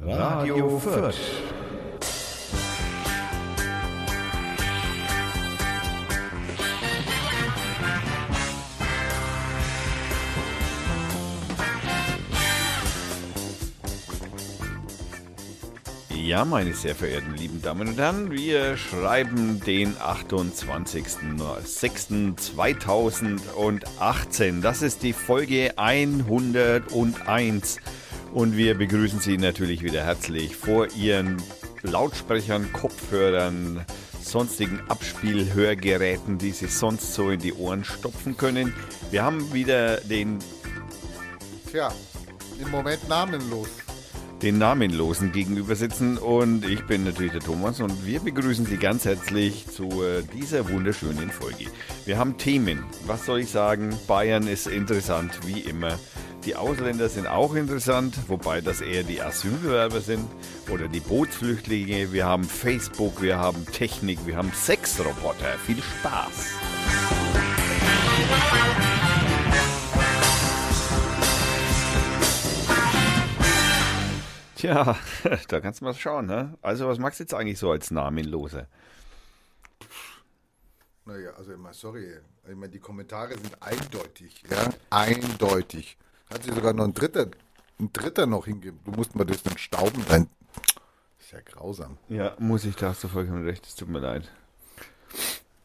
Radio Fürth. Ja, meine sehr verehrten lieben Damen und Herren, wir schreiben den 28.06.2018. Das ist die Folge 101 und wir begrüßen Sie natürlich wieder herzlich vor Ihren Lautsprechern, Kopfhörern, sonstigen Abspielhörgeräten, die Sie sonst so in die Ohren stopfen können. Wir haben wieder den... Tja, im Moment namenlos den Namenlosen gegenüber sitzen und ich bin natürlich der Thomas und wir begrüßen Sie ganz herzlich zu dieser wunderschönen Folge. Wir haben Themen, was soll ich sagen, Bayern ist interessant wie immer. Die Ausländer sind auch interessant, wobei das eher die Asylbewerber sind oder die Bootsflüchtlinge. Wir haben Facebook, wir haben Technik, wir haben Sexroboter. Viel Spaß! Tja, da kannst du mal schauen. Ne? Also, was magst du jetzt eigentlich so als Namenlose? Naja, also immer, sorry. Ich meine, die Kommentare sind eindeutig. Ja, eindeutig. Hat sich sogar noch ein dritter, ein dritter noch hingegeben. Du musst mal durch den Stauben rein. Ist ja grausam. Ja, muss ich, da hast du vollkommen recht. Es tut mir leid.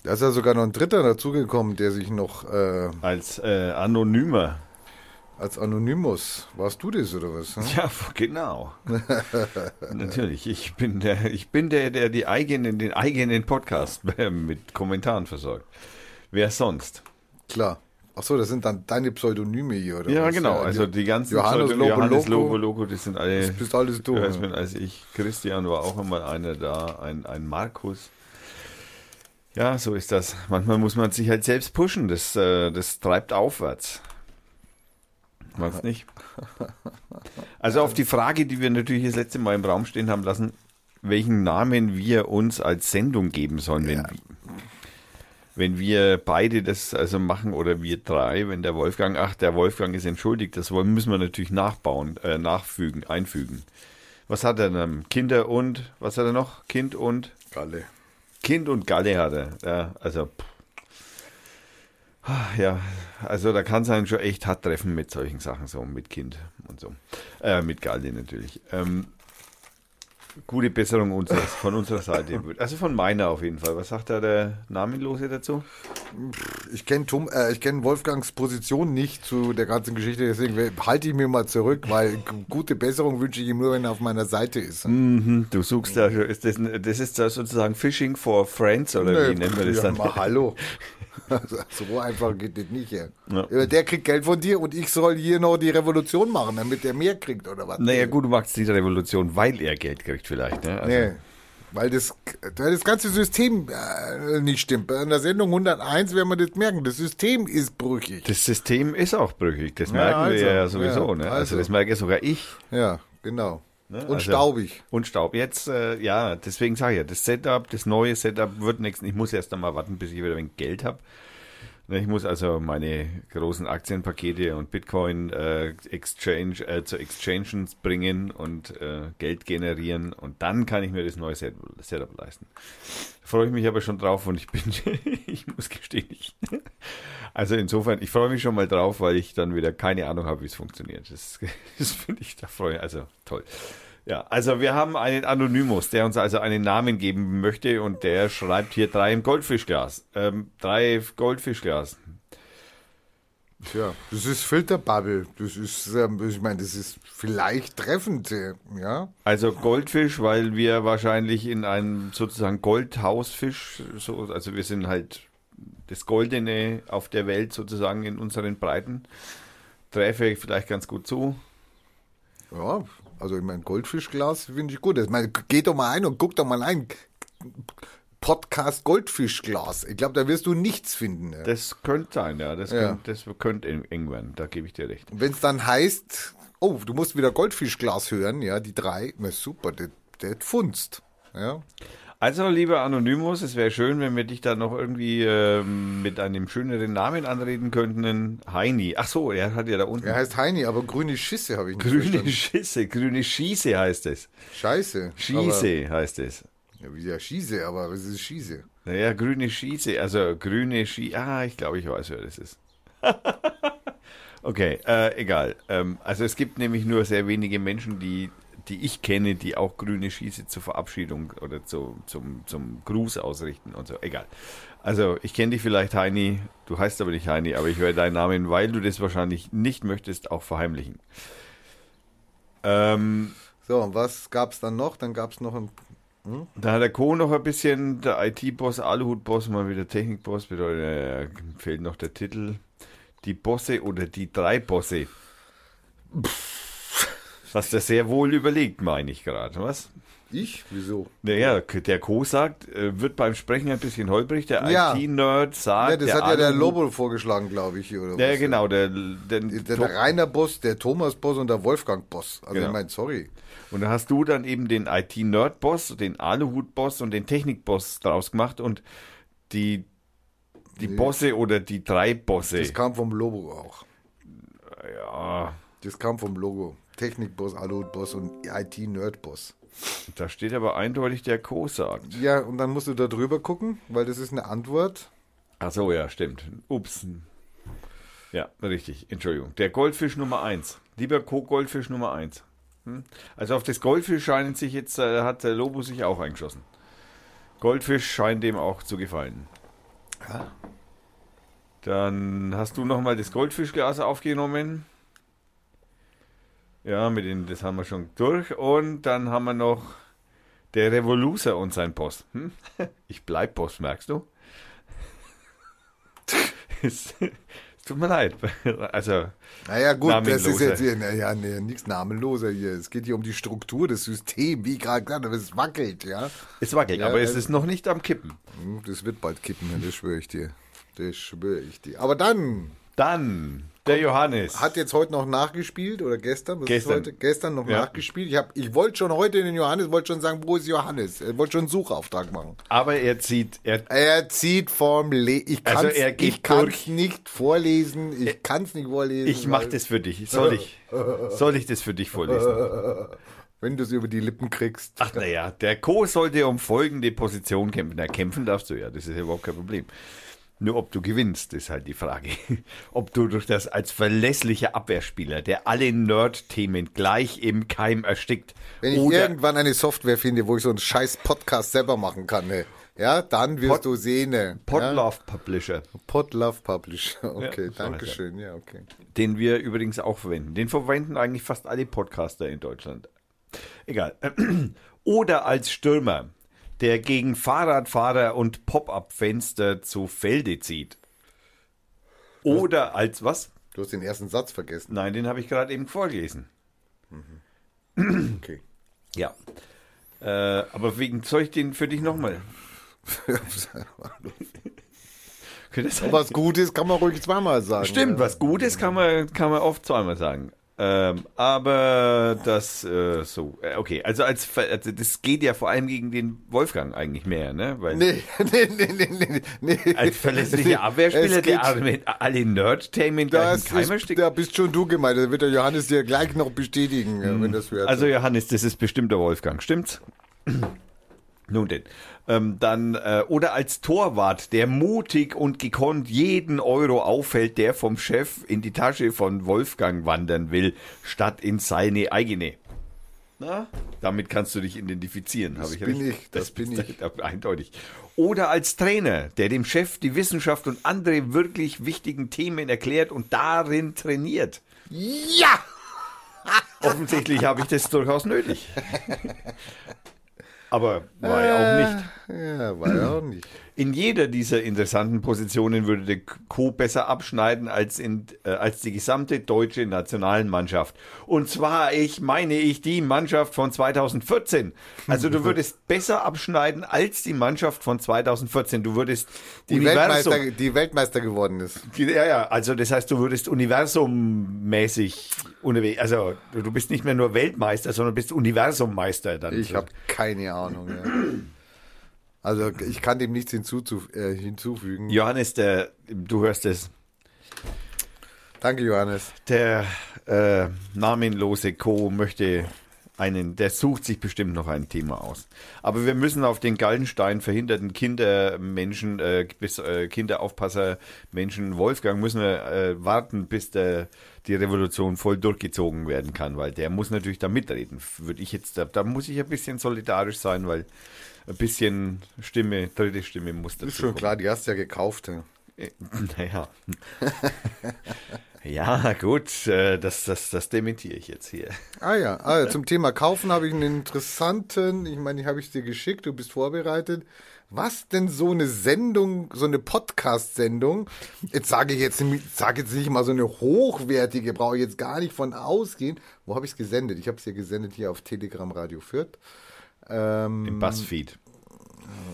Da ist ja sogar noch ein dritter dazugekommen, der sich noch. Äh, als äh, Anonymer. Als Anonymous. Warst du das oder was? Hm? Ja, genau. Natürlich. Ich bin der, ich bin der, der die eigenen, den eigenen Podcast mit Kommentaren versorgt. Wer sonst? Klar. Achso, das sind dann deine Pseudonyme hier, oder Ja, was? genau. Also die ganzen Johannes Pseudo- Lobo Johannes. Lobo Loco, das sind alle. Das bist alles du. Ja. bin als ich. Christian war auch immer einer da, ein, ein Markus. Ja, so ist das. Manchmal muss man sich halt selbst pushen. Das, äh, das treibt aufwärts. Meinst nicht? Also auf die Frage, die wir natürlich das letzte Mal im Raum stehen haben lassen, welchen Namen wir uns als Sendung geben sollen, wenn, Ja. Wenn wir beide das also machen oder wir drei, wenn der Wolfgang, ach, der Wolfgang ist entschuldigt, das wollen, müssen wir natürlich nachbauen, äh, nachfügen, einfügen. Was hat er dann? Kinder und, was hat er noch? Kind und, Galle. Kind und Galle hat er. Ja, also, pff. Ah, ja, also da kann es einen schon echt hart treffen mit solchen Sachen, so mit Kind und so. Äh, mit Galle natürlich. Ähm, gute Besserung unseres, von unserer Seite. Also von meiner auf jeden Fall. Was sagt da der Namenlose dazu? Ich kenne äh, ich kenne Wolfgangs Position nicht zu der ganzen Geschichte, deswegen halte ich mir mal zurück, weil gute Besserung wünsche ich ihm nur, wenn er auf meiner Seite ist. Mhm, du suchst da ist das, das ist da sozusagen Fishing for Friends oder wie nennen wir das ja, dann? Mal, hallo. so einfach geht das nicht. Ja. Ja. Der kriegt Geld von dir und ich soll hier noch die Revolution machen, damit der mehr kriegt oder was? Naja, gut, du magst diese Revolution, weil er Geld kriegt vielleicht. Ne? Also, Nee. Weil das, weil das ganze System äh, nicht stimmt. Bei der Sendung 101 werden wir das merken. Das System ist brüchig. Das System ist auch brüchig, das Ja, merken also, wir ja sowieso. ja, ne? also. also. das merke sogar ich. Ja, genau. Ne? Und Also- staubig. Und Staub. Jetzt, äh, ja, deswegen sage ich ja, das Setup, das neue Setup wird nächsten. Ich muss erst einmal warten, bis ich wieder ein Geld habe. Ich muss also meine großen Aktienpakete und Bitcoin äh, Exchange äh, zu Exchanges bringen und äh, Geld generieren und dann kann ich mir das neue Set Setup leisten. Da freue ich mich aber schon drauf und ich bin, ich muss gestehen, ich, also insofern, ich freue mich schon mal drauf, weil ich dann wieder keine Ahnung habe, wie es funktioniert. Das, das finde ich, da freue also toll. Ja, also wir haben einen Anonymous, der uns also einen Namen geben möchte und der schreibt hier drei im Goldfischglas. Ähm, drei Goldfischglas. Tja, das ist Filterbubble. Das ist, ähm, ich meine, das ist vielleicht treffend, äh, ja. Also Goldfisch, weil wir wahrscheinlich in einem sozusagen Goldhausfisch, so, also wir sind halt das Goldene auf der Welt sozusagen in unseren Breiten. Träfe vielleicht ganz gut zu. Ja, also ich meine, Goldfischglas finde ich gut. Ich meine, geh doch mal ein und guck doch mal ein. Podcast Goldfischglas. Ich glaube, da wirst du nichts finden. Ja. Das könnte sein, ja. Das, Ja. Könnte, das könnte eng werden, da gebe ich dir recht. Und wenn es dann heißt, oh, du musst wieder Goldfischglas hören, ja, die drei, na super, das funzt. Ja. Also, lieber Anonymous, es wäre schön, wenn wir dich da noch irgendwie ähm, mit einem schöneren Namen anreden könnten. Heini. Ach so, er hat ja da unten. Er heißt Heini, aber grüne Schisse habe ich nicht grüne verstanden. Schisse, grüne Schieße heißt es. Scheiße. Schieße heißt es. Ja, wie ja, Schieße, aber was ist Schieße? Naja, grüne Schieße, also grüne Schie. Ah, ich glaube, ich weiß, wer das ist. okay, äh, egal. Ähm, also es gibt nämlich nur sehr wenige Menschen, die, die ich kenne, die auch grüne Schieße zur Verabschiedung oder zu, zum, zum Gruß ausrichten und so. Egal. Also ich kenne dich vielleicht, Heini. Du heißt aber nicht Heini, aber ich werde deinen Namen, weil du das wahrscheinlich nicht möchtest, auch verheimlichen. Ähm, So, und was gab es dann noch? Dann gab es noch ein. Da hat der Co. noch ein bisschen, der IT-Boss, Aluhut-Boss, mal wieder Technik-Boss, bedeutet, äh, fehlt noch der Titel. Die Bosse oder die drei Bosse. Hast du sehr wohl überlegt, meine ich gerade, was? Ich? Wieso? Naja, der Co. sagt, äh, wird beim Sprechen ein bisschen holprig, der Ja. IT-Nerd sagt. Ja, das hat ja der Lobo vorgeschlagen, glaube ich. Oder Ja, was? genau, der, der, Der, der Rainer Boss, der Thomas Boss und der Wolfgang Boss. Also Genau. ich meine, sorry. Und da hast du dann eben den IT-Nerd-Boss, den Aluhut-Boss und den Technik-Boss draus gemacht und die, die Bosse oder die drei Bosse. Das kam vom Logo auch. Ja, Das kam vom Logo. Technik-Boss, Aluhut-Boss und IT-Nerd-Boss. da steht aber eindeutig der Co. sagt. Ja, und dann musst du da drüber gucken, weil das ist eine Antwort. Ach so, ja, stimmt. Ups. Ja, richtig. Entschuldigung. Der Goldfisch Nummer 1. Lieber Co. Goldfisch Nummer 1. Hm? Also auf das Goldfisch scheint sich jetzt, äh, hat der Lobo sich auch eingeschossen. Goldfisch scheint dem auch zu gefallen. Dann hast du nochmal das Goldfischglas aufgenommen. Ja, mit dem, das haben wir schon durch. Und dann haben wir noch der Revoluzer und sein Boss. Hm? Ich bleib Boss, merkst du? es, es tut mir leid. Also, Naja, gut, das ist Namenloser. jetzt hier, naja, nee, nichts namenloser hier. Es geht hier um die Struktur des Systems, wie gerade gesagt, habe, es wackelt, ja. es wackelt, Ja, aber es ist noch nicht am Kippen. Hm, Das wird bald kippen, das schwöre ich dir. Das schwöre ich dir. Aber dann Dann der Johannes. hat jetzt heute noch nachgespielt oder gestern? Was Gestern. Ist heute? Gestern noch Ja. nachgespielt. Ich, hab- ich wollte schon heute den Johannes, wollte schon sagen, wo ist Johannes? Ich wollte schon einen Suchauftrag machen. aber er zieht, er, Er zieht vom Le Ich kann Also es er geht ich kann's nicht vorlesen. Ich kann es nicht vorlesen. ich mach weil- das für dich. Soll ich? Soll ich das für dich vorlesen? Wenn du es über die Lippen kriegst. Ach naja, der Co. sollte um folgende Position kämpfen. Na, kämpfen darfst du ja, das ist ja überhaupt kein Problem. Nur ob du gewinnst, ist halt die Frage. Ob du durch das als verlässlicher Abwehrspieler, der alle Nerd-Themen gleich im Keim erstickt, Wenn ich irgendwann eine Software finde, wo ich so einen scheiß Podcast selber machen kann, ne? ja, dann wirst Pod- du sehen. Ne? ja? Podlove Publisher, Podlove Publisher. Okay, heißt danke schön. Ja, okay. den wir übrigens auch verwenden. Den verwenden eigentlich fast alle Podcaster in Deutschland. Egal. Oder als Stürmer, der gegen Fahrradfahrer und Pop-up-Fenster zu Felde zieht. Oder als was? Du hast den ersten Satz vergessen. Nein, den habe ich gerade eben vorgelesen. Okay. Ja. Äh, aber wegen ich den für dich nochmal? Was Gutes kann man ruhig zweimal sagen. Stimmt, was Gutes kann man, kann man oft zweimal sagen. Ähm, aber das, äh, so, äh, okay, also als, also das geht ja vor allem gegen den Wolfgang eigentlich mehr, ne? Weil Nee, nee, nee, nee, nee, nee. als verlässlicher Abwehrspieler, Es geht- der alle, alle gleich das in Keim ist, erstickt. da bist schon du gemeint. Da wird der Johannes dir gleich noch bestätigen, ja, wenn das hört. Also Johannes, das ist bestimmt der Wolfgang, stimmt's? Nun denn. Ähm, dann, äh, oder als Torwart, der mutig und gekonnt jeden Euro auffällt, der vom Chef in die Tasche von Wolfgang wandern will, statt in seine eigene. Na, damit kannst du dich identifizieren, habe ich bin recht? ich, das bin ist ich. da- Eindeutig. Oder als Trainer, der dem Chef die Wissenschaft und andere wirklich wichtigen Themen erklärt und darin trainiert. ja! Offensichtlich habe ich das durchaus nötig. Aber war ja auch nicht. Ja, war ja auch nicht. In jeder dieser interessanten Positionen würde der Co. besser abschneiden als, in, äh, als die gesamte deutsche Nationalmannschaft. Und zwar, ich meine ich, die Mannschaft von 2014. Also du würdest besser abschneiden als die Mannschaft von 2014. Du würdest Die Universum, Weltmeister, die Weltmeister geworden ist. ja, ja, also das heißt, du würdest universummäßig unterwegs, also du du bist nicht mehr nur Weltmeister, sondern bist Universummeister dann. Ich habe keine Ahnung. Ja. Also ich kann dem nichts hinzuzu äh, hinzufügen. Johannes, der, du hörst es, Danke, Johannes. der äh, namenlose Co. möchte einen, der sucht sich bestimmt noch ein Thema aus. Aber wir müssen auf den Gallenstein verhinderten Kindermenschen, äh, bis äh, Kinderaufpasser Menschen Wolfgang müssen wir äh, warten, bis der, die Revolution voll durchgezogen werden kann, weil der muss natürlich da mitreden. Würde ich jetzt, da, da muss ich ein bisschen solidarisch sein, weil ein bisschen Stimme, dritte Stimme muss dazu Ist schon kommen. klar, die hast du ja gekauft. ja. Äh, Naja. ja, gut, äh, das, das, das dementiere ich jetzt hier. Ah ja, ah, ja, zum Thema Kaufen habe ich einen interessanten, ich meine, die habe ich dir geschickt, du bist vorbereitet. Was denn so eine Sendung, so eine Podcast-Sendung, jetzt sage ich jetzt, sage jetzt nicht mal so eine hochwertige, brauche ich jetzt gar nicht von ausgehen. Wo habe ich es gesendet? Ich habe es hier gesendet hier auf Telegram Radio Fürth. Ähm, Im Buzzfeed.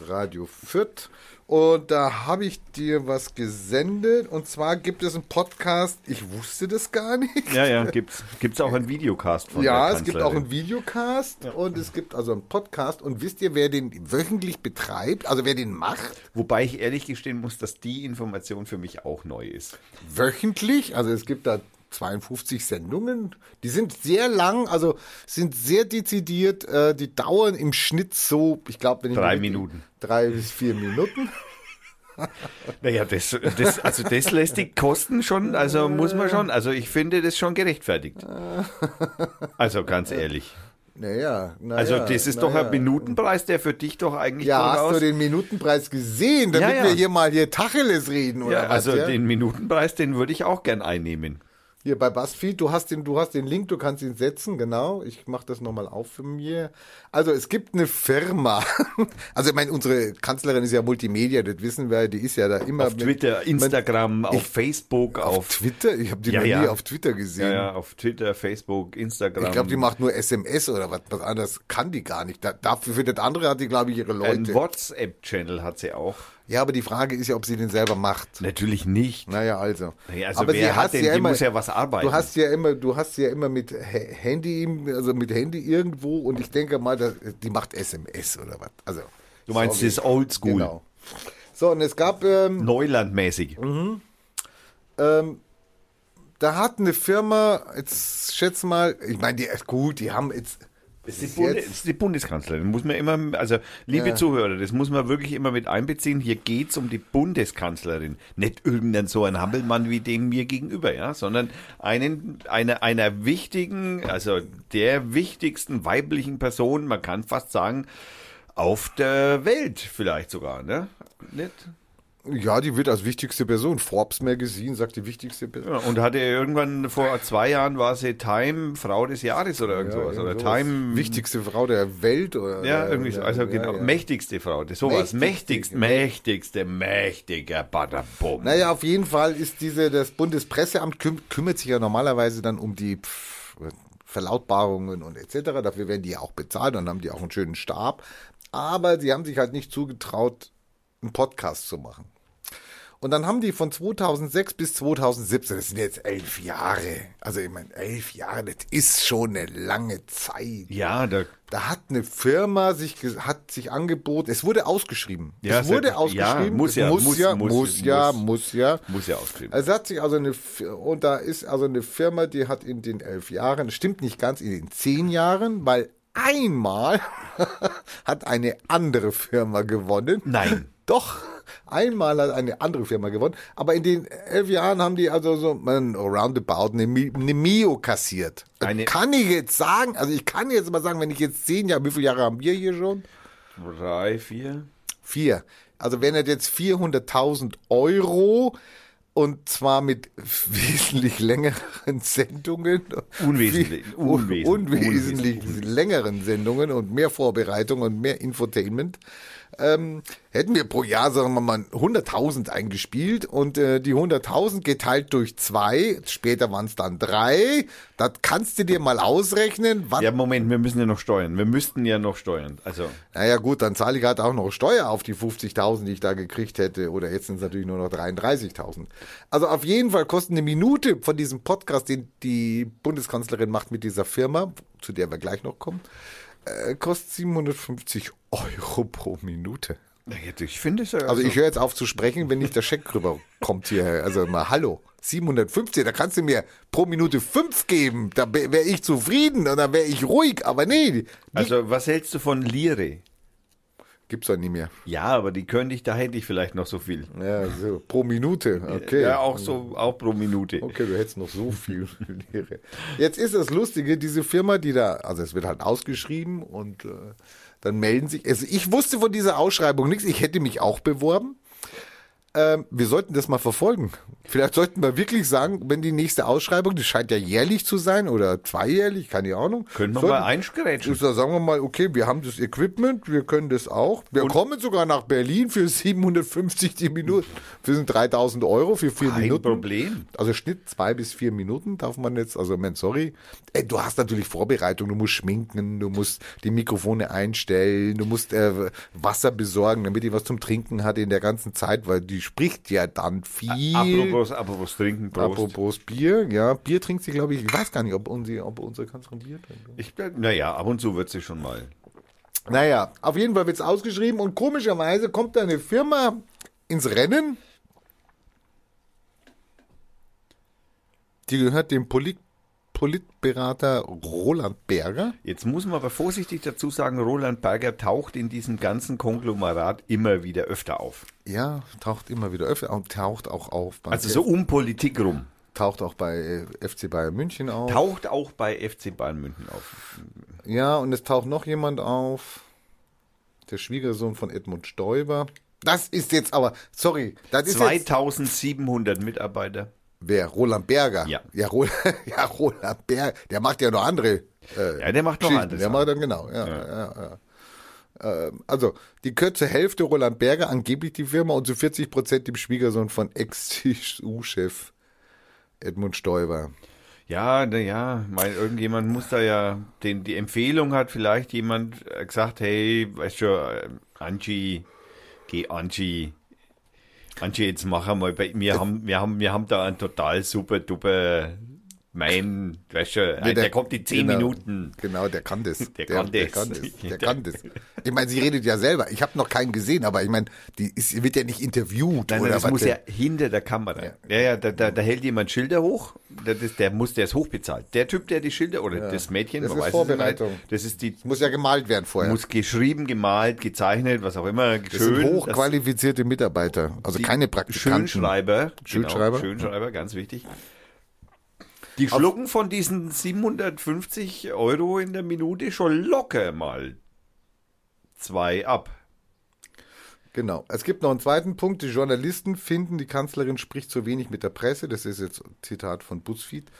Radio Fürth. Und da habe ich dir was gesendet. Und zwar gibt es einen Podcast, ich wusste das gar nicht. Ja, ja, gibt's, gibt's auch einen Videocast von Ja, der es gibt auch einen Videocast und es gibt also einen Podcast. Und wisst ihr, wer den wöchentlich betreibt? Also wer den macht? Wobei ich ehrlich gestehen muss, dass die Information für mich auch neu ist. Wöchentlich? Also es gibt da 52 Sendungen. Die sind sehr lang, also sind sehr dezidiert. Äh, die dauern im Schnitt so, ich glaube, wenn ich Drei Minuten. Drei bis vier Minuten. Naja, das, das, also das lässt die Kosten schon, also muss man schon, also ich finde das schon gerechtfertigt. Also ganz ehrlich. Naja, naja. Also das ist doch naja. ein Minutenpreis, der für dich doch eigentlich Ja, hast durchaus... du den Minutenpreis gesehen, damit Ja, ja. wir hier mal hier Tacheles reden oder ja, was? also den Minutenpreis, den würde ich auch gern einnehmen. Hier bei BuzzFeed, du hast den, du hast den Link, du kannst ihn setzen, genau. Ich mache das nochmal auf für mir. Also es gibt eine Firma. Also ich meine, unsere Kanzlerin ist ja Multimedia, das wissen wir, die ist ja da immer Auf mit- Twitter, Instagram, auf ich- Facebook, auf auf... Twitter. Ich habe die Ja, noch nie ja. auf Twitter gesehen. Ja, ja, auf Twitter, Facebook, Instagram. Ich glaube, die macht nur SMS oder was, was anderes kann die gar nicht. Da, dafür für das andere hat die, glaube ich, ihre Ein Leute. WhatsApp-Channel hat sie auch. Ja, aber die Frage ist ja, ob sie den selber macht. Natürlich nicht. Naja, also. Naja, also aber wer hat denn, die muss ja was arbeiten. Du hast ja immer, du hast ja immer mit Handy, also mit Handy irgendwo und ich denke mal, die macht SMS oder was. Also. Du meinst, sorry. das ist oldschool. Genau. So, und es gab, ähm, Neulandmäßig. ähm, da hat eine Firma, jetzt schätze mal, ich meine, die ist gut, die haben jetzt. Das ist, Bunde, das ist die Bundeskanzlerin. Muss man immer, also liebe Zuhörer, das muss man wirklich immer mit einbeziehen. Hier geht's um die Bundeskanzlerin. Nicht irgendeinen so ein Hampelmann wie den mir gegenüber, ja, sondern einen, einer, einer wichtigen, also der wichtigsten weiblichen Person, man kann fast sagen, auf der Welt vielleicht sogar, ne? Nicht? Ja, die wird als wichtigste Person. Forbes Magazine sagt die wichtigste Person. Ja, und hatte irgendwann vor zwei Jahren war sie Time Frau des Jahres oder irgend sowas. Oder sowas. Time Wichtigste Frau der Welt oder. Ja, irgendwie so. Also ja, genau. ja. Mächtigste Frau. Das sowas. Mächtigste, Mächtigst, mächtigste, mächtiger Badabum. Naja, auf jeden Fall ist diese, das Bundespresseamt küm kümmert sich ja normalerweise dann um die pff, Verlautbarungen und etc. Dafür werden die ja auch bezahlt und haben die auch einen schönen Stab. Aber sie haben sich halt nicht zugetraut, einen Podcast zu machen. Und dann haben die von 2006 bis 2017, das sind jetzt elf Jahre, also ich meine, elf Jahre, das ist schon eine lange Zeit. Ja, da, Da hat eine Firma sich hat sich angeboten. Es wurde ausgeschrieben. Ja, es wurde ausgeschrieben. ja, muss Es ja, muss, muss- ja, muss- muss, ja, muss. ja. muss ja ausgeschrieben. Es hat sich also eine und da ist also eine Firma, die hat in den elf Jahren, stimmt nicht ganz, in den zehn Jahren, weil einmal hat eine andere Firma gewonnen. Nein. Doch, einmal hat eine andere Firma gewonnen. Aber in den elf Jahren haben die also so man, roundabout eine, eine Mio kassiert. Eine- kann ich jetzt sagen, also ich kann jetzt mal sagen, wenn ich jetzt zehn Jahre, wie viele Jahre haben wir hier schon? Drei, vier. Vier. Also wenn er jetzt 400.000 Euro und zwar mit wesentlich längeren Sendungen. Unwesentlich, unwesentlich, unwesentlich unwesentlich. längeren Sendungen und mehr Vorbereitung und mehr Infotainment. Ähm, hätten wir pro Jahr, sagen wir mal, 100.000 eingespielt und äh, die 100.000 geteilt durch zwei, später waren es dann drei, das kannst du dir mal ausrechnen, Ja, Moment, wir müssen ja noch steuern. Wir müssten ja noch steuern. Also, naja gut, dann zahle ich halt auch noch Steuer auf die 50.000, die ich da gekriegt hätte. Oder jetzt sind es natürlich nur noch 33.000. Also auf jeden Fall kostet eine Minute von diesem Podcast, den die Bundeskanzlerin macht mit dieser Firma, zu der wir gleich noch kommen, äh, kostet 750 Euro pro Minute. Ich finde es ja. Also ich höre jetzt auf zu sprechen, wenn nicht der Scheck rüberkommt hier. Also mal hallo. 750, da kannst du mir pro Minute 5 geben. Da wäre ich zufrieden und dann wäre ich ruhig. Aber nee, die Also, was hältst du von Lire? gibt's doch nie mehr. Ja, aber die könnte ich, da hätte ich vielleicht noch so viel. Ja, so pro Minute. Okay. Ja, auch so, auch pro Minute. Okay, du hättest noch so viel. Jetzt ist das Lustige, diese Firma, die da, also es wird halt ausgeschrieben und äh, dann melden sich, also ich wusste von dieser Ausschreibung nichts, ich hätte mich auch beworben. Ähm, wir sollten das mal verfolgen. Vielleicht sollten wir wirklich sagen, wenn die nächste Ausschreibung, die scheint ja jährlich zu sein oder zweijährlich, keine Ahnung. Können wir sollten, mal einschrätschen. da sagen wir mal, okay, wir haben das Equipment, wir können das auch. Wir kommen sogar nach Berlin für 750 die Minute. Wir sind 3000 Euro für vier Kein Minuten. Problem. Also Schnitt zwei bis vier Minuten darf man jetzt, also man, sorry. Ey, du hast natürlich Vorbereitung, du musst schminken, du musst die Mikrofone einstellen, du musst äh, Wasser besorgen, damit die was zum Trinken hat in der ganzen Zeit, weil die spricht ja dann viel. Apropos, apropos trinken, Prost. Apropos Bier, ja, Bier trinkt sie, glaube ich, ich weiß gar nicht, ob unsere, ob unsere Kanzlerin Bier trinkt. Ich, naja, ab und zu wird sie schon mal. Naja, auf jeden Fall wird's ausgeschrieben und komischerweise kommt da eine Firma ins Rennen. Die gehört dem Polit Politberater Roland Berger. Jetzt muss man aber vorsichtig dazu sagen, Roland Berger taucht in diesem ganzen Konglomerat immer wieder öfter auf. Ja, taucht immer wieder öfter und taucht auch auf. Also so um Politik rum. taucht auch bei äh, FC Bayern München auf. Taucht auch bei FC Bayern München auf. Ja, und es taucht noch jemand auf. Der Schwiegersohn von Edmund Stoiber. Das ist jetzt aber, sorry, das ist jetzt, 2700 Mitarbeiter. Wer? Roland Berger? Ja. Ja, Roland, ja, Roland Berger. Der macht ja noch andere. Äh, Ja, der macht noch anderes. Der macht dann genau, ja, ja. ja, Ähm, Also, die zur Hälfte Roland Berger, angeblich die Firma, und zu 40 Prozent dem Schwiegersohn von Ex-CSU-Chef Edmund Stoiber. Ja, naja, mein, irgendjemand muss da ja, den, die Empfehlung hat vielleicht jemand äh, gesagt, hey, weißt du, äh, Angie, geh Angie, Angie, jetzt mach einmal, bei, wir haben, wir haben, wir haben da einen total super, duper, mein, weißt du, äh, der, kommt in 10 genau, Minuten. Genau, der kann das. Der kann der das. Kann das. Der kann das. Ich meine, sie redet ja selber. Ich habe noch keinen gesehen, aber ich meine, die ist, wird ja nicht interviewt Nein, nein, oder das was. muss ja hinter der Kamera. Ja, ja, da, da, da hält jemand Schilder hoch. Das ist, der muss, der ist hochbezahlt. Der Typ, der die Schilder, oder das Mädchen, Das man ist weiß es nicht, Vorbereitung. das ist die, muss ja gemalt werden vorher. muss geschrieben, gemalt, gezeichnet, was auch immer, das schön. sind hochqualifizierte Mitarbeiter, also keine Praktikanten. Schönschreiber. Schönschreiber. Genau, Schönschreiber, ganz wichtig. Die schlucken von diesen 750 Euro in der Minute schon locker mal zwei ab. Genau. Es gibt noch einen zweiten Punkt. Die Journalisten finden, die Kanzlerin spricht zu wenig mit der Presse. Das ist jetzt ein Zitat von BuzzFeed.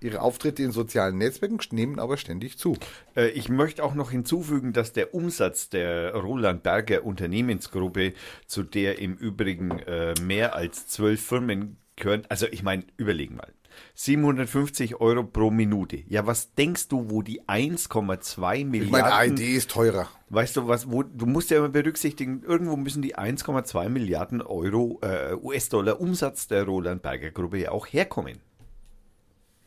Ihre Auftritte in sozialen Netzwerken nehmen aber ständig zu. Äh, Ich möchte auch noch hinzufügen, dass der Umsatz der Roland Berger Unternehmensgruppe, zu der im Übrigen äh, mehr als zwölf Firmen gehören, also ich meine, überlegen mal. 750 Euro pro Minute. Ja, was denkst du, wo die 1,2 Milliarden... Ich meine, ARD ist teurer. Weißt du was, wo, du musst ja immer berücksichtigen, irgendwo müssen die 1,2 Milliarden Euro äh, US-Dollar Umsatz der Roland Berger Gruppe ja auch herkommen.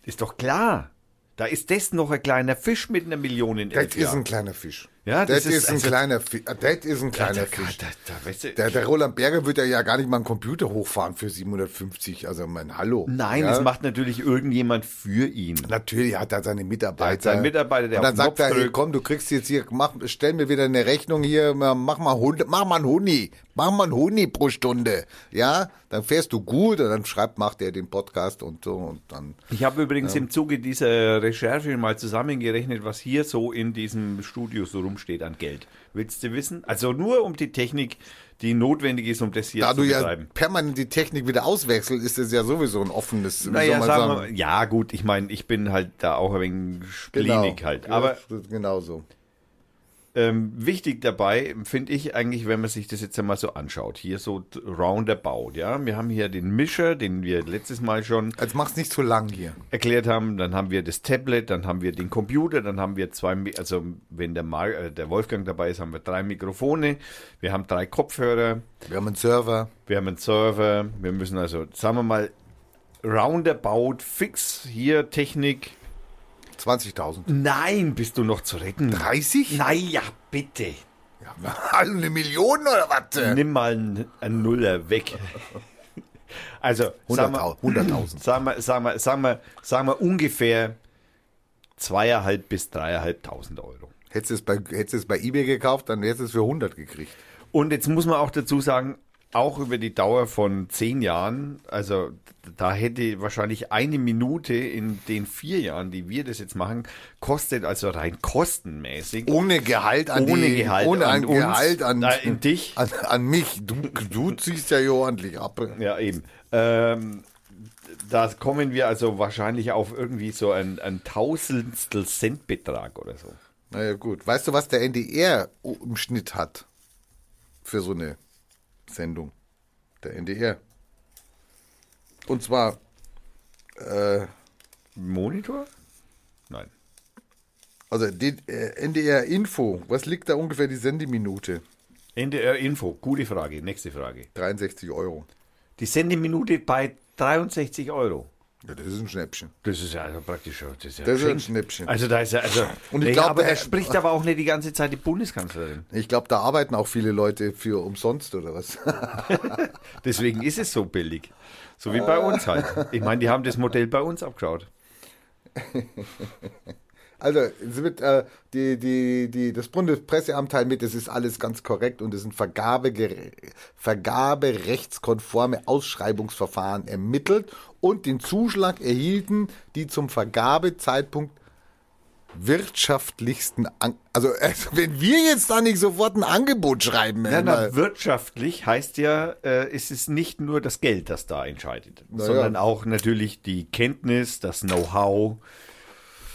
Ist doch klar. Da ist das noch ein kleiner Fisch mit einer Million in Das ist Jahren. ein kleiner Fisch. Ja, das das, ist ist, ein also- kleiner Fisch. Das ist ein kleiner da, Fisch. Da, da, weißt du, Der, der Roland Berger wird ja, gar nicht mal einen Computer hochfahren für 750. Also mein Hallo. Nein, ja? das macht natürlich irgendjemand für ihn. Natürlich hat er seine Mitarbeiter. Der hat Mitarbeiter, der Und dann sagt er, hey, komm, du kriegst jetzt hier, mach, stell mir wieder eine Rechnung hier, mach mal Hund, mach mal einen Huni, mach mal einen Huni pro Stunde. Ja, dann fährst du gut und dann schreibt, macht er den Podcast und so und dann. Ich habe übrigens im Zuge dieser Recherche mal zusammengerechnet, was hier so in diesem Studio so rumsteht an Geld. Willst du wissen? Also nur um die Technik, die notwendig ist, um das hier Da zu du ja betreiben. permanent die Technik wieder auswechselst, ist das ja sowieso ein offenes, Naja, soll man sagen wir, sagen? mal, ja gut, ich meine, ich bin halt da auch ein wenig splinig halt. Aber ja, genau so. Ähm, wichtig dabei finde ich eigentlich, wenn man sich das jetzt einmal so anschaut, hier so roundabout, ja. Wir haben hier den Mischer, den wir letztes Mal schon Jetzt mach's nicht zu lang hier. erklärt haben, dann haben wir das Tablet, dann haben wir den Computer, dann haben wir zwei, also wenn der, Mar äh, der Wolfgang dabei ist, haben wir drei Mikrofone, wir haben drei Kopfhörer, Wir haben einen Server. wir haben einen Server, wir müssen also, sagen wir mal, roundabout fix hier Technik. 20.000. Nein, bist du noch zu retten? 30? Naja, bitte. Eine Million oder was? Nimm mal einen, einen Nuller weg. Also, sagen wir, 100.000. sagen wir, sagen wir, sagen wir, sagen wir ungefähr zweieinhalb bis dreieinhalbtausend Euro. Hättest du es bei, hättest du es bei eBay gekauft, dann hättest du es für 100 gekriegt. Und jetzt muss man auch dazu sagen, auch über die Dauer von zehn Jahren, also da hätte wahrscheinlich eine Minute in den vier Jahren, die wir das jetzt machen, kostet also rein kostenmäßig. Ohne Gehalt an Ohne die, Gehalt ohne an uns, Gehalt an, in dich. an, an mich. Du, du ziehst ja hier ordentlich ab. Ja, eben. Ähm, da kommen wir also wahrscheinlich auf irgendwie so ein, ein Tausendstel Centbetrag oder so. Naja, gut. Weißt du, was der NDR im Schnitt hat? Für so eine Sendung. Der NDR. Und zwar, äh, Monitor? Nein. also die, äh, NDR Info. Was liegt da ungefähr die Sendeminute? NDR Info, gute Frage. Nächste Frage. 63 Euro. Die Sendeminute bei 63 Euro. Ja, das ist ein Schnäppchen. Das ist ja also praktisch schon. Das ist, ja Das ist ein. Schnäppchen. Also da ist ja, also. Und ich nee, glaub, aber der- er spricht aber auch nicht die ganze Zeit die Bundeskanzlerin. Ich glaube, da arbeiten auch viele Leute für umsonst oder was. Deswegen ist es so billig. So wie bei uns halt. Ich meine, die haben das Modell bei uns abgeschaut. Also, es wird, äh, die, die, die, das Bundespresseamt teilt mit, es ist alles ganz korrekt und es sind Vergabe, vergaberechtskonforme Ausschreibungsverfahren ermittelt und den Zuschlag erhielten, die zum Vergabezeitpunkt wirtschaftlichsten, an also, also wenn wir jetzt da nicht sofort ein Angebot schreiben, na, mal- wirtschaftlich heißt ja, äh, es ist nicht nur das Geld, das da entscheidet, Na sondern auch natürlich die Kenntnis, das Know-how,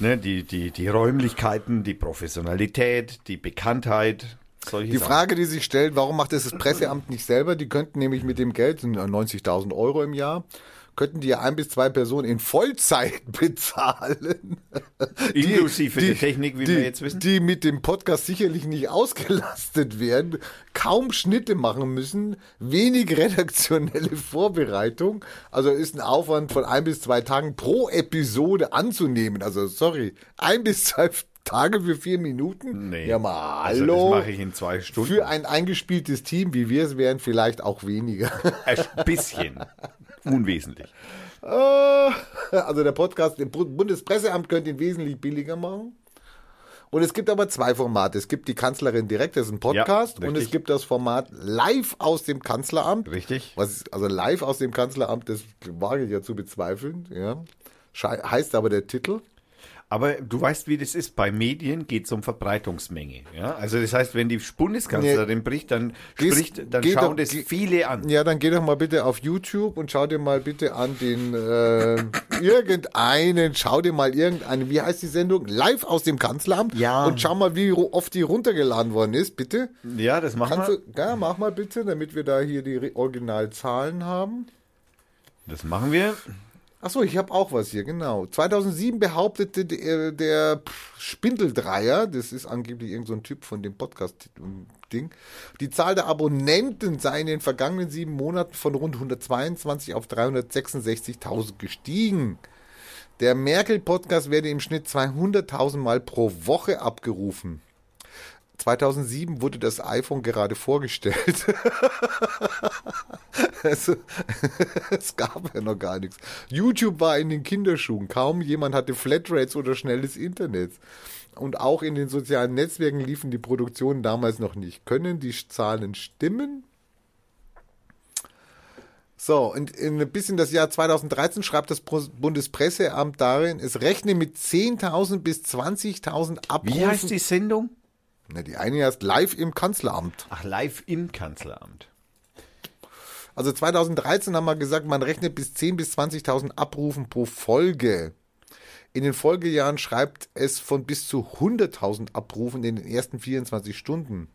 ne, die, die, die Räumlichkeiten, die Professionalität, die Bekanntheit. Solche Die Sachen. Frage, die sich stellt, warum macht das das Presseamt nicht selber? Die könnten nämlich mit dem Geld, sind ja 90.000 Euro im Jahr, könnten die ja ein bis zwei Personen in Vollzeit bezahlen. Inklusive der Technik, wie die, wir jetzt wissen. Die mit dem Podcast sicherlich nicht ausgelastet werden, kaum Schnitte machen müssen, wenig redaktionelle Vorbereitung. Also ist ein Aufwand von ein bis zwei Tagen pro Episode anzunehmen. Also sorry, ein bis zwei Tage für vier Minuten? Nee. Ja mal, Also hallo. das mache ich in zwei Stunden. Für ein eingespieltes Team, wie wir es wären, vielleicht auch weniger. Ein bisschen. Unwesentlich. Also der Podcast, Bu- Bundespresseamt könnte ihn wesentlich billiger machen. Und es gibt aber zwei Formate. Es gibt die Kanzlerin direkt, das ist ein Podcast. Ja, und es gibt das Format live aus dem Kanzleramt. Richtig. Was ist, also live aus dem Kanzleramt, das wage ich ja zu bezweifeln. Ja. Schei- Heißt aber der Titel. Aber du weißt, wie das ist. Bei Medien geht es um Verbreitungsmenge. Ja? Also das heißt, wenn die Bundeskanzlerin bricht, dann Gehst- spricht, dann schauen doch- das geh- viele an. Ja, dann geh doch mal bitte auf YouTube und schau dir mal bitte an den äh, irgendeinen, schau dir mal irgendeine, wie heißt die Sendung? Live aus dem Kanzleramt. Ja. Und schau mal, wie oft die runtergeladen worden ist, bitte. Ja, das machen wir. ja, mach mal bitte, damit wir da hier die Originalzahlen haben. Das machen wir. Achso, ich habe auch was hier, genau. 2007 behauptete der, der pff, Spindeldreier, das ist angeblich irgendein so Typ von dem Podcast-Ding, die Zahl der Abonnenten sei in den vergangenen sieben Monaten von rund 122 auf 366.000 gestiegen. Der Merkel-Podcast werde im Schnitt 200.000 Mal pro Woche abgerufen. 2007 wurde das iPhone gerade vorgestellt. Also, es gab ja noch gar nichts. YouTube war in den Kinderschuhen. Kaum jemand hatte Flatrates oder schnelles Internet. Und auch in den sozialen Netzwerken liefen die Produktionen damals noch nicht. Können die Zahlen stimmen? So, und in ein bisschen das Jahr 2013 schreibt das Bundespresseamt darin, es rechne mit 10.000 bis 20.000 Abrufen. Wie heißt die Sendung? Na, die eine heißt live im Kanzleramt. Ach, live im Kanzleramt. Also 2013 haben wir gesagt, man rechnet bis 10.000 bis 20.000 Abrufen pro Folge. In den Folgejahren schreibt es von bis zu 100.000 Abrufen in den ersten 24 Stunden.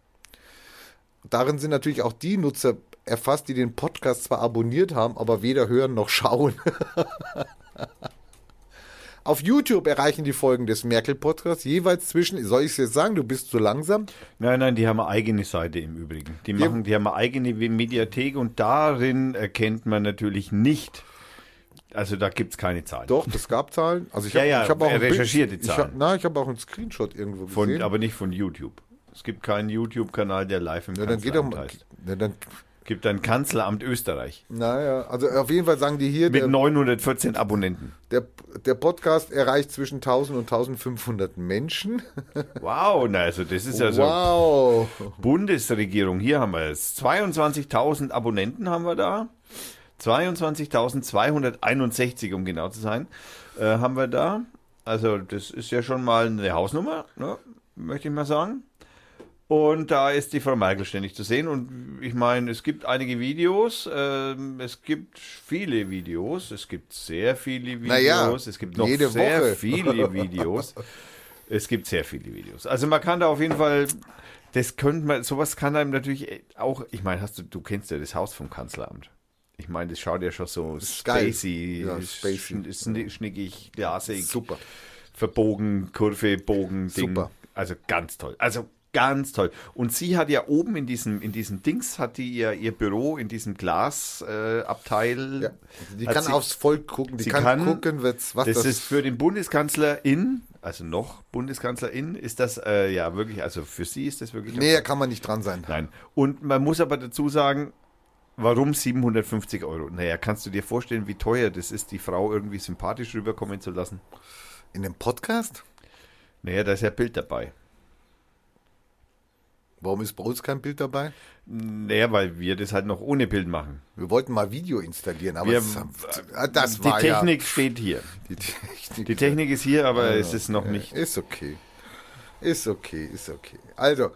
Darin sind natürlich auch die Nutzer erfasst, die den Podcast zwar abonniert haben, aber weder hören noch schauen. Auf YouTube erreichen die Folgen des Merkel-Podcasts jeweils zwischen, soll ich es jetzt sagen, du bist zu langsam, Nein, nein, die haben eine eigene Seite im Übrigen. Die machen, die haben eine eigene Mediathek und darin erkennt man natürlich nicht, also da gibt es keine Zahlen. Doch, das gab Zahlen. Also ich habe ja, ich hab auch recherchierte Bild, ich Zahlen. hab, na, ich habe auch einen Screenshot irgendwo Von, gesehen. aber nicht von YouTube, Es gibt keinen YouTube-Kanal, der live im Ja, dann geht doch mal. Ja, dann, Es gibt ein Kanzleramt Österreich naja, also auf jeden Fall sagen die hier, mit der, 914 Abonnenten. der, der Podcast erreicht zwischen 1000 und 1500 Menschen. Wow, na also das ist also wow. Bundesregierung. Hier haben wir es. 22.000 Abonnenten haben wir da. 22.261, um genau zu sein, äh, haben wir da. Also das ist ja schon mal eine Hausnummer, ne? möchte ich mal sagen. Und da ist die Frau Merkel ständig zu sehen. Und ich meine, es gibt einige Videos, ähm, es gibt viele Videos, es gibt sehr viele Videos, Naja, es gibt noch sehr Woche. viele Videos. Es gibt sehr viele Videos. Also man kann da auf jeden Fall, das könnte man, sowas kann einem natürlich auch, ich meine, hast du, du kennst ja das Haus vom Kanzleramt. Ich meine, das schaut ja schon so spacey, Ja, spacey. schn- schnickig, glasig, Super. verbogen, Kurve, Bogen, Ding. Super. Also ganz toll. Also ganz toll. Und sie hat ja oben in diesem, in diesem Dings, hat die ihr, ihr Büro in diesem Glasabteil. Äh. Ja. Die kann sie- aufs Volk gucken, die sie kann, kann- gucken, was, das, das, ist für den Bundeskanzlerin, also noch Bundeskanzlerin, ist das äh, ja wirklich, also für sie ist das wirklich. Näher kann man nicht dran sein. Nein. Und man muss aber dazu sagen, warum 750 Euro? Naja, kannst du dir vorstellen, wie teuer das ist, die Frau irgendwie sympathisch rüberkommen zu lassen? In dem Podcast? Naja, da ist ja Bild dabei. Warum ist bei uns kein Bild dabei? Naja, weil wir das halt noch ohne Bild machen. Wir wollten mal Video installieren, aber Wir- das, das die war Technik steht hier. ja... Die Technik, Die Technik ist hier, aber es ist noch Ja, nicht. Ist okay. Ist okay, ist okay. Also,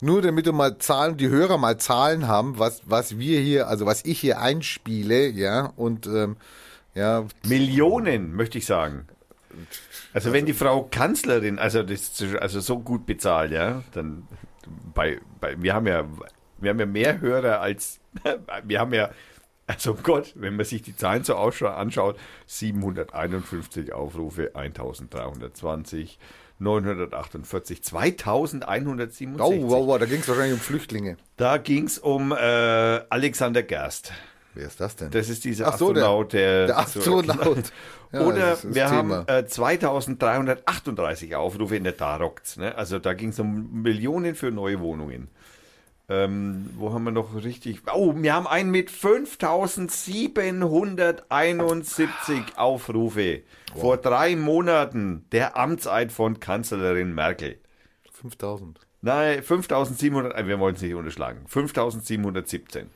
nur damit du mal Zahlen, die Hörer mal Zahlen haben, was, was wir hier, also was ich hier einspiele, ja, und ähm, ja, Millionen, möchte ich sagen. Also wenn die Frau Kanzlerin, also das also so gut bezahlt, ja, dann bei, bei wir haben ja wir haben ja mehr Hörer als wir haben ja also Gott, wenn man sich die Zahlen so anschaut, 751 Aufrufe, 1320, 948, 2167. oh, wow, wow, da ging es wahrscheinlich um Flüchtlinge. Da ging es um äh, Alexander Gerst. Wer ist das denn? Das ist dieser Ach so, der- Astronaut, der, der Astronaut. Ja, Oder wir das haben Thema. äh, 2338 Aufrufe in der Darox. Ne? Also da ging es um Millionen für neue Wohnungen. Ähm, wo haben wir noch richtig? Oh, wir haben einen mit 5771 Aufrufe. Vor drei Monaten der Amtseid von Kanzlerin Merkel. 5000. Nein, 5700, äh, wir wollen es nicht unterschlagen. 5717.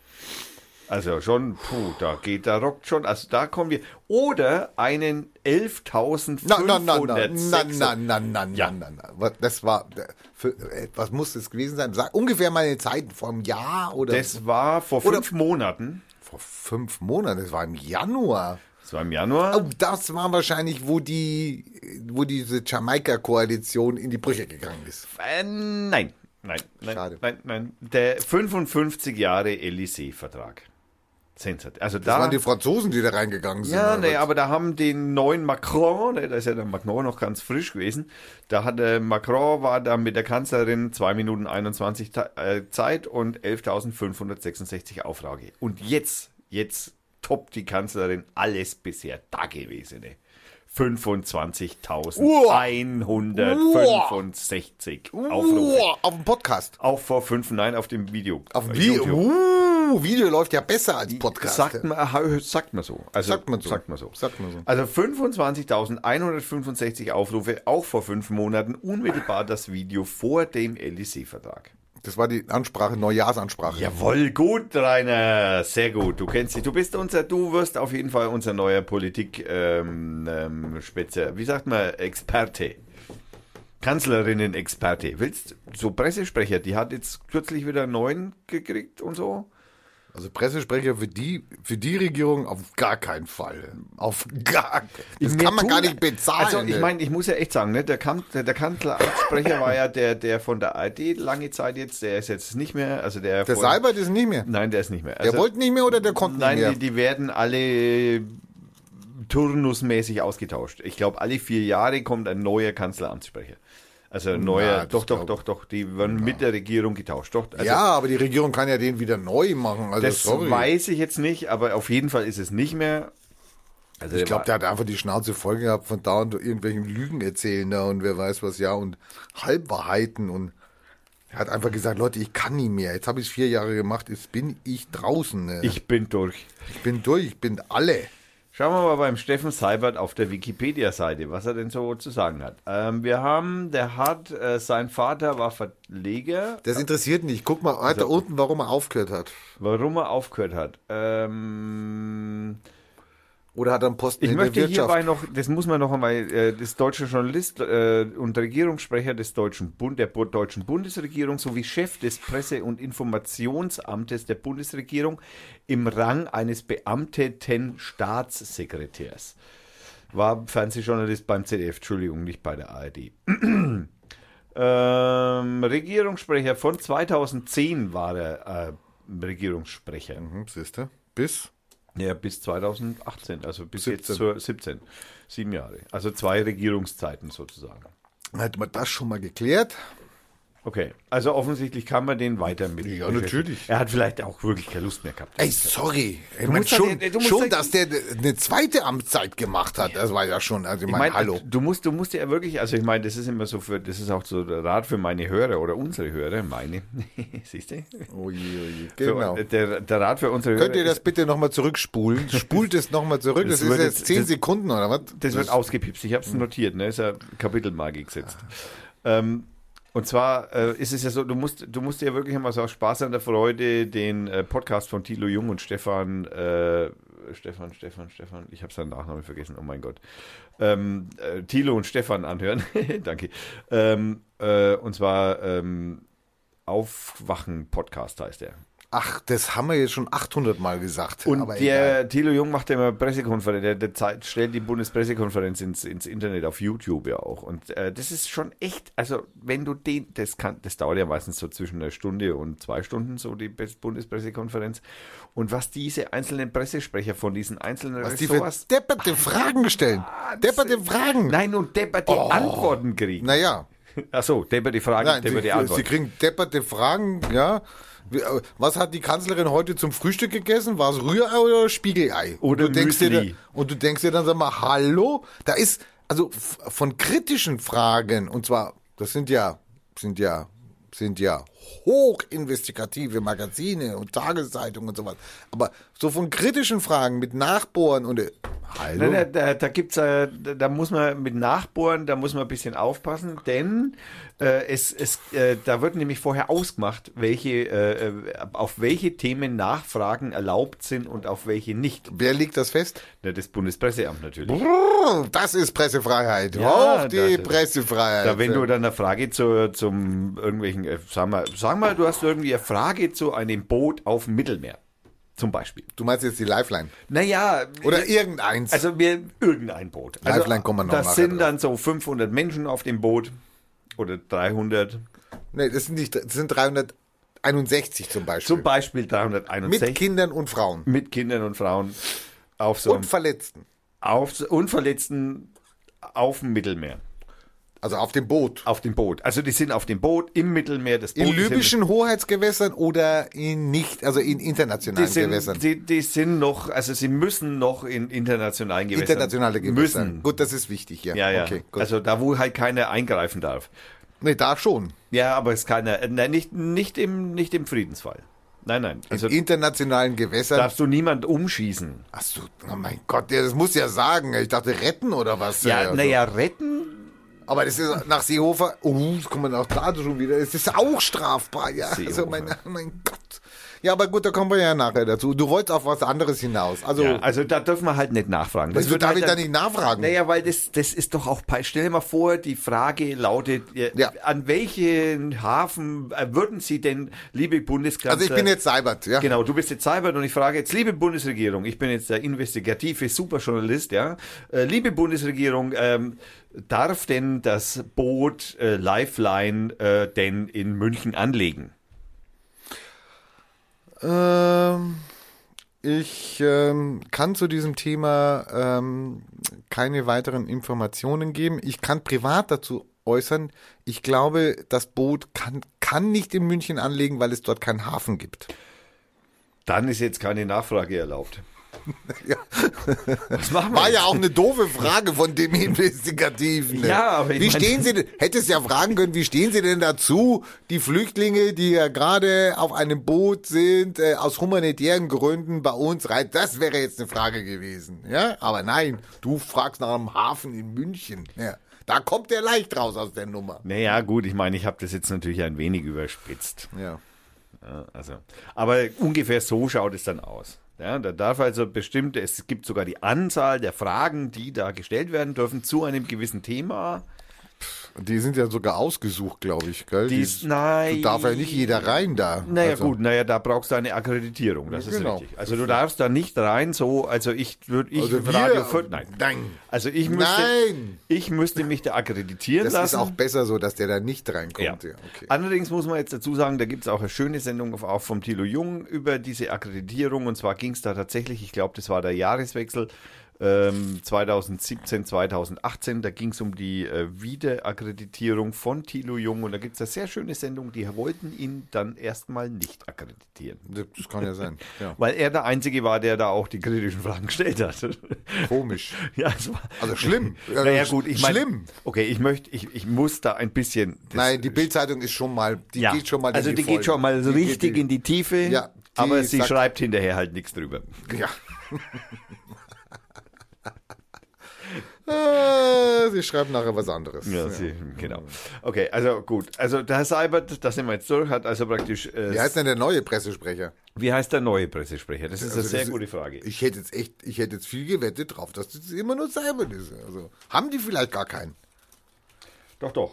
Also schon, puh, da geht, da rockt schon. Also da kommen wir. Oder einen 11.506. Na, na, na, na, na, na, na, na, Ja. na, na. Das war, für, äh, was muss das gewesen sein? Sag, ungefähr meine Zeit vor einem Jahr oder Das war vor Oder- fünf Monaten. vor fünf Monaten. Das war im Januar. Das war im Januar. Oh, das war wahrscheinlich, wo die, wo diese Jamaika-Koalition in die Brüche gegangen ist. Äh, nein. Nein, nein, Schade. nein, nein. Der 55 Jahre Élysée-Vertrag. Sensat. Also Das da. waren die Franzosen, die da reingegangen sind. Ja, nee, aber da haben den neuen Macron, ne, da ist ja der Macron noch ganz frisch gewesen, da hatte Macron war da mit der Kanzlerin 2 Minuten 21 Ta- äh, Zeit und 11.566 Auflage. Und jetzt, jetzt toppt die Kanzlerin alles bisher Dagewesene. 25.165 Aufrufe. Uah, auf dem Podcast. Auch vor fünf, nein, auf dem Video. Auf dem Äh, Video. YouTube. Uh, Video läuft ja besser als Podcast. Sagt man, sagt man so. Also, Sagt man so. Sagt man so. Sagt man so. Also 25.165 Aufrufe, auch vor fünf Monaten, unmittelbar das Video vor dem Élysée-Vertrag. Das war die Ansprache, Neujahrsansprache. Jawohl, gut, Rainer, sehr gut. Du kennst dich, du bist unser, du wirst auf jeden Fall unser neuer Politik, ähm, ähm, wie sagt man, Experte. Kanzlerinnen-Experte. Willst so Pressesprecher, die hat jetzt kürzlich wieder einen neuen gekriegt und so. Also Pressesprecher für die, für die Regierung auf gar keinen Fall. Auf gar Das kann man tun- gar nicht bezahlen. Also ich ne? meine, ich muss ja echt sagen, ne, der, Kan der, der Kanzleramtssprecher war ja der, der von der ARD lange Zeit jetzt, der ist jetzt nicht mehr, also der der Seibert ist nicht mehr. Nein, der ist nicht mehr. Der wollte nicht mehr oder der konnte Nein, nicht mehr? die, die werden alle turnusmäßig ausgetauscht. Ich glaube, alle vier Jahre kommt ein neuer Kanzleramtssprecher. Also neuer, das doch, doch, doch, doch, die werden mit der Regierung getauscht. Doch, also ja, aber die Regierung kann ja den wieder neu machen. Also das sorry. weiß ich jetzt nicht, aber auf jeden Fall ist es nicht mehr. Also ich glaube, der hat einfach die Schnauze voll gehabt von dauernd irgendwelchen Lügen erzählen da und wer weiß was, ja, und Halbwahrheiten und Er hat einfach gesagt, Leute, ich kann nie mehr. Jetzt habe ich es vier Jahre gemacht, jetzt bin ich draußen. Ne? Ich bin durch. ich bin durch, ich bin alle. Schauen wir mal beim Steffen Seibert auf der Wikipedia-Seite, was er denn so zu sagen hat. Ähm, wir haben, der hat, äh, sein Vater war Verleger. Das interessiert mich. Guck mal weiter unten, warum er aufgehört hat. Warum er aufgehört hat. Ähm, Oder hat er einen Posten ich in möchte der Wirtschaft? hierbei noch, das muss man noch einmal, äh, das deutsche Journalist äh, und Regierungssprecher des Deutschen Bund, der Bu- deutschen Bundesregierung sowie Chef des Presse- und Informationsamtes der Bundesregierung im Rang eines beamteten Staatssekretärs. War Fernsehjournalist beim ZDF, Entschuldigung, nicht bei der ARD. ähm, Regierungssprecher von 2010 war er äh, Regierungssprecher. Mhm, siehst du? Bis? Ja, bis 2018, also bis 17. jetzt zur 17. Sieben Jahre. Also zwei Regierungszeiten sozusagen. Hat man das schon mal geklärt? Okay, also offensichtlich kann man den weiter mit. Ja, natürlich. Er hat vielleicht auch wirklich keine Lust mehr gehabt. Ey, sorry. Ich Du mein, musst schon, musst schon dass der eine zweite Amtszeit gemacht hat, das war ja schon, also ich Ich meine, meine, hallo. du musst, du musst ja wirklich, also ich meine, das ist immer so für, das ist auch so der Rat für meine Hörer oder unsere Hörer, meine, siehst du? Oje. Für- Genau. Der, der Rat für unsere Könnt ihr Hörer das bitte nochmal zurückspulen? Spult es nochmal zurück. Das, Das ist jetzt jetzt- 10 das- Sekunden oder was? Das wird ausgepipst. Ich habe es notiert, ne? Ist ja Kapitelmarke gesetzt. Ähm, und zwar äh, ist es ja so, du musst, du musst dir wirklich immer so aus Spaß an der Freude den äh, Podcast von Thilo Jung und Stefan, äh, Stefan, Stefan, Stefan, ich habe seinen Nachnamen vergessen, oh mein Gott. Ähm, äh, Thilo und Stefan anhören. Danke. Ähm, äh, und zwar ähm, Aufwachen-Podcast heißt er. Ach, das haben wir jetzt schon 800 Mal gesagt. Und der Thilo Jung macht ja immer Pressekonferenz, der, der Zeit, stellt die Bundespressekonferenz ins, ins Internet auf YouTube ja auch. Und äh, das ist schon echt, also wenn du den, das kann, das dauert ja meistens so zwischen einer Stunde und zwei Stunden, so die Bundespressekonferenz. Und was diese einzelnen Pressesprecher von diesen einzelnen Was die für Ressorts, depperte Fragen stellen. Depperte Fragen. nein, und depperte Antworten kriegen. Naja. Achso, depperte Fragen, Nein, depperte sie, sie Antworten. kriegen depperte Fragen, ja. Äh, Was hat die Kanzlerin heute zum Frühstück gegessen? War es Rührei oder Spiegelei? Oder und du denkst dir, Müsli. dann- Und du denkst dir dann, sag mal, hallo? Da ist, also von kritischen Fragen, und zwar, das sind ja, sind ja, sind ja hochinvestigative Magazine und Tageszeitungen und so was. Aber so von kritischen Fragen mit Nachbohren und, äh, hallo? Nein, da, da, da gibt's, äh, da, da muss man mit Nachbohren, da muss man ein bisschen aufpassen, denn äh, es, es, äh, da wird nämlich vorher ausgemacht, welche, äh, äh, auf welche Themen Nachfragen erlaubt sind und auf welche nicht. Wer legt das fest? Ja, das Bundespresseamt natürlich. Brrr, Das ist Pressefreiheit. Ja, Auf die das Pressefreiheit. Da, wenn du dann eine Frage zu, zum irgendwelchen, äh, sag mal, sag mal, du hast irgendwie eine Frage zu einem Boot auf dem Mittelmeer. Zum Beispiel. du meinst jetzt die Lifeline. Naja. Oder irgendeins. Also wir irgendein Boot. Also, Lifeline kommen wir noch Das sind drauf. dann so 500 Menschen auf dem Boot oder 300. nee, das sind nicht, das sind 361 zum Beispiel. Zum Beispiel 361 mit Kindern und Frauen. mit Kindern und Frauen auf so Und Verletzten. auf Unverletzten auf dem Mittelmeer. Also auf dem Boot. Auf dem Boot. Also die sind auf dem Boot im Mittelmeer. Das Boot In libyschen Hoheitsgewässern oder in nicht, also in die internationalen Gewässern. sind, die, die sind noch, also sie müssen noch in internationalen Gewässern. Internationale Gewässer. Müssen. Gut, das ist wichtig, ja. Ja, ja. Okay, gut. also da, wo halt keiner eingreifen darf. nee, da schon. Ja, aber es ist keiner, äh, nein, nicht, nicht, im, nicht im Friedensfall. Nein, nein. Also in internationalen Gewässern. darfst du niemand umschießen. Ach so, oh mein Gott, ja, das muss ja sagen. Ich dachte, retten oder was? Ja, also. naja, retten. Aber das ist nach Seehofer, oh, das kommt man auch da schon wieder, es ist auch strafbar, ja. Also Seehofer. mein, mein Gott. Ja, aber gut, da kommen wir ja nachher dazu. Du wolltest auf was anderes hinaus. Also, Ja, also da dürfen wir halt nicht nachfragen. wieso darf halt ich da nicht nachfragen? Naja, weil das, das ist doch auch, stell dir mal vor, die Frage lautet, äh, Ja. an welchen Hafen äh, würden Sie denn, liebe Bundeskanzler... also ich bin jetzt Seibert, ja. Genau, du bist jetzt Seibert und ich frage jetzt, liebe Bundesregierung, ich bin jetzt der investigative Superjournalist, ja. Äh, liebe Bundesregierung, ähm, darf denn das Boot äh, Lifeline äh, denn in München anlegen? Ähm, ich ähm, kann zu diesem Thema ähm, keine weiteren Informationen geben. Ich kann privat dazu äußern, ich glaube, das Boot kann, kann nicht in München anlegen, weil es dort keinen Hafen gibt. Dann ist jetzt keine Nachfrage erlaubt. Was machen wir War jetzt? ja auch eine doofe Frage von dem Investigativen. ne? Ja, aber ich Wie stehen Sie denn, hättest ja fragen können, wie stehen Sie denn dazu, die Flüchtlinge, die ja gerade auf einem Boot sind, äh, aus humanitären Gründen bei uns rein? Das wäre jetzt eine Frage gewesen. Ja, aber nein, du fragst nach einem Hafen in München. Ja. Da kommt der leicht raus aus der Nummer. Naja, gut, ich meine, ich habe das jetzt natürlich ein wenig überspitzt. Ja. Ja, also, aber ungefähr so schaut es dann aus. Ja, da darf also bestimmt, es gibt sogar die Anzahl der Fragen, die da gestellt werden dürfen zu einem gewissen Thema. Die sind ja sogar ausgesucht, glaube ich, gell? Die ist- nein. Da darf ja nicht jeder rein da. Naja Also, gut, naja, da brauchst du eine Akkreditierung, das ist Genau. richtig. Also du darfst da nicht rein, so, also ich würde, ich Also wir- Radio Fürth, nein. Nein. Also ich müsste, Nein. ich müsste mich da akkreditieren Das lassen. ist auch besser so, dass der da nicht reinkommt. Ja. Ja. okay. Allerdings muss man jetzt dazu sagen, da gibt es auch eine schöne Sendung auf, auch vom Thilo Jung über diese Akkreditierung. Und zwar ging es da tatsächlich, ich glaube, das war der Jahreswechsel ähm, 2017, 2018. Da ging es um die äh, Wiederakkreditierung von Thilo Jung. Und da gibt es eine sehr schöne Sendung, die wollten ihn dann erstmal nicht akkreditieren. Das kann ja sein. Ja. Weil er der Einzige war, der da auch die kritischen Fragen gestellt hat. Komisch. ja, es war, Also schlimm. naja, gut, ich meine. Schlimm. Okay, ich möchte, ich, ich muss da ein bisschen. Nein, die Bildzeitung ist schon mal, die ja. geht schon mal Also die, die geht schon mal Die richtig die- in die Tiefe, Ja, aber sie schreibt hinterher halt nichts drüber. Ja. Äh, Sie schreibt nachher was anderes. Ja, Sie, genau. Okay, also gut. Also der Herr Seibert, da sind wir jetzt durch, hat also praktisch. Äh, Wie heißt denn der neue Pressesprecher? wie heißt der neue Pressesprecher? Das ist eine Also sehr das- gute Frage. Ich hätte jetzt echt, ich hätte jetzt viel gewettet drauf, dass das immer nur Seibert ist. Also haben die vielleicht gar keinen. doch, doch.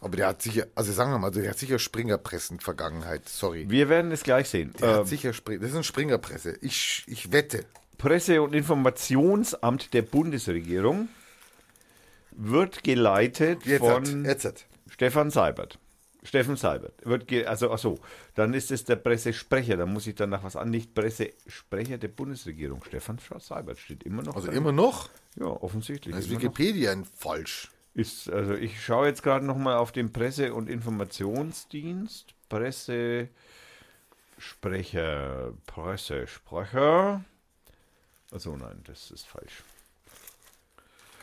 Aber der hat sicher, also sagen wir mal, der hat sicher Springerpressen-Vergangenheit. Sorry. Wir werden es gleich sehen. Der Ähm, hat sicher Spring, das ist ein Springerpresse. Ich, ich wette. Presse- und Informationsamt der Bundesregierung wird geleitet Jetzt von jetzt hat. Stefan Seibert. Steffen Seibert. Wird also, ach so, dann ist es der Pressesprecher. Da muss ich dann nach was an. Nicht Pressesprecher der Bundesregierung. Stefan Seibert steht immer noch. Also da. immer noch? Ja, offensichtlich. Da ist noch. Wikipedia ein falsch. Ist, also ich schaue jetzt gerade nochmal auf den Presse- und Informationsdienst. Pressesprecher. Pressesprecher. Also nein, das ist falsch.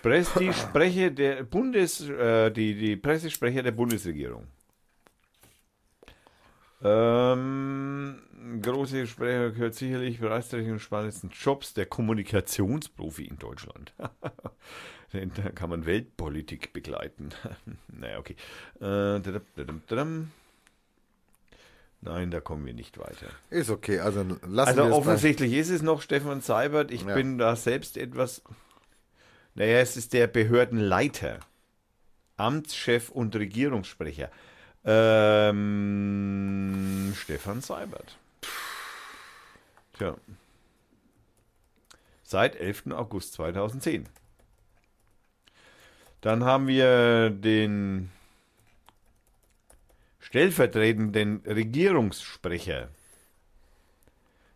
Press, die Sprecher der Bundes, äh, die, die Pressesprecher der Bundesregierung. Ähm, große Sprecher gehört sicherlich bereitsträchtigen und spannendsten Jobs der Kommunikationsprofi in Deutschland. Da kann man Weltpolitik begleiten. naja, okay. Äh, dadam, dadam, dadam. Nein, da kommen wir nicht weiter. Ist okay, also lassen Also wir bei. offensichtlich ist es noch Stefan Seibert. Ich Ja. bin da selbst etwas. Naja, es ist der Behördenleiter, Amtschef und Regierungssprecher. Ähm, Stefan Seibert. Tja. Seit 11. August 2010. Dann haben wir den stellvertretenden Regierungssprecher.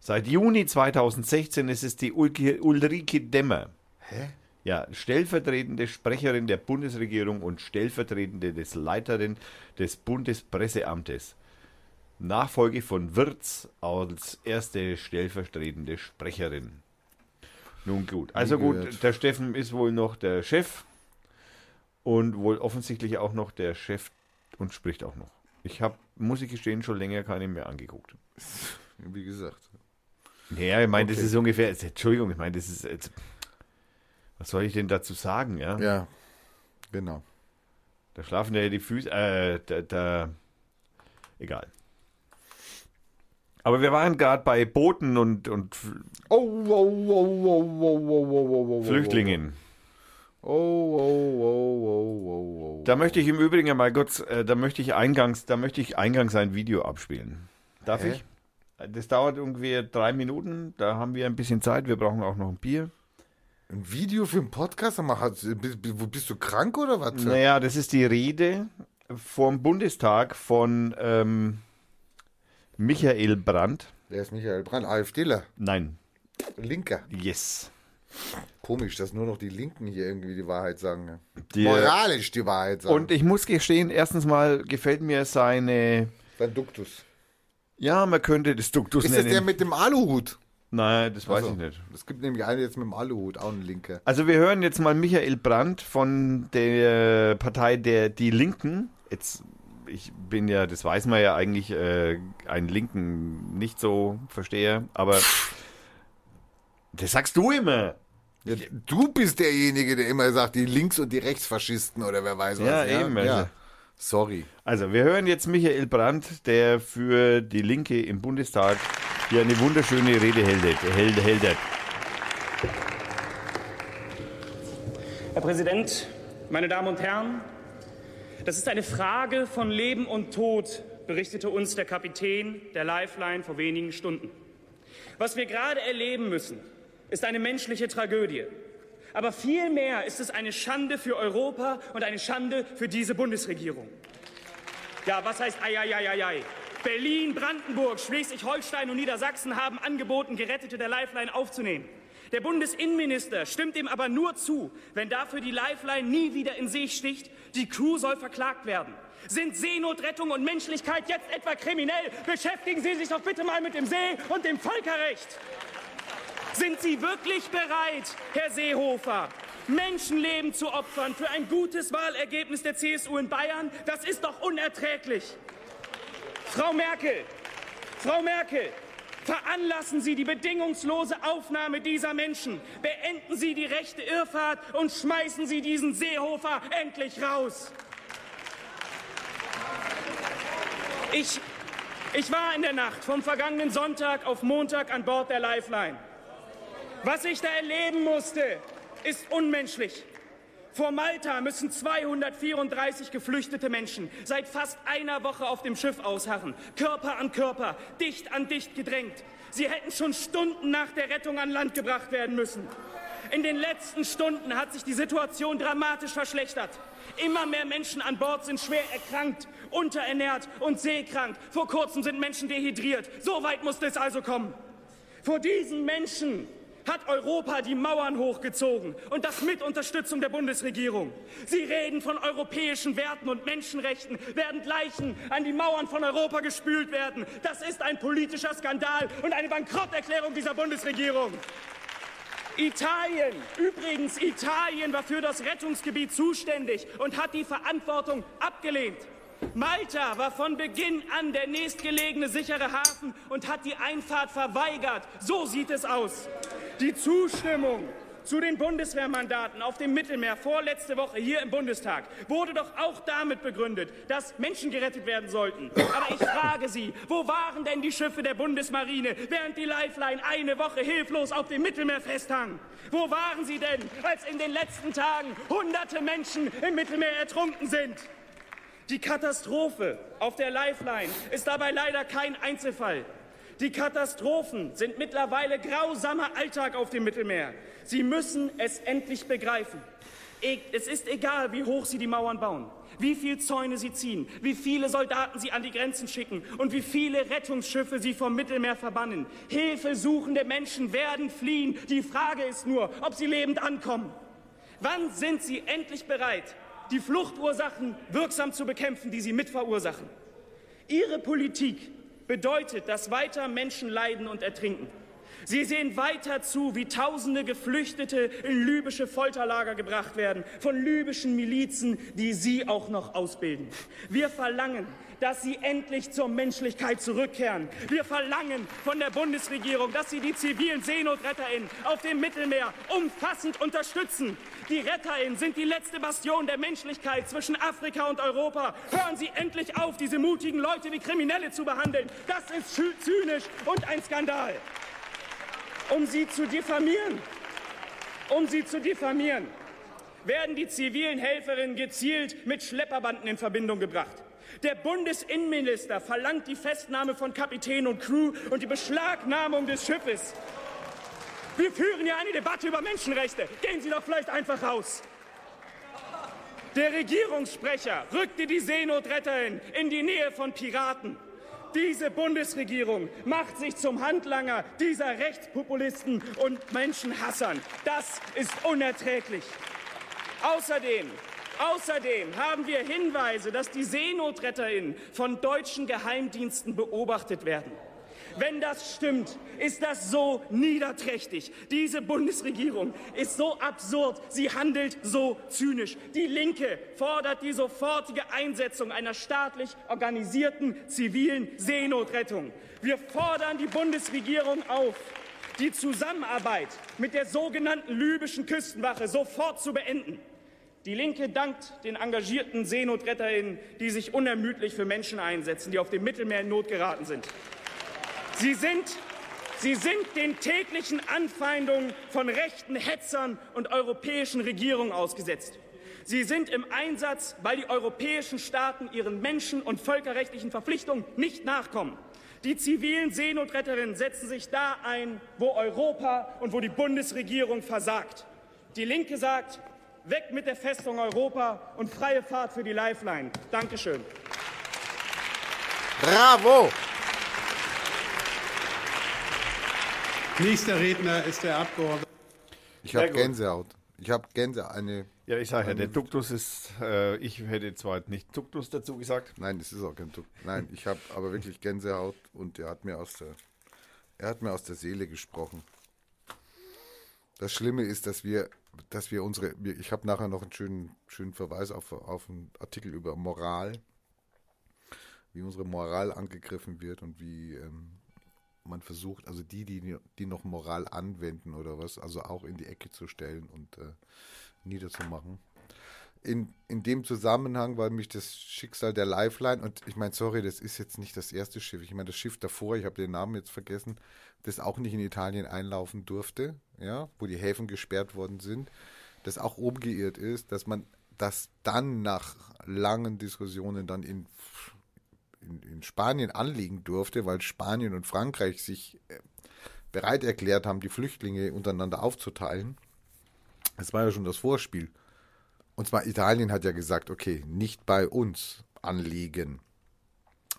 Seit Juni 2016 ist es die Ulrike Demmer. Hä? Ja, stellvertretende Sprecherin der Bundesregierung und stellvertretende des Leiterin des Bundespresseamtes. Nachfolge von Wirz als erste stellvertretende Sprecherin. Nun gut, also gut, der Steffen ist wohl noch der Chef und wohl offensichtlich auch noch der Chef und spricht auch noch. Ich habe, muss ich gestehen, schon länger keine mehr angeguckt. Wie gesagt. Ja, ich meine, das Okay. ist ungefähr, Entschuldigung, ich meine, das ist, jetzt- was soll ich denn dazu sagen, ja? Ja, genau. Da schlafen ja die Füße, äh, da, da egal. Aber wir waren gerade bei Booten und, und oh, oh, oh, oh, oh, oh, oh, oh, oh, Flüchtlingen. Da möchte ich im Übrigen ja mal kurz, äh, da möchte ich eingangs, da möchte ich eingangs ein Video abspielen. Darf Hä? ich? Das dauert ungefähr drei Minuten, da haben wir ein bisschen Zeit, wir brauchen auch noch ein Bier. Ein Video für einen Podcast? Bist, du krank oder was? Naja, das ist die Rede vom Bundestag von ähm, Michael Brandt. Wer ist Michael Brandt? AfDler. Nein, Linker. yes. Komisch, dass nur noch die Linken hier irgendwie die Wahrheit sagen. Die- Moralisch die Wahrheit sagen. Und ich muss gestehen, erstens mal gefällt mir seine, Sein Duktus. ja, man könnte das Duktus Ist das nennen. der mit dem Aluhut? Nein, das weiß Also, ich nicht. Es gibt nämlich eine jetzt mit dem Aluhut, auch eine Linke. Also wir hören jetzt mal Michael Brandt von der Partei der Die Linken. Jetzt, ich bin ja, das weiß man ja eigentlich, äh, einen Linken nicht so verstehe, aber das sagst du immer. Ja, du bist derjenige, der immer sagt, die Links- und die Rechtsfaschisten oder wer weiß was. Ja, eben, also. Ja. Sorry. Also wir hören jetzt Michael Brandt, der für Die Linke im Bundestag hier eine wunderschöne Rede hält. hält. Herr Präsident, meine Damen und Herren, das ist eine Frage von Leben und Tod, berichtete uns der Kapitän der Lifeline vor wenigen Stunden. Was wir gerade erleben müssen, ist eine menschliche Tragödie. Aber vielmehr ist es eine Schande für Europa und eine Schande für diese Bundesregierung. Ja, was heißt ei, ei, ei, ei, ei? Berlin, Brandenburg, Schleswig-Holstein und Niedersachsen haben angeboten, Gerettete der Lifeline aufzunehmen. Der Bundesinnenminister stimmt dem aber nur zu, wenn dafür die Lifeline nie wieder in See sticht. Die Crew soll verklagt werden. Sind Seenotrettung und Menschlichkeit jetzt etwa kriminell? Beschäftigen Sie sich doch bitte mal mit dem See und dem Völkerrecht. Sind Sie wirklich bereit, Herr Seehofer, Menschenleben zu opfern für ein gutes Wahlergebnis der CSU in Bayern? Das ist doch unerträglich. Frau Merkel, Frau Merkel, veranlassen Sie die bedingungslose Aufnahme dieser Menschen. Beenden Sie die rechte Irrfahrt und schmeißen Sie diesen Seehofer endlich raus. Ich, ich war in der Nacht vom vergangenen Sonntag auf Montag an Bord der Lifeline. Was ich da erleben musste, ist unmenschlich. Vor Malta müssen 234 geflüchtete Menschen seit fast einer Woche auf dem Schiff ausharren, Körper an Körper, dicht an dicht gedrängt. Sie hätten schon Stunden nach der Rettung an Land gebracht werden müssen. In den letzten Stunden hat sich die Situation dramatisch verschlechtert. Immer mehr Menschen an Bord sind schwer erkrankt, unterernährt und seekrank. Vor kurzem sind Menschen dehydriert. So weit musste es also kommen. Vor diesen Menschen hat Europa die Mauern hochgezogen und das mit Unterstützung der Bundesregierung. Sie reden von europäischen Werten und Menschenrechten, während Leichen an die Mauern von Europa gespült werden. Das ist ein politischer Skandal und eine Bankrotterklärung dieser Bundesregierung. Italien, übrigens Italien war für das Rettungsgebiet zuständig und hat die Verantwortung abgelehnt. Malta war von Beginn an der nächstgelegene sichere Hafen und hat die Einfahrt verweigert. So sieht es aus. Die Zustimmung zu den Bundeswehrmandaten auf dem Mittelmeer vorletzte Woche hier im Bundestag wurde doch auch damit begründet, dass Menschen gerettet werden sollten. Aber ich frage Sie, wo waren denn die Schiffe der Bundesmarine, während die Lifeline eine Woche hilflos auf dem Mittelmeer festhang? Wo waren sie denn, als in den letzten Tagen hunderte Menschen im Mittelmeer ertrunken sind? Die Katastrophe auf der Lifeline ist dabei leider kein Einzelfall. Die Katastrophen sind mittlerweile grausamer Alltag auf dem Mittelmeer. Sie müssen es endlich begreifen. E- Es ist egal, wie hoch Sie die Mauern bauen, wie viel Zäune Sie ziehen, wie viele Soldaten Sie an die Grenzen schicken und wie viele Rettungsschiffe Sie vom Mittelmeer verbannen. Hilfesuchende Menschen werden fliehen. Die Frage ist nur, ob sie lebend ankommen. Wann sind Sie endlich bereit, die Fluchtursachen wirksam zu bekämpfen, die Sie mitverursachen? Ihre Politik bedeutet, dass weiter Menschen leiden und ertrinken. Sie sehen weiter zu, wie tausende Geflüchtete in libysche Folterlager gebracht werden, von libyschen Milizen, die Sie auch noch ausbilden. Wir verlangen, dass Sie endlich zur Menschlichkeit zurückkehren. Wir verlangen von der Bundesregierung, dass sie die zivilen SeenotretterInnen auf dem Mittelmeer umfassend unterstützen. Die RetterInnen sind die letzte Bastion der Menschlichkeit zwischen Afrika und Europa. Hören Sie endlich auf, diese mutigen Leute wie Kriminelle zu behandeln. Das ist zy- zynisch und ein Skandal. Um sie zu diffamieren, um sie zu diffamieren, werden die zivilen Helferinnen gezielt mit Schlepperbanden in Verbindung gebracht. Der Bundesinnenminister verlangt die Festnahme von Kapitän und Crew und die Beschlagnahmung des Schiffes. Wir führen ja eine Debatte über Menschenrechte. Gehen Sie doch vielleicht einfach raus. Der Regierungssprecher rückte die Seenotretterin in die Nähe von Piraten. Diese Bundesregierung macht sich zum Handlanger dieser Rechtspopulisten und Menschenhassern. Das ist unerträglich. Außerdem, außerdem haben wir Hinweise, dass die SeenotretterInnen von deutschen Geheimdiensten beobachtet werden. Wenn das stimmt, ist das so niederträchtig. Diese Bundesregierung ist so absurd, sie handelt so zynisch. Die Linke fordert die sofortige Einsetzung einer staatlich organisierten zivilen Seenotrettung. Wir fordern die Bundesregierung auf, die Zusammenarbeit mit der sogenannten libyschen Küstenwache sofort zu beenden. Die Linke dankt den engagierten SeenotretterInnen, die sich unermüdlich für Menschen einsetzen, die auf dem Mittelmeer in Not geraten sind. Sie sind, sie sind den täglichen Anfeindungen von rechten Hetzern und europäischen Regierungen ausgesetzt. Sie sind im Einsatz, weil die europäischen Staaten ihren menschen- und völkerrechtlichen Verpflichtungen nicht nachkommen. Die zivilen Seenotretterinnen setzen sich da ein, wo Europa und wo die Bundesregierung versagt. Die Linke sagt, weg mit der Festung Europa und freie Fahrt für die Lifeline. Dankeschön. Bravo! Nächster Redner ist der Abgeordnete. Ich habe. Gänsehaut. Ich habe Gänsehaut. Eine. Ja, ich sage ja, der Duktus ist, äh, ich hätte zwar nicht Duktus dazu gesagt. Nein, es ist auch kein Tuck. Nein, ich habe aber wirklich Gänsehaut und er hat mir aus der, er hat mir aus der Seele gesprochen. Das Schlimme ist, dass wir, dass wir unsere, ich habe nachher noch einen schönen, schönen Verweis auf, auf einen Artikel über Moral, wie unsere Moral angegriffen wird und wie ähm, man versucht, also die, die, die noch Moral anwenden oder was, also auch in die Ecke zu stellen und äh, niederzumachen. In, in dem Zusammenhang, weil mich das Schicksal der Lifeline, und ich meine, sorry, das ist jetzt nicht das erste Schiff. Ich meine, das Schiff davor, ich habe den Namen jetzt vergessen, das auch nicht in Italien einlaufen durfte, ja, wo die Häfen gesperrt worden sind, das auch umgeirrt ist, dass man das dann nach langen Diskussionen dann in in, in Spanien anlegen durfte, weil Spanien und Frankreich sich äh, bereit erklärt haben, die Flüchtlinge untereinander aufzuteilen. Das war ja schon das Vorspiel. Und zwar Italien hat ja gesagt, okay, nicht bei uns anlegen.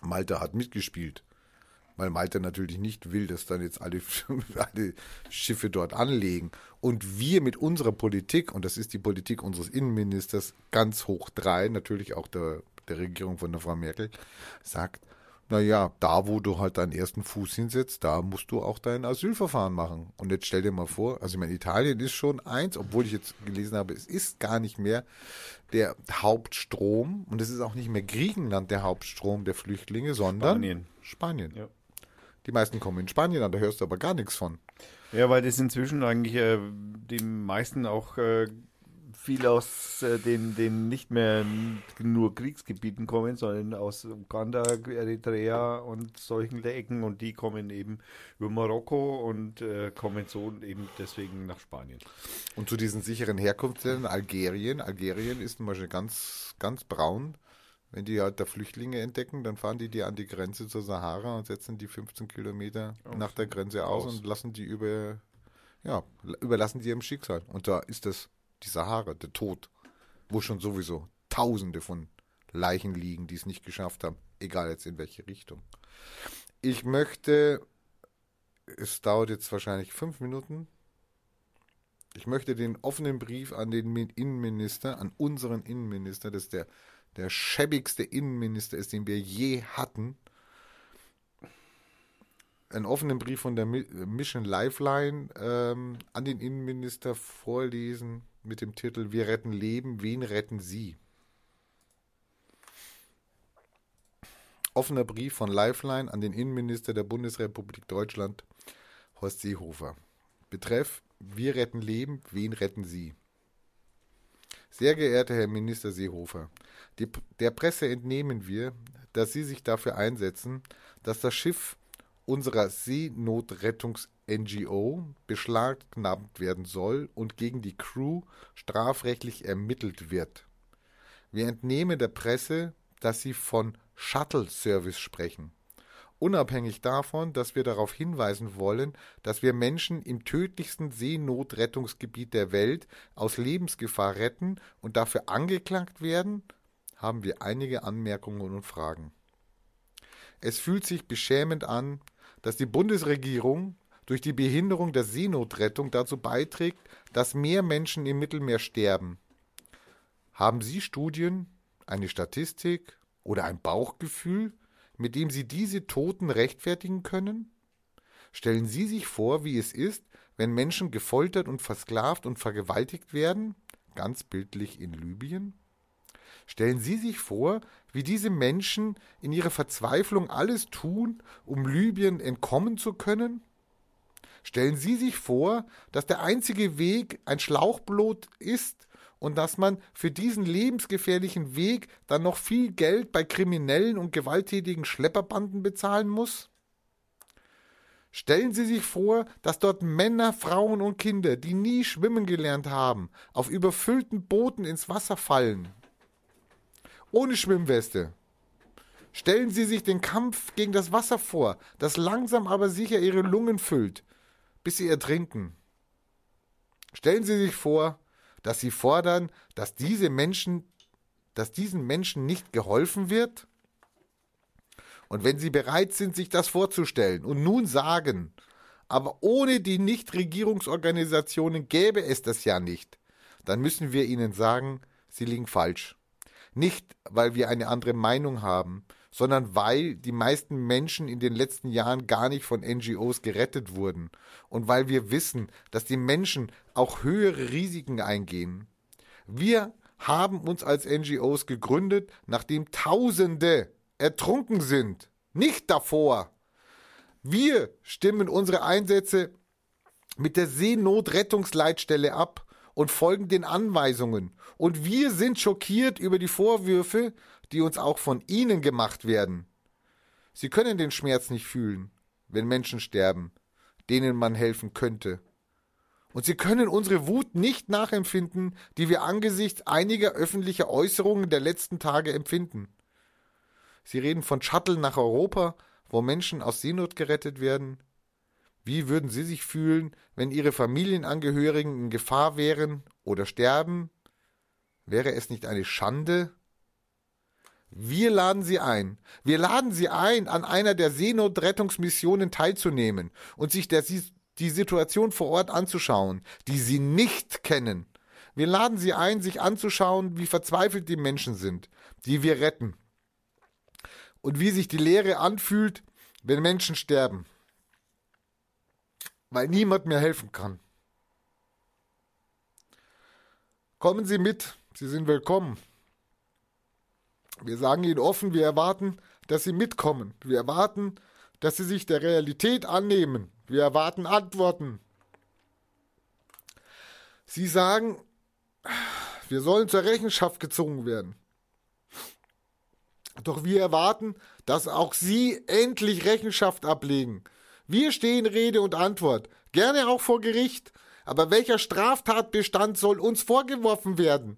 Malta hat mitgespielt, weil Malta natürlich nicht will, dass dann jetzt alle, alle Schiffe dort anlegen. Und wir mit unserer Politik, und das ist die Politik unseres Innenministers ganz hoch drei, natürlich auch der, der Regierung von der Frau Merkel, sagt, naja, da wo du halt deinen ersten Fuß hinsetzt, da musst du auch dein Asylverfahren machen. Und jetzt stell dir mal vor, also ich meine, Italien ist schon eins, obwohl ich jetzt gelesen habe, es ist gar nicht mehr der Hauptstrom und es ist auch nicht mehr Griechenland der Hauptstrom der Flüchtlinge, sondern Spanien. Spanien. Ja. Die meisten kommen in Spanien an, da hörst du aber gar nichts von. Ja, weil das inzwischen eigentlich äh, die meisten auch äh, viel aus äh, den, den nicht mehr nur Kriegsgebieten kommen, sondern aus Uganda, Eritrea und solchen Ecken und die kommen eben über Marokko und äh, kommen so eben deswegen nach Spanien. Und zu diesen sicheren Herkunftsländern, Algerien. Algerien ist zum Beispiel ganz, ganz braun. Wenn die halt da Flüchtlinge entdecken, dann fahren die die an die Grenze zur Sahara und setzen die 15 Kilometer nach der Grenze aus, aus. und lassen die über, ja, überlassen die ihrem Schicksal. Und da ist das die Sahara, der Tod, wo schon sowieso Tausende von Leichen liegen, die es nicht geschafft haben, egal jetzt in welche Richtung. Ich möchte, es dauert jetzt wahrscheinlich fünf Minuten, ich möchte den offenen Brief an den Min- Innenminister, an unseren Innenminister, das ist der, der schäbigste Innenminister ist, den wir je hatten, einen offenen Brief von der Mi- Mission Lifeline ähm, an den Innenminister vorlesen mit dem Titel Wir retten Leben, wen retten Sie? Offener Brief von Lifeline an den Innenminister der Bundesrepublik Deutschland, Horst Seehofer. Betreff Wir retten Leben, wen retten Sie? Sehr geehrter Herr Minister Seehofer, die, der Presse entnehmen wir, dass Sie sich dafür einsetzen, dass das Schiff unserer Seenotrettungs-NGO beschlagnahmt werden soll und gegen die Crew strafrechtlich ermittelt wird. Wir entnehmen der Presse, dass Sie von Shuttle-Service sprechen. Unabhängig davon, dass wir darauf hinweisen wollen, dass wir Menschen im tödlichsten Seenotrettungsgebiet der Welt aus Lebensgefahr retten und dafür angeklagt werden, haben wir einige Anmerkungen und Fragen. Es fühlt sich beschämend an, dass die Bundesregierung durch die Behinderung der Seenotrettung dazu beiträgt, dass mehr Menschen im Mittelmeer sterben. Haben Sie Studien, eine Statistik oder ein Bauchgefühl, mit dem Sie diese Toten rechtfertigen können? Stellen Sie sich vor, wie es ist, wenn Menschen gefoltert und versklavt und vergewaltigt werden, ganz bildlich in Libyen? Stellen Sie sich vor, wie diese Menschen in ihrer Verzweiflung alles tun, um Libyen entkommen zu können? Stellen Sie sich vor, dass der einzige Weg ein Schlauchboot ist und dass man für diesen lebensgefährlichen Weg dann noch viel Geld bei kriminellen und gewalttätigen Schlepperbanden bezahlen muss? Stellen Sie sich vor, dass dort Männer, Frauen und Kinder, die nie schwimmen gelernt haben, auf überfüllten Booten ins Wasser fallen. Ohne Schwimmweste. Stellen Sie sich den Kampf gegen das Wasser vor, das langsam aber sicher Ihre Lungen füllt, bis Sie ertrinken. Stellen Sie sich vor, dass Sie fordern, dass diese Menschen, dass diesen Menschen nicht geholfen wird? Und wenn Sie bereit sind, sich das vorzustellen und nun sagen, aber ohne die Nichtregierungsorganisationen gäbe es das ja nicht, dann müssen wir Ihnen sagen, Sie liegen falsch. Nicht, weil wir eine andere Meinung haben, sondern weil die meisten Menschen in den letzten Jahren gar nicht von NGOs gerettet wurden und weil wir wissen, dass die Menschen auch höhere Risiken eingehen. Wir haben uns als NGOs gegründet, nachdem Tausende ertrunken sind, nicht davor. Wir stimmen unsere Einsätze mit der Seenotrettungsleitstelle ab und folgen den Anweisungen. Und wir sind schockiert über die Vorwürfe, die uns auch von Ihnen gemacht werden. Sie können den Schmerz nicht fühlen, wenn Menschen sterben, denen man helfen könnte. Und sie können unsere Wut nicht nachempfinden, die wir angesichts einiger öffentlicher Äußerungen der letzten Tage empfinden. Sie reden von Shuttle nach Europa, wo Menschen aus Seenot gerettet werden. Wie würden Sie sich fühlen, wenn Ihre Familienangehörigen in Gefahr wären oder sterben? Wäre es nicht eine Schande? Wir laden Sie ein. Wir laden Sie ein, an einer der Seenotrettungsmissionen teilzunehmen und sich der, die Situation vor Ort anzuschauen, die Sie nicht kennen. Wir laden Sie ein, sich anzuschauen, wie verzweifelt die Menschen sind, die wir retten und wie sich die Leere anfühlt, wenn Menschen sterben, weil niemand mehr helfen kann. Kommen Sie mit, Sie sind willkommen. Wir sagen Ihnen offen, wir erwarten, dass Sie mitkommen. Wir erwarten, dass Sie sich der Realität annehmen. Wir erwarten Antworten. Sie sagen, wir sollen zur Rechenschaft gezogen werden. Doch wir erwarten, dass auch Sie endlich Rechenschaft ablegen. Wir stehen Rede und Antwort, gerne auch vor Gericht. Aber welcher Straftatbestand soll uns vorgeworfen werden?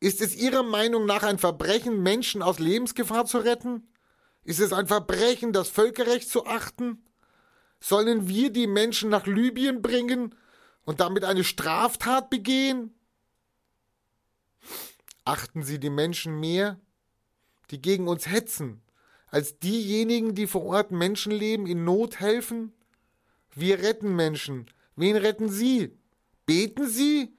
Ist es Ihrer Meinung nach ein Verbrechen, Menschen aus Lebensgefahr zu retten? Ist es ein Verbrechen, das Völkerrecht zu achten? Sollen wir die Menschen nach Libyen bringen und damit eine Straftat begehen? Achten Sie die Menschen mehr die gegen uns hetzen, als diejenigen, die vor Ort Menschenleben in Not helfen? Wir retten Menschen. Wen retten Sie? Beten Sie?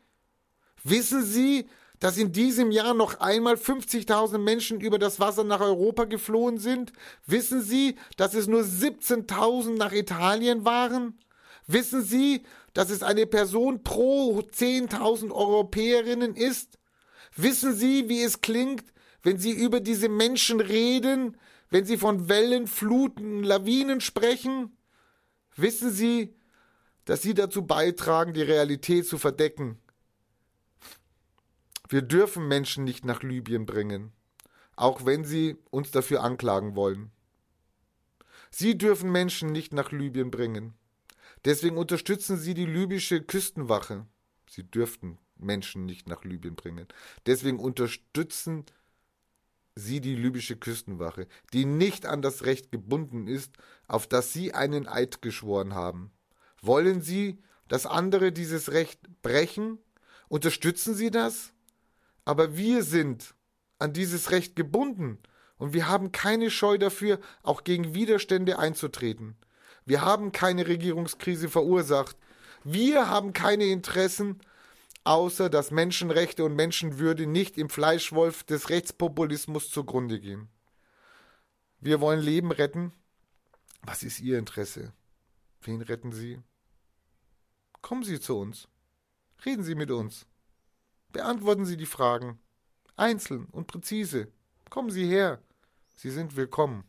Wissen Sie, dass in diesem Jahr noch einmal 50.000 Menschen über das Wasser nach Europa geflohen sind? Wissen Sie, dass es nur 17.000 nach Italien waren? Wissen Sie, dass es eine Person pro 10.000 Europäerinnen ist? Wissen Sie, wie es klingt, wenn Sie über diese Menschen reden, wenn Sie von Wellen, Fluten, Lawinen sprechen? Wissen Sie, dass Sie dazu beitragen, die Realität zu verdecken? Wir dürfen Menschen nicht nach Libyen bringen, auch wenn Sie uns dafür anklagen wollen. Sie dürfen Menschen nicht nach Libyen bringen. Deswegen unterstützen Sie die libysche Küstenwache. Sie dürften Menschen nicht nach Libyen bringen. Deswegen unterstützen Sie die libysche Küstenwache, die nicht an das Recht gebunden ist, auf das sie einen Eid geschworen haben. Wollen sie, dass andere dieses Recht brechen? Unterstützen sie das? Aber wir sind an dieses Recht gebunden und wir haben keine Scheu dafür, auch gegen Widerstände einzutreten. Wir haben keine Regierungskrise verursacht. Wir haben keine Interessen, außer dass Menschenrechte und Menschenwürde nicht im Fleischwolf des Rechtspopulismus zugrunde gehen. Wir wollen Leben retten. Was ist Ihr Interesse? Wen retten Sie? Kommen Sie zu uns. Reden Sie mit uns. Beantworten Sie die Fragen. Einzeln und präzise. Kommen Sie her. Sie sind willkommen.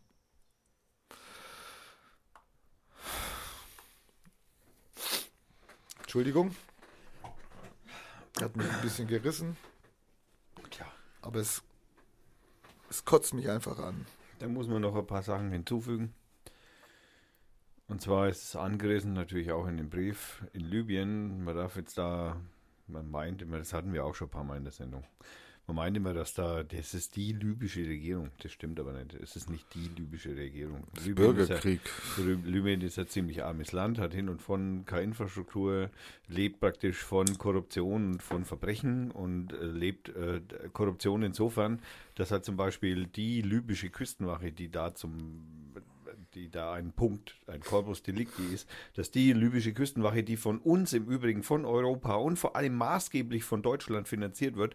Entschuldigung. Hat mich ein bisschen gerissen. Aber es, es kotzt mich einfach an. Da muss man noch ein paar Sachen hinzufügen. Und zwar ist es angerissen, natürlich auch in dem Brief in Libyen. Man darf jetzt da, man meint immer, das hatten wir auch schon ein paar Mal in der Sendung. Man meint immer, dass da, das ist die libysche Regierung. Das stimmt aber nicht. Es ist nicht die libysche Regierung. Libyen Bürgerkrieg. Ist ja, Libyen ist ein ziemlich armes Land, hat hin und von keine Infrastruktur, lebt praktisch von Korruption und von Verbrechen und äh, lebt äh, Korruption insofern, dass halt zum Beispiel die libysche Küstenwache, die da zum die da ein Punkt, ein Corpus Delicti ist, dass die libysche Küstenwache, die von uns im Übrigen, von Europa und vor allem maßgeblich von Deutschland finanziert wird,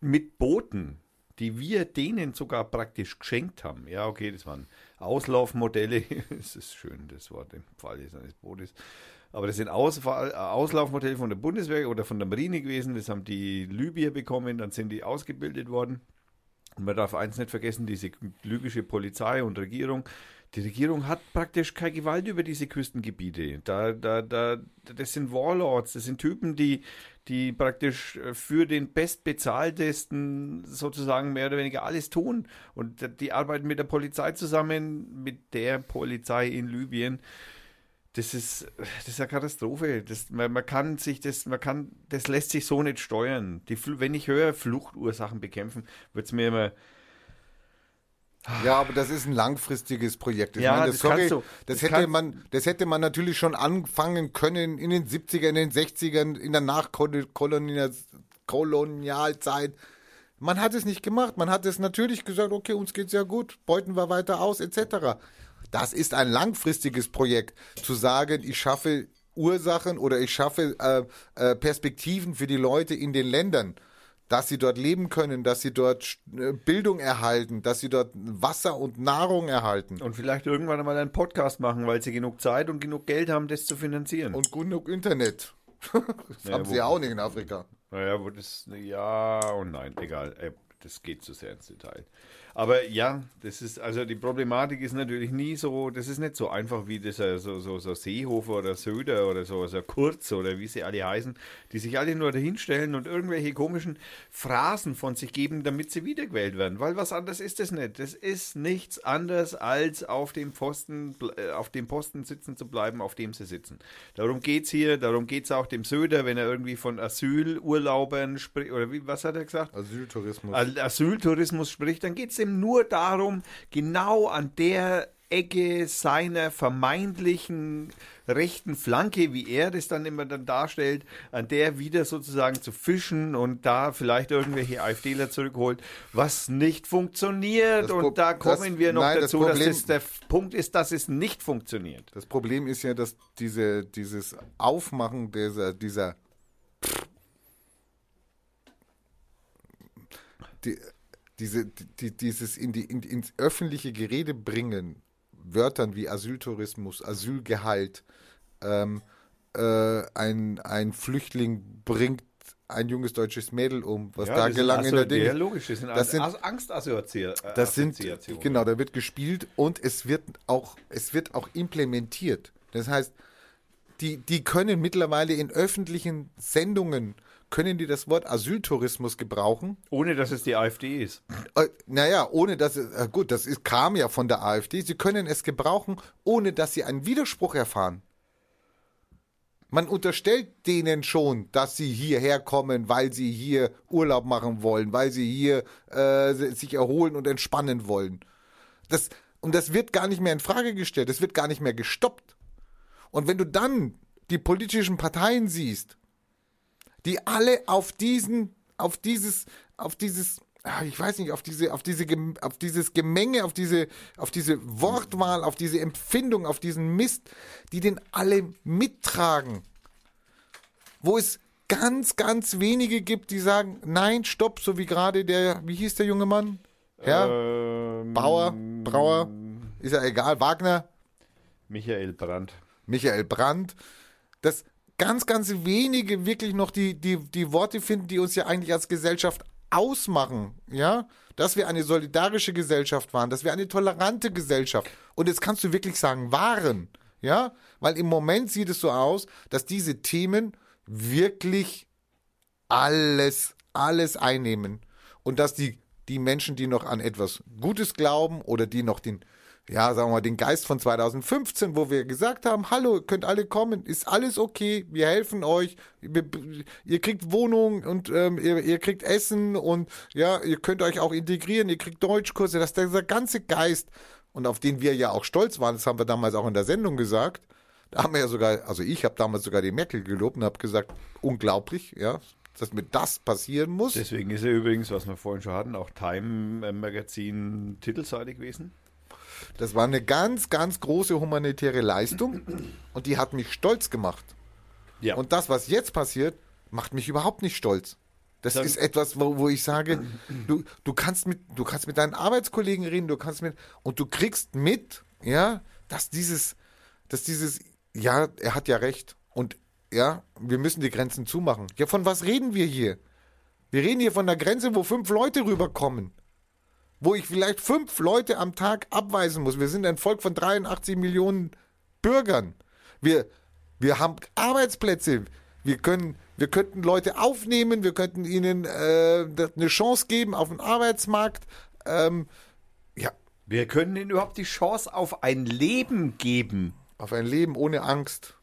mit Booten, die wir denen sogar praktisch geschenkt haben. Ja, okay, das waren Auslaufmodelle. Es ist schön, das Wort im Fall eines Bootes. Aber das sind Aus Auslaufmodelle von der Bundeswehr oder von der Marine gewesen. Das haben die Libyer bekommen, dann sind die ausgebildet worden. Und man darf eins nicht vergessen, diese libysche Polizei und Regierung, die Regierung hat praktisch keine Gewalt über diese Küstengebiete. Da, da, da, das sind Warlords, das sind Typen, die, die praktisch für den bestbezahltesten sozusagen mehr oder weniger alles tun. Und die arbeiten mit der Polizei zusammen, mit der Polizei in Libyen. Das ist, das ist eine Katastrophe. Das, man, man, kann sich das, man kann, das lässt sich so nicht steuern. Die, wenn ich höre, Fluchtursachen bekämpfen, wird es mir immer, ja, aber das ist ein langfristiges Projekt. Ich Ja, meine, das sorry, kannst du- das, das hätte man, das hätte man natürlich schon anfangen können in den 70ern, in den 60ern, in der Nachkolonialzeit. Man hat es nicht gemacht. Man hat es natürlich gesagt, okay, uns geht's ja gut, beuten wir weiter aus, etc. Das ist ein langfristiges Projekt, zu sagen, ich schaffe Ursachen oder ich schaffe äh, äh, Perspektiven für die Leute in den Ländern dass sie dort leben können, dass sie dort äh, Bildung erhalten, dass sie dort Wasser und Nahrung erhalten Und vielleicht irgendwann einmal einen Podcast machen, weil sie genug Zeit und genug Geld haben, das zu finanzieren. und genug Internet. das Ja, haben sie ja auch nicht in Afrika. naja, wo das, ja und nein, egal. Das geht zu sehr ins Detail. Aber ja, das ist, also die Problematik ist natürlich nie so, das ist nicht so einfach wie dieser so, so, so Seehofer oder Söder oder so, so Kurz oder wie sie alle heißen, die sich alle nur dahinstellen und irgendwelche komischen Phrasen von sich geben, damit sie wiedergewählt werden. Weil was anderes ist das nicht. Das ist nichts anderes, als auf dem Posten, äh, auf dem Posten sitzen zu bleiben, auf dem sie sitzen. Darum geht's hier, darum geht's auch dem Söder, wenn er irgendwie von Asylurlaubern spricht, oder wie, was hat er gesagt? Asyltourismus. Asyltourismus spricht, dann geht es ihm nur darum, genau an der Ecke seiner vermeintlichen rechten Flanke, wie er das dann immer dann darstellt, an der wieder sozusagen zu fischen und da vielleicht irgendwelche AfDler zurückholt, was nicht funktioniert. Das und da das- kommen wir noch nein, das dazu, dass Problem- es der Punkt ist, dass es nicht funktioniert. Das Problem ist ja, dass diese, dieses Aufmachen dieser, dieser die, diese, die, dieses in die, in, ins öffentliche Gerede bringen, Wörtern wie Asyltourismus, Asylgehalt, ähm, äh, ein, ein Flüchtling bringt ein junges deutsches Mädel um, was da das sind gelang in der Asso- Ja, Dinge. logisch, das sind, Das sind- As- Angstassoziationen. Das sind, genau, da wird gespielt und es wird auch, es wird auch implementiert. Das heißt, die, die können mittlerweile in öffentlichen Sendungen, können die das Wort Asyltourismus gebrauchen. Ohne dass es die AfD ist. Äh, naja, ohne dass es, äh, gut, das ist, kam ja von der AfD. Sie können es gebrauchen, ohne dass sie einen Widerspruch erfahren. Man unterstellt denen schon, dass sie hierher kommen, weil sie hier Urlaub machen wollen, weil sie hier äh, sich erholen und entspannen wollen. Das, und das wird gar nicht mehr in Frage gestellt, das wird gar nicht mehr gestoppt. Und wenn du dann die politischen Parteien siehst, die alle auf diesen, auf dieses, auf dieses, ah, ich weiß nicht, auf diese, auf diese, auf dieses Gemenge, auf diese, auf diese Wortwahl, auf diese Empfindung, auf diesen Mist, die den alle mittragen. Wo es ganz, ganz wenige gibt, die sagen, nein, stopp, so wie gerade der, wie hieß der junge Mann? Ja? Ähm, Bauer, Brauer, ist ja egal, Wagner, Michael Brandt. Michael Brandt, dass ganz, ganz wenige wirklich noch die, die, die Worte finden, die uns ja eigentlich als Gesellschaft ausmachen, ja, dass wir eine solidarische Gesellschaft waren, dass wir eine tolerante Gesellschaft. Und jetzt kannst du wirklich sagen, waren, ja, weil im Moment sieht es so aus, dass diese Themen wirklich alles, alles einnehmen. Und dass die, die Menschen, die noch an etwas Gutes glauben oder die noch den, ja, sagen wir mal, den Geist von 2015, wo wir gesagt haben, hallo, könnt alle kommen, ist alles okay, wir helfen euch, ihr, kriegt Wohnung und ähm, ihr, ihr kriegt Essen und ja, ihr könnt euch auch integrieren, ihr kriegt Deutschkurse, dass dieser ganze Geist und auf den wir ja auch stolz waren, das haben wir damals auch in der Sendung gesagt, da haben wir ja sogar, also ich habe damals sogar die Merkel gelobt und habe gesagt, unglaublich, ja, dass mir das passieren muss. Deswegen ist er übrigens, was wir vorhin schon hatten, auch Time äh, Magazin Titelseite gewesen. Das war eine ganz, ganz große humanitäre Leistung und die hat mich stolz gemacht. Ja. Und das, was jetzt passiert, macht mich überhaupt nicht stolz. Das Dann- ist etwas, wo, wo ich sage, du, du kannst mit, du kannst mit deinen Arbeitskollegen reden, du kannst mit, und du kriegst mit, ja, dass dieses, dass dieses, ja, er hat ja recht. Und ja, wir müssen die Grenzen zumachen. Ja, von was reden wir hier? Wir reden hier von der Grenze, wo fünf Leute rüberkommen. Wo ich vielleicht fünf Leute am Tag abweisen muss. Wir sind ein Volk von 83 Millionen Bürgern. Wir, wir haben Arbeitsplätze. Wir können, wir könnten Leute aufnehmen, wir könnten ihnen äh, eine Chance geben auf den Arbeitsmarkt. Ähm, ja, Wir können ihnen überhaupt die Chance auf ein Leben geben. auf ein Leben ohne Angst,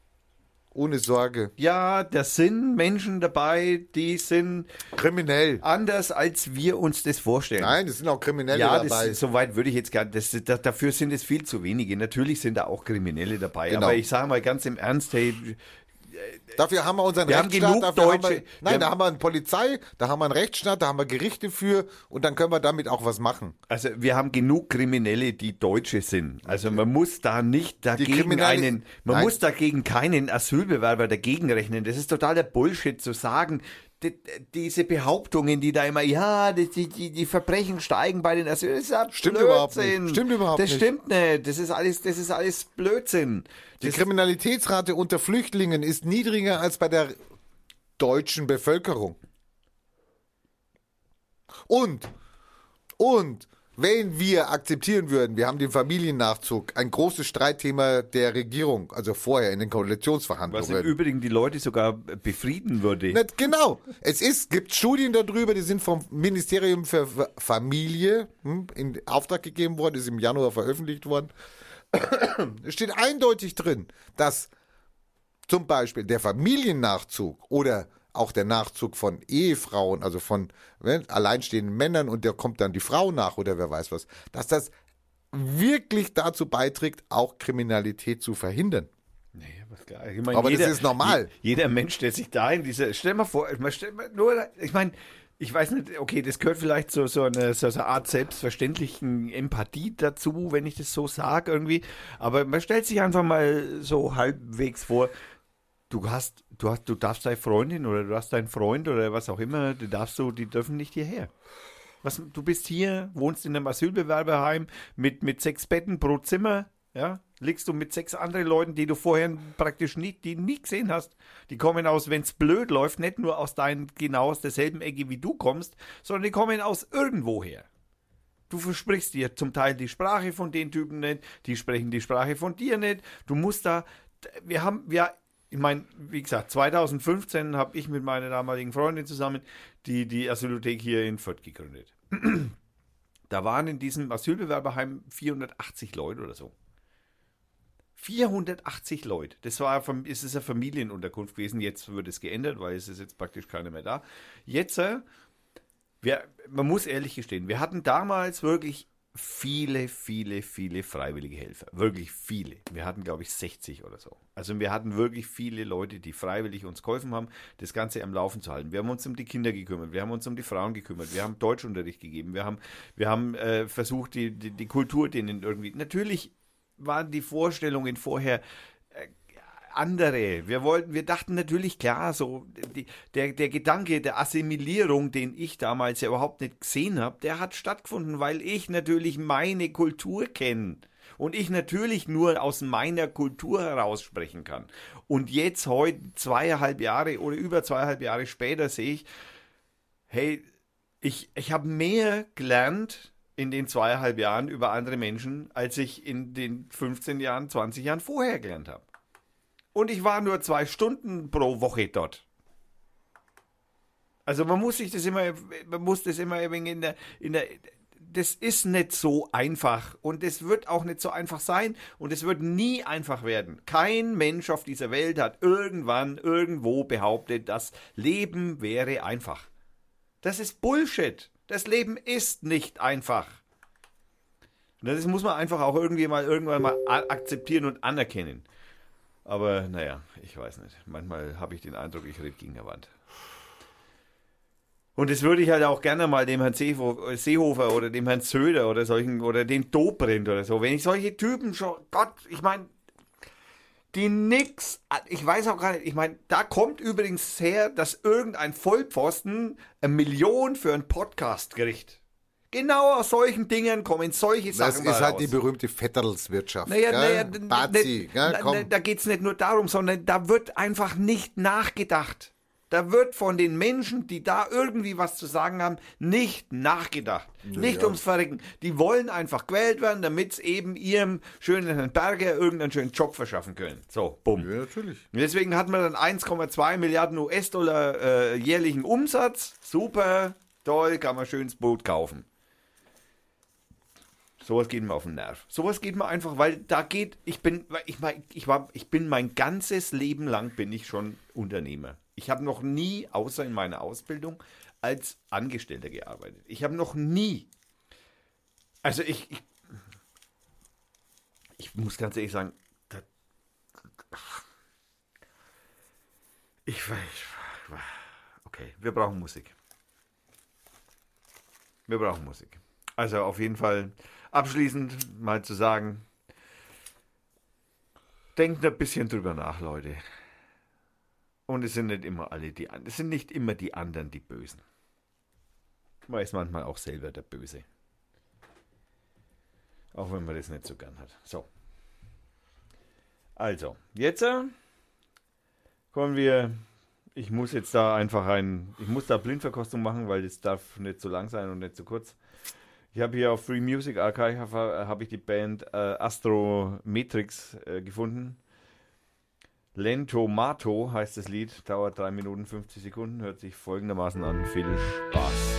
ohne Sorge. Ja, da sind Menschen dabei, die sind Kriminell. anders, als wir uns das vorstellen. Nein, es sind auch Kriminelle ja, dabei. das, so weit würde ich jetzt gar nicht. Das, da, dafür sind es viel zu wenige. Natürlich sind da auch Kriminelle dabei. Genau. Aber ich sage mal ganz im Ernst, hey, Dafür haben wir unseren Wir haben Rechtsstaat, genug dafür haben wir, Deutsche- nein, wir da haben- haben wir eine Polizei, da haben wir einen Rechtsstaat, da haben wir Gerichte für und dann können wir damit auch was machen. also wir haben genug Kriminelle, die Deutsche sind. Also man muss da nicht dagegen einen, man Nein. muss dagegen keinen Asylbewerber dagegen rechnen. Das ist totaler Bullshit zu sagen. Die, diese Behauptungen, die da immer, ja, die, die, die Verbrechen steigen bei den Asyl, das ist Stimmt Blödsinn. überhaupt nicht. Stimmt überhaupt das nicht. stimmt nicht. Das ist alles, das ist alles Blödsinn. Die Das, Kriminalitätsrate unter Flüchtlingen ist niedriger als bei der deutschen Bevölkerung. Und, und, wenn wir akzeptieren würden, wir haben den Familiennachzug, ein großes Streitthema der Regierung, also vorher in den was im Koalitionsverhandlungen. Übrigen die Leute sogar befrieden würde. Nicht, genau. Es ist, gibt Studien darüber, die sind vom Ministerium für Familie hm, in Auftrag gegeben worden, ist im Januar veröffentlicht worden. Es steht eindeutig drin, dass zum Beispiel der Familiennachzug oder auch der Nachzug von Ehefrauen, also von ne, alleinstehenden Männern und der kommt dann die Frau nach oder wer weiß was, dass das wirklich dazu beiträgt, auch Kriminalität zu verhindern. Nee, was klar. Ich meine, Aber das ist normal. je- Jeder Mensch, der sich da in diese, stell mal vor, stell mal nur, ich meine, ich weiß nicht, okay, das gehört vielleicht so, so eine, so eine Art selbstverständlichen Empathie dazu, wenn ich das so sage irgendwie. Aber man stellt sich einfach mal so halbwegs vor, du hast, du hast, du darfst deine Freundin oder du hast deinen Freund oder was auch immer, du darfst so, die dürfen nicht hierher. Was, du bist hier, wohnst in einem Asylbewerberheim mit, mit sechs Betten pro Zimmer, ja, liegst du mit sechs anderen Leuten, die du vorher praktisch nie, die nie gesehen hast. Die kommen aus, wenn's blöd läuft, nicht nur aus deinen, genau aus derselben Ecke wie du kommst, sondern die kommen aus irgendwoher. Du versprichst dir zum Teil die Sprache von den Typen nicht, die sprechen die Sprache von dir nicht. Du musst da, wir haben, wir, ich meine, wie gesagt, 2015 habe ich mit meiner damaligen Freundin zusammen die, die Asylothek hier in Fürth gegründet. Da waren in diesem Asylbewerberheim 480 Leute oder so. 480 Leute. Das war, es ist eine Familienunterkunft gewesen. Jetzt wird es geändert, weil es ist jetzt praktisch keiner mehr da. Jetzt, äh, wir, man muss ehrlich gestehen, wir hatten damals wirklich viele, viele, viele freiwillige Helfer. Wirklich viele. Wir hatten, glaube ich, 60 oder so. Also wir hatten wirklich viele Leute, die freiwillig uns geholfen haben, das Ganze am Laufen zu halten. Wir haben uns um die Kinder gekümmert, wir haben uns um die Frauen gekümmert, wir haben Deutschunterricht gegeben, wir haben, wir haben äh, versucht, die, die, die Kultur denen irgendwie. Natürlich waren die Vorstellungen vorher andere. Wir wollten, wir dachten natürlich klar, so die, der, der Gedanke der Assimilierung, den ich damals ja überhaupt nicht gesehen habe, der hat stattgefunden, weil ich natürlich meine Kultur kenne und ich natürlich nur aus meiner Kultur heraus sprechen kann. Und jetzt heute zweieinhalb Jahre oder über zweieinhalb Jahre später sehe ich, hey, ich, ich habe mehr gelernt in den zweieinhalb Jahren über andere Menschen, als ich in den 15 Jahren, 20 Jahren vorher gelernt habe. Und ich war nur zwei Stunden pro Woche dort. Also man muss sich das immer, man muss das immer in der, in der, das ist nicht so einfach und es wird auch nicht so einfach sein und es wird nie einfach werden. Kein Mensch auf dieser Welt hat irgendwann irgendwo behauptet, das Leben wäre einfach. Das ist Bullshit. Das Leben ist nicht einfach. Das muss man einfach auch irgendwie mal irgendwann mal akzeptieren und anerkennen. Aber naja, ich weiß nicht. Manchmal habe ich den Eindruck, ich rede gegen der Wand. Und das würde ich halt auch gerne mal dem Herrn Seehofer oder dem Herrn Söder oder solchen oder den Dobrindt oder so. Wenn ich solche Typen schon, Gott, ich meine, die nix, ich weiß auch gar nicht, ich meine, da kommt übrigens her, dass irgendein Vollpfosten eine Million für einen Podcast kriegt. Genau aus solchen Dingen kommen solche Sachen Das ist halt raus. die berühmte Vetterlswirtschaft. Naja, naja, Bazi, ne, na, da geht es nicht nur darum, sondern da wird einfach nicht nachgedacht. Da wird von den Menschen, die da irgendwie was zu sagen haben, nicht nachgedacht. Ja, nicht ums Verrecken. Die wollen einfach gewählt werden, damit sie eben ihrem schönen Berger irgendeinen schönen Job verschaffen können. So, bumm. Ja, natürlich. Und deswegen hat man dann 1,2 Milliarden US-Dollar äh, jährlichen Umsatz. Super, toll, kann man schönes Boot kaufen. Sowas geht mir auf den Nerv. Sowas geht mir einfach, weil da geht, ich bin, ich, ich, war, ich bin mein ganzes Leben lang bin ich schon Unternehmer. Ich habe noch nie, außer in meiner Ausbildung, als Angestellter gearbeitet. Ich habe noch nie, also ich, ich, ich muss ganz ehrlich sagen, das, ich weiß, okay, wir brauchen Musik. Wir brauchen Musik. Also auf jeden Fall abschließend mal zu sagen, denkt ein bisschen drüber nach, Leute. Und es sind nicht immer alle die es sind nicht immer die anderen die Bösen. Man ist manchmal auch selber der Böse. Auch wenn man das nicht so gern hat. So. Also, jetzt äh, kommen wir. Ich muss jetzt da einfach ein. Ich muss da Blindverkostung machen, weil das darf nicht zu lang sein und nicht zu kurz. Ich habe hier auf Free Music Archive habe hab ich die Band äh, Astrometrix äh, gefunden. Lento Mato heißt das Lied, dauert 3 Minuten 50 Sekunden, hört sich folgendermaßen an. Viel Spaß.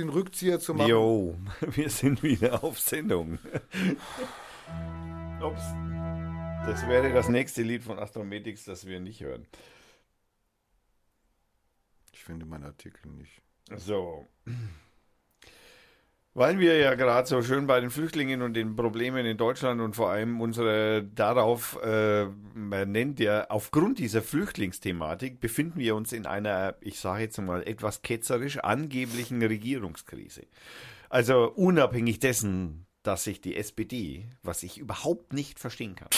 Den Rückzieher zu machen. Jo, wir sind wieder auf Sendung. Ups. Das wäre das nächste Lied von Astrometics, das wir nicht hören. Ich finde meinen Artikel nicht. So. Weil wir ja gerade so schön bei den Flüchtlingen und den Problemen in Deutschland und vor allem unsere darauf, äh, man nennt ja, aufgrund dieser Flüchtlingsthematik befinden wir uns in einer, ich sage jetzt mal etwas ketzerisch, angeblichen Regierungskrise. Also unabhängig dessen, dass sich die SPD, was ich überhaupt nicht verstehen kann,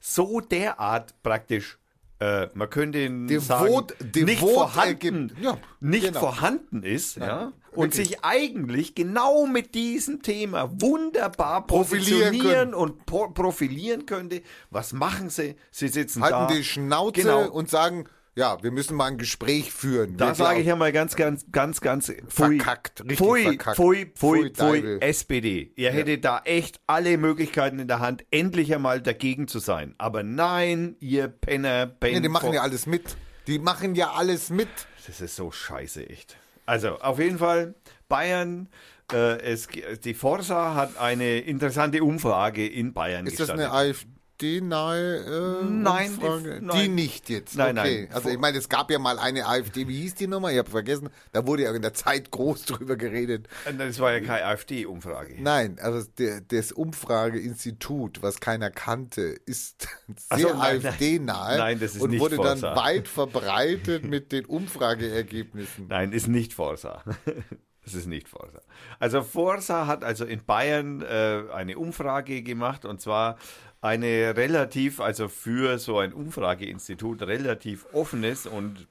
so derart praktisch äh, man könnte Devot- sagen, nicht vorhanden. Ja, nicht genau. vorhanden ist, ja, und wirklich. sich eigentlich genau mit diesem Thema wunderbar Profilieren und po profilieren könnte. Was machen sie? Sie sitzen Halten da. die Schnauze Genau. und sagen, ja, wir müssen mal ein Gespräch führen. Da sage ich ja mal ganz, ganz, ganz, ganz pfui, Verkackt, richtig pfui, verkackt. pfui, pfui, Pfui, pfui. SPD. Ihr hättet da echt alle Möglichkeiten in der Hand, endlich einmal dagegen zu sein. Aber nein, ihr Penner, Penner. Nee, die machen ja alles mit. Die machen ja alles mit. Das ist so scheiße, echt. Also, auf jeden Fall, Bayern, äh, es, die Forsa hat eine interessante Umfrage in Bayern Ist das gestartet. eine AfD-nahe äh, Nein, die- Umfrage? Die, nein. nicht jetzt. Nein, okay. nein. Also ich meine, es gab ja mal eine AfD, wie hieß die Nummer? Ich habe vergessen. Da wurde ja in der Zeit groß drüber geredet. Das war ja keine AfD-Umfrage. Nein, also der, das Umfrageinstitut, was keiner kannte, ist sehr so. AfD-nahe Nein, das ist und nicht wurde dann Forza. weit verbreitet mit den Umfrageergebnissen. Nein, ist nicht Forsa. Das ist nicht Forsa. Also Forsa hat also in Bayern äh, eine Umfrage gemacht und zwar eine relativ, also für so ein Umfrageinstitut relativ offenes und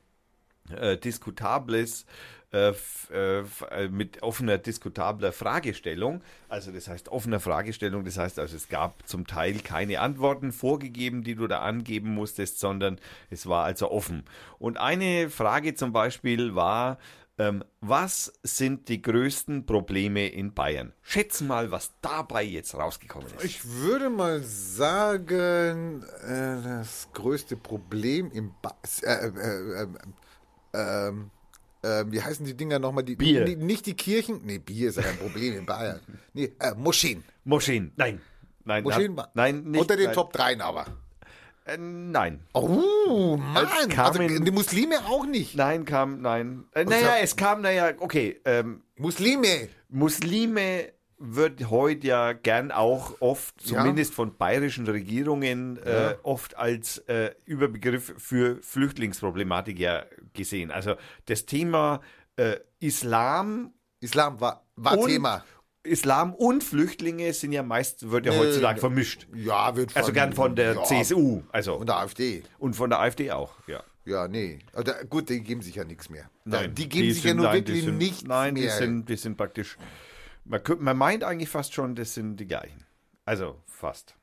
äh, diskutables äh, äh, mit offener diskutabler Fragestellung. Also das heißt offener Fragestellung, das heißt also es gab zum Teil keine Antworten vorgegeben, die du da angeben musstest, sondern es war also offen. Und eine Frage zum Beispiel war, ähm, was sind die größten Probleme in Bayern? Schätzen mal, was dabei jetzt rausgekommen ist. Ich würde mal sagen, äh, das größte Problem im ba äh, äh, äh, äh, äh, äh, wie heißen die Dinger nochmal? Die, Bier. Die, nicht die Kirchen? Nee, Bier ist ja kein Problem in Bayern. Nee, äh, Moscheen. Moscheen, nein. Nein, Moscheen hat, nein, nicht. Unter den nein, Top 3 aber. Äh, nein. Oh, Mann. Also, kamen- die Muslime auch nicht. Nein, kam, nein. Äh, naja, es kam, naja, okay. Ähm, Muslime. Muslime wird heute ja gern auch oft, Ja. zumindest von bayerischen Regierungen, äh, oft als äh, Überbegriff für Flüchtlingsproblematik ja gesehen. Also das Thema äh, Islam Islam war, war und Thema. Islam und Flüchtlinge sind ja meist, wird ja Nö, heutzutage vermischt. Ja, wird Also gern von der ja, CSU, also Und der AfD. und von der AfD auch, ja. Ja, nee. Also, gut, die geben sich ja nichts mehr. Nein, die geben sich ja sind- nur nein, die wirklich sind, nichts Nein, mehr. die sind, die sind praktisch. Man, man meint eigentlich fast schon, das sind die gleichen. Also fast.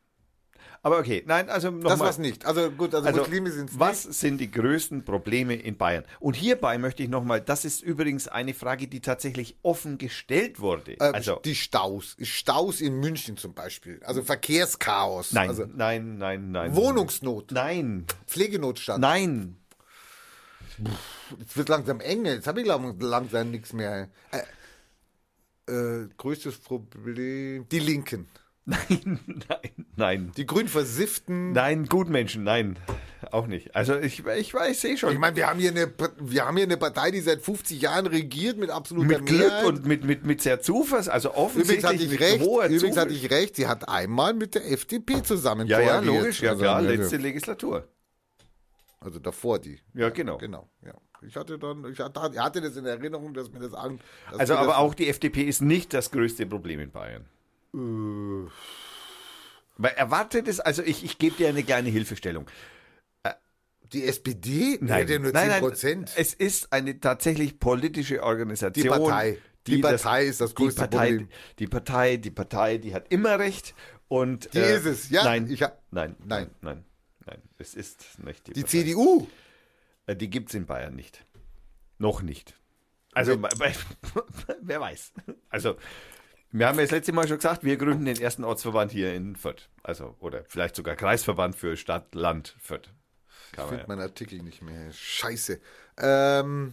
Aber okay, nein, also Das nochmal. war's nicht. Also gut, also, Also, Muslime sind was sind die größten Probleme in Bayern? Und hierbei möchte ich nochmal, das ist übrigens eine Frage, die tatsächlich offen gestellt wurde. Äh, also, die Staus. Staus in München zum Beispiel. Also Verkehrschaos. nein, Also nein, nein, nein. Wohnungsnot. Nein, Pflegenotstand. nein. Jetzt wird langsam eng. Jetzt habe ich lang- langsam nichts mehr. Äh, äh, größtes Problem. Die Linken. Nein, nein, nein. Die grün versifften. Nein, Gutmenschen, nein. Auch nicht. Also ich, ich weiß, sehe schon. Ich meine, wir haben hier eine, wir haben hier eine Partei, die seit 50 Jahren regiert mit absoluter mit Glück Mehrheit. und mit, mit, mit sehr Zuversicht, also Übrigens offensichtlich hatte ich mit recht. hoher Übrigens Zuversicht. hatte ich recht. Sie hat einmal mit der FDP zusammen ja, ja, koaliert. logisch, ja Also, klar, also, letzte Legislatur. Also davor die. Ja, genau. Genau, ja. Ich hatte dann, ich hatte, ich hatte das in Erinnerung, dass mir das an. dass Also mir aber auch die FDP ist nicht das größte Problem in Bayern. Äh. Weil erwartet es, also ich, ich gebe dir eine kleine Hilfestellung. Die SPD? Die hat ja nur 10 Prozent. Es ist eine tatsächlich politische Organisation. Die Partei. Die Partei ist das größte die Partei, Problem. Die Partei, die Partei, die hat immer recht. Und, Die ist es, ja. Nein, Ich hab- nein, Nein. nein, nein, nein. Es ist nicht die, Die Partei. CDU? Äh, Die gibt es in Bayern nicht. Noch nicht. Also, wer weiß. Also, wir haben ja das letzte Mal schon gesagt, wir gründen den ersten Ortsverband hier in Fürth. Also, oder vielleicht sogar Kreisverband für Stadt, Land, Fürth. Kann Ich finde ja. meinen Artikel nicht mehr. Scheiße. Ähm,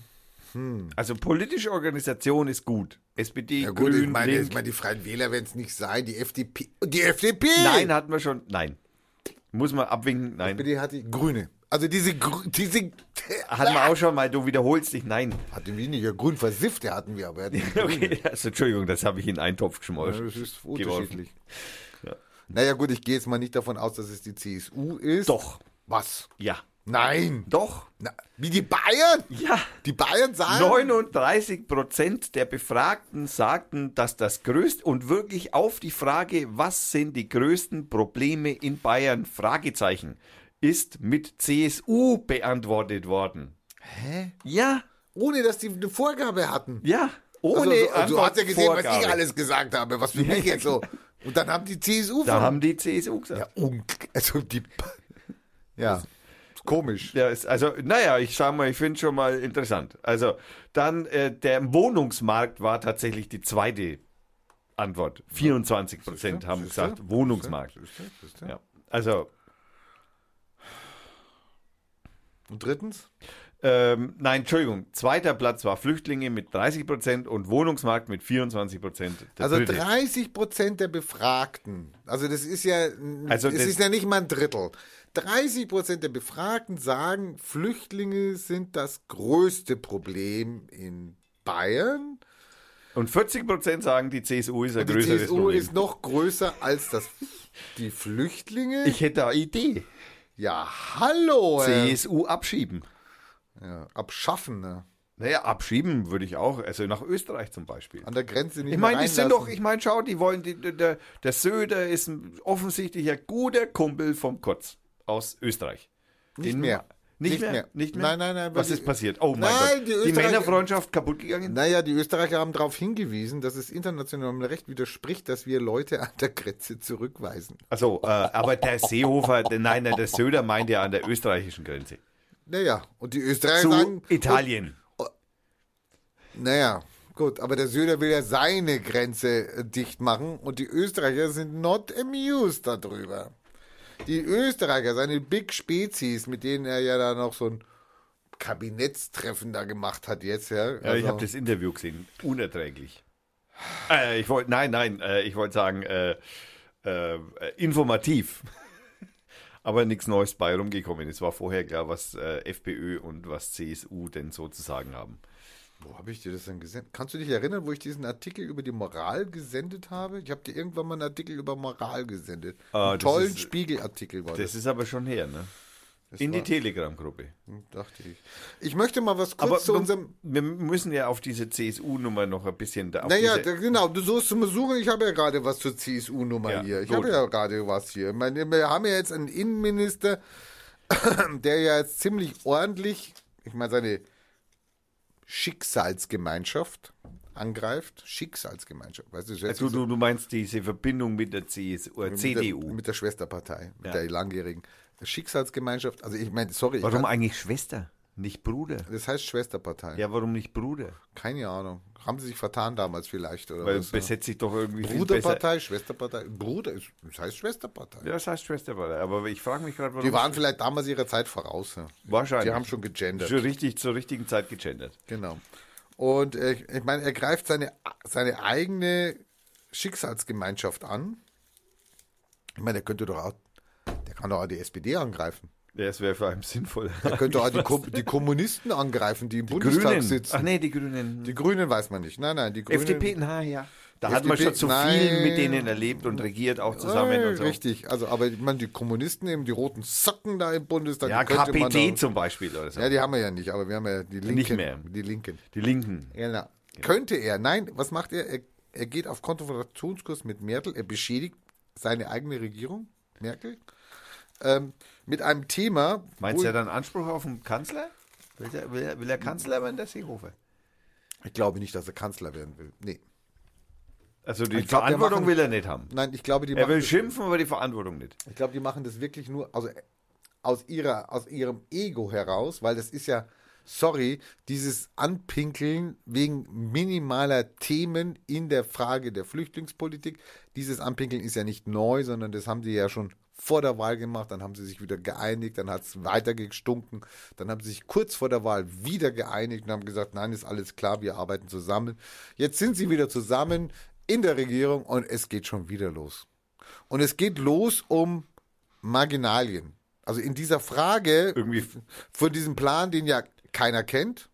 Also, politische Organisation ist gut. SPD, ja gut, Grün, ich meine, Link. ich meine, die Freien Wähler werden es nicht sein. Die FDP. Die FDP! Nein, hatten wir schon. Nein. Muss man abwinken? Nein. SPD hat die Grüne. Also diese, diese Hatten wir auch schon mal, du wiederholst dich. Nein. hatten wir nicht. Ja, grün versiffte hatten wir, aber. Okay, also, Entschuldigung, das habe ich in einen Topf Ja, geschmolzen. das ist unterschiedlich. Naja gut, ich gehe jetzt mal nicht davon aus, dass es die CSU ist. Doch. Was? Ja. Nein. Doch. Na, wie die Bayern? Ja. Die Bayern sagen. 39 Prozent der Befragten sagten, dass das größte und wirklich auf die Frage, was sind die größten Probleme in Bayern, Fragezeichen, ist mit CSU beantwortet worden. Hä? Ja, Ohne dass die eine Vorgabe hatten. ja, ohne also, so, also, du hast ja gesehen, was ich alles gesagt habe, was für mich jetzt so. Und dann haben die CSU Da haben die CSU gesagt. ja, un- also die Ja, komisch. Ja, ist, also, naja, ich sag mal, ich finde schon mal interessant. Also, dann, äh, der Wohnungsmarkt war tatsächlich die zweite Antwort. 24 Prozent haben gesagt, Wohnungsmarkt. Ja. Also, Und drittens? ähm, nein, Entschuldigung, zweiter Platz war Flüchtlinge mit 30 Prozent und Wohnungsmarkt mit 24 Prozent. Also 30 Prozent der Befragten, also das ist ja, Also es das- ist ja nicht mal ein Drittel. 30 Prozent der Befragten sagen, Flüchtlinge sind das größte Problem in Bayern. Und 40 Prozent sagen, die CSU ist ein Und die größeres CSU Problem. ist noch größer als das, die Flüchtlinge. ich hätte eine Idee. Ja, hallo. Äh, CSU abschieben. ja, abschaffen, ne? Naja, abschieben würde ich auch, also nach Österreich zum Beispiel. An der Grenze nicht Ich meine, die sind doch, ich meine, schau, die wollen, die, der, der Söder ist ein offensichtlich ein guter Kumpel vom Kotz aus Österreich. Nicht Den- mehr. Nicht, Nicht mehr? mehr. Nicht mehr? Nein, nein, nein, Was ist passiert? Oh mein Nein, Gott. die Die, Männerfreundschaft kaputt gegangen? Naja, die Österreicher haben darauf hingewiesen, dass es internationalem Recht widerspricht, dass wir Leute an der Grenze zurückweisen. Also, äh, aber der Seehofer, nein, nein, der Söder meint ja an der österreichischen Grenze. Naja, und die Österreicher Zu sagen. Italien. Und, naja, gut, aber der Söder will ja seine Grenze äh, dicht machen und die Österreicher sind not amused darüber. Die Österreicher, seine Big Spezies, mit denen er ja da noch so ein Kabinettstreffen da gemacht hat jetzt, ja. Ja, ich Also- habe das Interview gesehen. Unerträglich. Äh, ich wollte, nein, nein, äh, ich wollte sagen, äh, äh, informativ. Aber nichts Neues bei rumgekommen. Es war vorher klar, was äh, FPÖ und was CSU denn so zu sagen haben. Wo habe ich dir das denn gesendet? Kannst du dich erinnern, wo ich diesen Artikel über die Moral gesendet habe? Ich habe dir irgendwann mal einen Artikel über Moral gesendet. Ah, einen tollen ist- Spiegelartikel war das. Das ist aber schon her, ne? Das In die Telegram-Gruppe. Dachte ich. Ich möchte mal was kurz Aber zu unserem. wir müssen ja auf diese CSU-Nummer noch ein bisschen da. Naja, genau, du sollst zum suchen. Ich habe ja gerade was zur CSU-Nummer Ja, hier. Ich gut. habe ja gerade was hier. Ich meine, wir haben ja jetzt einen Innenminister, der ja jetzt ziemlich ordentlich, ich meine, seine Schicksalsgemeinschaft angreift. Schicksalsgemeinschaft. Weißt du, hört Du, du, meinst diese Verbindung mit der CSU, mit CDU. Der, mit der Schwesterpartei, mit Ja. der langjährigen Schicksalsgemeinschaft. Also ich meine, sorry, Warum kann, eigentlich Schwester, nicht Bruder? das heißt Schwesterpartei. Ja, warum nicht Bruder? Keine Ahnung. Haben sie sich vertan damals vielleicht oder Weil was? besetzt sich doch irgendwie. Bruderpartei, Schwesterpartei. Bruder, ist- das heißt Schwesterpartei. Ja, das heißt Schwesterpartei. Aber ich frage mich gerade, warum. Die waren vielleicht damals ihrer Zeit voraus. Ja. wahrscheinlich. Die haben schon gegendert. Schon richtig zur richtigen Zeit gegendert. Genau. Und äh, ich meine, er greift seine, seine eigene Schicksalsgemeinschaft an. Ich meine, der könnte doch auch, der kann doch auch die SPD angreifen. Ja, es wäre vor allem sinnvoll. Er könnte auch die, Kom die Kommunisten angreifen, die im Bundestag Grünen. sitzen. Ach nee, die Grünen. Die Grünen weiß man nicht. Nein, nein, die Grünen. FDP, na ja. Da hat man FDP, schon zu nein. viel mit denen erlebt und regiert auch zusammen Äh, und so. Richtig, also aber ich meine, die Kommunisten eben, die roten Socken da im Bundestag. Ja, die KPD doch- zum Beispiel oder so. Ja, die haben wir ja nicht, aber wir haben ja die Linken. Nicht mehr. Die Linken. Die Linken. Genau. Könnte er. Nein, was macht er? er? Er geht auf Konfrontationskurs mit Merkel. Er beschädigt seine eigene Regierung, Merkel, ähm, mit einem Thema. Meinst du, er dann Anspruch auf einen Kanzler? Will er, will er, will er Kanzler werden, der Seehofer? Ich glaube nicht, dass er Kanzler werden will. Nee. Also die Ich glaub, Verantwortung machen- will er nicht haben. Nein, ich glaube, die Er machen will das- schimpfen, aber die Verantwortung nicht. Ich glaube, die machen das wirklich nur also, aus, ihrer, aus ihrem Ego heraus, weil das ist ja, sorry, dieses Anpinkeln wegen minimaler Themen in der Frage der Flüchtlingspolitik. Dieses Anpinkeln ist ja nicht neu, sondern das haben sie ja schon vor der Wahl gemacht, dann haben sie sich wieder geeinigt, dann hat es weiter gestunken, dann haben sie sich kurz vor der Wahl wieder geeinigt und haben gesagt, nein, ist alles klar, wir arbeiten zusammen. Jetzt sind sie wieder zusammen in der Regierung und es geht schon wieder los. Und es geht los um Marginalien. Also in dieser Frage Irgendwie- von diesem Plan, den ja keiner kennt,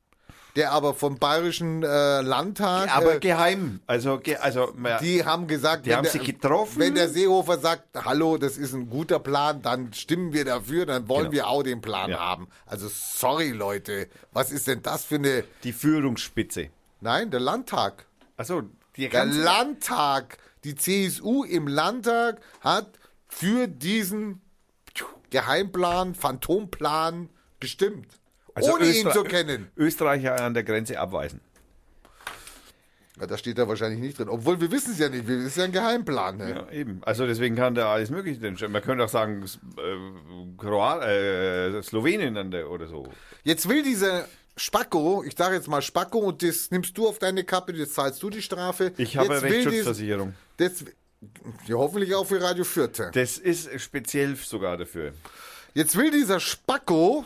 der aber vom Bayerischen äh, Landtag, Aber äh, geheim. Also, ge also die haben gesagt, Die haben sich getroffen. wenn der Seehofer sagt, hallo, das ist ein guter Plan, dann stimmen wir dafür, dann wollen Genau. wir auch den Plan Ja. haben. Also sorry Leute, was ist denn das für eine... die Führungsspitze. Nein, der Landtag. Achso, Der Landtag, die CSU im Landtag hat für diesen Geheimplan, Phantomplan gestimmt. Also ohne ihn Öster- zu kennen. Österreicher an der Grenze abweisen. Ja, da steht da wahrscheinlich nicht drin. Obwohl wir wissen es ja nicht. Das ist ja ein Geheimplan. Ne? Ja, eben. Also deswegen kann da alles Mögliche drin stehen. Man könnte auch sagen, äh, Kroat, äh, Slowenien an der oder so. Jetzt will dieser Spacko, ich sage jetzt mal Spacko, und das nimmst du auf deine Kappe, jetzt zahlst du die Strafe. Ich habe jetzt Rechtsschutzversicherung. Das, ja, hoffentlich auch für Radio Fürth. Das ist speziell sogar dafür. Jetzt will dieser Spacko,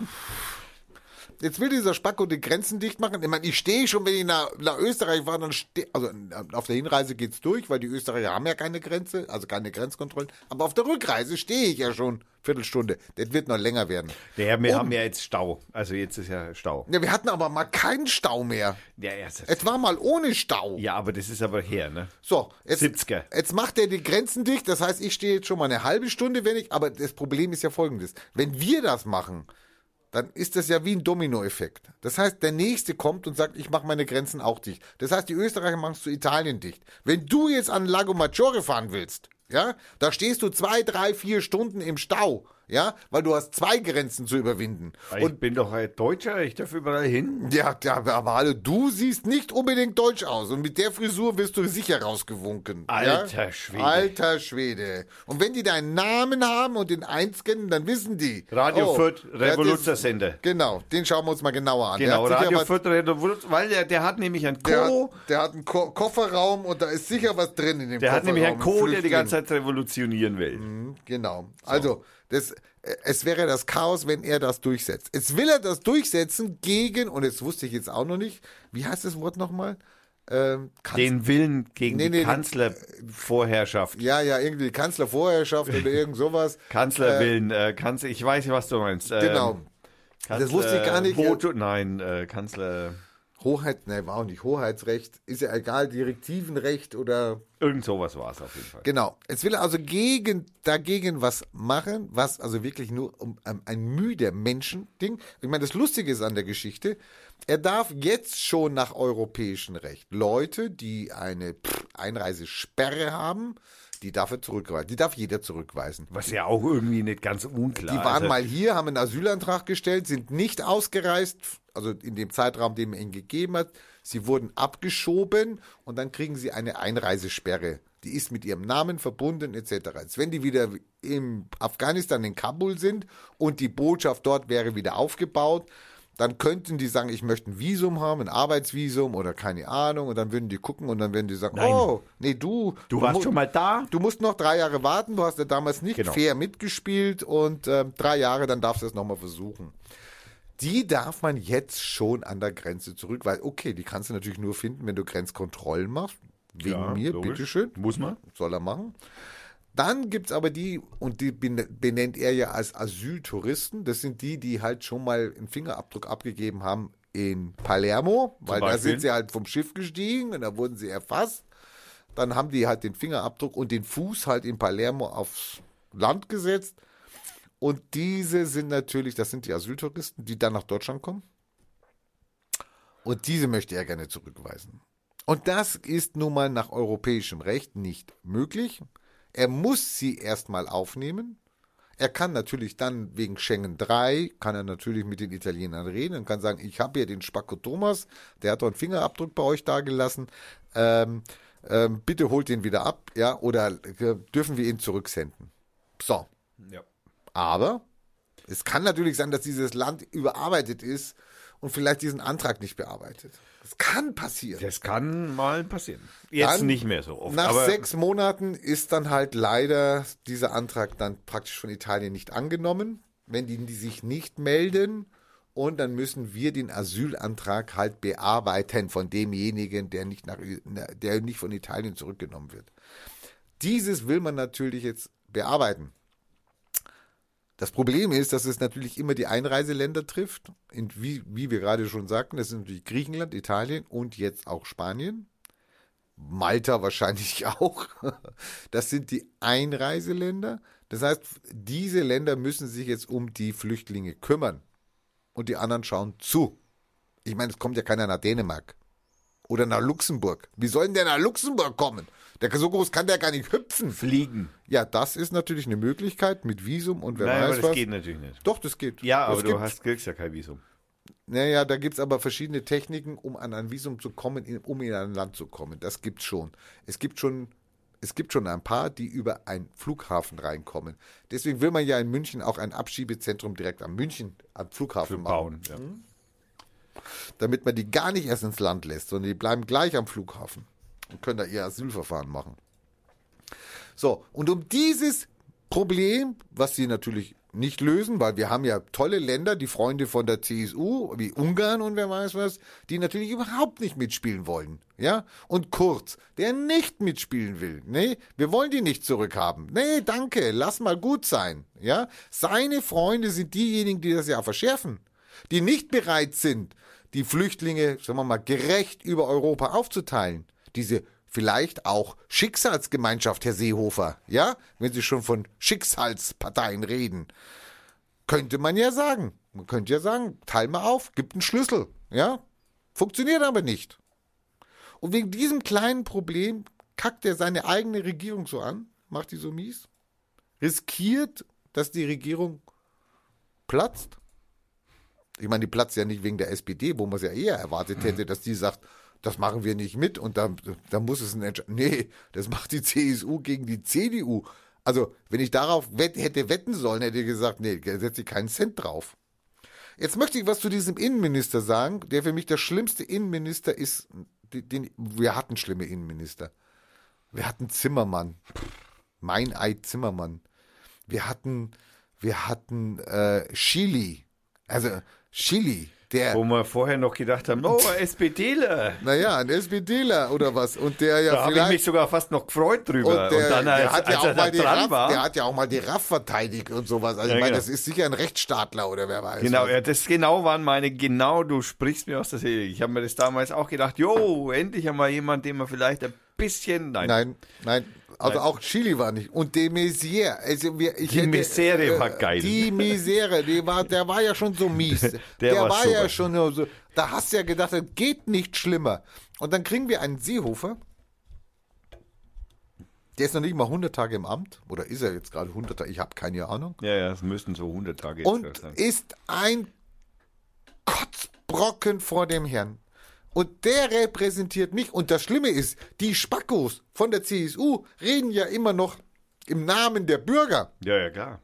jetzt will dieser Spacko die Grenzen dicht machen. Ich meine, ich stehe schon, wenn ich nach, nach Österreich fahre, dann stehe, also auf der Hinreise geht's durch, weil die Österreicher haben ja keine Grenze, also keine Grenzkontrollen. Aber auf der Rückreise stehe ich ja schon Viertelstunde. Das wird noch länger werden. Ja, wir Um- haben ja jetzt Stau. Also jetzt ist ja Stau. Ja, wir hatten aber mal keinen Stau mehr. Ja, erst. Es war mal ohne Stau. Ja, aber das ist aber her, ne? So, jetzt, 70er. jetzt macht er die Grenzen dicht. Das heißt, ich stehe jetzt schon mal eine halbe Stunde, wenn ich. Aber das Problem ist ja folgendes: Wenn wir das machen, dann ist das ja wie ein Dominoeffekt. Das heißt, der Nächste kommt und sagt, ich mache meine Grenzen auch dicht. Das heißt, die Österreicher machen es zu Italien dicht. Wenn du jetzt an Lago Maggiore fahren willst, ja, da stehst du zwei, drei, vier Stunden im Stau, ja, weil du hast zwei Grenzen zu überwinden. Ich bin doch ein Deutscher, ich darf überall hin. Ja, ja, aber hallo, du siehst nicht unbedingt deutsch aus und mit der Frisur wirst du sicher rausgewunken. Alter ja? Schwede. Alter Schwede. Und wenn die deinen Namen haben und den einscannen, dann wissen die. Radio Fürth, das Revoluzersender. ist- Genau, den schauen wir uns mal genauer an. Genau, der hat Radio was, Fürth, Revolution, weil der, der hat nämlich ein der, Co. hat, der hat einen Ko Kofferraum und da ist sicher was drin in dem Der hat Kofferraum. nämlich einen Co, der die ganze Zeit revolutionieren will. Genau. Also, das, äh, es wäre das Chaos, wenn er das durchsetzt. Jetzt will er das durchsetzen gegen, und jetzt wusste ich jetzt auch noch nicht, wie heißt das Wort nochmal? Ähm, Den Willen gegen Nee, die nee, nee. Kanzlervorherrschaft. ja, ja, irgendwie Kanzlervorherrschaft oder irgend sowas. Kanzlerwillen, äh, Kanzler, ich weiß, was du meinst. Ähm, Genau. Kanzler, Das wusste ich gar nicht. Voto, nein, äh, Kanzler, Hoheit, ne, war auch nicht Hoheitsrecht, ist ja egal, Direktivenrecht oder irgend sowas war es auf jeden Fall. Genau. Jetzt will er also gegen, dagegen was machen, was also wirklich nur um um ein müder Menschending. Ich meine, das Lustige ist an der Geschichte, er darf jetzt schon nach europäischem Recht Leute, die eine pff, Einreisesperre haben, Die darf er zurückweisen. Die darf jeder zurückweisen. Was ja auch irgendwie nicht ganz unklar Die waren ist. mal hier, haben einen Asylantrag gestellt, sind nicht ausgereist, also in dem Zeitraum, den man ihnen gegeben hat. Sie wurden abgeschoben und dann kriegen sie eine Einreisesperre. Die ist mit ihrem Namen verbunden etc. Jetzt, wenn die wieder in Afghanistan, in Kabul sind und die Botschaft dort wäre wieder aufgebaut, dann könnten die sagen, ich möchte ein Visum haben, ein Arbeitsvisum oder keine Ahnung. Und dann würden die gucken und dann würden die sagen, Nein. oh, nee, du. Du warst schon mal da? Du musst noch drei Jahre warten, du hast ja damals nicht Genau. fair mitgespielt und ähm, drei Jahre, dann darfst du es nochmal versuchen. Die darf man jetzt schon an der Grenze zurückweisen. Okay, die kannst du natürlich nur finden, wenn du Grenzkontrollen machst. Wegen Ja, mir, logisch. bitteschön. Muss man. Soll er machen. Dann gibt es aber die, und die ben- benennt er ja als Asyltouristen, das sind die, die halt schon mal einen Fingerabdruck abgegeben haben in Palermo, weil da sind sie halt vom Schiff gestiegen und da wurden sie erfasst. Dann haben die halt den Fingerabdruck und den Fuß halt in Palermo aufs Land gesetzt. Und diese sind natürlich, das sind die Asyltouristen, die dann nach Deutschland kommen. Und diese möchte er gerne zurückweisen. Und das ist nun mal nach europäischem Recht nicht möglich. Er muss sie erstmal aufnehmen. Er kann natürlich dann wegen Schengen 3, kann er natürlich mit den Italienern reden und kann sagen, ich habe hier den Spacco Thomas, der hat doch einen Fingerabdruck bei euch dagelassen. Ähm, ähm, bitte holt ihn wieder ab, ja, oder äh, dürfen wir ihn zurücksenden. So, Ja. aber es kann natürlich sein, dass dieses Land überarbeitet ist und vielleicht diesen Antrag nicht bearbeitet. Das kann passieren. Das kann mal passieren. Jetzt Dann, nicht mehr so oft. Nach aber sechs Monaten ist dann halt leider dieser Antrag dann praktisch von Italien nicht angenommen, wenn die, die sich nicht melden. Und dann müssen wir den Asylantrag halt bearbeiten von demjenigen, der nicht, nach, der nicht von Italien zurückgenommen wird. Dieses will man natürlich jetzt bearbeiten. Das Problem ist, dass es natürlich immer die Einreiseländer trifft, wie, wie wir gerade schon sagten, das sind natürlich Griechenland, Italien und jetzt auch Spanien. Malta wahrscheinlich auch. Das sind die Einreiseländer. Das heißt, diese Länder müssen sich jetzt um die Flüchtlinge kümmern. Und die anderen schauen zu. Ich meine, es kommt ja keiner nach Dänemark. Oder nach Luxemburg. Wie soll denn nach Luxemburg kommen? Der, so groß kann der gar nicht hüpfen. fliegen. Ja, das ist natürlich eine Möglichkeit mit Visum und wer Nein, aber weiß das was. geht natürlich nicht. Doch, das geht. Ja, das aber du gibt, hast, kriegst ja kein Visum. Naja, da gibt es aber verschiedene Techniken, um an ein Visum zu kommen, in, um in ein Land zu kommen. Das gibt's schon. Es gibt schon. Es gibt schon ein paar, die über einen Flughafen reinkommen. Deswegen will man ja in München auch ein Abschiebezentrum direkt am München, am Flughafen Bauen. Ja. damit man die gar nicht erst ins Land lässt, sondern die bleiben gleich am Flughafen und können da ihr Asylverfahren machen. So, und um dieses Problem, was sie natürlich nicht lösen, weil wir haben ja tolle Länder, die Freunde von der CSU, wie Ungarn und wer weiß was, die natürlich überhaupt nicht mitspielen wollen. Ja? Und Kurz, der nicht mitspielen will. Nee, wir wollen die nicht zurückhaben. Nee, danke, lass mal gut sein. Ja? Seine Freunde sind diejenigen, die das ja verschärfen. Die nicht bereit sind, die Flüchtlinge, sagen wir mal, gerecht über Europa aufzuteilen. Diese vielleicht auch Schicksalsgemeinschaft, Herr Seehofer, ja, wenn Sie schon von Schicksalsparteien reden, könnte man ja sagen. Man könnte ja sagen, teil mal auf, gibt einen Schlüssel, ja, funktioniert aber nicht. Und wegen diesem kleinen Problem kackt er seine eigene Regierung so an, macht die so mies, riskiert, dass die Regierung platzt. Ich meine, die platzt ja nicht wegen der SPD, wo man es ja eher erwartet hätte, dass die sagt, das machen wir nicht mit und da, da muss es ein Entsch Nee, das macht die CSU gegen die CDU. Also, wenn ich darauf wett, hätte wetten sollen, hätte ich gesagt, nee, setze ich keinen Cent drauf. Jetzt möchte ich was zu diesem Innenminister sagen, der für mich der schlimmste Innenminister ist. Den, den, wir hatten schlimme Innenminister. Wir hatten Zimmermann. Meineid Zimmermann. Wir hatten, wir hatten äh, Chili. Also Chili, der. Wo wir vorher noch gedacht haben, oh, SPDler. Naja, ein SPDler oder was. Und der ja Da habe ich mich sogar fast noch gefreut drüber. Und der, dann, als, der, hat ja er auch mal die RAF, war, der hat ja auch mal die RAF verteidigt und sowas. Also Ja, ich meine, genau. das ist sicher ein Rechtsstaatler oder wer weiß. Genau, was. ja, das genau waren meine, genau, du sprichst mir aus der Seele. Ich habe mir das damals auch gedacht, jo, endlich einmal jemand, den man vielleicht ein bisschen, nein, Nein, nein. Also auch Chili war nicht. Und de Maizière. Also wir, Die hätte, Misere war geil. Die Misere, die war, der war ja schon so mies. der, war war, ja schon so. Da hast du ja gedacht, das geht nicht schlimmer. Und dann kriegen wir einen Seehofer. Der ist noch nicht mal 100 Tage im Amt. Oder ist er jetzt gerade 100 Tage? Ich habe keine Ahnung. Ja, ja, es müssten so 100 Tage jetzt Und sein. ist ein Kotzbrocken vor dem Herrn. Und der repräsentiert mich. Und das Schlimme ist, die Spackos von der CSU reden ja immer noch im Namen der Bürger. Ja, ja, klar.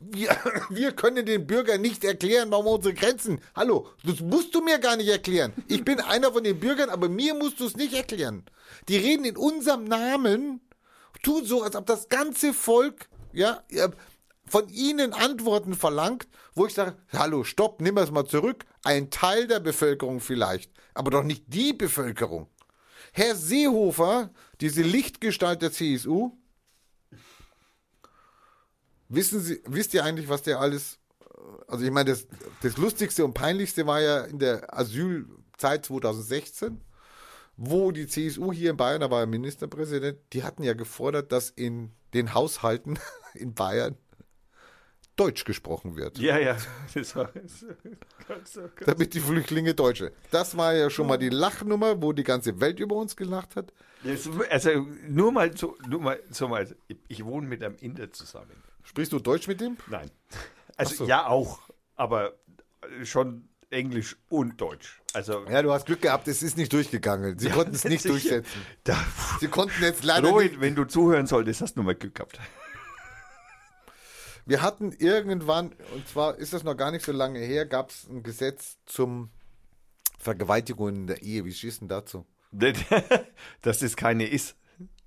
Wir, wir können den Bürgern nicht erklären, warum unsere Grenzen. Hallo, das musst du mir gar nicht erklären. Ich bin einer von den Bürgern, aber mir musst du es nicht erklären. Die reden in unserem Namen, tun so, als ob das ganze Volk, ja, von ihnen Antworten verlangt, wo ich sage, hallo, stopp, nimm es mal zurück. Ein Teil der Bevölkerung vielleicht, aber doch nicht die Bevölkerung. Herr Seehofer, diese Lichtgestalt der CSU, Wissen Sie, wisst ihr eigentlich, was der alles, also ich meine, das, das Lustigste und Peinlichste war ja in der Asylzeit 2016, wo die CSU hier in Bayern, da war er Ministerpräsident, die hatten ja gefordert, dass in den Haushalten in Bayern Deutsch gesprochen wird, Ja, ja. Das war so, Gott. damit die Flüchtlinge Deutsche. Das war ja schon mal die Lachnummer, wo die ganze Welt über uns gelacht hat. Das- Also nur mal so, nur mal so mal. Ich wohne mit einem Inder zusammen. Sprichst du Deutsch mit dem? Nein. Also so. ja auch, aber schon Englisch und Deutsch. Also Ja, du hast Glück gehabt, es ist nicht durchgegangen. Sie konnten es nicht durchsetzen. Da, Sie konnten jetzt leider nicht Robin, wenn du zuhören solltest, hast du nur mal Glück gehabt. Wir hatten irgendwann, und zwar ist das noch gar nicht so lange her, gab es ein Gesetz zum Vergewaltigung in der Ehe. Wie schießt denn dazu? Dass das keine ist.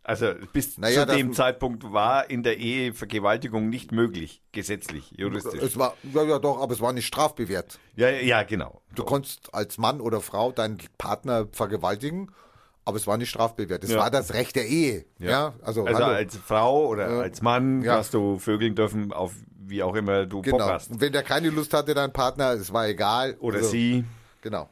Also bis Naja, zu dem Zeitpunkt war in der Ehe Vergewaltigung nicht möglich, gesetzlich, juristisch. Es war, ja, ja doch, aber es war nicht strafbewehrt. Ja, ja, genau. Du konntest als Mann oder Frau deinen Partner vergewaltigen, aber es war nicht strafbewehrt. Es Ja. war das Recht der Ehe. Ja, also, Also hallo. als Frau oder als Mann ja. hast du vögeln dürfen, auf wie auch immer du Bock genau. hast. Und wenn der keine Lust hatte, dein Partner, es war egal. Oder Also, sie. Genau.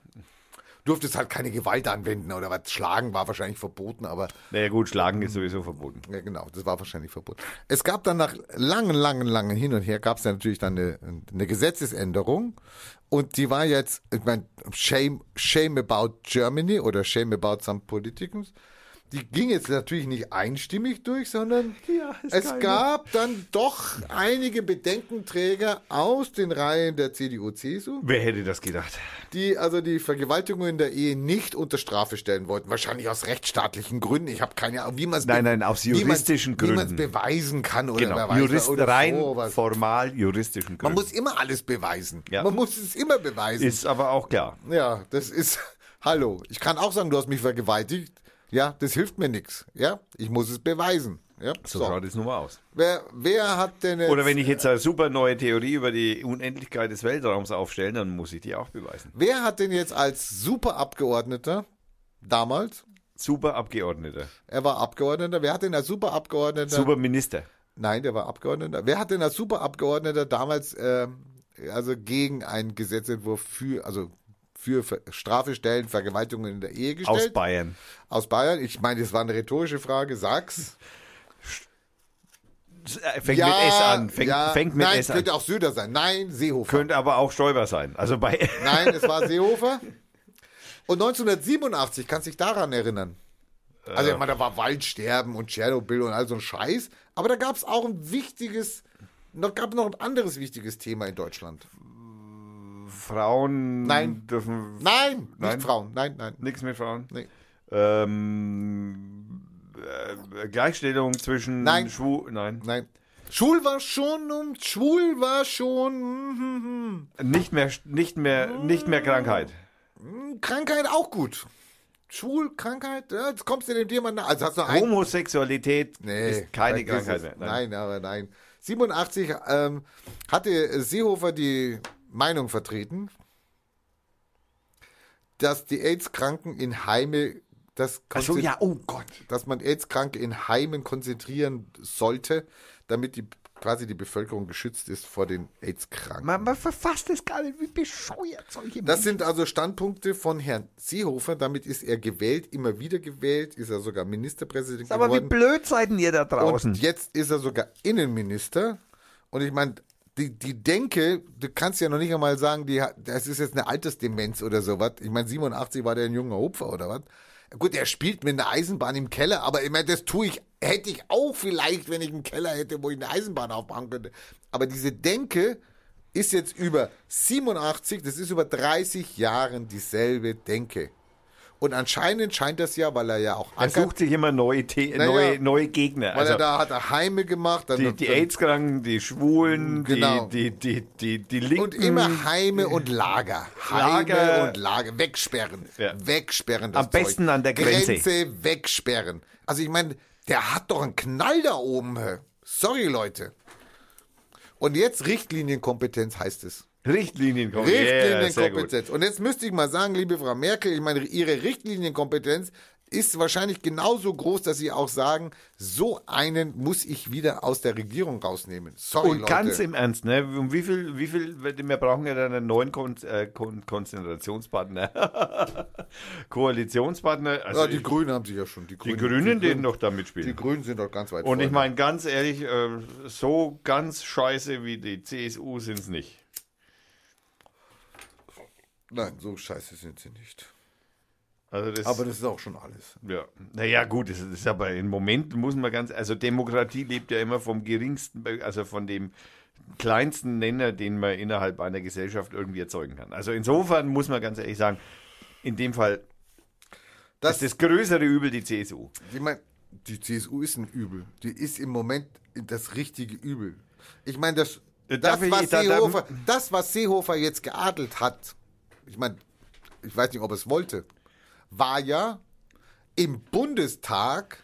Durftest halt keine Gewalt anwenden oder was. Schlagen war wahrscheinlich verboten, aber Naja gut, schlagen ist sowieso verboten. Ja, genau, das war wahrscheinlich verboten. Es gab dann nach langen, langen, langen Hin und Her gab es dann natürlich dann eine, eine Gesetzesänderung und die war jetzt, ich meine, Shame, Shame about Germany oder Shame about some Politicians. Die ging jetzt natürlich nicht einstimmig durch, sondern Ja, es geil. gab dann doch einige Bedenkenträger aus den Reihen der CDU-CSU, Wer hätte das gedacht? die also die Vergewaltigung in der Ehe nicht unter Strafe stellen wollten. Wahrscheinlich aus rechtsstaatlichen Gründen. Ich habe keine Ahnung, wie man es Nein, nein, aus juristischen Wie man es Gründen. beweisen kann oder Genau, Jurist, oder rein sowas. formal juristischen Man Gründen. muss immer alles beweisen. Ja. Man muss es immer beweisen. ist aber auch klar. ja, das ist. Hallo, ich kann auch sagen, du hast mich vergewaltigt. Ja, das hilft mir nichts. Ja, ich muss es beweisen. Ja, So, so. schaut es nun mal aus. Wer, wer hat denn jetzt, Oder wenn ich jetzt eine super neue Theorie über die Unendlichkeit des Weltraums aufstelle, dann muss ich die auch beweisen. wer hat denn jetzt als Superabgeordneter damals, Super Abgeordneter. er war Abgeordneter, wer hat denn als Superabgeordneter Super Minister. Nein, der war Abgeordneter. Wer hat denn als Superabgeordneter damals ähm, also gegen einen Gesetzentwurf für, also für Strafe stellen, Vergewaltigungen in der Ehe gestellt? Aus Bayern. Aus Bayern. Ich meine, das war eine rhetorische Frage. Sag's. Äh, Fängt mit S an. Fängt, ja. fängt mit Nein, S an. könnte auch Söder sein. Nein, Seehofer. Könnte aber auch Stoiber sein. Also bei. Nein, es war Seehofer. Und 1987, kannst du dich daran erinnern? Also, ich meine, da war Waldsterben und Tschernobyl und all so ein Scheiß. Aber da gab es auch ein wichtiges, noch gab noch ein anderes wichtiges Thema in Deutschland. Frauen Nein. dürfen Nein, nicht Nein? Frauen. Nein, nein. nichts mit Frauen. Nee. Ähm, äh, Gleichstellung zwischen Nein. Schwul. Nein. Nein. Schwul war schon schwul war schon hm, hm, Nicht mehr, nicht mehr, nicht mehr Krankheit. hm. Krankheit auch gut. Schwul, Krankheit, ja, jetzt kommst du dem Thema nach. Also hast du ein, Homosexualität Nee, ist keine Krankheit mehr. Nein. aber nein. 87 ähm, hatte Seehofer die Meinung vertreten, dass die AIDS-Kranken in Heime, das so, ja, oh Gott. dass man AIDS-Kranke in Heimen konzentrieren sollte, damit die quasi die Bevölkerung geschützt ist vor den AIDS-Kranken. Man, man verfasst es gar nicht, wie bescheuert solche Das sind also Standpunkte von Herrn Seehofer. Damit ist er gewählt, immer wieder gewählt, ist er sogar Ministerpräsident Aber wie geworden. blöd seid ihr da draußen? Und jetzt ist er sogar Innenminister. Und ich meine, die, die Denke, du kannst ja noch nicht einmal sagen, die, das ist jetzt eine Altersdemenz oder sowas. Ich meine, 87 war der ein junger Hupfer oder was. Gut, er spielt mit einer Eisenbahn im Keller, aber ich meine, das tue ich, hätte ich auch vielleicht, wenn ich einen Keller hätte, wo ich eine Eisenbahn aufbauen könnte. Aber diese Denke ist jetzt über 87, das ist über 30 Jahren dieselbe Denke. Und anscheinend scheint das ja, weil er ja auch Er sucht sich immer neue, The Naja, neue, neue Gegner. weil Also er da hat er Heime gemacht, dann die, die AIDS-Kranken, die Schwulen, Genau. die, die, die, die, die Linken. Und immer Heime und Lager. Heime Lager. und Lager. Wegsperren. Ja. Wegsperren. Das Am besten Zeug. an der Grenze. Grenze wegsperren. Also ich meine, der hat doch einen Knall da oben. Sorry, Leute. Und jetzt Richtlinienkompetenz heißt es. Richtlinien kommen. Yeah, sehr gut. Richtlinienkompetenz. Und jetzt müsste ich mal sagen, liebe Frau Merkel, ich meine, Ihre Richtlinienkompetenz ist wahrscheinlich genauso groß, dass Sie auch sagen, so einen muss ich wieder aus der Regierung rausnehmen. Sorry, Und Leute. ganz im Ernst, ne? Um wie viel, wie viel, wir brauchen ja dann einen neuen Kon äh, Kon Konzentrationspartner. Koalitionspartner. Also ja, die ich, Grünen haben sich ja schon. Die die Grünen, Grünen, die denen doch da Die mitspielen. Grünen sind doch ganz weit Und ich vorne. meine, ganz ehrlich, äh, so ganz scheiße wie die CSU sind es nicht. Nein, so scheiße sind sie nicht. Also das, Aber das ist auch schon alles. ja, naja, gut, das ist aber im Moment muss man ganz, also Demokratie lebt ja immer vom geringsten, also von dem kleinsten Nenner, den man innerhalb einer Gesellschaft irgendwie erzeugen kann. Also insofern muss man ganz ehrlich sagen, in dem Fall Das, ist das größere Übel die CSU. ich meine, die CSU ist ein Übel. Die ist im Moment das richtige Übel. Ich meine, das, Äh, das, was Seehofer, das, was Seehofer jetzt geadelt hat, ich meine, ich weiß nicht, ob es wollte, war ja im Bundestag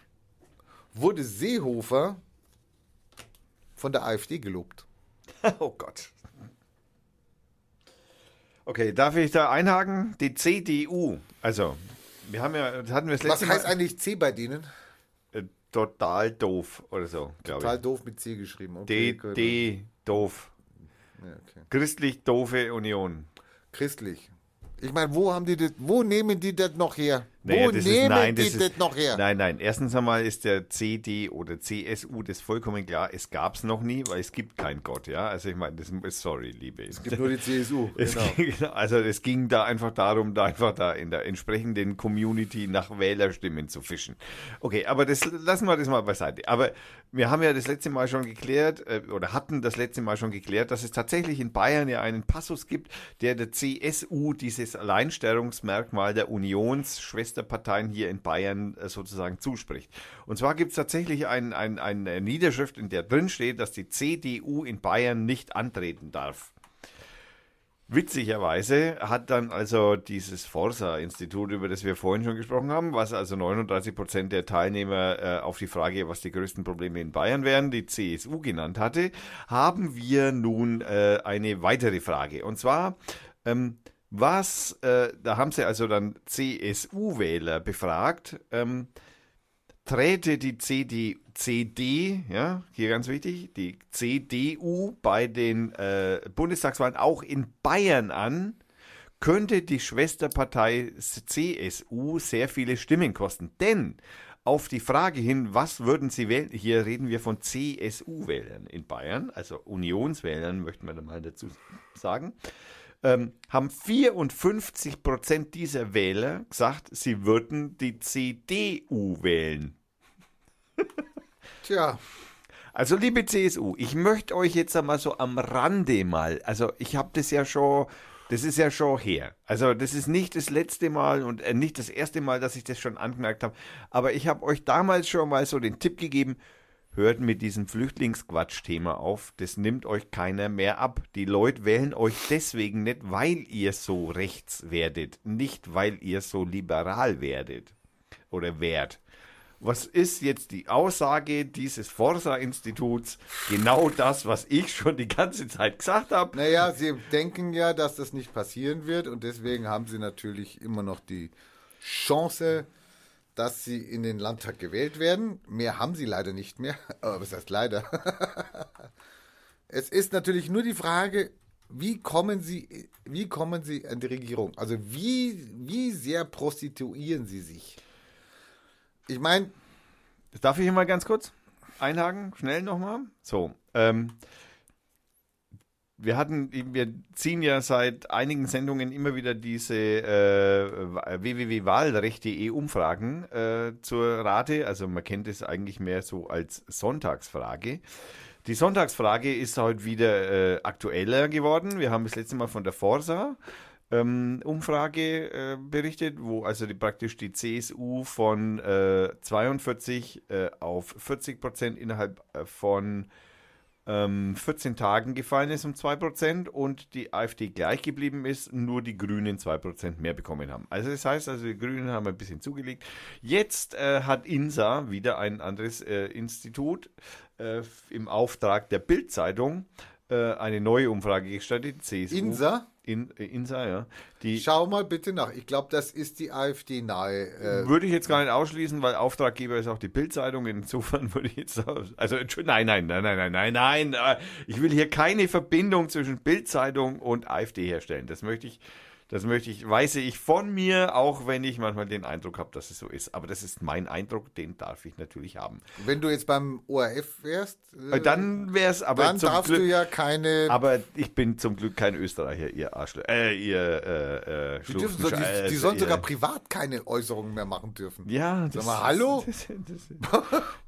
wurde Seehofer von der AfD gelobt. Oh Gott. Okay, darf ich da einhaken? Die CDU, also wir haben ja, das hatten wir das Was letzte heißt Mal, eigentlich C bei denen? äh, total doof oder so, glaube Total ich. doof mit C geschrieben. D, Okay, gut. D, doof. Ja, okay. Christlich doofe Union. Christlich. Ich meine, wo haben die das, wo nehmen die das noch her? Naja, wo das ist- nehmen nein, die das das, ist- noch her? Nein, nein. Erstens einmal ist der CD oder CSU das vollkommen klar. Es gab es noch nie, weil es gibt keinen Gott, ja. Also ich meine, das ist sorry, liebe. Es gibt nur die CSU. Es Genau. ging, also es ging da einfach darum, da einfach da in der entsprechenden Community nach Wählerstimmen zu fischen. Okay, aber das lassen wir das mal beiseite. Aber wir haben ja das letzte Mal schon geklärt äh, oder hatten das letzte Mal schon geklärt, dass es tatsächlich in Bayern ja einen Passus gibt, der der CSU dieses Alleinstellungsmerkmal der Unionsschwesterparteien hier in Bayern äh, sozusagen zuspricht. Und zwar gibt es tatsächlich ein, ein, eine Niederschrift, in der drin steht, dass die CDU in Bayern nicht antreten darf. Witzigerweise hat dann also dieses Forsa-Institut, über das wir vorhin schon gesprochen haben, was also 39 Prozent der Teilnehmer äh, auf die Frage, was die größten Probleme in Bayern wären, die CSU genannt hatte, haben wir nun äh, eine weitere Frage. Und zwar, ähm, was, äh, da haben sie also dann CSU-Wähler befragt, ähm, träte die CD, CD, ja, hier ganz wichtig, die CDU bei den äh, Bundestagswahlen auch in Bayern an, könnte die Schwesterpartei CSU sehr viele Stimmen kosten. Denn auf die Frage hin, was würden Sie wählen, hier reden wir von CSU-Wählern in Bayern, also Unionswählern, möchten wir da mal dazu sagen, ähm, haben 54 Prozent dieser Wähler gesagt, sie würden die CDU wählen. Tja, Also liebe CSU, ich möchte euch jetzt einmal so am Rande mal, also ich habe das ja schon, das ist ja schon her. Also das ist nicht das letzte Mal und äh, nicht das erste Mal, dass ich das schon angemerkt habe, aber ich habe euch damals schon mal so den Tipp gegeben, hört mit diesem Flüchtlingsquatsch-Thema auf, das nimmt euch keiner mehr ab. Die Leute wählen euch deswegen nicht, weil ihr so rechts werdet, nicht weil ihr so liberal werdet oder wärt. Was ist jetzt die Aussage dieses Forsa-Instituts? Genau das, was ich schon die ganze Zeit gesagt habe. naja, sie denken ja, dass das nicht passieren wird und deswegen haben sie natürlich immer noch die Chance, dass sie in den Landtag gewählt werden. Mehr haben sie leider nicht mehr. Aber was heißt leider? es ist natürlich nur die Frage, wie kommen sie, wie kommen sie an die Regierung? Also wie, wie sehr prostituieren sie sich? Ich meine, Darf ich hier mal ganz kurz einhaken? Schnell nochmal. So. Ähm, wir hatten, wir ziehen ja seit einigen Sendungen immer wieder diese äh, www.wahlrecht.de Umfragen äh, zur Rate. Also man kennt es eigentlich mehr so als Sonntagsfrage. Die Sonntagsfrage ist heute wieder äh, aktueller geworden. Wir haben das letzte Mal von der Forsa ähm, Umfrage äh, berichtet, wo also die, praktisch die CSU von äh, 42 äh, auf 40 Prozent innerhalb äh, von ähm, 14 Tagen gefallen ist um 2% und die AfD gleich geblieben ist, nur die Grünen 2% mehr bekommen haben. Also das heißt, also die Grünen haben ein bisschen zugelegt. Jetzt äh, hat INSA, wieder ein anderes äh, Institut, äh, im Auftrag der Bild-Zeitung äh, eine neue Umfrage gestartet. CSU. Insa? In, äh, INSA, ja. Die Schau mal bitte nach. Ich glaube, das ist die AfD-nahe. Äh, würde ich jetzt gar nicht ausschließen, weil Auftraggeber ist auch die Bild-Zeitung. Insofern würde ich jetzt, also nein, nein, nein, nein, nein, nein, nein. äh, Ich will hier keine Verbindung zwischen Bild-Zeitung und AfD herstellen. Das möchte ich, das möchte ich, weiß ich von mir, auch wenn ich manchmal den Eindruck habe, dass es so ist. Aber das ist mein Eindruck, den darf ich natürlich haben. wenn du jetzt beim ORF wärst, äh, Äh, Dann wäre es aber dann darfst Glück, du ja keine. aber ich bin zum Glück kein Österreicher, ihr Arschlöcher. Äh, ihr, äh, äh, die, dürfen so, die, Schlufensche- die äh, sollen sogar privat keine Äußerungen mehr machen dürfen. Ja, das, mal, hallo? Das,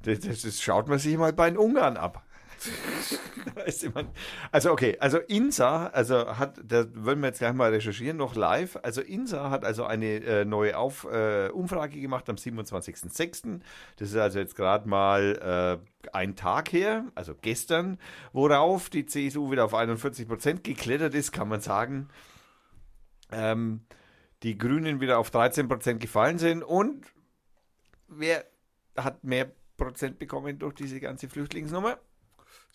das, das, das schaut man sich mal bei den Ungarn ab. Also okay, also INSA, also hat, da wollen wir jetzt gleich mal recherchieren, noch live. Also INSA hat also eine äh, neue Auf, äh, Umfrage gemacht am 27.06. Das ist also jetzt gerade mal äh, ein Tag her, also gestern, worauf die CSU wieder auf 41 Prozent geklettert ist, kann man sagen. Ähm, die Grünen wieder auf 13 Prozent gefallen sind und wer hat mehr Prozent bekommen durch diese ganze Flüchtlingsnummer?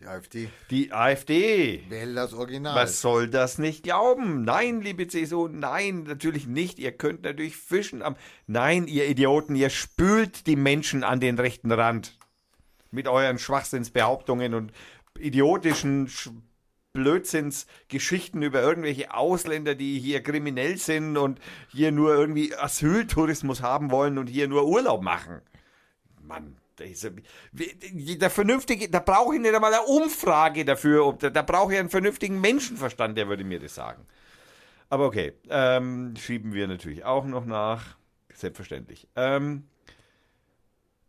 Die AfD. Die AfD. Wähl das Original. Was soll das nicht glauben? Nein, liebe CSU, nein, natürlich nicht. Ihr könnt natürlich fischen am. Nein, ihr Idioten, ihr spült die Menschen an den rechten Rand. Mit euren Schwachsinnsbehauptungen und idiotischen Sch Blödsinnsgeschichten über irgendwelche Ausländer, die hier kriminell sind und hier nur irgendwie Asyltourismus haben wollen und hier nur Urlaub machen. Mann, der, vernünftige, da brauche ich nicht einmal eine Umfrage dafür. ob- Da, da brauche ich einen vernünftigen Menschenverstand, der würde mir das sagen. Aber okay, ähm, schieben wir natürlich auch noch nach. Selbstverständlich. Ähm,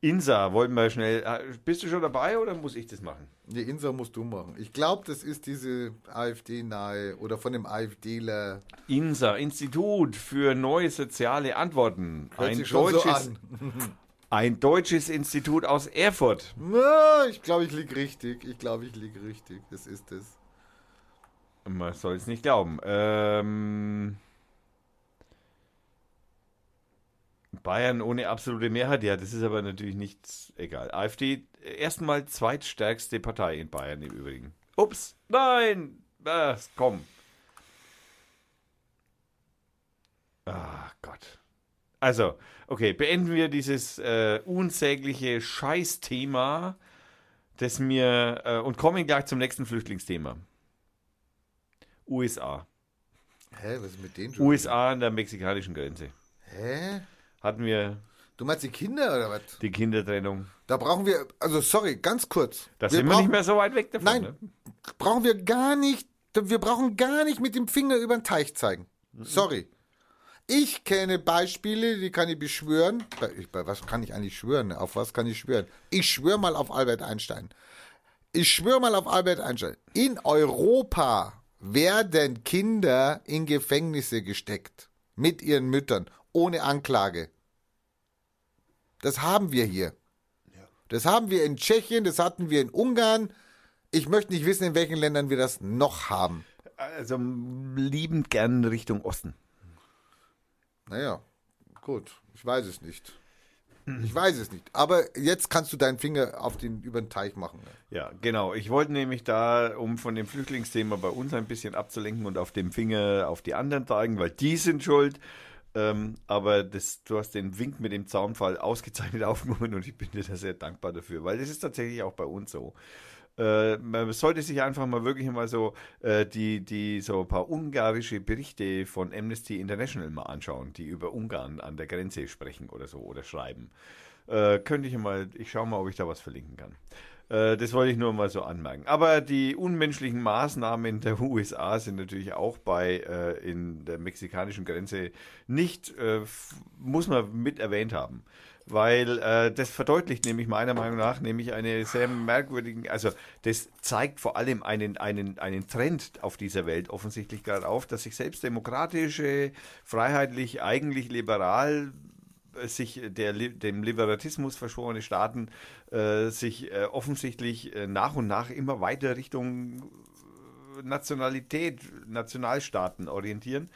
Insa, wollten wir schnell. äh, Bist du schon dabei oder muss ich das machen? Die Insa musst du machen. Ich glaube, das ist diese AfD-nahe oder von dem AfDler. INSA, Institut für neue soziale Antworten. Hört Ein sich schon so deutsches, an. ein deutsches Institut aus Erfurt. Na, ich glaube, ich liege richtig. Ich glaube, ich liege richtig. Das ist es. Man soll es nicht glauben. Ähm, Bayern ohne absolute Mehrheit, ja, das ist aber natürlich nicht egal. AfD, erstmal zweitstärkste Partei in Bayern im Übrigen. Ups, nein, ah, komm. Ah, Gott. Also, okay, beenden wir dieses äh, unsägliche Scheißthema, das mir, äh, und kommen gleich zum nächsten Flüchtlingsthema. USA. Hä, was ist mit denen schon? USA an der mexikanischen Grenze. Hä? Hatten wir Du meinst die Kinder oder was? die Kindertrennung. Da brauchen wir, also sorry, ganz kurz. Da sind wir nicht mehr so weit weg davon. Nein, Ne? brauchen wir gar nicht, wir brauchen gar nicht mit dem Finger über den Teich zeigen. Sorry. Ich kenne Beispiele, die kann ich beschwören. Bei, was kann ich eigentlich schwören? Auf was kann ich schwören? Ich schwöre mal auf Albert Einstein. Ich schwöre mal auf Albert Einstein. In Europa werden Kinder in Gefängnisse gesteckt. Mit ihren Müttern. Ohne Anklage. Das haben wir hier. Das haben wir in Tschechien, das hatten wir in Ungarn. Ich möchte nicht wissen, in welchen Ländern wir das noch haben. Also liebend gern Richtung Osten. Naja, gut, ich weiß es nicht. Ich weiß es nicht. Aber jetzt kannst du deinen Finger auf den, über den Teich machen. Ja, genau. Ich wollte nämlich da, um von dem Flüchtlingsthema bei uns ein bisschen abzulenken und auf dem Finger auf die anderen zeigen, weil die sind schuld. Ähm, aber das, du hast den Wink mit dem Zaunfall ausgezeichnet aufgenommen und ich bin dir da sehr dankbar dafür, weil das ist tatsächlich auch bei uns so. Äh, man sollte sich einfach mal wirklich mal so äh, die, die so ein paar ungarische Berichte von Amnesty International mal anschauen, die über Ungarn an der Grenze sprechen oder so oder schreiben. Äh, könnte ich mal, ich schaue mal, ob ich da was verlinken kann. Äh, das wollte ich nur mal so anmerken. Aber die unmenschlichen Maßnahmen der USA sind natürlich auch bei äh, in der mexikanischen Grenze nicht, äh, muss man mit erwähnt haben. Weil äh, das verdeutlicht nämlich meiner Meinung nach nämlich eine sehr merkwürdigen, also das zeigt vor allem einen, einen, einen Trend auf dieser Welt offensichtlich gerade auf, dass sich selbst demokratische, freiheitlich, eigentlich liberal sich der, Li- dem Liberatismus verschworene Staaten äh, sich äh, offensichtlich äh, nach und nach immer weiter Richtung äh, Nationalität, Nationalstaaten orientieren.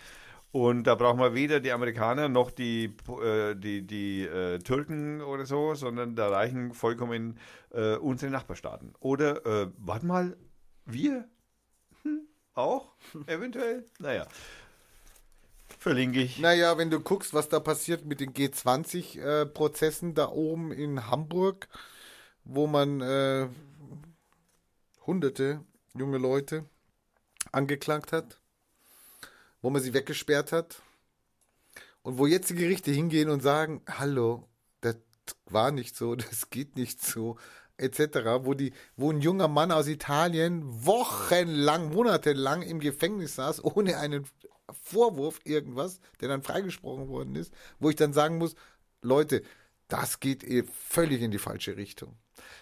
Und da brauchen wir weder die Amerikaner noch die, äh, die, die äh, Türken oder so, sondern da reichen vollkommen äh, unsere Nachbarstaaten. Oder, äh, warte mal, wir? Hm, auch? Eventuell? Naja. Verlinke ich. Naja, wenn du guckst, was da passiert mit den G20-Prozessen da oben in Hamburg, wo man äh, hunderte junge Leute angeklagt hat, wo man sie weggesperrt hat und wo jetzt die Gerichte hingehen und sagen, hallo, das war nicht so, das geht nicht so, etc., wo, die, wo ein junger Mann aus Italien wochenlang, monatelang im Gefängnis saß, ohne einen Vorwurf irgendwas, der dann freigesprochen worden ist, wo ich dann sagen muss, Leute, das geht eh völlig in die falsche Richtung.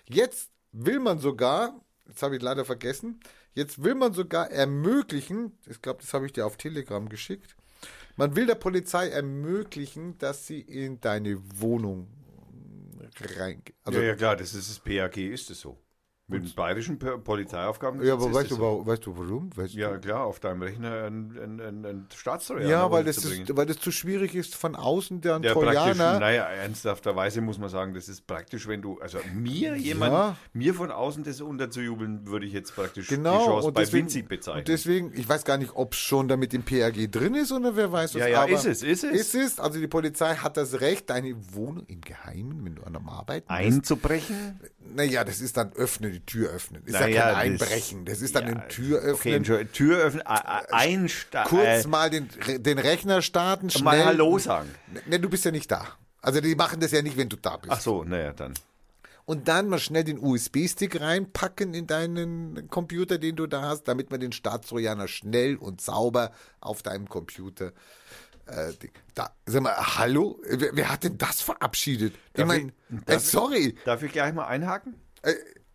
Jetzt will man sogar, jetzt habe ich leider vergessen, jetzt will man sogar ermöglichen, ich glaube, das habe ich dir auf Telegram geschickt, man will der Polizei ermöglichen, dass sie in deine Wohnung reingehen. Also, ja, ja, klar, das ist das PAG, ist es so. Mit den bayerischen Polizeiaufgaben. ja, aber weißt es du, so. warum, weißt du warum? Weißt Ja, du? klar, auf deinem Rechner ein, ein, ein, ein Staatstrojaner ja weil, das ist, weil das zu schwierig ist, von außen der Ja, Trojaner. naja, ernsthafterweise muss man sagen, das ist praktisch, wenn du, also mir jemand, Ja. mir von außen das unterzujubeln, würde ich jetzt praktisch die Genau, Chance und bei deswegen, winzig bezeichnen. und deswegen, ich weiß gar nicht, ob es schon da mit dem PAG drin ist oder wer weiß was. Ja, ja, ist es, ist es. Ist es, also die Polizei hat das Recht, deine Wohnung im Geheimen, wenn du an einem Arbeiten. Einzubrechen? Naja, das ist dann öffnen, die Tür öffnen. Ist Naja, ja kein Einbrechen. Das ist dann Ja, ein Tür Okay, Tür öffnen, einsteigen. kurz mal den, den Rechner starten, schnell. mal Hallo sagen. Ne, du bist ja nicht da. Also die machen das ja nicht, wenn du da bist. Ach so, naja, dann. Und dann mal schnell den USB-Stick reinpacken in deinen Computer, den du da hast, damit man den Staatstrojaner schnell und sauber auf deinem Computer. Äh, da, sag mal, hallo? Wer, wer hat denn das verabschiedet? Ich meine, äh, sorry, Darf ich gleich mal einhaken? äh,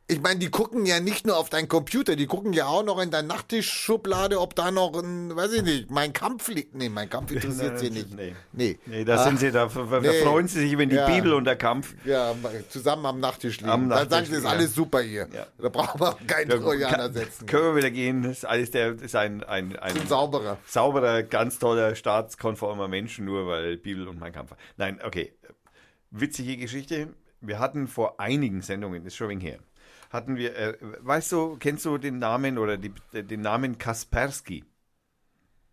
ich meine, die gucken ja nicht nur auf deinen Computer, die gucken ja auch noch in deine Nachttischschublade, ob da noch ein, weiß ich nicht, mein Kampf liegt. Nee, mein Kampf interessiert sie nicht. Nee. Nee. Nee, da Ah, sind sie, da, da nee. freuen sie sich, wenn die Ja. Bibel und der Kampf. Ja, zusammen am Nachttisch liegen. Am Dann sagen Nachttisch, sie, ist ja. alles super hier. Ja. Da brauchen wir auch keinen Trojaner setzen. Können wir wieder gehen. Das ist alles der, ist ein, ein, ein Ein sauberer. sauberer, ganz toller, staatskonformer Mensch, nur weil Bibel und mein Kampf. Nein, okay. Witzige Geschichte. Wir hatten vor einigen Sendungen, ist schon wenig her, hatten wir, äh, weißt du, kennst du den Namen oder die, den Namen Kaspersky?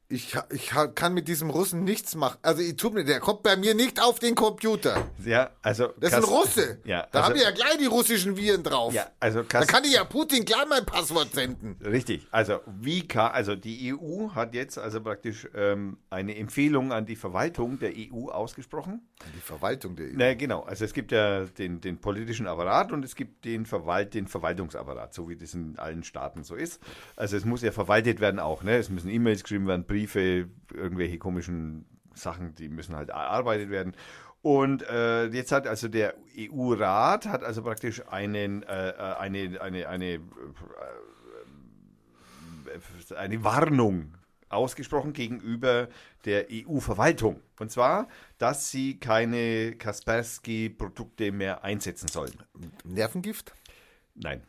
Ich, ich kann mit diesem Russen nichts machen. Also, ich tut mir, der kommt bei mir nicht auf den Computer. Ja, also. Das ist ein Russe. Ja, da also, haben wir ja gleich die russischen Viren drauf. Ja, also da kann ich ja Putin gleich mein Passwort senden. Richtig. Also wie kann, also die EU hat jetzt also praktisch ähm, eine Empfehlung an die Verwaltung der EU ausgesprochen. Die Verwaltung der EU. Na genau, also es gibt ja den, den politischen Apparat und es gibt den, Verwalt, den Verwaltungsapparat, so wie das in allen Staaten so ist. Also es muss ja verwaltet werden auch, ne? Es müssen E-Mails geschrieben werden, Briefe, irgendwelche komischen Sachen, die müssen halt erarbeitet werden. Und äh, jetzt hat also der EU-Rat hat also praktisch einen, äh, eine, eine, eine, äh, eine Warnung ausgesprochen gegenüber der EU-Verwaltung. Und zwar, dass sie keine Kaspersky-Produkte mehr einsetzen sollen. Nervengift? Nein.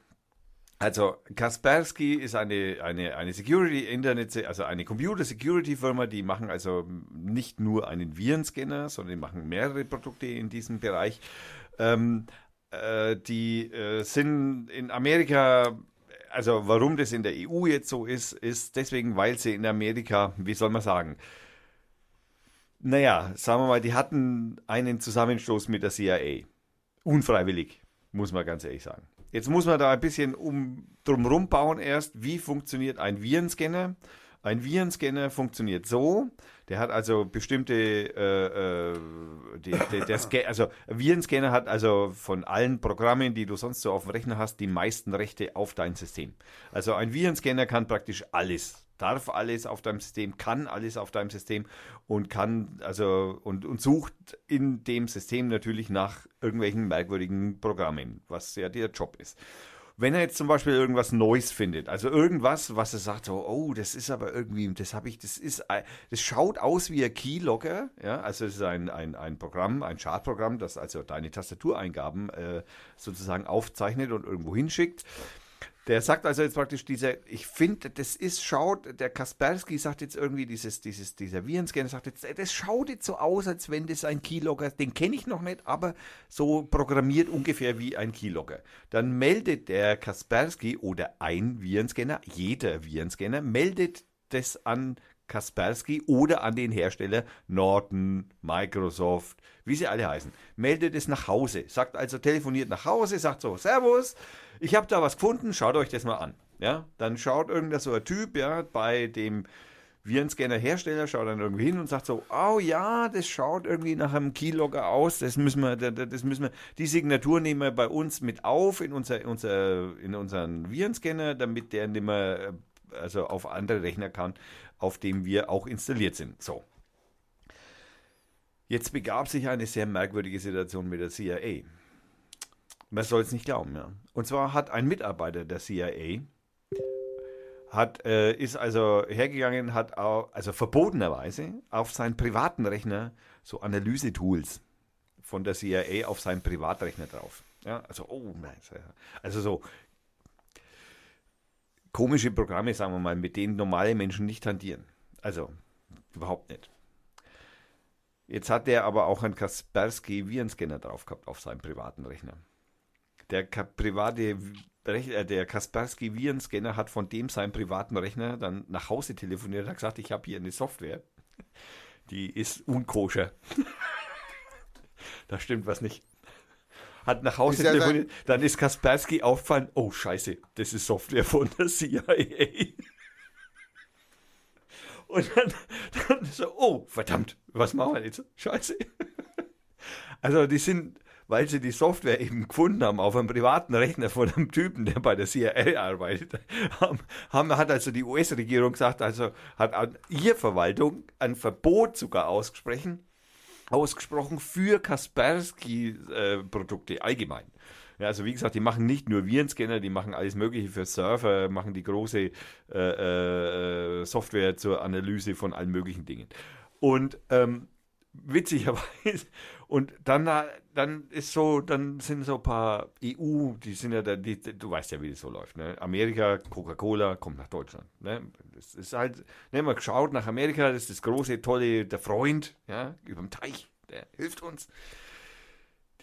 Also Kaspersky ist eine, eine, eine Security Internet, also eine Computer Security Firma, die machen also nicht nur einen Virenscanner, sondern die machen mehrere Produkte in diesem Bereich. Ähm, äh, die äh, sind in Amerika, also warum das in der EU jetzt so ist, ist deswegen, weil sie in Amerika, wie soll man sagen, naja, sagen wir mal, die hatten einen Zusammenstoß mit der CIA. Unfreiwillig, muss man ganz ehrlich sagen. Jetzt muss man da ein bisschen um, drumherum bauen erst, wie funktioniert ein Virenscanner. Ein Virenscanner funktioniert so, der hat also bestimmte, äh, äh, die, der, der Sca also Virenscanner hat also von allen Programmen, die du sonst so auf dem Rechner hast, die meisten Rechte auf dein System. Also ein Virenscanner kann praktisch alles, darf alles auf deinem System, kann alles auf deinem System und kann also und, und sucht in dem System natürlich nach irgendwelchen merkwürdigen Programmen, was ja der Job ist. Wenn er jetzt zum Beispiel irgendwas Neues findet, also irgendwas, was er sagt, so, oh, das ist aber irgendwie, das habe ich, das ist, ein- das schaut aus wie ein Keylogger, ja, also es ist ein, ein, ein Programm, ein Chartprogramm, das also deine Tastatureingaben äh, sozusagen aufzeichnet und irgendwo hinschickt. Der sagt also jetzt praktisch dieser, ich finde, das ist, schaut, der Kaspersky sagt jetzt irgendwie, dieses, dieses, dieser Virenscanner sagt jetzt, das schaut jetzt so aus, als wenn das ein Keylogger, den kenne ich noch nicht, aber so programmiert ungefähr wie ein Keylogger. Dann meldet der Kaspersky oder ein Virenscanner, jeder Virenscanner, meldet das an Kaspersky oder an den Hersteller Norton, Microsoft, wie sie alle heißen. Meldet es nach Hause, sagt also, telefoniert nach Hause, sagt so, Servus, ich habe da was gefunden, schaut euch das mal an. Ja, dann schaut irgendein so ein Typ, ja, bei dem Virenscanner-Hersteller, schaut dann irgendwie hin und sagt so, oh ja, das schaut irgendwie nach einem Keylogger aus, das müssen wir, da- da- das müssen wir, die Signatur nehmen wir bei uns mit auf in unser, unser, in unseren Virenscanner, damit der nicht mehr, also auf andere Rechner kann, auf dem wir auch installiert sind. So. Jetzt begab sich eine sehr merkwürdige Situation mit der CIA. Man soll es nicht glauben, ja. Und zwar hat ein Mitarbeiter der CIA hat, äh, ist also hergegangen, hat auch, also verbotenerweise auf seinen privaten Rechner so Analyse-Tools von der CIA auf seinen Privatrechner drauf. Ja, also, oh nein, also so komische Programme, sagen wir mal, mit denen normale Menschen nicht hantieren. Also, überhaupt nicht. Jetzt hat der aber auch einen Kaspersky Virenscanner drauf gehabt auf seinem privaten Rechner. Der Ka private Rech äh, der Kaspersky Virenscanner hat von dem seinem privaten Rechner dann nach Hause telefoniert und hat gesagt, ich habe hier eine Software, die ist unkoscher. da stimmt was nicht. Hat nach Hause Ist telefoniert, dann ist Kaspersky aufgefallen, oh scheiße, das ist Software von der CIA. Und dann, dann so, oh, verdammt, was machen wir jetzt? Scheiße. Also die sind, weil sie die Software eben gefunden haben auf einem privaten Rechner von einem Typen, der bei der CIA arbeitet, haben, haben, hat also die US-Regierung gesagt, also hat an ihr Verwaltung ein Verbot sogar ausgesprochen, ausgesprochen für Kaspersky-Produkte allgemein. Ja, also wie gesagt, die machen nicht nur Virenscanner, die machen alles Mögliche für Server, machen die große äh, äh, Software zur Analyse von allen möglichen Dingen. Und ähm, witzigerweise, und dann, äh, dann ist so, dann sind so ein paar EU, die sind ja, da, die, du weißt ja, wie das so läuft. Ne? Amerika, Coca-Cola kommt nach Deutschland. Ne? Das ist halt, ne, man schaut nach Amerika, das ist das große, tolle, der Freund, ja, überm Teich, der hilft uns.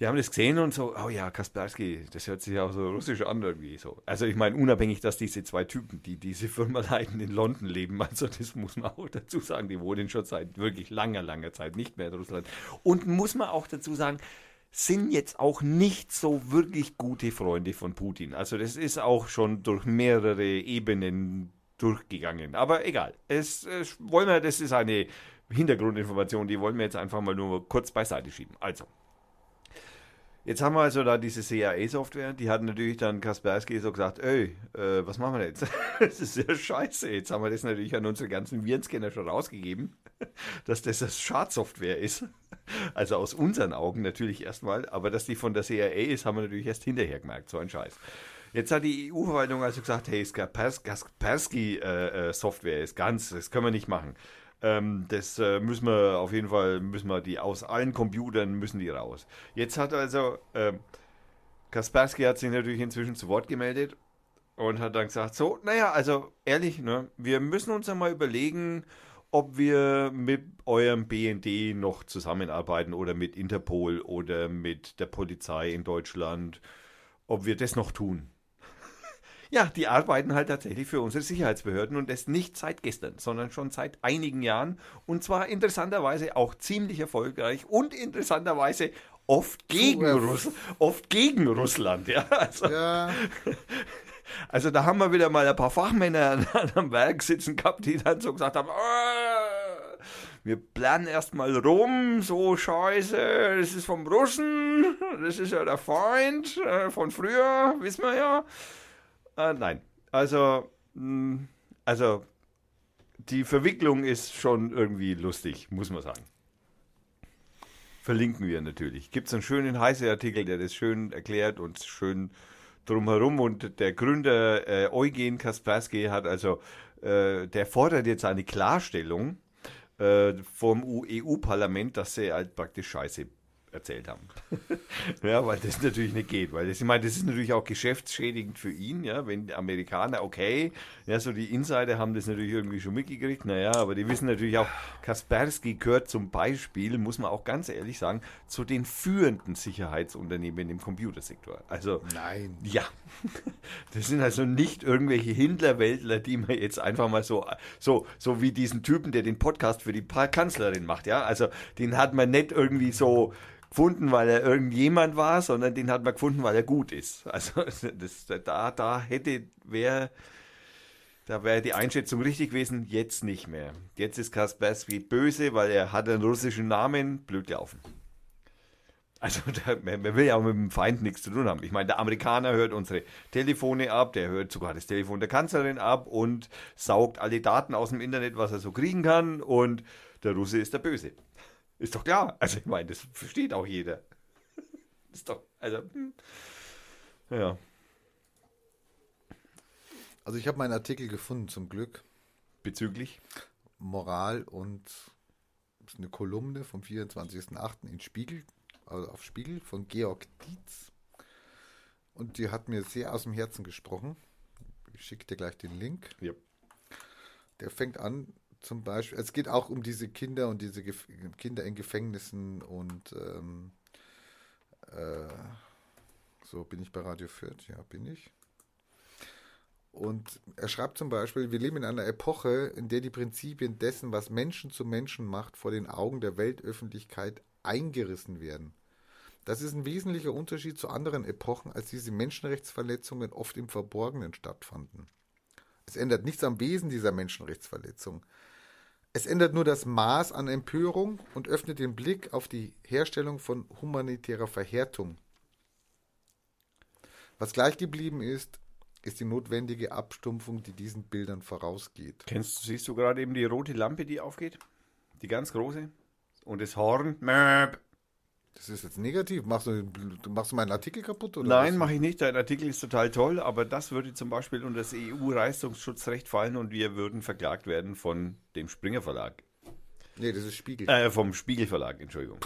Die haben das gesehen und so, oh ja, Kaspersky, das hört sich auch so russisch an irgendwie so. Also ich meine, unabhängig, dass diese zwei Typen, die diese Firma leiten, in London leben, also das muss man auch dazu sagen, die wohnen schon seit wirklich langer, langer Zeit nicht mehr in Russland. Und muss man auch dazu sagen, sind jetzt auch nicht so wirklich gute Freunde von Putin. Also das ist auch schon durch mehrere Ebenen durchgegangen. Aber egal, es, es wollen wir, das ist eine Hintergrundinformation, die wollen wir jetzt einfach mal nur kurz beiseite schieben. Also. Jetzt haben wir also da diese CIA-Software, die hat natürlich dann Kaspersky so gesagt, ey, äh, was machen wir jetzt? das ist ja scheiße. Jetzt haben wir das natürlich an unsere ganzen Virenscanner schon rausgegeben, dass das das Schadsoftware ist. Also aus unseren Augen natürlich erstmal, aber dass die von der CIA ist, haben wir natürlich erst hinterher gemerkt, so ein Scheiß. Jetzt hat die EU-Verwaltung also gesagt, hey, Kaspersky-Software ist ganz, das können wir nicht machen. Ähm, das äh, müssen wir auf jeden Fall, müssen wir die aus allen Computern müssen die raus. Jetzt hat also ähm, Kaspersky hat sich natürlich inzwischen zu Wort gemeldet und hat dann gesagt, so, naja, also ehrlich, ne, wir müssen uns einmal überlegen, ob wir mit eurem BND noch zusammenarbeiten oder mit Interpol oder mit der Polizei in Deutschland, ob wir das noch tun. Ja, die arbeiten halt tatsächlich für unsere Sicherheitsbehörden und das nicht seit gestern, sondern schon seit einigen Jahren und zwar interessanterweise auch ziemlich erfolgreich und interessanterweise oft gegen, Russ oft gegen Russland. Ja, also, Ja, Also da haben wir wieder mal ein paar Fachmänner an, am Werk sitzen gehabt, die dann so gesagt haben, "Ah, wir planen erstmal rum, so scheiße, das ist vom Russen, das ist ja der Feind äh, von früher, wissen wir ja. Äh, nein, also, mh, also die Verwicklung ist schon irgendwie lustig, muss man sagen. Verlinken wir natürlich. Gibt es einen schönen Heise-Artikel, der das schön erklärt und schön drumherum. Und der Gründer äh, Eugen Kaspersky hat also, äh, der fordert jetzt eine Klarstellung äh, vom EU-Parlament, dass sie halt praktisch Scheiße erzählt haben. ja, weil das natürlich nicht geht, weil das, ich meine, das ist natürlich auch geschäftsschädigend für ihn, ja, wenn die Amerikaner, okay, ja, so die Insider haben das natürlich irgendwie schon mitgekriegt, naja, aber die wissen natürlich auch, Kaspersky gehört zum Beispiel, muss man auch ganz ehrlich sagen, zu den führenden Sicherheitsunternehmen im Computersektor. Also, Nein. ja, das sind also nicht irgendwelche Hindlerweltler, die man jetzt einfach mal so, so, so wie diesen Typen, der den Podcast für die Kanzlerin macht, ja. Also den hat man nicht irgendwie so gefunden, weil er irgendjemand war, sondern den hat man gefunden, weil er gut ist. Also das, da, da hätte, wäre, da wäre die Einschätzung richtig gewesen, jetzt nicht mehr. Jetzt ist Kaspersky böse, weil er hat einen russischen Namen, blöd laufen. Also man, man will ja auch mit dem Feind nichts zu tun haben. Ich meine, der Amerikaner hört unsere Telefone ab, der hört sogar das Telefon der Kanzlerin ab und saugt alle Daten aus dem Internet, was er so kriegen kann. Und der Russe ist der Böse. Ist doch klar. Also ich meine, das versteht auch jeder. Ist doch, also, hm. ja. Also ich habe meinen Artikel gefunden, zum Glück. Bezüglich. Moral und ist eine Kolumne vom 24.08. in Spiegel, also auf Spiegel von Georg Dietz. Und die hat mir sehr aus dem Herzen gesprochen. Ich schicke dir gleich den Link. Ja. Der fängt an, zum Beispiel, es geht auch um diese Kinder und diese Gef Kinder in Gefängnissen und ähm, äh, so bin ich bei Radio Fürth, ja, bin ich. Und er schreibt zum Beispiel, wir leben in einer Epoche, in der die Prinzipien dessen, was Menschen zu Menschen macht, vor den Augen der Weltöffentlichkeit eingerissen werden. Das ist ein wesentlicher Unterschied zu anderen Epochen, als diese Menschenrechtsverletzungen oft im Verborgenen stattfanden. Es ändert nichts am Wesen dieser Menschenrechtsverletzung. Es ändert nur das Maß an Empörung und öffnet den Blick auf die Herstellung von humanitärer Verhärtung. Was gleich geblieben ist, ist die notwendige Abstumpfung, die diesen Bildern vorausgeht. Kennst du, siehst du gerade eben die rote Lampe, die aufgeht? Die ganz große? Und das Horn? Möp. Das ist jetzt negativ. Machst du, machst du meinen Artikel kaputt? Oder Nein, mache ich nicht. Dein Artikel ist total toll, aber das würde zum Beispiel unter das EU-Leistungsschutzrecht fallen und wir würden verklagt werden von dem Springer Verlag. Nee, das ist Spiegel. Äh, vom Spiegel Verlag, Entschuldigung.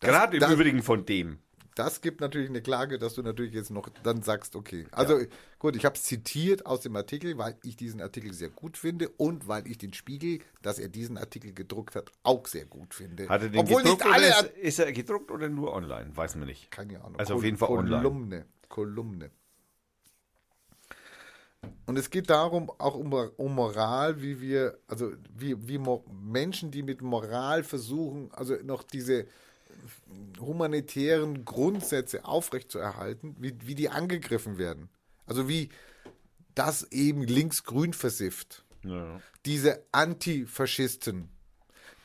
Das- Gerade im das- Übrigen von dem. Das gibt natürlich eine Klage, dass du natürlich jetzt noch dann sagst, okay. Also gut, ich habe es zitiert aus dem Artikel, weil ich diesen Artikel sehr gut finde und weil ich den Spiegel, dass er diesen Artikel gedruckt hat, auch sehr gut finde. Hat er den Obwohl gedruckt nicht alle oder ist, ist er gedruckt oder nur online? Weiß man nicht. Keine Ahnung. Also auf Kol- jeden Fall online. Kolumne. Kolumne. Und es geht darum, auch um, um Moral, wie wir, also wie, wie Menschen, die mit Moral versuchen, also noch diese humanitären Grundsätze aufrechtzuerhalten, wie, wie die angegriffen werden. Also wie das eben links-grün versifft Ja. diese Antifaschisten,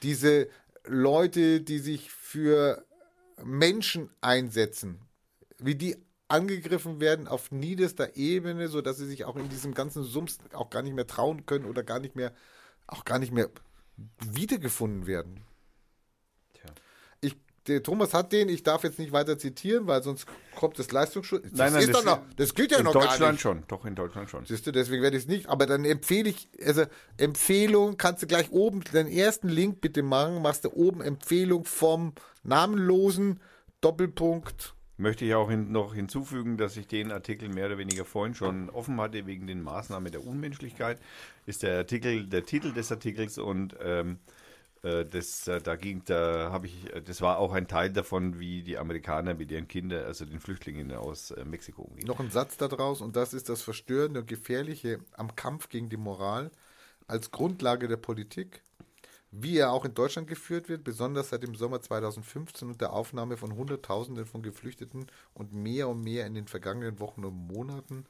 diese Leute, die sich für Menschen einsetzen, wie die angegriffen werden auf niederster Ebene, so dass sie sich auch in diesem ganzen Sums auch gar nicht mehr trauen können oder gar nicht mehr, auch gar nicht mehr wiedergefunden werden. Der Thomas hat den, ich darf jetzt nicht weiter zitieren, weil sonst kommt das Leistungsschutz. Das, Nein, nein, ist das- doch noch, das gilt ja in noch gar Deutschland nicht. schon. Doch, in Deutschland schon. Siehst du, deswegen werde ich es nicht. Aber dann empfehle ich, also Empfehlung kannst du gleich oben, den ersten Link bitte machen, machst du oben Empfehlung vom namenlosen Doppelpunkt. Möchte ich auch hin, noch hinzufügen, dass ich den Artikel mehr oder weniger vorhin schon offen hatte wegen den Maßnahmen der Unmenschlichkeit. Ist der Artikel, der Titel des Artikels und ähm, äh, das, äh, da ging, da habe ich, äh, das war auch ein Teil davon, wie die Amerikaner mit ihren Kindern, also den Flüchtlingen aus äh, Mexiko umgehen. Noch ein Satz daraus und das ist das Verstörende und Gefährliche am Kampf gegen die Moral als Grundlage der Politik wie er auch in Deutschland geführt wird, besonders seit dem Sommer 2015 und der Aufnahme von Hunderttausenden von Geflüchteten und mehr und mehr in den vergangenen Wochen und Monaten,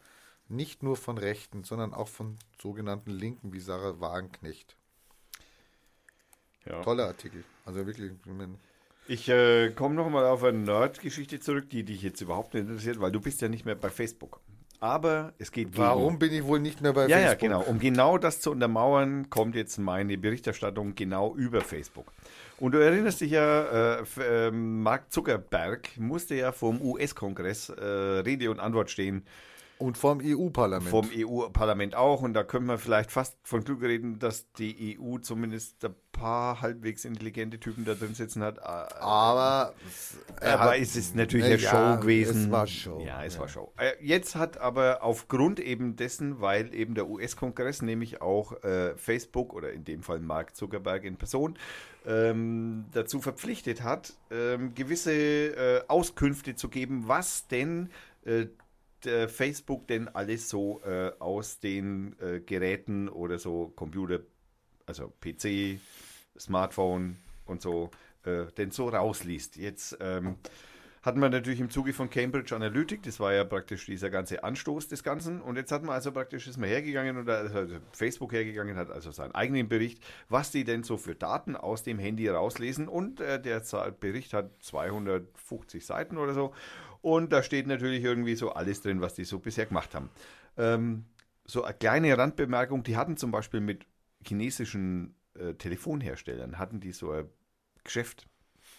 nicht nur von Rechten, sondern auch von sogenannten Linken wie Sarah Wagenknecht. Ja. Toller Artikel. Also wirklich, ich äh, komme nochmal auf eine Nerd-Geschichte zurück, die dich jetzt überhaupt nicht interessiert, weil du bist ja nicht mehr bei Facebook. Aber es geht gegen- warum bin ich wohl nicht mehr bei Ja, ja, Facebook? genau. Um genau das zu untermauern, kommt jetzt meine Berichterstattung genau über Facebook. Und du erinnerst dich ja, äh, ähm, Mark Zuckerberg musste ja vom US-Kongress äh, Rede und Antwort stehen, Und vom EU-Parlament. vom EU-Parlament auch. Und da können wir vielleicht fast von Glück reden, dass die EU zumindest ein paar halbwegs intelligente Typen da drin sitzen hat. Äh, Aber, er aber hat- es ist natürlich Ne, eine ja, Show gewesen. Es war Show. Ja, es war Show. Äh, Jetzt hat aber aufgrund eben dessen, weil eben der US-Kongress nämlich auch äh, Facebook oder in dem Fall Mark Zuckerberg in Person ähm, dazu verpflichtet hat, ähm, gewisse äh, Auskünfte zu geben, was denn äh, Facebook denn alles so äh, aus den äh, Geräten oder so Computer, also PC, Smartphone und so, äh, denn so rausliest. Jetzt ähm, hatten wir natürlich im Zuge von Cambridge Analytic, das war ja praktisch dieser ganze Anstoß des Ganzen. Und jetzt hat man also praktisch, ist man hergegangen oder also Facebook hergegangen, hat also seinen eigenen Bericht, was die denn so für Daten aus dem Handy rauslesen. Und äh, der Bericht hat 250 Seiten oder so. Und da steht natürlich irgendwie so alles drin, was die so bisher gemacht haben. Ähm, so eine kleine Randbemerkung, die hatten zum Beispiel mit chinesischen äh, Telefonherstellern, hatten die so ein Geschäft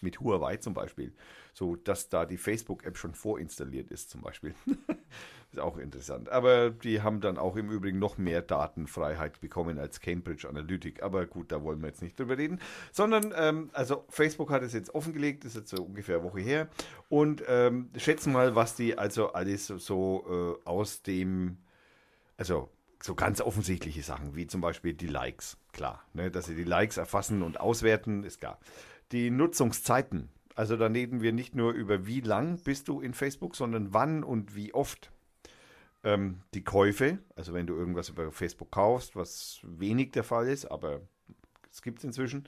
mit Huawei zum Beispiel, so dass da die Facebook-App schon vorinstalliert ist zum Beispiel. ist auch interessant. Aber die haben dann auch im Übrigen noch mehr Datenfreiheit bekommen als Cambridge Analytic. Aber gut, da wollen wir jetzt nicht drüber reden. Sondern, ähm, also Facebook hat es jetzt offengelegt, ist jetzt so ungefähr eine Woche her. Und ähm, schätzen mal, was die also alles so, so äh, aus dem also so ganz offensichtliche Sachen, wie zum Beispiel die Likes, klar. Ne, dass sie die Likes erfassen und auswerten, ist klar. Die Nutzungszeiten, also da reden wir nicht nur über wie lang bist du in Facebook, sondern wann und wie oft. Ähm, die Käufe, also wenn du irgendwas über Facebook kaufst, was wenig der Fall ist, aber es gibt es inzwischen.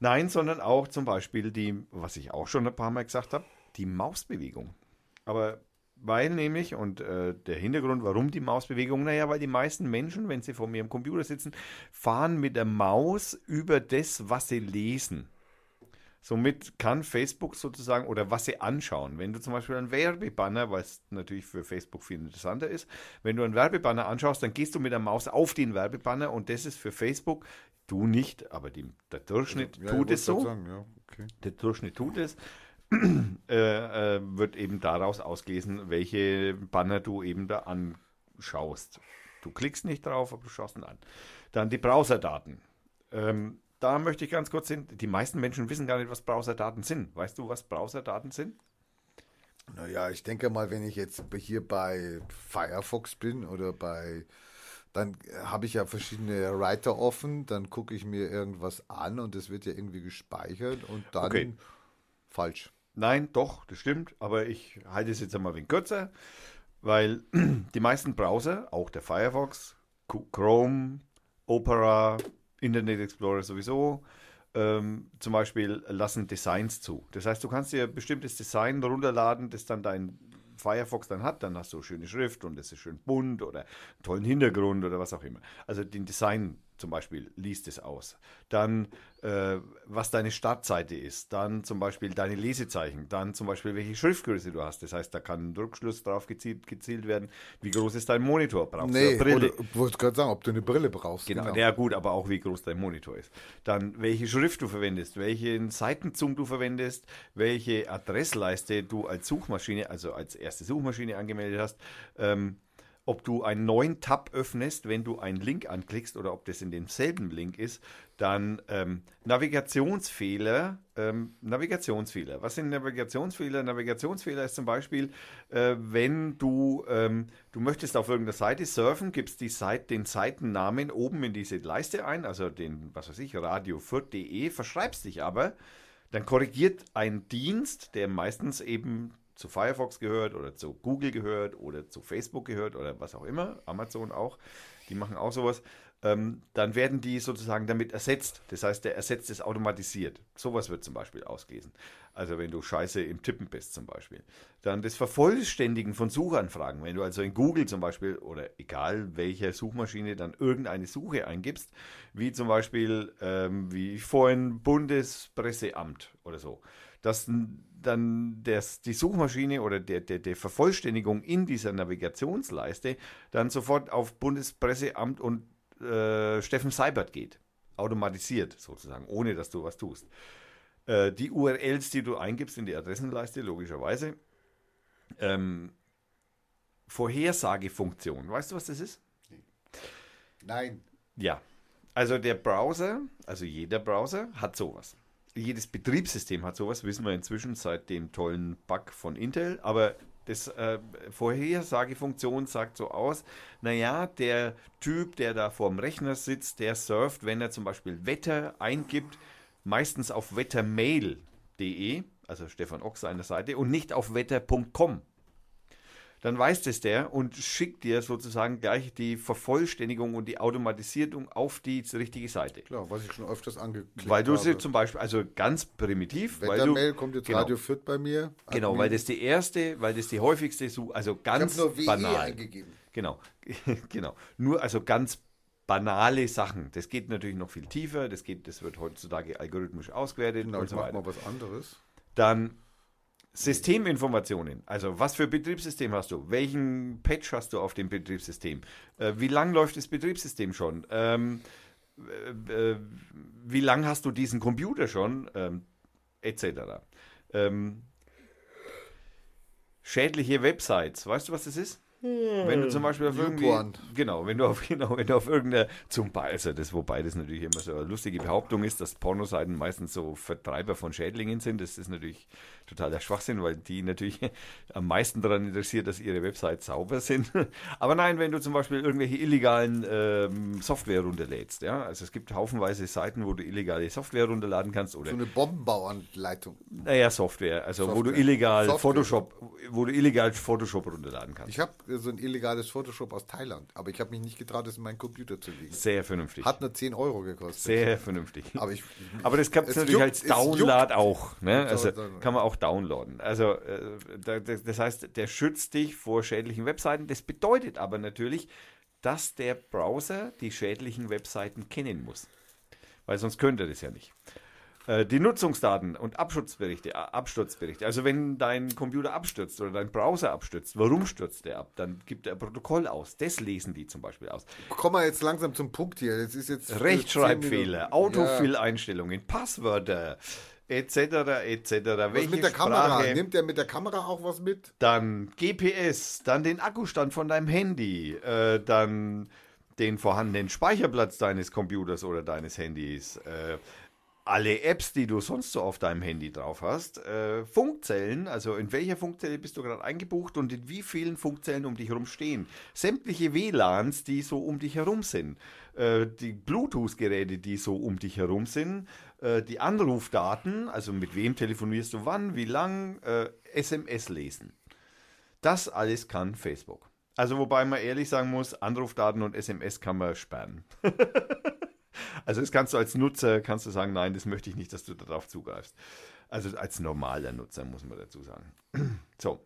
Nein, sondern auch zum Beispiel die, was ich auch schon ein paar Mal gesagt habe, die Mausbewegung. Aber weil nämlich, und äh, der Hintergrund, warum die Mausbewegung, naja, weil die meisten Menschen, wenn sie vor ihrem Computer sitzen, fahren mit der Maus über das, was sie lesen. Somit kann Facebook sozusagen oder was sie anschauen. Wenn du zum Beispiel einen Werbebanner, es natürlich für Facebook viel interessanter ist, wenn du einen Werbebanner anschaust, dann gehst du mit der Maus auf den Werbebanner und das ist für Facebook, du nicht, aber die, der Durchschnitt Ja, ich tut wollte es so Sagen, ja, okay. der Durchschnitt tut es, äh, äh, wird eben daraus ausgelesen, welche Banner du eben da anschaust. Du klickst nicht drauf, aber du schaust ihn an. Dann die Browserdaten. Ähm, da möchte ich ganz kurz hin, die meisten Menschen wissen gar nicht, was Browserdaten sind. Weißt du, was Browserdaten sind? Naja, ich denke mal, wenn ich jetzt hier bei Firefox bin oder bei, dann habe ich ja verschiedene Writer offen, dann gucke ich mir irgendwas an und es wird ja irgendwie gespeichert und dann Okay. falsch. Nein, doch, das stimmt, aber ich halte es jetzt einmal ein wenig kürzer, weil die meisten Browser, auch der Firefox, Chrome, Opera, Internet Explorer sowieso, ähm, zum Beispiel lassen Designs zu. Das heißt, du kannst dir ein bestimmtes Design runterladen, das dann dein Firefox dann hat, dann hast du schöne Schrift und es ist schön bunt oder einen tollen Hintergrund oder was auch immer. Also den Design zum Beispiel liest es aus. Dann, äh, was deine Startseite ist. Dann zum Beispiel deine Lesezeichen. Dann zum Beispiel, welche Schriftgröße du hast. Das heißt, da kann ein Druckschluss drauf gezielt, gezielt werden. Wie groß ist dein Monitor? Brauchst du Nee, eine Brille? oder, ich wollte gerade sagen, ob du eine Brille brauchst. Genau, ja gut, aber auch wie groß dein Monitor ist. Dann welche Schrift du verwendest, welchen Seitenzug du verwendest, welche Adressleiste du als Suchmaschine, also als erste Suchmaschine angemeldet hast, ähm, ob du einen neuen Tab öffnest, wenn du einen Link anklickst oder ob das in demselben Link ist, dann ähm, Navigationsfehler, ähm, Navigationsfehler. Was sind Navigationsfehler? Navigationsfehler ist zum Beispiel, äh, wenn du, ähm, du möchtest auf irgendeiner Seite surfen, gibst die Seite, den Seitennamen oben in diese Leiste ein, also den, was weiß ich, radio4.de, verschreibst dich aber, dann korrigiert ein Dienst, der meistens eben zu Firefox gehört oder zu Google gehört oder zu Facebook gehört oder was auch immer, Amazon auch, die machen auch sowas, ähm, dann werden die sozusagen damit ersetzt. Das heißt, der ersetzt es automatisiert. Sowas wird zum Beispiel ausgelesen. Also wenn du scheiße im Tippen bist zum Beispiel. Dann das Vervollständigen von Suchanfragen. Wenn du also in Google zum Beispiel oder egal welcher Suchmaschine dann irgendeine Suche eingibst, wie zum Beispiel, ähm, wie vorhin Bundespresseamt oder so, dass dann das, die Suchmaschine oder der, der, der Vervollständigung in dieser Navigationsleiste dann sofort auf Bundespresseamt und äh, Steffen Seibert geht. Automatisiert sozusagen, ohne dass du was tust. Äh, die URLs, die du eingibst in die Adressenleiste, logischerweise. Ähm, Vorhersagefunktion. Weißt du, was das ist? Nein. Ja. Also der Browser, also jeder Browser hat sowas. Jedes Betriebssystem hat sowas, wissen wir inzwischen seit dem tollen Bug von Intel. Aber das äh, Vorhersagefunktion sagt so aus, naja, der Typ, der da vorm Rechner sitzt, der surft, wenn er zum Beispiel Wetter eingibt, meistens auf wettermail.de, also Stefan Ock seine Seite, und nicht auf wetter.com dann weiß das der und schickt dir sozusagen gleich die Vervollständigung und die Automatisierung auf die richtige Seite. Klar, was ich schon öfters angeklickt Weil du habe. sie zum Beispiel, also ganz primitiv, weil du, Wettermail kommt jetzt genau, Radio Fürth bei mir. genau, Admin. weil das die erste, weil das die häufigste, Such, also ich ganz habe nur WE banal. eingegeben. Genau, genau. Nur also ganz banale Sachen. Das geht natürlich noch viel tiefer. Das geht, das wird heutzutage algorithmisch ausgewertet Genau, und ich so weiter. mal was anderes. Dann Systeminformationen. Also was für Betriebssystem hast du? Welchen Patch hast du auf dem Betriebssystem? Äh, wie lang läuft das Betriebssystem schon? Ähm, äh, äh, wie lang hast du diesen Computer schon? Ähm, etc. Ähm, schädliche Websites. Weißt du, was das ist? Wenn du zum Beispiel auf irgendwie, genau, wenn du auf, genau, wenn du auf irgendeiner, zum Beispiel, also das, wobei das natürlich immer so eine lustige Behauptung ist, dass Pornoseiten meistens so Vertreiber von Schädlingen sind, das ist natürlich totaler Schwachsinn, weil die natürlich am meisten daran interessiert, dass ihre Websites sauber sind. Aber nein, wenn du zum Beispiel irgendwelche illegalen ähm, Software runterlädst, ja, also es gibt haufenweise Seiten, wo du illegale Software runterladen kannst oder So eine Bombenbauanleitung. naja, Software, also wo du Software. illegal Software. Photoshop, wo du illegal Photoshop runterladen kannst. Ich habe so ein illegales Photoshop aus Thailand, aber ich habe mich nicht getraut, es in meinen Computer zu legen. Sehr vernünftig. Hat nur 10 Euro gekostet. Sehr vernünftig. Aber ich- Aber das gibt es natürlich juckt, als Download auch. Ne? Also So, so. kann man auch downloaden. Also äh, da- das das heißt, der schützt dich vor schädlichen Webseiten. Das bedeutet aber natürlich, dass der Browser die schädlichen Webseiten kennen muss. Weil sonst könnte er das ja nicht. Äh, Die Nutzungsdaten und Absturzberichte, äh, Absturzberichte. Also wenn dein Computer abstürzt oder dein Browser abstürzt, warum stürzt der ab? Dann gibt er ein Protokoll aus. Das lesen die zum Beispiel aus. Komm mal jetzt langsam zum Punkt hier. Das ist jetzt äh, 10 Rechtschreibfehler. Autofill-Einstellungen, Passwörter, etc., etc. Was Welche mit der Kamera? Sprache? Nimmt der mit der Kamera auch was mit? Dann GPS, dann den Akkustand von deinem Handy, äh, dann den vorhandenen Speicherplatz deines Computers oder deines Handys, äh, alle Apps, die du sonst so auf deinem Handy drauf hast, äh, Funkzellen, also in welcher Funkzelle bist du gerade eingebucht und in wie vielen Funkzellen um dich herum stehen, sämtliche WLANs, die so um dich herum sind, äh, die Bluetooth-Geräte, die so um dich herum sind, äh, die Anrufdaten, also mit wem telefonierst du wann, wie lang, äh, SMS lesen. Das alles kann Facebook. Also wobei man ehrlich sagen muss, Anrufdaten und SMS kann man sperren. also das kannst du als Nutzer, kannst du sagen, nein, das möchte ich nicht, dass du darauf zugreifst. Also als normaler Nutzer muss man dazu sagen. so.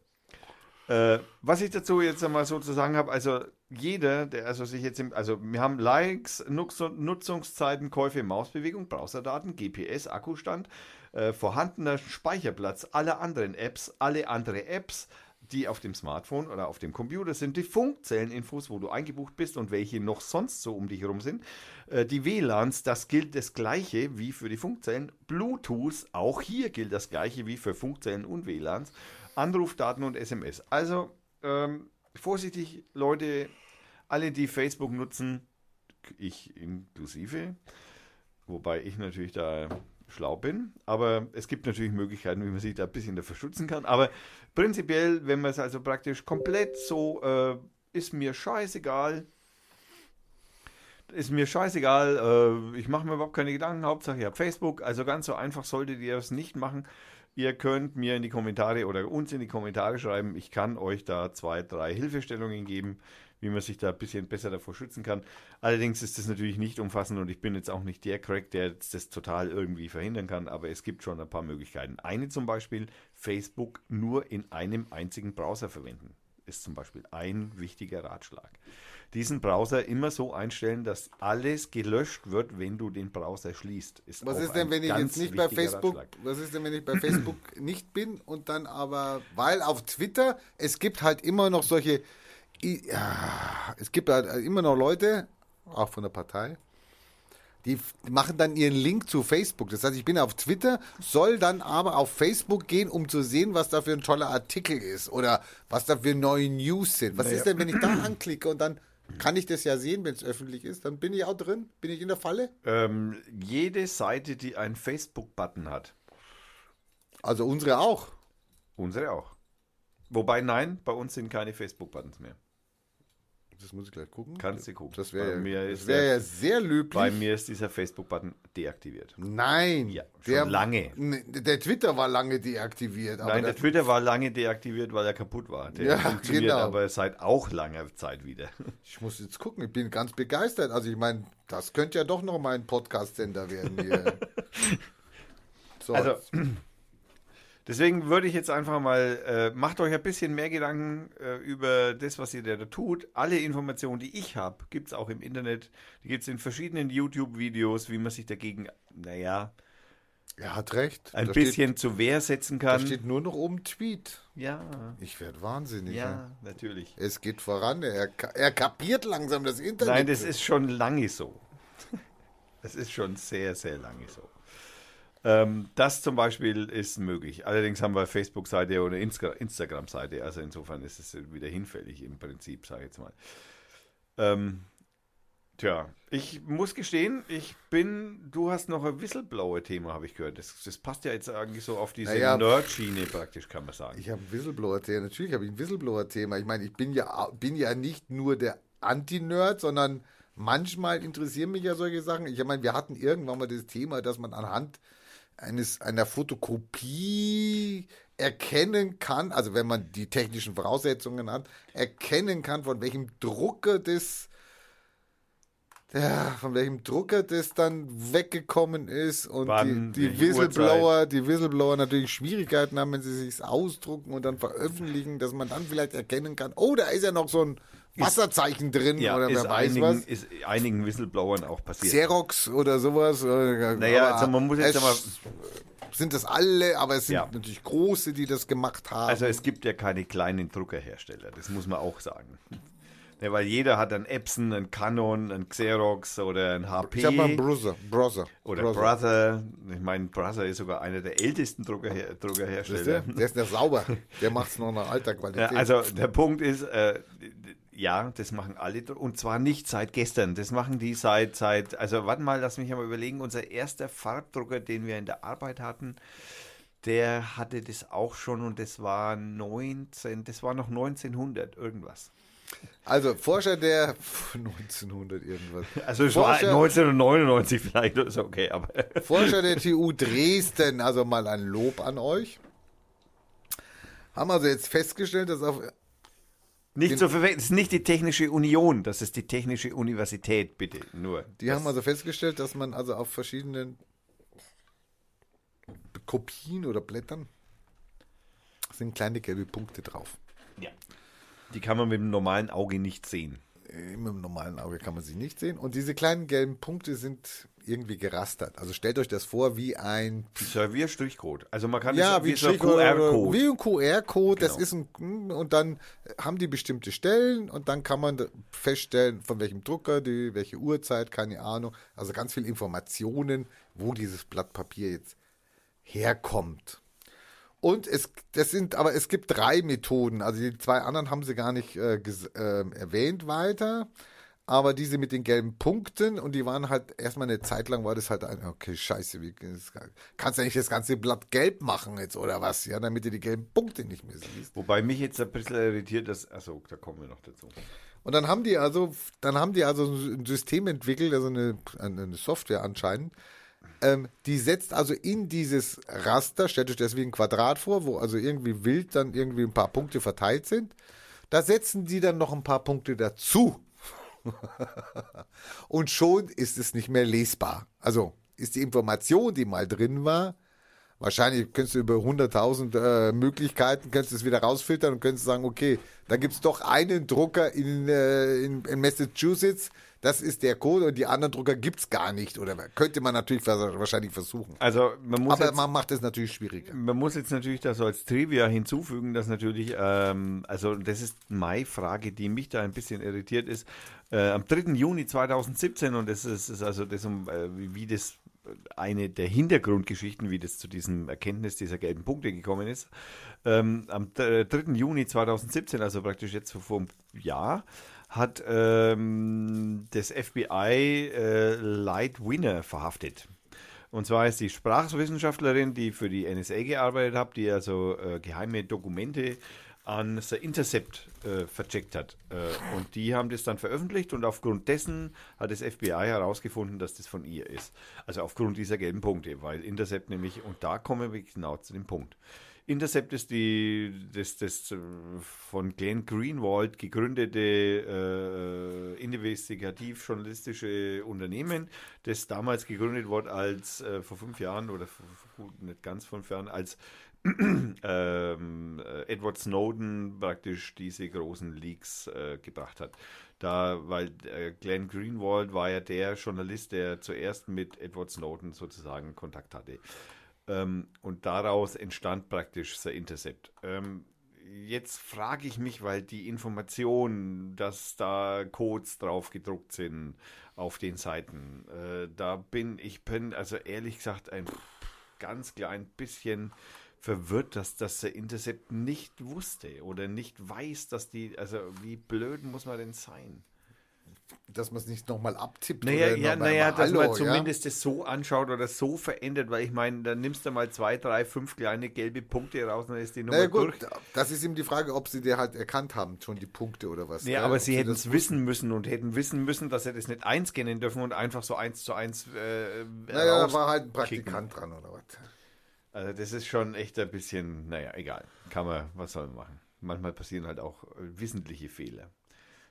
Äh, was ich dazu jetzt einmal so zu sagen habe, also jeder, der also sich jetzt, im, also wir haben Likes, Nutz Nutzungszeiten, Käufe, Mausbewegung, Browserdaten, GPS, Akkustand, äh, vorhandener Speicherplatz aller anderen Apps, alle andere Apps, die auf dem Smartphone oder auf dem Computer sind, die Funkzelleninfos, wo du eingebucht bist und welche noch sonst so um dich herum sind. Äh, die WLANs, das gilt das gleiche wie für die Funkzellen. Bluetooth, auch hier gilt das gleiche wie für Funkzellen und WLANs. Anrufdaten und SMS. Also ähm, vorsichtig, Leute, alle, die Facebook nutzen, ich inklusive, wobei ich natürlich da schlau bin, aber es gibt natürlich Möglichkeiten, wie man sich da ein bisschen dafür schützen kann. Aber prinzipiell, wenn man es also praktisch komplett so, äh, ist mir scheißegal, ist mir scheißegal, äh, ich mache mir überhaupt keine Gedanken, Hauptsache ich habe Facebook, also ganz so einfach solltet ihr es nicht machen. Ihr könnt mir in die Kommentare oder uns in die Kommentare schreiben, ich kann euch da zwei, drei Hilfestellungen geben, wie man sich da ein bisschen besser davor schützen kann. Allerdings ist das natürlich nicht umfassend und ich bin jetzt auch nicht der Crack, der das total irgendwie verhindern kann, aber es gibt schon ein paar Möglichkeiten. Eine zum Beispiel, Facebook nur in einem einzigen Browser verwenden, ist zum Beispiel ein wichtiger Ratschlag. Diesen Browser immer so einstellen, dass alles gelöscht wird, wenn du den Browser schließt. Ist Was ist denn, wenn ich jetzt nicht bei Facebook, Ratschlag. was ist denn, wenn ich bei Facebook nicht bin und dann aber, weil auf Twitter, es gibt halt immer noch solche, ja, es gibt halt immer noch Leute, auch von der Partei, die machen dann ihren Link zu Facebook. Das heißt, ich bin auf Twitter, soll dann aber auf Facebook gehen, um zu sehen, was da für ein toller Artikel ist oder was da für neue News sind. Was ist denn, wenn ich da anklicke und dann kann ich das ja sehen, wenn es öffentlich ist? Dann bin ich auch drin? Bin ich in der Falle? Ähm, jede Seite, die einen Facebook-Button hat, Also unsere auch. unsere auch. Wobei, nein, bei uns sind keine Facebook-Buttons mehr. Das muss ich gleich gucken. Kannst du gucken. Das wäre ist wär der- ja sehr löblich. Bei mir ist dieser Facebook-Button deaktiviert. Nein. Ja, schon lange. Der Twitter war lange deaktiviert. Nein, der, der Twitter war lange deaktiviert, weil er kaputt war. Der Ja, funktioniert genau. aber seit auch langer Zeit wieder. ich muss jetzt gucken. Ich bin ganz begeistert. Also ich meine, das könnte ja doch noch mal ein Podcast-Sender werden hier. so, Also, deswegen würde ich jetzt einfach mal, äh, macht euch ein bisschen mehr Gedanken äh, über das, was ihr da tut. Alle Informationen, die ich habe, gibt es auch im Internet. Die gibt es in verschiedenen YouTube-Videos, wie man sich dagegen, naja, er hat recht. ein da bisschen zur Wehr setzen Steht, da kann. steht nur noch oben Tweet. ja, Ich werde wahnsinnig. ja, natürlich. Es geht voran. Er, er kapiert langsam das Internet. Nein, das ist schon lange so. Das ist schon sehr, sehr lange so. Ähm, das zum Beispiel ist möglich. Allerdings haben wir Facebook-Seite oder Insta- Instagram-Seite. Also insofern ist es wieder hinfällig im Prinzip, sage ich jetzt mal. Ähm, tja, ich muss gestehen, ich bin, du hast noch ein Whistleblower-Thema, habe ich gehört. Das, das passt ja jetzt eigentlich so auf diese Naja, Nerd-Schiene praktisch, kann man sagen. Ich habe ein Whistleblower-Thema. Natürlich habe ich ein Whistleblower-Thema. Ich meine, ich bin ja, bin ja nicht nur der Anti-Nerd, sondern manchmal interessieren mich ja solche Sachen. Ich meine, wir hatten irgendwann mal das Thema, dass man anhand eines, einer Fotokopie erkennen kann, also wenn man die technischen Voraussetzungen hat, erkennen kann, von welchem Drucker das ja, von welchem Drucker das dann weggekommen ist und Wann, die, die Whistleblower, die Whistleblower natürlich Schwierigkeiten haben, wenn sie sich ausdrucken und dann veröffentlichen, dass man dann vielleicht erkennen kann, oh, da ist ja noch so ein Wasserzeichen drin ja, oder wer weiß einigen, was. ist einigen Whistleblowern auch passiert. Xerox oder sowas. Naja, Naja, also man muss jetzt aber- Sind das alle, aber es sind Ja. natürlich große, die das gemacht haben. Also es gibt ja keine kleinen Druckerhersteller, das muss man auch sagen. Ja, weil jeder hat einen Epson, einen Canon, einen Xerox oder einen HP ich habe mal einen Browser. Browser. oder Browser. Brother. Ich meine, Brother ist sogar einer der ältesten Druckerher Druckerhersteller. ihr? Der ist nicht sauber. Der macht es noch nach alter Qualität. Ja, also der Punkt ist, äh, ja, das machen alle und zwar nicht seit gestern. Das machen die seit seit. Also warte mal, lass mich einmal überlegen. Unser erster Farbdrucker, den wir in der Arbeit hatten, der hatte das auch schon und das war 19, das war noch 1900 irgendwas. Also Forscher der 1900 irgendwas. Also es war Forscher, 1999 vielleicht so, okay, aber Forscher der TU Dresden, also mal ein Lob an euch, haben also jetzt festgestellt, dass auf nicht zu verwechseln. Das ist nicht die Technische Union, das ist die Technische Universität, bitte. Nur. die das, haben also festgestellt, dass man also auf verschiedenen Kopien oder Blättern sind kleine gelbe Punkte drauf. ja. Die kann man mit dem normalen Auge nicht sehen. Im normalen Auge kann man sie nicht sehen. Und diese kleinen gelben Punkte sind irgendwie gerastert. Also stellt euch das vor wie ein Servierstrichcode. Also man kann ja, das wie ein QR-Code. Wie ein QR-Code, das Genau. ist ein, und dann haben die bestimmte Stellen und dann kann man feststellen, von welchem Drucker, die, welche Uhrzeit, keine Ahnung. Also ganz viele Informationen, wo dieses Blatt Papier jetzt herkommt. Und es, das sind, aber es gibt drei Methoden. Also die zwei anderen haben sie gar nicht äh, ähm, erwähnt weiter. Aber diese mit den gelben Punkten und die waren halt erstmal eine Zeit lang war das halt ein, okay, scheiße, wie, kannst du nicht das ganze Blatt gelb machen jetzt oder was? Ja, damit du die gelben Punkte nicht mehr siehst. Wobei mich jetzt ein bisschen irritiert, dass, achso, da kommen wir noch dazu. Und dann haben die also, dann haben die also ein System entwickelt, also eine, eine Software anscheinend, ähm, die setzt also in dieses Raster, stellt euch das wie ein Quadrat vor, wo also irgendwie wild dann irgendwie ein paar Punkte verteilt sind. Da setzen die dann noch ein paar Punkte dazu. Und schon ist es nicht mehr lesbar. Also ist die Information, die mal drin war, wahrscheinlich könntest du über 100.000 äh, Möglichkeiten, könntest du es wieder rausfiltern und könntest sagen, okay, da gibt es doch einen Drucker in, äh, in, in Massachusetts, das ist der Code und die anderen Drucker gibt es gar nicht. Oder könnte man natürlich wahrscheinlich versuchen. Also man muss Aber jetzt, man macht es natürlich schwieriger. Man muss jetzt natürlich das so als Trivia hinzufügen, dass natürlich, ähm, also das ist meine Frage, die mich da ein bisschen irritiert ist. Äh, am 3. Juni 2017, und das ist, ist also das, um, äh, wie, das eine der Hintergrundgeschichten, wie das zu diesem Erkenntnis dieser gelben Punkte gekommen ist. Ähm, am d- 3. Juni 2017, also praktisch jetzt vor einem Jahr, hat ähm, das FBI äh, Light Winner verhaftet. Und zwar ist die Sprachwissenschaftlerin, die für die NSA gearbeitet hat, die also äh, geheime Dokumente an The Intercept äh, vercheckt hat. Äh, und die haben das dann veröffentlicht und aufgrund dessen hat das FBI herausgefunden, dass das von ihr ist. Also aufgrund dieser gelben Punkte, weil Intercept nämlich, und da kommen wir genau zu dem Punkt. Intercept ist die, das, das äh, von Glenn Greenwald gegründete äh, investigativ-journalistische Unternehmen, das damals gegründet wurde als äh, vor fünf Jahren oder vor, gut, nicht ganz fünf Jahren, als ähm, äh, Edward Snowden praktisch diese großen Leaks äh, gebracht hat. Da, weil äh, Glenn Greenwald war ja der Journalist, der zuerst mit Edward Snowden sozusagen Kontakt hatte. Ähm, und daraus entstand praktisch The Intercept. Ähm, jetzt frage ich mich, weil die Information, dass da Codes drauf gedruckt sind auf den Seiten, äh, da bin ich bin also ehrlich gesagt ein ganz klein bisschen verwirrt, dass das der Intercept nicht wusste oder nicht weiß, dass die, also wie blöd muss man denn sein? Dass man es nicht nochmal abtippt. Naja, oder ja, naja, dass Hallo, man zumindest das so anschaut oder so verändert, weil ich meine, dann nimmst du mal zwei, drei, fünf kleine gelbe Punkte raus und dann ist die Nummer Naja, gut, durch. das ist eben die Frage, ob sie dir halt erkannt haben, schon die Punkte oder was. Ja, gell? aber sie hätten es wissen müssen und hätten wissen müssen, dass sie das nicht einscannen dürfen und einfach so eins zu eins äh, Naja, da war halt ein Praktikant dran oder was. Also das ist schon echt ein bisschen, naja, egal. Kann man, was soll man machen? Manchmal passieren halt auch wissentliche Fehler.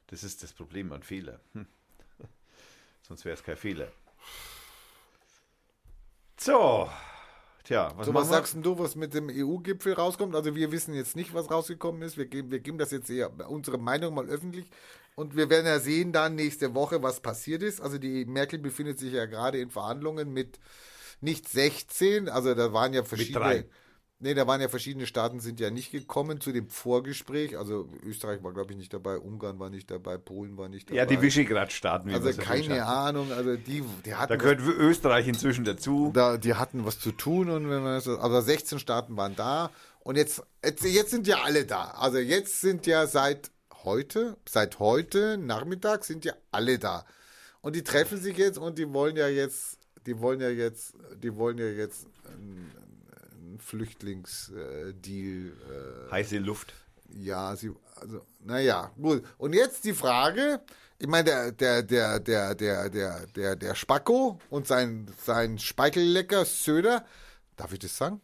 Das ist das Problem an Fehler. Hm. Sonst wäre es kein Fehler. So. Tja, was So, was sagst du, was mit dem EU-Gipfel rauskommt? Also wir wissen jetzt nicht, was rausgekommen ist. Wir geben, wir geben das jetzt eher unsere Meinung mal öffentlich. Und wir werden ja sehen dann nächste Woche, was passiert ist. Also die Merkel befindet sich ja gerade in Verhandlungen mit nicht 16, also da waren ja drei. verschiedene. Nee, da waren ja verschiedene Staaten, sind ja nicht gekommen zu dem Vorgespräch. Also Österreich war, glaube ich, nicht dabei, Ungarn war nicht dabei, Polen war nicht dabei. Ja, die Visegrad-Staaten. Also keine. Ahnung, also die, die hatten Da gehört Österreich inzwischen dazu. da, die hatten was zu tun und wenn man das, also 16 Staaten waren da und jetzt, jetzt, jetzt sind ja alle da. Also jetzt sind ja seit heute, seit heute Nachmittag sind ja alle da. Und die treffen sich jetzt und die wollen ja jetzt, die wollen ja jetzt, die wollen ja jetzt einen Flüchtlingsdeal, äh, Heiße Luft. ja, sie, also, naja, gut. Und jetzt die Frage, ich meine, der, der, der, der, der, der, der, der Spacko und sein, sein Speichellecker Söder, darf ich das sagen?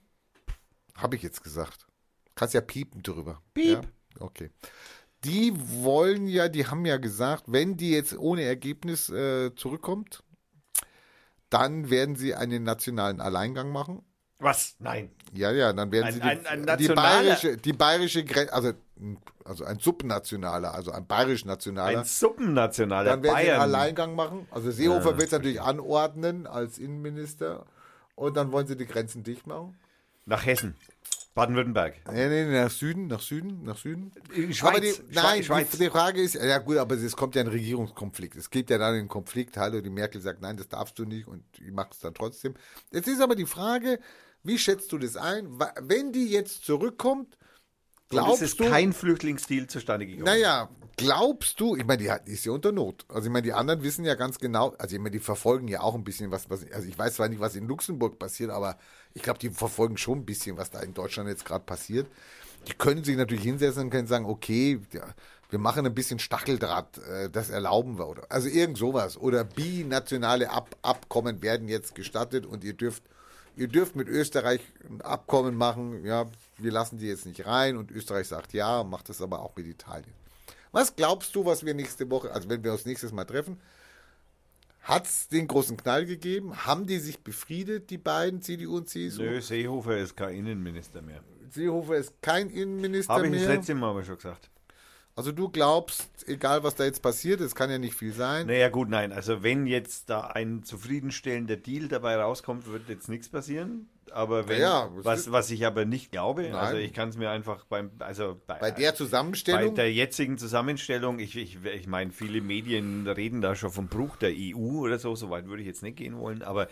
Habe ich jetzt gesagt. Kannst ja piepen drüber. Piep. Ja? Okay. Die wollen ja, die haben ja gesagt, wenn die jetzt ohne Ergebnis äh, zurückkommt, dann werden sie einen nationalen Alleingang machen. Was? Nein. Ja, ja, dann werden Ein- sie die, ein- ein die bayerische, die bayerische Grenze, also, also ein subnationaler, also ein bayerisch-nationaler, Ein Suppennationaler dann werden sie einen Bayern. Alleingang machen. Also Seehofer Ja, wird es natürlich anordnen als Innenminister und dann wollen sie die Grenzen dicht machen. Nach Hessen. Baden-Württemberg. Nee, nee, nach Süden, nach Süden, nach Süden. Schweiz. aber die, nein, Schweiz. Die, die Frage ist, ja gut, aber es kommt ja ein Regierungskonflikt. Es gibt ja dann einen Konflikt, hallo, die Merkel sagt, nein, das darfst du nicht und die macht es dann trotzdem. Jetzt ist aber die Frage, wie schätzt du das ein? Wenn die jetzt zurückkommt, Und es glaubst ist du, kein Flüchtlingsdeal zustande gekommen. naja, glaubst du, ich meine, die ist ja unter Not. Also ich meine, die anderen wissen ja ganz genau, also ich meine, die verfolgen ja auch ein bisschen was, was also ich weiß zwar nicht, was in Luxemburg passiert, aber ich glaube, die verfolgen schon ein bisschen, was da in Deutschland jetzt gerade passiert. Die können sich natürlich hinsetzen und können sagen, okay, ja, wir machen ein bisschen Stacheldraht, äh, das erlauben wir. Oder, also irgend sowas. Oder binationale Ab Abkommen werden jetzt gestattet und ihr dürft, ihr dürft mit Österreich ein Abkommen machen, ja, wir lassen die jetzt nicht rein und Österreich sagt ja, macht das aber auch mit Italien. Was glaubst du, was wir nächste Woche, also wenn wir uns nächstes Mal treffen, hat es den großen Knall gegeben? Haben die sich befriedet, die beiden, CDU und CSU? Nö, Seehofer ist kein Innenminister mehr. Seehofer ist kein Innenminister Habe ich das mehr. letzte Mal aber schon gesagt. Also du glaubst, egal was da jetzt passiert, es kann ja nicht viel sein. Naja, gut, nein. Also, wenn jetzt da ein zufriedenstellender Deal dabei rauskommt, wird jetzt nichts passieren. Aber wenn, Ja, was, was ich aber nicht glaube, Nein. also ich kann es mir einfach beim, also Bei der bei Zusammenstellung, der jetzigen Zusammenstellung, ich, ich, ich meine, viele Medien reden da schon vom Bruch der EU oder so, so weit würde ich jetzt nicht gehen wollen, aber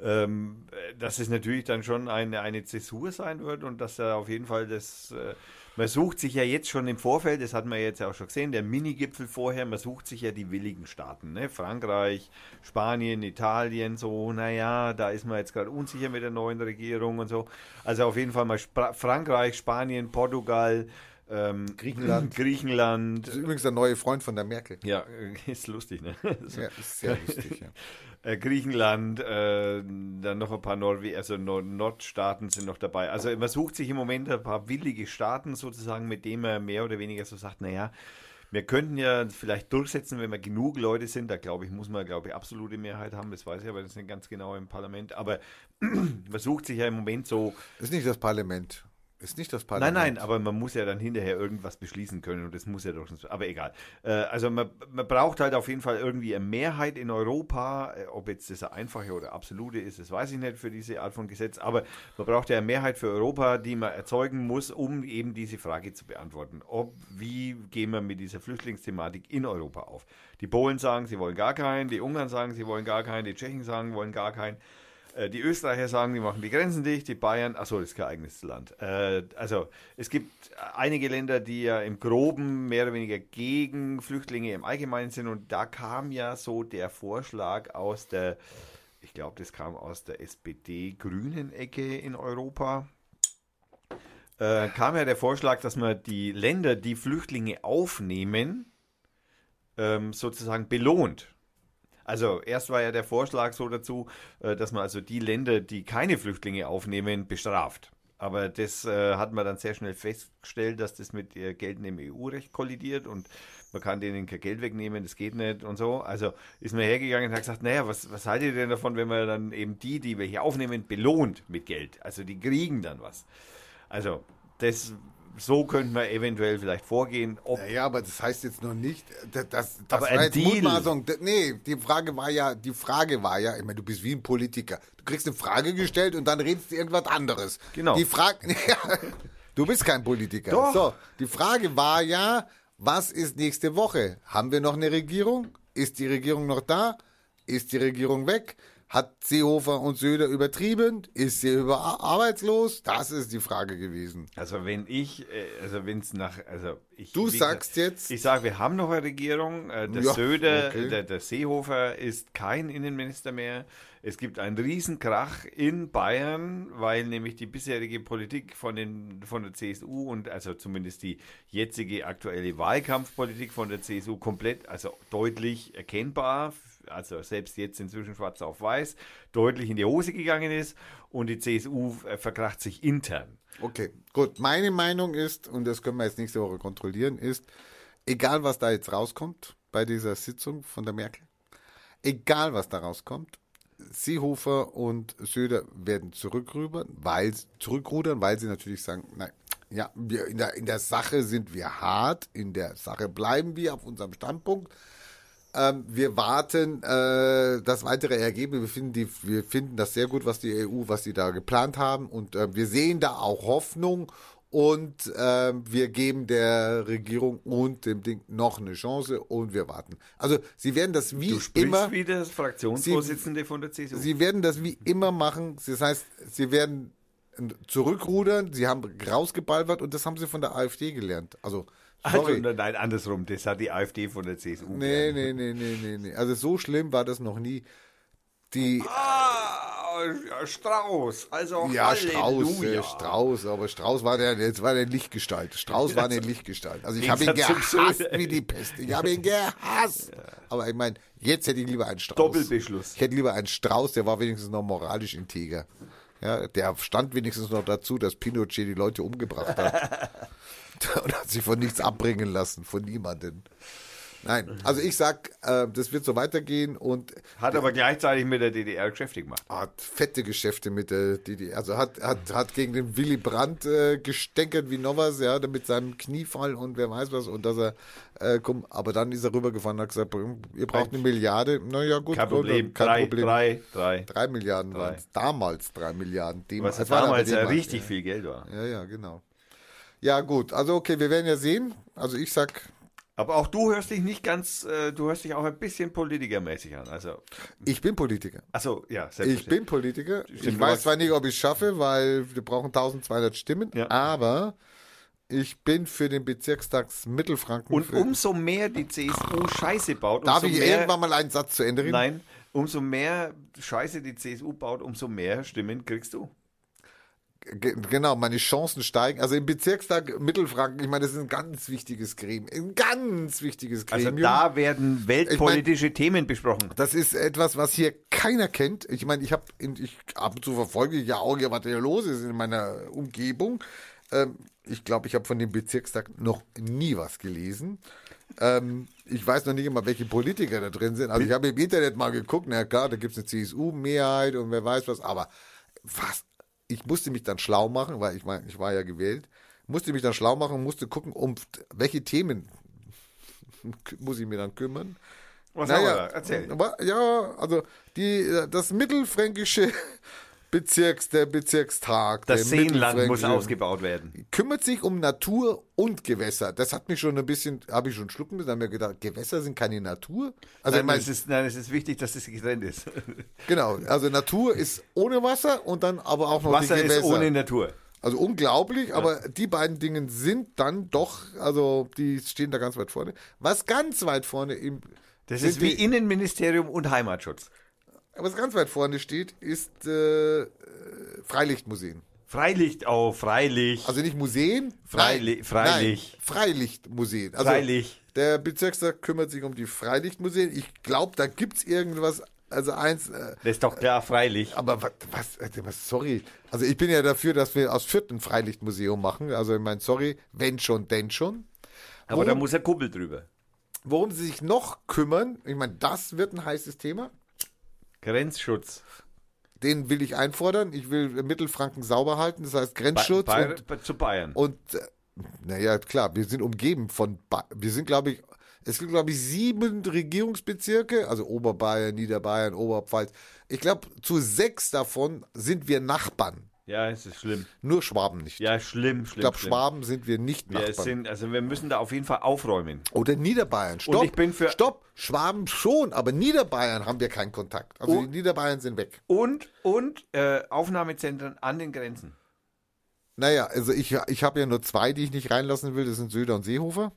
ähm, dass es natürlich dann schon eine, eine Zäsur sein wird und dass er auf jeden Fall das, äh, man sucht sich ja jetzt schon im Vorfeld, das hat man jetzt auch schon gesehen, der Minigipfel vorher, man sucht sich ja die willigen Staaten, ne? Frankreich, Spanien, Italien, so, naja, da ist man jetzt gerade unsicher mit der neuen Regierung und so. Also auf jeden Fall mal Spra Frankreich, Spanien, Portugal, ähm, Griechenland. Griechenland. das ist übrigens der neue Freund von der Merkel. Ja, ist lustig, ne? So. Ja, ist sehr lustig, ja. Äh, Griechenland, äh, dann noch ein paar Norwe also Nord Nordstaaten sind noch dabei. Also man sucht sich im Moment ein paar willige Staaten sozusagen, mit denen man mehr oder weniger so sagt, naja, wir könnten ja vielleicht durchsetzen, wenn wir genug Leute sind. Da glaube ich, muss man, glaube ich, absolute Mehrheit haben. Das weiß ich aber das ist nicht ganz genau im Parlament. Aber man sucht sich ja im Moment so, Ist nicht das Parlament. Ist nicht das Nein, Parlament. nein, aber man muss ja dann hinterher irgendwas beschließen können und das muss ja doch. Aber egal. Äh, also man, man braucht halt auf jeden Fall irgendwie eine Mehrheit in Europa. Äh, Ob jetzt das eine einfache oder absolute ist, das weiß ich nicht für diese Art von Gesetz. Aber man braucht ja eine Mehrheit für Europa, die man erzeugen muss, um eben diese Frage zu beantworten. Ob, wie gehen wir mit dieser Flüchtlingsthematik in Europa auf? Die Polen sagen, sie wollen gar keinen, die Ungarn sagen, sie wollen gar keinen, die Tschechen sagen, wollen gar keinen. Äh, Die Österreicher sagen, die machen die Grenzen dicht, die Bayern, achso, das ist kein eigenes Land. Äh, also es gibt einige Länder, die ja im Groben mehr oder weniger gegen Flüchtlinge im Allgemeinen sind und da kam ja so der Vorschlag aus der, ich glaube, das kam aus der SPD-Grünen-Ecke in Europa, äh, kam ja der Vorschlag, dass man die Länder, die Flüchtlinge aufnehmen, ähm, sozusagen belohnt. Also erst war ja der Vorschlag so dazu, äh, dass man also die Länder, die keine Flüchtlinge aufnehmen, bestraft. Aber das äh, hat man dann sehr schnell festgestellt, dass das mit äh, geltendem EU-Recht kollidiert und man kann denen kein Geld wegnehmen, das geht nicht und so. Also ist man hergegangen und hat gesagt, naja, was, was haltet ihr denn davon, wenn man dann eben die, die wir hier aufnehmen, belohnt mit Geld? Also die kriegen dann was. Also das, so könnte man eventuell vielleicht vorgehen. Ob, Naja, aber das heißt jetzt noch nicht, das, das, Aber war jetzt Deal. Mutmaßung. Nee, die Frage war ja, die Frage war ja, ich meine, du bist wie ein Politiker. Du kriegst eine Frage gestellt und dann redest du irgendwas anderes. Genau. Die Frage, ja, du bist kein Politiker. Doch. So, die Frage war ja, was ist nächste Woche? Haben wir noch eine Regierung? Ist die Regierung noch da? Ist die Regierung weg? Hat Seehofer und Söder übertrieben? Ist sie über arbeitslos? Das ist die Frage gewesen. Also wenn ich, äh, also wenn es nach, also ich. Du sagst gesagt, jetzt- Ich sage, wir haben noch eine Regierung. Äh, der Ja, Söder, okay. der, der Seehofer ist kein Innenminister mehr. Es gibt einen Riesenkrach in Bayern, weil nämlich die bisherige Politik von, den, von der CSU und also zumindest die jetzige aktuelle Wahlkampfpolitik von der CSU komplett, also deutlich erkennbar, also selbst jetzt inzwischen schwarz auf weiß, deutlich in die Hose gegangen ist und die CSU äh, verkracht sich intern. Okay, gut. Meine Meinung ist, und das können wir jetzt nächste Woche kontrollieren, ist, egal was da jetzt rauskommt bei dieser Sitzung von der Merkel, egal was da rauskommt, Seehofer und Söder werden zurückrudern, weil, zurückrudern, weil sie natürlich sagen, nein, ja, wir in der, in der Sache sind wir hart, in der Sache bleiben wir auf unserem Standpunkt. Ähm, wir warten äh, das weitere Ergebnis. Wir finden, die, wir finden das sehr gut, was die EU, was sie da geplant haben. Und äh, wir sehen da auch Hoffnung. Und äh, wir geben der Regierung und dem Ding noch eine Chance und wir warten. Also sie werden das wie Du immer. wie der Fraktionsvorsitzende von der CSU. Sie werden das wie immer machen. Das heißt, sie werden zurückrudern. Sie haben rausgebalbert und das haben sie von der AfD gelernt. Also. Also, nein, andersrum. Das hat die AfD von der CSU. Nee, nee, nee, nee, nee, nee. Also so schlimm war das noch nie. Die, Ah, ja, Strauß. Also ja, Strauß, Halleluja. äh, Strauß, aber Strauß war der, jetzt war der Lichtgestalt. Strauß war eine Lichtgestalt. Also ich habe ihn gehasst wie die Pest. Ich habe ihn gehasst. Aber ich meine, jetzt hätte ich lieber einen Strauß. Doppelbeschluss. Ich hätte lieber einen Strauß, der war wenigstens noch moralisch integer. Ja, der stand wenigstens noch dazu, dass Pinochet die Leute umgebracht hat. und hat sich von nichts abbringen lassen, von niemanden. Nein, also ich sag, äh, das wird so weitergehen und Hat aber gleichzeitig mit der DDR Geschäfte gemacht. hat fette Geschäfte mit der DDR. Also hat, hat, hat gegen den Willy Brandt äh, gestänkert wie noch was, ja, mit seinem Kniefall und wer weiß was. Und dass er, äh, komm, aber dann ist er rübergefahren und hat gesagt, ihr braucht eine Milliarde. Naja, gut, Kein Problem. kein drei, Problem. drei, drei. Drei Milliarden Drei. waren es. Damals drei Milliarden. Dem, Was damals ja richtig viel Geld war. Ja, ja, genau. Ja, gut. Also, okay, wir werden ja sehen. Also, ich sag, Aber auch du hörst dich nicht ganz, äh, du hörst dich auch ein bisschen politikermäßig an. Also, ich bin Politiker. achso, ja, Ich bin Politiker. Stimmt, ich weiß zwar nicht, ob ich es schaffe, weil wir brauchen 1200 Stimmen, Ja. aber ich bin für den Bezirkstag Mittelfranken. Und umso mehr die CSU Scheiße baut, Darf umso ich mehr, irgendwann mal einen Satz zu Ende reden? Nein, umso mehr Scheiße die CSU baut, umso mehr Stimmen kriegst du. Ge- Genau, meine Chancen steigen. Also im Bezirkstag Mittelfranken, ich meine, das ist ein ganz wichtiges Gremium. Ein ganz wichtiges Also Gremium. da werden weltpolitische Themen besprochen. Das ist etwas, was hier keiner kennt. Ich meine, ich habe, ich ab und zu verfolge ich ja auch, was hier los ist in meiner Umgebung. Ähm, ich glaube, ich habe von dem Bezirkstag noch nie was gelesen. Ähm, ich weiß noch nicht immer, welche Politiker da drin sind. Also ich habe im Internet mal geguckt, na klar, da gibt es eine CSU-Mehrheit und wer weiß was, aber was, ich musste mich dann schlau machen, weil ich meine, ich war ja gewählt, musste mich dann schlau machen musste gucken, um welche Themen muss ich mir dann kümmern. Was haben wir Naja, da? Erzähl. ja, also die, das mittelfränkische Bezirks, der Bezirkstag, Das der Seenland muss ausgebaut werden. kümmert sich um Natur und Gewässer. Das hat mich schon ein bisschen, habe ich schon schlucken müssen, haben mir gedacht, Gewässer sind keine Natur. Also Nein, ich meine, es ist, nein, es ist wichtig, dass es getrennt ist. genau, also Natur ist ohne Wasser und dann aber auch noch Wasser die Gewässer. ist ohne Natur. Also unglaublich, aber die beiden Dinge sind dann doch, also die stehen da ganz weit vorne. Was ganz weit vorne im Das ist wie die- Innenministerium und Heimatschutz. Was ganz weit vorne steht, ist äh, äh, Freilichtmuseen. Freilicht, oh, Freilicht. Also nicht Museen, Freili- nein, Freilich. Nein, Freilichtmuseen. Also Freilich. Der Bezirkstag kümmert sich um die Freilichtmuseen. Ich glaube, da gibt's irgendwas, also eins, äh, das ist doch klar, Freilich. aber was, was, sorry. Also ich bin ja dafür, dass wir aus ein Freilichtmuseum machen. Also ich meine, sorry, wenn schon, denn schon. Aber da Worum- muss ein Kuppel drüber. Worum sie sich noch kümmern, ich meine, das wird ein heißes Thema. Grenzschutz. Den will ich einfordern. Ich will Mittelfranken sauber halten. Das heißt Grenzschutz Ba- und Bayer- zu Bayern. Und äh, naja, klar, wir sind umgeben von, ba wir sind, glaube ich, es gibt, glaube ich, sieben Regierungsbezirke, also Oberbayern, Niederbayern, Oberpfalz. Ich glaube, zu sechs davon sind wir Nachbarn. Ja, es ist schlimm. Nur Schwaben nicht. Ja, schlimm, schlimm. ich glaube. Schwaben sind wir nicht Wir Nachbarn. sind, also wir müssen da auf jeden Fall aufräumen. Oder Niederbayern. Stopp, ich bin für- stopp, Schwaben schon, aber Niederbayern haben wir keinen Kontakt. Also Oh. die Niederbayern sind weg. Und, und äh, Aufnahmezentren an den Grenzen. Naja, also ich, ich habe ja nur zwei, die ich nicht reinlassen will. Das sind Söder und Seehofer.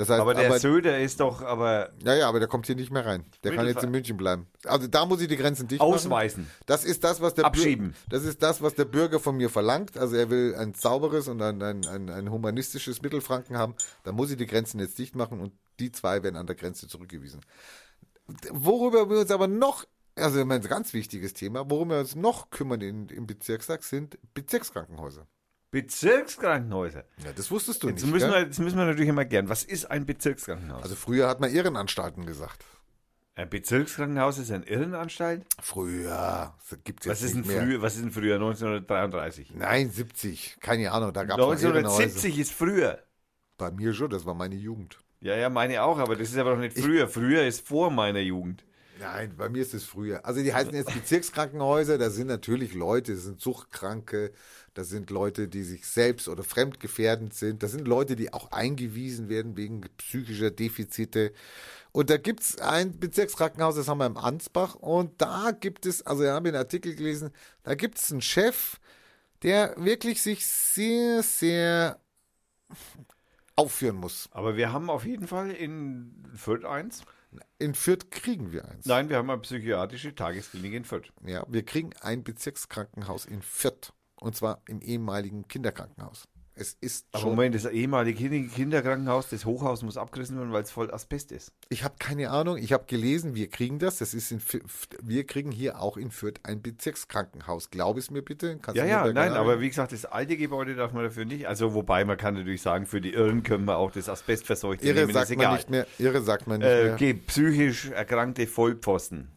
Das heißt, Aber der Söder ist doch, aber Ja, ja, aber der kommt hier nicht mehr rein. Der kann jetzt in München bleiben. Also da muss ich die Grenzen dicht ausweisen. machen. Das ist das, was der Abschieben. Bür- das ist das, was der Bürger von mir verlangt. Also er will ein sauberes und ein, ein, ein, ein humanistisches Mittelfranken haben. Da muss ich die Grenzen jetzt dicht machen und die zwei werden an der Grenze zurückgewiesen. Worüber wir uns aber noch, also ein ganz wichtiges Thema, worum wir uns noch kümmern in, im Bezirkstag, sind Bezirkskrankenhäuser. Bezirkskrankenhäuser. Ja, das wusstest du Jetzt nicht. müssen, wir, jetzt müssen wir natürlich immer gern. Was ist ein Bezirkskrankenhaus? Also früher hat man Irrenanstalten gesagt. ein Bezirkskrankenhaus ist eine Irrenanstalt? Früher. Das gibt's jetzt Was ist, denn nicht mehr. früher, was ist denn früher? 1933. Nein, 70. Keine Ahnung, da gab es 1970 ist früher. Bei mir schon, das war meine Jugend. Ja, ja, meine auch, aber das ist aber doch nicht früher. Früher ist vor meiner Jugend. Nein, bei mir ist es früher. Also die heißen jetzt Bezirkskrankenhäuser, da sind natürlich Leute, das sind Suchtkranke, das sind Leute, die sich selbst oder fremdgefährdend sind, das sind Leute, die auch eingewiesen werden wegen psychischer Defizite. Und da gibt's ein Bezirkskrankenhaus, das haben wir im Ansbach, und da gibt es, also wir haben einen Artikel gelesen, da gibt es einen Chef, der wirklich sich sehr, sehr aufführen muss. Aber wir haben auf jeden Fall in Fürth eins. In Fürth kriegen wir eins. Nein, wir haben eine psychiatrische Tagesklinik in Fürth. Ja, wir kriegen ein Bezirkskrankenhaus in Fürth. Und zwar im ehemaligen Kinderkrankenhaus. Es ist Aber schon. Moment, das ehemalige Kinder- Kinderkrankenhaus, das Hochhaus muss abgerissen werden, weil es voll Asbest ist. Ich habe keine Ahnung. Ich habe gelesen, wir kriegen das. Das ist in, wir kriegen hier auch in Fürth ein Bezirkskrankenhaus. Glaub es mir bitte. Kannst Ja, ja, nein, aber wie gesagt, das alte Gebäude darf man dafür nicht. Also, wobei man kann natürlich sagen, für die Irren können wir auch das Asbestverseuchte Irre nehmen, sagt man nicht mehr. Irre sagt man nicht Äh, mehr. psychisch erkrankte Vollpfosten.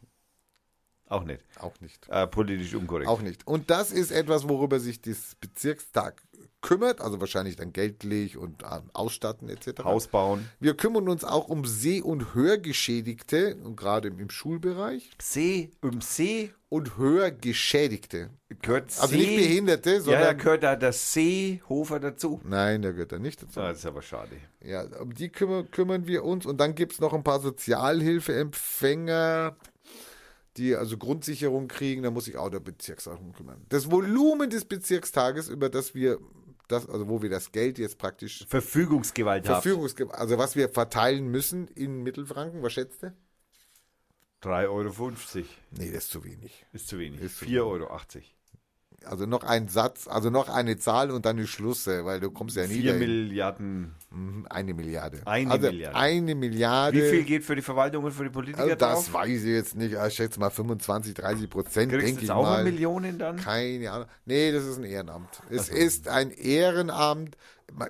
Auch nicht. Auch nicht. Äh, politisch unkorrekt. Auch nicht. Und das ist etwas, worüber sich das Bezirkstag kümmert, also wahrscheinlich dann geldlich und ähm, ausstatten etc. Haus bauen. Wir kümmern uns auch um Seh- und Hörgeschädigte, und gerade im Schulbereich, See, im See und Hörgeschädigte. gehört Also See. nicht Behinderte, Ja, da sondern... gehört da der Seehofer dazu. Nein, der gehört da nicht dazu. Das ist aber schade. Ja, um die kümmern, kümmern wir uns. Und dann gibt es noch ein paar Sozialhilfeempfänger, die also Grundsicherung kriegen. Da muss sich auch der Bezirkstag drum kümmern. Das Volumen des Bezirkstages, über das wir, das, also wo wir das Geld jetzt praktisch Verfügungsgewalt haben. Verfügungs also was wir verteilen müssen in Mittelfranken, was schätzt du? 3,50 Euro. Nee, das ist zu wenig. Ist zu wenig. Ist zu 4,80 Euro. Also noch ein Satz, also noch eine Zahl und dann die Schlusse, weil du kommst ja nie 4 dahin. Milliarden. Mhm, Eine Milliarde. Eine also Milliarde. Eine Milliarde. Wie viel geht für die Verwaltung und für die Politiker Also das drauf? weiß ich jetzt nicht. Ich schätze mal 25, 30 Prozent, denke ich auch mal. Millionen dann? Keine Ahnung. Nee, das ist ein Ehrenamt. Es ist ein Ehrenamt.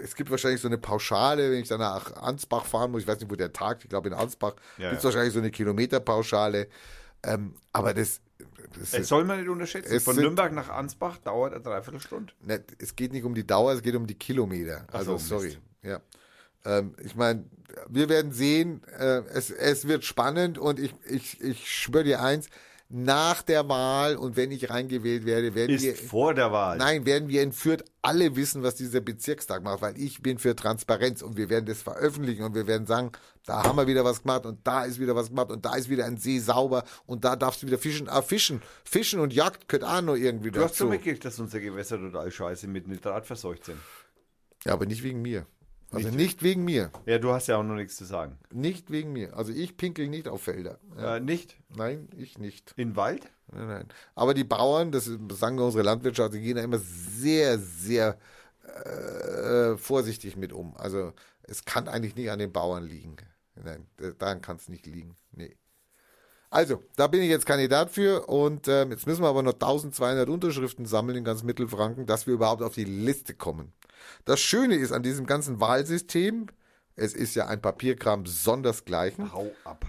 Es gibt wahrscheinlich so eine Pauschale, wenn ich dann nach Ansbach fahren muss. Ich weiß nicht, wo der tagt. Ich glaube, in Ansbach Ja, gibt es ja. wahrscheinlich so eine Kilometerpauschale. Ähm, aber das, das ist, soll man nicht unterschätzen. Es Von sind- Nürnberg nach Ansbach dauert eine Dreiviertelstunde. ne, es geht nicht um die Dauer, es geht um die Kilometer. Ach Also, so, sorry. Mist. Ja. Ähm, ich meine, wir werden sehen, äh, es, es wird spannend und ich, ich, ich schwöre dir eins, nach der Wahl und wenn ich reingewählt werde, werden Ist wir vor der Wahl. Nein, werden wir in Fürth alle wissen, was dieser Bezirkstag macht, weil ich bin für Transparenz und wir werden das veröffentlichen und wir werden sagen, da haben wir wieder was gemacht und da ist wieder was gemacht und da ist wieder ein See sauber und da darfst du wieder fischen. Ah, fischen. Fischen und Jagd gehört auch noch irgendwie Du hast dazu. schon mitgekriegt, dass unsere Gewässer total scheiße mit Nitrat verseucht sind. Ja, aber nicht wegen mir. Also nicht, wegen mir. Ja, du hast ja auch noch nichts zu sagen. Nicht wegen mir. Also ich pinkel nicht auf Felder. Ja. Äh, nicht? Nein, ich nicht. In Wald? Nein, nein. Aber die Bauern, das ist- sagen wir unsere Landwirtschaft, die gehen da immer sehr, sehr äh, vorsichtig mit um. Also es kann eigentlich nicht an den Bauern liegen. Nein, da- daran kann es nicht liegen. Nee. Also, da bin ich jetzt Kandidat für und ähm, jetzt müssen wir aber noch 1200 Unterschriften sammeln in ganz Mittelfranken, dass wir überhaupt auf die Liste kommen. Das Schöne ist an diesem ganzen Wahlsystem, es ist ja ein Papierkram sondersgleichen. Hau ab.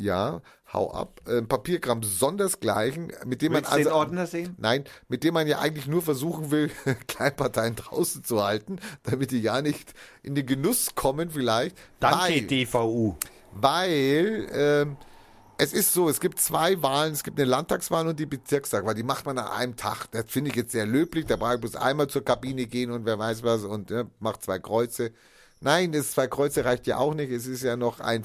Ja, hau ab. Äh, Papierkram sondersgleichen, mit dem man Willst den also Ordner sehen? Nein, mit dem man ja eigentlich nur versuchen will, Kleinparteien draußen zu halten, damit die ja nicht in den Genuss kommen vielleicht. Danke, weil, DVU. weil ähm, es ist so, es gibt zwei Wahlen, es gibt eine Landtagswahl und die Bezirkstagswahl, die macht man an einem Tag. Das finde ich jetzt sehr löblich, da brauche ich bloß einmal zur Kabine gehen und wer weiß was und ja, macht zwei Kreuze. Nein, das zwei Kreuze reicht ja auch nicht, es ist ja noch ein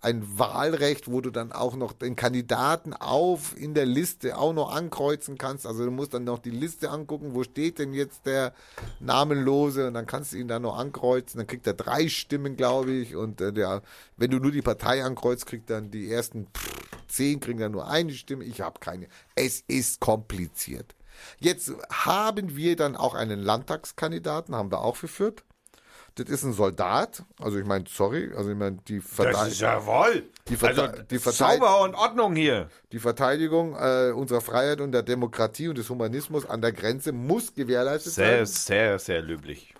ein Wahlrecht, wo du dann auch noch den Kandidaten auf in der Liste auch noch ankreuzen kannst. Also du musst dann noch die Liste angucken, wo steht denn jetzt der Namenlose und dann kannst du ihn da noch ankreuzen. Dann kriegt er drei Stimmen, glaube ich. Und äh, der, wenn du nur die Partei ankreuzt, kriegt dann die ersten zehn kriegen dann nur eine Stimme. Ich habe keine. Es ist kompliziert. Jetzt haben wir dann auch einen Landtagskandidaten, haben wir auch für. Das ist ein Soldat. Also ich meine, sorry, also ich meine, die, Verte Das ist jawohl. Die Verte- also, die Verte- sauber und Ordnung hier. die Verteidigung äh, unserer Freiheit und der Demokratie und des Humanismus an der Grenze muss gewährleistet Sehr, sein. sehr, sehr löblich.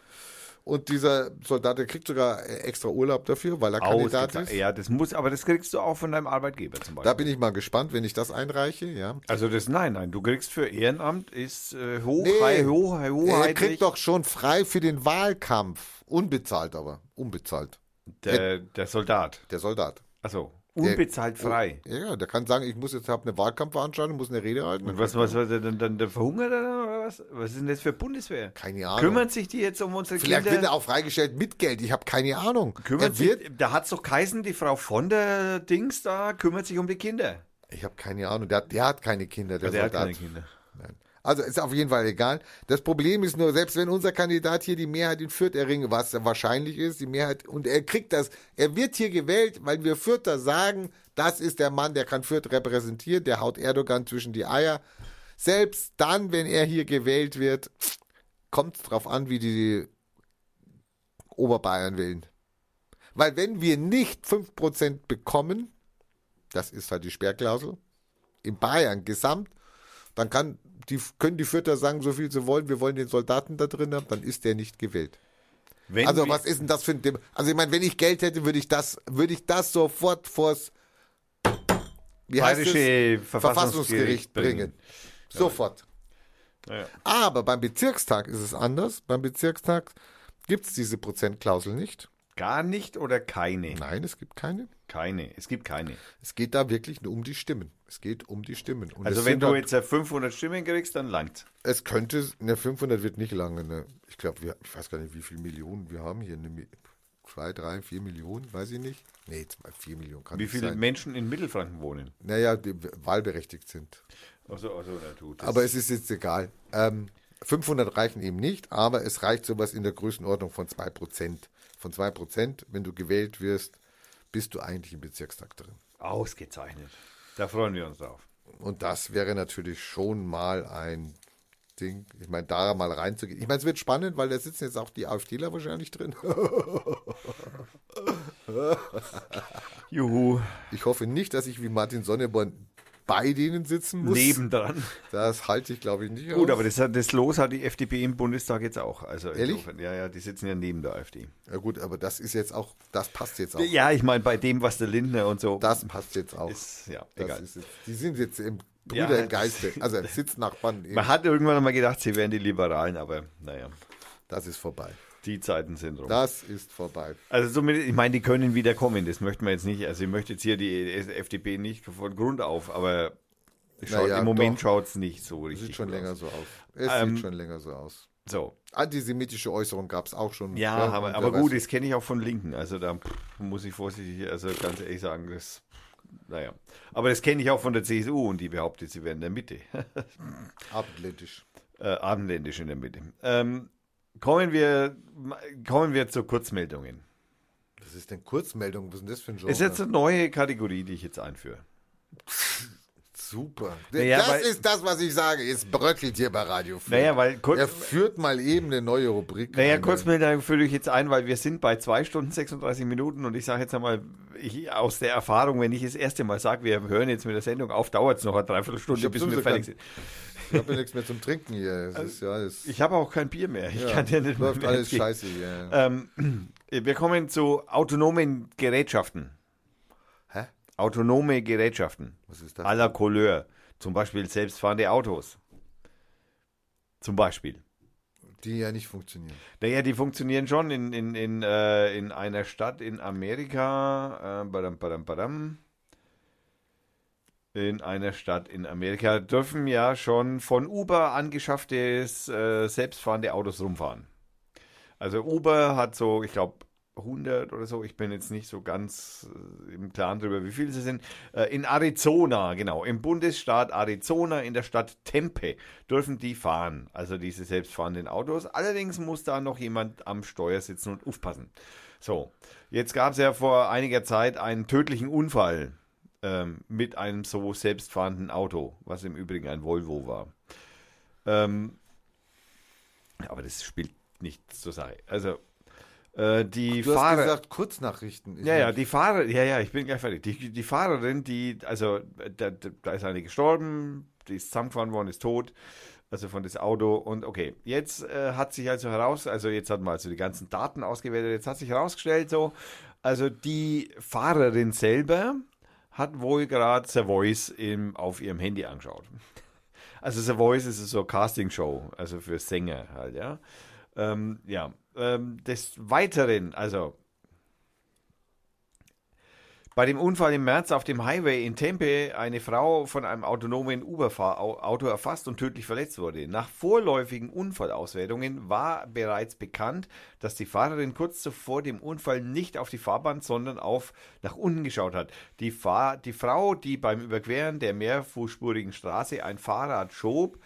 Und dieser Soldat, der kriegt sogar äh, extra Urlaub dafür, weil er Kandidat ist. Ja, das muss, aber das kriegst du auch von deinem Arbeitgeber zum Beispiel. Da bin ich mal gespannt, wenn ich das einreiche. Ja. also das, nein, nein, du kriegst für Ehrenamt ist äh, hoch, Nee, high, hoch, high, er kriegt doch schon frei für den Wahlkampf. Unbezahlt aber. Unbezahlt. der, der Soldat. Der Soldat. Also Der- unbezahlt frei. Ja, ja, der kann sagen, ich muss jetzt hab eine Wahlkampfveranstaltung, muss eine Rede halten. Und was, was, was, dann, dann der verhungert er dann oder was? Was ist denn das für Bundeswehr? Keine Ahnung. Kümmern sich die jetzt um unsere Vielleicht wird Kinder? er auch freigestellt mit Geld. Ich habe keine Ahnung. Kümmert er wird, sich, da hat's doch geheißen, die Frau von der Dings da kümmert sich um die Kinder. ich habe keine Ahnung. Der, hat- der hat keine Kinder, der, Der hat keine Kinder. Nein. Also ist auf jeden Fall egal. Das Problem ist nur, selbst wenn unser Kandidat hier die Mehrheit in Fürth erringe, was wahrscheinlich ist, die Mehrheit, und er kriegt das, er wird hier gewählt, weil wir Fürther sagen, das ist der Mann, der kann Fürth repräsentieren, der haut Erdogan zwischen die Eier. Selbst dann, wenn er hier gewählt wird, kommt es drauf an, wie die Oberbayern wählen. Weil wenn wir nicht 5% bekommen, das ist halt die Sperrklausel, in Bayern gesamt, dann kann die, können die Fürther sagen, so viel sie wollen, wir wollen den Soldaten da drin haben, dann ist der nicht gewählt. Wenn Also was ist denn das für ein Dem Also ich meine, wenn ich Geld hätte, würde ich das, würde ich das sofort vors wie heißt es? Bayerische Verfassungsgericht Verfassungsgericht bringen. bringen. Sofort. Ja. Aber beim Bezirkstag ist es anders. Beim Bezirkstag gibt es diese Prozentklausel nicht. Gar nicht oder keine? Nein, es gibt keine. Keine. Es gibt keine. Es geht da wirklich nur um die Stimmen. Es geht um die Stimmen. Und Also wenn du dann- jetzt äh, 500 Stimmen kriegst, dann langt Es könnte, ne, 500 wird nicht lange. Ne. Ich glaube, ich weiß gar nicht, wie viele Millionen wir haben hier. Ne, zwei, drei, vier Millionen, weiß ich nicht. Nee, jetzt mal vier Millionen kann Wie viele sein. Menschen in Mittelfranken wohnen? Naja, die wahlberechtigt sind. Also, also, na, du, Aber es ist jetzt egal. Ähm, 500 reichen eben nicht, aber es reicht sowas in der Größenordnung von 2%. Von 2%, wenn du gewählt wirst, bist du eigentlich im Bezirkstag drin. ausgezeichnet. Da freuen wir uns drauf. Und das wäre natürlich schon mal ein Ding. Ich meine, da mal reinzugehen. Ich meine, es wird spannend, weil da sitzen jetzt auch die AfDler wahrscheinlich drin. Juhu. Ich hoffe nicht, dass ich wie Martin Sonneborn bei denen sitzen muss. Nebendran. Das halte ich, glaube ich, nicht Gut, aus. aber das, das Los hat die FDP im Bundestag jetzt auch. Also Ehrlich? insofern- Ja, ja, die sitzen ja neben der AfD. Ja gut, aber das ist jetzt auch, das passt jetzt auch. Ja, ich meine, bei dem, was der Lindner und so. Das passt jetzt auch. ist, ja, Das egal. jetzt, die sind jetzt im Ja. Brüder im Geiste, also Sitznachbarn. Man hat irgendwann mal gedacht, sie wären die Liberalen, aber naja, das ist vorbei. Die Zeiten sind rum. Das ist vorbei. Also zumindest, ich meine, die können wieder kommen, das möchten wir jetzt nicht. Also ich möchte jetzt hier die FDP nicht von Grund auf, aber schaut, Naja, im Moment schaut es nicht so richtig Sieht schon länger aus. so aus. Es Ähm, sieht schon länger so aus. So, Antisemitische Äußerungen gab es auch schon. ja, aber, wer aber weiß- gut, das kenne ich auch von Linken. Also da muss ich vorsichtig, also ganz ehrlich sagen, das, naja. Aber das kenne ich auch von der CSU und die behauptet, sie wären in der Mitte. Abendländisch. äh, abendländisch in der Mitte. Ähm, kommen, wir, kommen wir zu Kurzmeldungen. Das ist denn Kurzmeldung? Was ist denn das für ein Genre? Es ist jetzt eine neue Kategorie, die ich jetzt einführe. Super. Naja, das weil- ist das, was ich sage. Es bröckelt hier bei Radio 4. Naja, weil kurz, er führt mal eben eine neue Rubrik. Naja, ein. Kurzmeldung führe ich jetzt ein, weil wir sind bei 2 Stunden 36 Minuten und ich sage jetzt einmal, ich, aus der Erfahrung, wenn ich das erste Mal sage, wir hören jetzt mit der Sendung auf, dauert es noch eine Dreiviertelstunde, bis wir fertig sind. Ich habe ja nichts mehr zum Trinken hier. Es ist ja alles, Ich habe auch kein Bier mehr. Ich ja, kann dir nicht läuft mehr alles scheiße hier. Ähm, wir kommen zu autonomen Gerätschaften. Autonome Gerätschaften. Was ist das? La Couleur. Zum Beispiel selbstfahrende Autos. Zum Beispiel. Die ja nicht funktionieren. Naja, die funktionieren schon in, in, in, äh, in einer Stadt in Amerika. Äh, badam, badam, badam. In einer Stadt in Amerika dürfen ja schon von Uber angeschaffte äh, selbstfahrende Autos rumfahren. Also Uber hat so, ich glaube, 100 oder so, ich bin jetzt nicht so ganz äh, im Klaren darüber, wie viele sie sind. Äh, in Arizona, genau, im Bundesstaat Arizona, in der Stadt Tempe, dürfen die fahren, also diese selbstfahrenden Autos. Allerdings muss da noch jemand am Steuer sitzen und aufpassen. So, jetzt gab es ja vor einiger Zeit einen tödlichen Unfall ähm, mit einem so selbstfahrenden Auto, was im Übrigen ein Volvo war. Ähm, aber das spielt nicht zur Sache. Also, äh, die Du hast Fahrer. gesagt Kurznachrichten. Ich Ja, ja, die Fahrer, ja, ja, ich bin gleich fertig. Die, die Fahrerin, die, also, da, da da ist eine gestorben, die ist zusammengefahren worden, ist tot, also von das Auto. Und okay, jetzt äh, hat sich also heraus, also jetzt hat man also die ganzen Daten ausgewertet, jetzt hat sich herausgestellt, so, also die Fahrerin selber hat wohl gerade The Voice im, auf ihrem Handy angeschaut. Also The Voice ist so eine Castingshow, also für Sänger halt, ja. Ähm, ja, ähm, des Weiteren, also bei dem Unfall im März auf dem Highway in Tempe eine Frau von einem autonomen Uber-Auto erfasst und tödlich verletzt wurde. Nach vorläufigen Unfallauswertungen war bereits bekannt, dass die Fahrerin kurz zuvor dem Unfall nicht auf die Fahrbahn, sondern auf nach unten geschaut hat. Die, Fahr die Frau, die beim Überqueren der mehrfußspurigen Straße ein Fahrrad schob,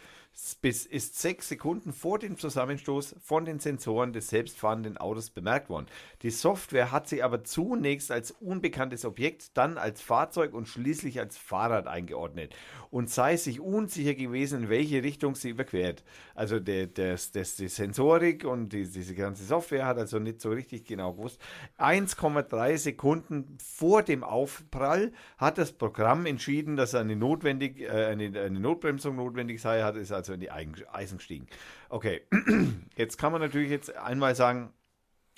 bis ist sechs Sekunden vor dem Zusammenstoß von den Sensoren des selbstfahrenden Autos bemerkt worden. Die Software hat sie aber zunächst als unbekanntes Objekt, dann als Fahrzeug und schließlich als Fahrrad eingeordnet und sei sich unsicher gewesen, in welche Richtung sie überquert. Also der, der, das, die Sensorik und die, diese ganze Software hat also nicht so richtig genau gewusst. 1,3 Sekunden vor dem Aufprall hat das Programm entschieden, dass eine, notwendig, äh, eine, eine Notbremsung notwendig sei, hat es also in die Eisen gestiegen. Okay, jetzt kann man natürlich jetzt einmal sagen,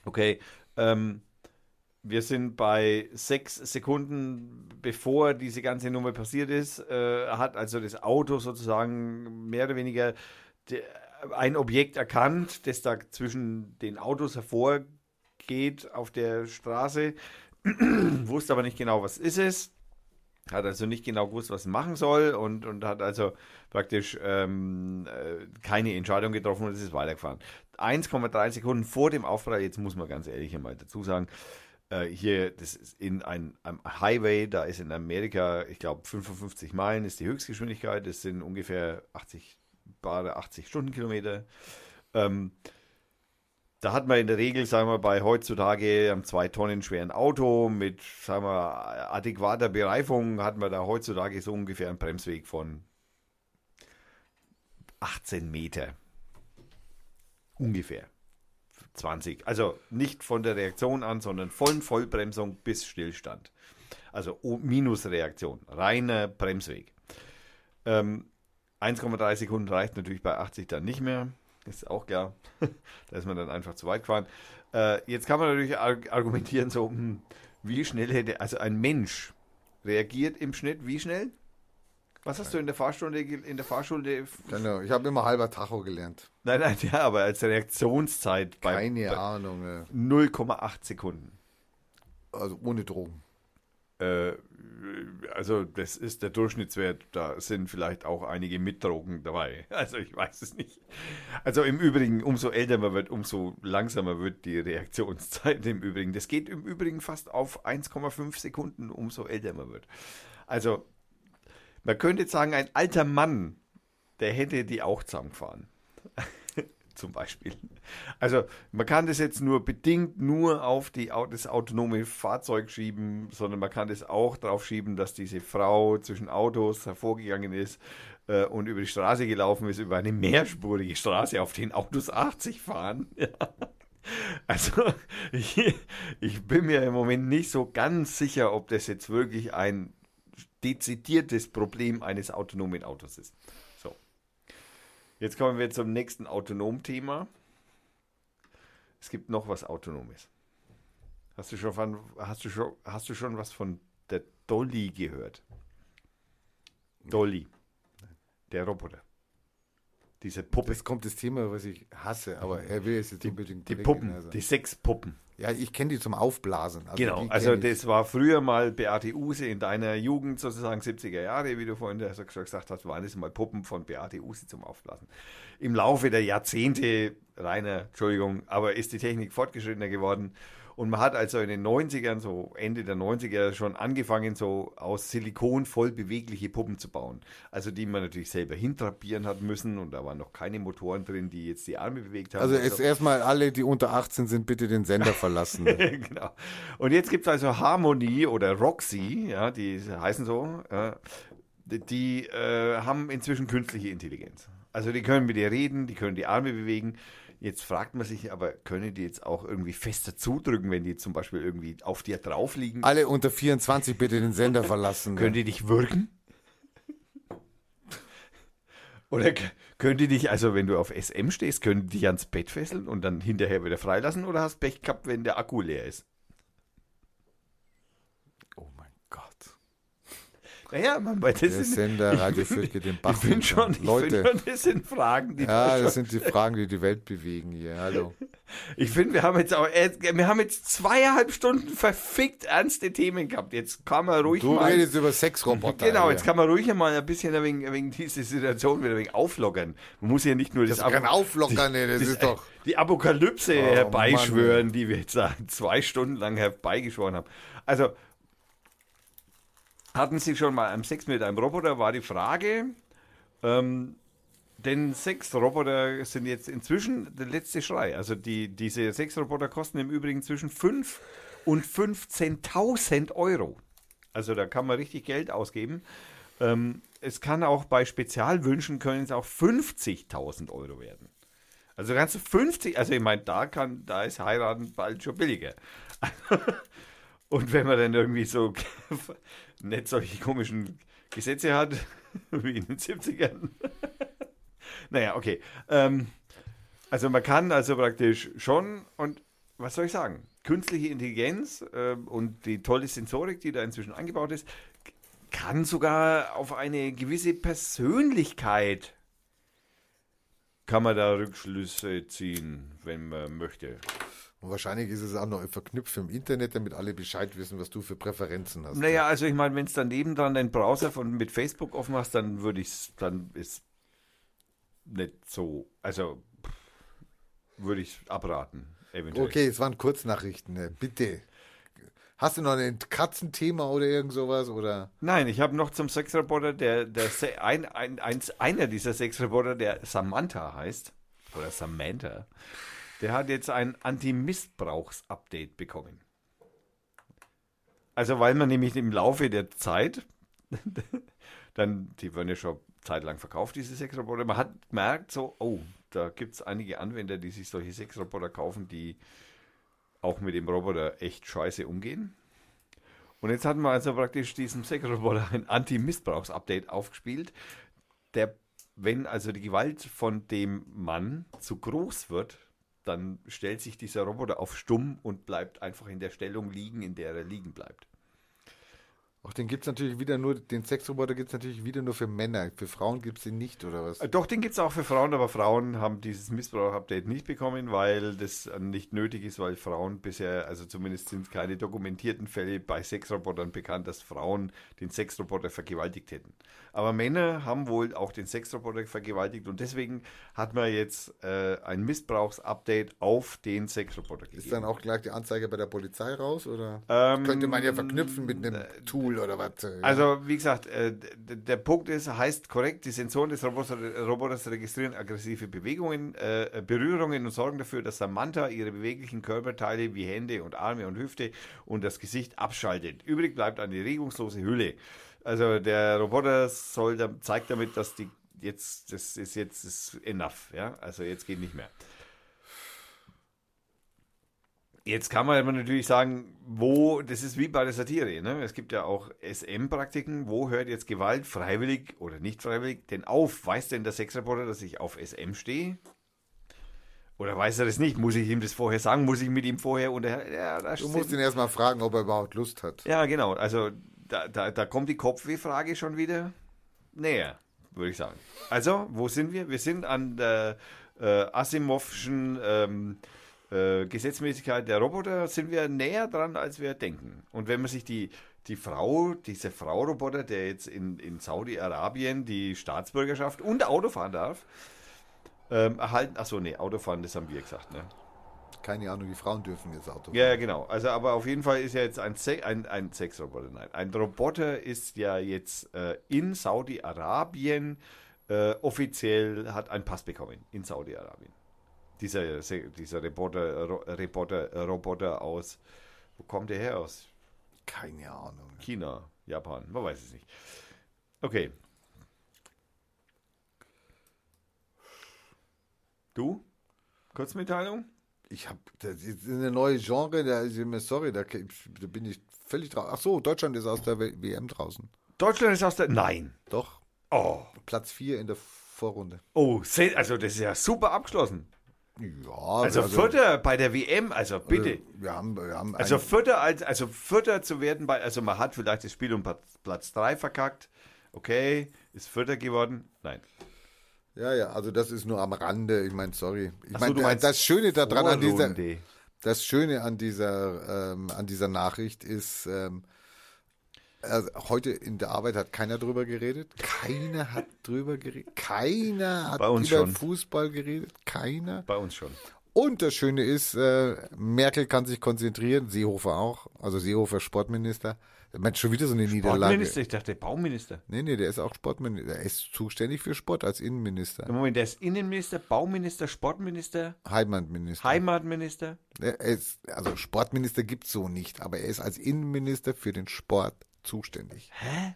okay, ähm, wir sind bei sechs Sekunden, bevor diese ganze Nummer passiert ist, äh, hat also das Auto sozusagen mehr oder weniger de, ein Objekt erkannt, das da zwischen den Autos hervorgeht auf der Straße, wusste aber nicht genau, was ist es. Hat also nicht genau gewusst, was machen soll und, und hat also praktisch ähm, äh, keine Entscheidung getroffen und ist weitergefahren. 1,3 Sekunden vor dem Aufprall, jetzt muss man ganz ehrlich einmal dazu sagen, äh, hier, das ist in ein, einem Highway, da ist in Amerika, ich glaube, 55 Meilen ist die Höchstgeschwindigkeit, das sind ungefähr 80, bare 80 Stundenkilometer. Ähm, da hat man in der Regel, sagen wir, bei heutzutage einem zwei Tonnen schweren Auto mit, sagen wir, adäquater Bereifung, hat man da heutzutage so ungefähr einen Bremsweg von 18 Meter. Ungefähr. 20. Also nicht von der Reaktion an, sondern von Vollbremsung bis Stillstand. Also Minusreaktion. Reiner Bremsweg. Ähm, 1,3 Sekunden reicht natürlich bei 80 dann nicht mehr. Ist auch klar. da ist man dann einfach zu weit gefahren. Äh, jetzt kann man natürlich arg argumentieren, so, hm, wie schnell hätte, also ein Mensch reagiert im Schnitt wie schnell? Was hast du in der Fahrstunde, in der Fahrschule? Genau, ich habe immer halber Tacho gelernt. Nein, nein, ja, aber als Reaktionszeit bei, Keine bei Ahnung. äh, 0,8 Sekunden. Also ohne Drogen. Äh, also das ist der Durchschnittswert, da sind vielleicht auch einige mit Drogen dabei. Also ich weiß es nicht. Also im Übrigen, umso älter man wird, umso langsamer wird die Reaktionszeit im Übrigen. Das geht im Übrigen fast auf 1,5 Sekunden, umso älter man wird. Also man könnte sagen, ein alter Mann, der hätte die auch zusammengefahren. Zum Beispiel. Also man kann das jetzt nur bedingt nur auf die, das autonome Fahrzeug schieben, sondern man kann das auch drauf schieben, dass diese Frau zwischen Autos hervorgegangen ist äh, und über die Straße gelaufen ist, über eine mehrspurige Straße, auf den Autos 80 fahren. Also ich, ich bin mir im Moment nicht so ganz sicher, ob das jetzt wirklich ein dezidiertes Problem eines autonomen Autos ist. Jetzt kommen wir zum nächsten Autonom-Thema. Es gibt noch was Autonomes. Hast du schon, von, hast du schon, hast du schon was von der Dolly gehört? Dolly. Der Roboter. Diese Puppe. Das kommt das Thema, was ich hasse, aber er will es jetzt unbedingt Die Puppen. hinaus. Die sechs Puppen. Ja, ich kenne die zum Aufblasen. Also Genau, also ich. das war früher mal Beate Use in deiner Jugend, sozusagen 70er Jahre, wie du vorhin gesagt hast, waren das mal Puppen von Beate Use zum Aufblasen. Im Laufe der Jahrzehnte, Rainer, Entschuldigung, aber ist die Technik fortgeschrittener geworden und man hat also in den 90ern, so Ende der 90er schon angefangen, so aus Silikon voll bewegliche Puppen zu bauen. Also die man natürlich selber hintrapieren hat müssen und da waren noch keine Motoren drin, die jetzt die Arme bewegt haben. Also jetzt so. erstmal alle, die unter 18 sind, bitte den Sender verlassen. genau. Und jetzt gibt es also Harmony oder Roxy, ja, die heißen so, ja, die- die äh, haben inzwischen künstliche Intelligenz. Also die können mit dir reden, die können die Arme bewegen. Jetzt fragt man sich aber, können die jetzt auch irgendwie fester zudrücken, wenn die zum Beispiel irgendwie auf dir drauf liegen? alle unter 24 bitte den Sender verlassen. Können die dich würgen? Oder können die dich, also wenn du auf SM stehst, können die dich ans Bett fesseln und dann hinterher wieder freilassen oder hast Pech gehabt, wenn der Akku leer ist? oh mein Gott. Naja, man, das Der sind, Sender Radio geht den Bach ich finde runter. schon, ich Leute. schon, das sind Fragen, die Ja, da das sind die Fragen, die die Welt bewegen hier. Hallo. ich finde, wir haben jetzt auch, äh, wir haben jetzt zweieinhalb Stunden verfickt ernste Themen gehabt. Jetzt kann man ruhig Du mal, redest über Sexroboter. genau, jetzt kann man ruhig mal ein bisschen wegen, wegen diese Situation wieder wegen auflockern. Man muss ja nicht nur das, Das kann auflockern, nee, das ist doch. die Apokalypse Oh, herbeischwören, Mann, die wir jetzt zwei Stunden lang herbeigeschworen haben. Also, hatten Sie schon mal einen Sex mit einem Roboter, war die Frage. Ähm, Denn Sexroboter sind jetzt inzwischen der letzte Schrei. Also die, diese Sexroboter kosten im Übrigen zwischen 5 und 15.000 Euro. Also da kann man richtig Geld ausgeben. Ähm, es kann auch bei Spezialwünschen können es auch 50.000 Euro werden. Also kannst du 50, also ich meine, da kann, da ist heiraten bald schon billiger. Und wenn man dann irgendwie so nicht solche komischen Gesetze hat, wie in den 70ern. naja, okay. Ähm, also man kann also praktisch schon, und was soll ich sagen, künstliche Intelligenz ähm, und die tolle Sensorik, die da inzwischen eingebaut ist, kann sogar auf eine gewisse Persönlichkeit kann man da Rückschlüsse ziehen, wenn man möchte. Und wahrscheinlich ist es auch noch verknüpft im Internet, damit alle Bescheid wissen, was du für Präferenzen hast. Naja, also ich meine, wenn es dann nebendran deinen Browser von, mit Facebook offen hast, dann würde ich es, dann ist nicht so, also würde ich abraten, eventuell. Okay, es waren Kurznachrichten, ne? bitte. Hast du noch ein Katzenthema oder irgend sowas? Oder? Nein, ich habe noch zum Sexreporter, der, der ein, ein, eins, einer dieser Sexreporter, der Samantha heißt, oder Samantha, der hat jetzt ein Anti-Missbrauchs-Update bekommen. Also, weil man nämlich im Laufe der Zeit, dann, die werden ja schon zeitlang verkauft, diese Sexroboter, man hat gemerkt, so, oh, da gibt es einige Anwender, die sich solche Sexroboter kaufen, die auch mit dem Roboter echt scheiße umgehen. Und jetzt hatten wir also praktisch diesem Sexroboter ein Anti-Missbrauchs-Update aufgespielt, der, wenn also die Gewalt von dem Mann zu groß wird, dann stellt sich dieser Roboter auf stumm und bleibt einfach in der Stellung liegen, in der er liegen bleibt. Auch den gibt es natürlich wieder nur, den Sexroboter gibt es natürlich wieder nur für Männer. Für Frauen gibt es den nicht, oder was? Äh, Doch, den gibt es auch für Frauen, aber Frauen haben dieses Missbrauch-Update nicht bekommen, weil das äh, nicht nötig ist, weil Frauen bisher, also zumindest sind keine dokumentierten Fälle bei Sexrobotern bekannt, dass Frauen den Sexroboter vergewaltigt hätten. Aber Männer haben wohl auch den Sexroboter vergewaltigt und deswegen hat man jetzt äh, ein Missbrauchs-Update auf den Sexroboter gegeben. Ist dann auch gleich die Anzeige bei der Polizei raus, oder? Ähm, Könnte man ja verknüpfen mit einem Tool oder was? äh, ja. Also, wie gesagt, äh, der Punkt ist, heißt korrekt, die Sensoren des Roboters, Roboters registrieren aggressive Bewegungen, äh, Berührungen und sorgen dafür, dass Samantha ihre beweglichen Körperteile wie Hände und Arme und Hüfte und das Gesicht abschaltet. Übrig bleibt eine regungslose Hülle. Also der Roboter soll, zeigt damit, dass die jetzt, das ist jetzt ist enough, ja. Also jetzt geht nicht mehr. Jetzt kann man natürlich sagen, wo, das ist wie bei der Satire, ne? Es gibt ja auch SM-Praktiken, wo hört jetzt Gewalt freiwillig oder nicht freiwillig denn auf? Weiß denn der Sexreporter, dass ich auf SM stehe? Oder weiß er das nicht? Muss ich ihm das vorher sagen? Muss ich mit ihm vorher unter... Ja, Du musst ihn erstmal fragen, ob er überhaupt Lust hat. ja, genau. Also da, da, da kommt die Kopfweh-Frage schon wieder näher, würde ich sagen. Also, wo sind wir? Wir sind an der äh, Asimovschen ähm, äh, Gesetzmäßigkeit der Roboter, sind wir näher dran, als wir denken. Und wenn man sich die, die Frau, diese Frau-Roboter, der jetzt in, in Saudi-Arabien die Staatsbürgerschaft und Auto fahren darf, ähm, erhalten. Achso, nee, Autofahren, das haben wir gesagt, ne? Keine Ahnung, die Frauen dürfen jetzt Auto fahren. Ja, ja, genau. Also, aber auf jeden Fall ist ja jetzt ein, Se ein, ein Sexroboter. Nein, ein Roboter ist ja jetzt äh, in Saudi-Arabien äh, offiziell hat einen Pass bekommen. In Saudi-Arabien. Dieser, Se- dieser Reporter, Ro Reporter, Roboter aus, wo kommt der her? Aus Keine Ahnung. China, Japan, man weiß es nicht. Okay. Du? Kurzmitteilung? Ich habe, das ist eine neue Genre, da ist mir sorry, da, da bin ich völlig drauf. Ach so, Deutschland ist aus der WM draußen. Deutschland ist aus der. Nein. Doch, Oh. Platz 4 in der Vorrunde. Oh, also das ist ja super abgeschlossen. Ja, Also, Vierter bei der WM, also bitte. Wir haben, wir haben Also Vierter, als, also Vierter zu werden bei, also man hat vielleicht das Spiel um Platz- Platz 3 verkackt. Okay, ist Vierter geworden. Nein. Ja, ja, also das ist nur am Rande. Ich meine, sorry. Ich so, meine, das Schöne daran an dieser, das Schöne an dieser, ähm, an dieser Nachricht ist, ähm, also heute in der Arbeit hat keiner drüber geredet. Keiner hat drüber geredet. Keiner hat über schon. Fußball geredet. Keiner. Bei uns schon. Und das Schöne ist, äh, Merkel kann sich konzentrieren, Seehofer auch, also Seehofer Sportminister. Man schon wieder so eine Niederlage. Sportminister, ich dachte Bauminister. Nee, nee, der ist auch Sportminister. Er ist zuständig für Sport als Innenminister. Moment, der ist Innenminister, Bauminister, Sportminister, Heimatminister. Heimatminister. Er ist, also Sportminister gibt's so nicht, aber er ist als Innenminister für den Sport zuständig. Hä?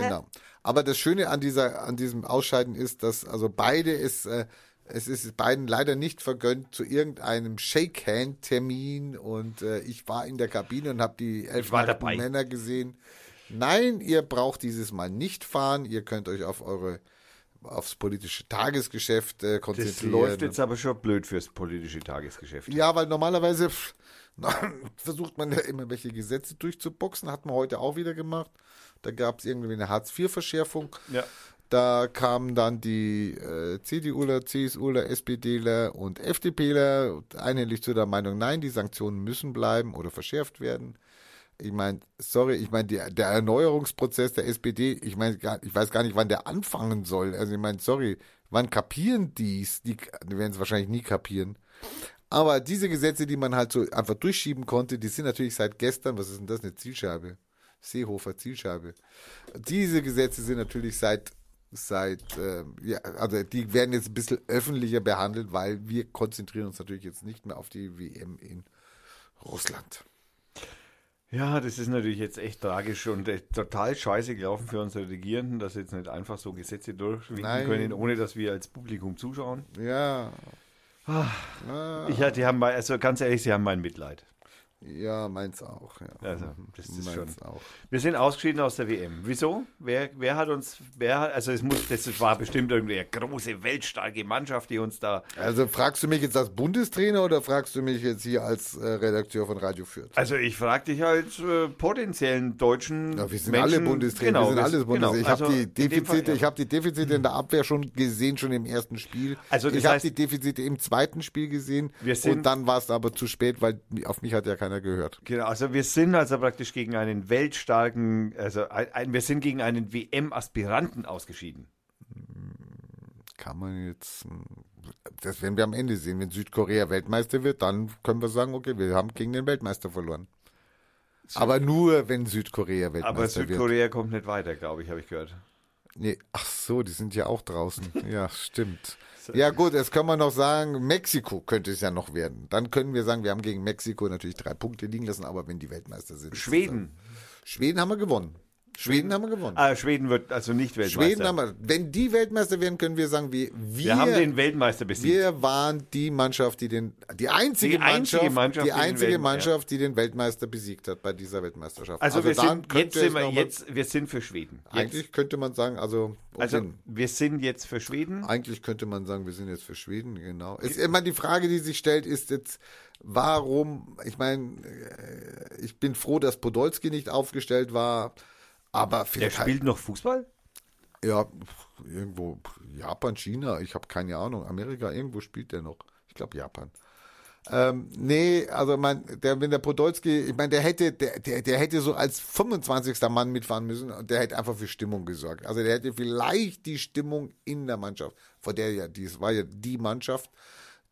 Genau. Aber das Schöne an dieser, an diesem Ausscheiden ist, dass also beide ist, äh, es ist beiden leider nicht vergönnt zu irgendeinem Shake-Hand-Termin und äh, ich war in der Kabine und habe die elf. Männer gesehen. Nein, ihr braucht dieses Mal nicht fahren. Ihr könnt euch auf eure aufs politische Tagesgeschäft äh, Das konzentrieren. läuft jetzt aber schon blöd fürs politische Tagesgeschäft. Ja, weil normalerweise pff, versucht man ja immer welche Gesetze durchzuboxen. Hat man heute auch wieder gemacht. Da gab es irgendwie eine Hartz-IV-Verschärfung. Ja. Da kamen dann die äh, CDUler, CSUler, SPDler und FDPler einhellig zu der Meinung, nein, die Sanktionen müssen bleiben oder verschärft werden. Ich meine, sorry, ich meine, der Erneuerungsprozess der SPD, ich meine, ich weiß gar nicht, wann der anfangen soll. Also ich meine, sorry, wann kapieren die's? Die, die werden es wahrscheinlich nie kapieren. Aber diese Gesetze, die man halt so einfach durchschieben konnte, die sind natürlich seit gestern, was ist denn das, eine Zielscheibe? Seehofer Zielscheibe. Diese Gesetze sind natürlich seit, seit, ähm, ja, also die werden jetzt ein bisschen öffentlicher behandelt, weil wir konzentrieren uns natürlich jetzt nicht mehr auf die WM in Russland. Ja, das ist natürlich jetzt echt tragisch und äh, total scheiße gelaufen für unsere Regierenden, dass sie jetzt nicht einfach so Gesetze durchwinken können, ohne dass wir als Publikum zuschauen. Ja, Ja, die haben, mein- also ganz ehrlich, sie haben mein Mitleid. Ja, meins auch. Ja. Also, das ist schon. meins auch. Wir sind ausgeschieden aus der WM. Wieso? Wer, wer hat uns, wer hat, also es muss, das war bestimmt irgendwie eine große, weltstarke Mannschaft, die uns da, Also fragst du mich jetzt als Bundestrainer oder fragst du mich jetzt hier als äh, Redakteur von Radio Fürth? also ich frage dich als äh, potenziellen deutschen Ja, wir sind Menschen, alle Bundestrainer, Genau, wir sind alles Bundestrainer. genau, ich habe also die in dem Defizite, Fall, ja. ich habe die Defizite in der Abwehr schon gesehen, schon im ersten Spiel. Also ich habe die Defizite im zweiten Spiel gesehen Wir sind- und dann war es aber zu spät, weil auf mich hat ja keiner gehört. Genau, also wir sind also praktisch gegen einen weltstarken, also ein, ein, wir sind gegen einen WM-Aspiranten ausgeschieden. Kann man jetzt, das werden wir am Ende sehen. Wenn Südkorea Weltmeister wird, dann können wir sagen, okay, wir haben gegen den Weltmeister verloren. Aber nur, wenn Südkorea Weltmeister Aber wird. Südkorea kommt nicht weiter, glaube ich, habe ich gehört. Nee, ach so, die sind ja auch draußen. ja, stimmt. Ja gut, jetzt können wir noch sagen, Mexiko könnte es ja noch werden. Dann können wir sagen, wir haben gegen Mexiko natürlich drei Punkte liegen lassen, aber wenn die Weltmeister sind. Schweden. Schweden haben wir gewonnen. Schweden haben wir gewonnen. Ah, Schweden wird also nicht Weltmeister. Schweden haben wir. Wenn die Weltmeister werden, können wir sagen, wir, wir, wir haben den Weltmeister besiegt. wir waren die Mannschaft, die den, die einzige, Die einzige Mannschaft, Mannschaft, die einzige Welt- Mannschaft, die den Weltmeister besiegt hat bei dieser Weltmeisterschaft. also, wir dann sind, jetzt sind wir, jetzt, wir sind für Schweden. Jetzt. eigentlich könnte man sagen, also, um Also wir sind jetzt für Schweden. Eigentlich könnte man sagen, wir sind jetzt für Schweden, genau. Es, immer die Frage, die sich stellt, ist jetzt, warum, ich meine, äh, ich bin froh, dass Podolski nicht aufgestellt war, aber Der vielleicht, spielt noch Fußball? ja, irgendwo, Japan, China, ich habe keine Ahnung, Amerika, irgendwo spielt der noch. Ich glaube Japan. Ähm, nee, also man, der, wenn der Podolski, ich meine, der hätte, der, der, der hätte so als 25. Mann mitfahren müssen und der hätte einfach für Stimmung gesorgt. Also der hätte vielleicht die Stimmung in der Mannschaft, vor der ja, dies war ja die Mannschaft,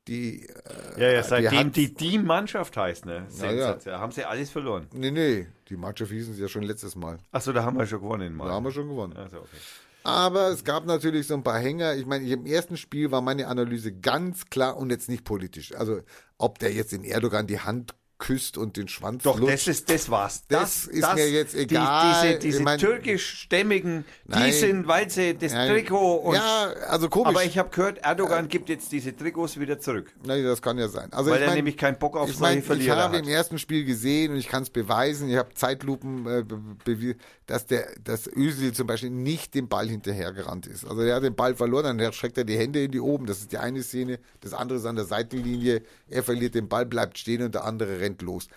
die, äh, Ja, ja, seitdem die die Mannschaft heißt, ne? Ja, ja. Haben sie alles verloren. nee, nee, die Mannschaft hießen sie ja schon letztes Mal. Achso, da haben wir schon gewonnen mal. Da haben wir schon gewonnen. Also, okay. Aber es gab natürlich so ein paar Hänger. Ich meine, im ersten Spiel war meine Analyse ganz klar und jetzt nicht politisch. Also, ob der jetzt in Erdogan die Hand küsst und den Schwanz Doch, lutscht. das ist, das war's. Das ist mir jetzt die- egal. diese diese Ich mein- türkischstämmigen, die Nein. sind, weil sie das Nein. Trikot und. ja, also komisch. aber ich habe gehört, Erdogan gibt jetzt diese Trikots wieder zurück. Nein, das kann ja sein. Also Weil ich er mein, nämlich keinen Bock auf ich solche mein, ich Verlierer habe hat. im ersten Spiel gesehen und ich kann es beweisen. Ich habe Zeitlupen äh, be- bewiesen, dass der, dass Özil zum Beispiel nicht dem Ball hinterhergerannt ist. Also er hat den Ball verloren, dann streckt er die Hände in die oben. Das ist die eine Szene. Das andere ist an der Seitenlinie. Er verliert den Ball, bleibt stehen und der andere rennt los.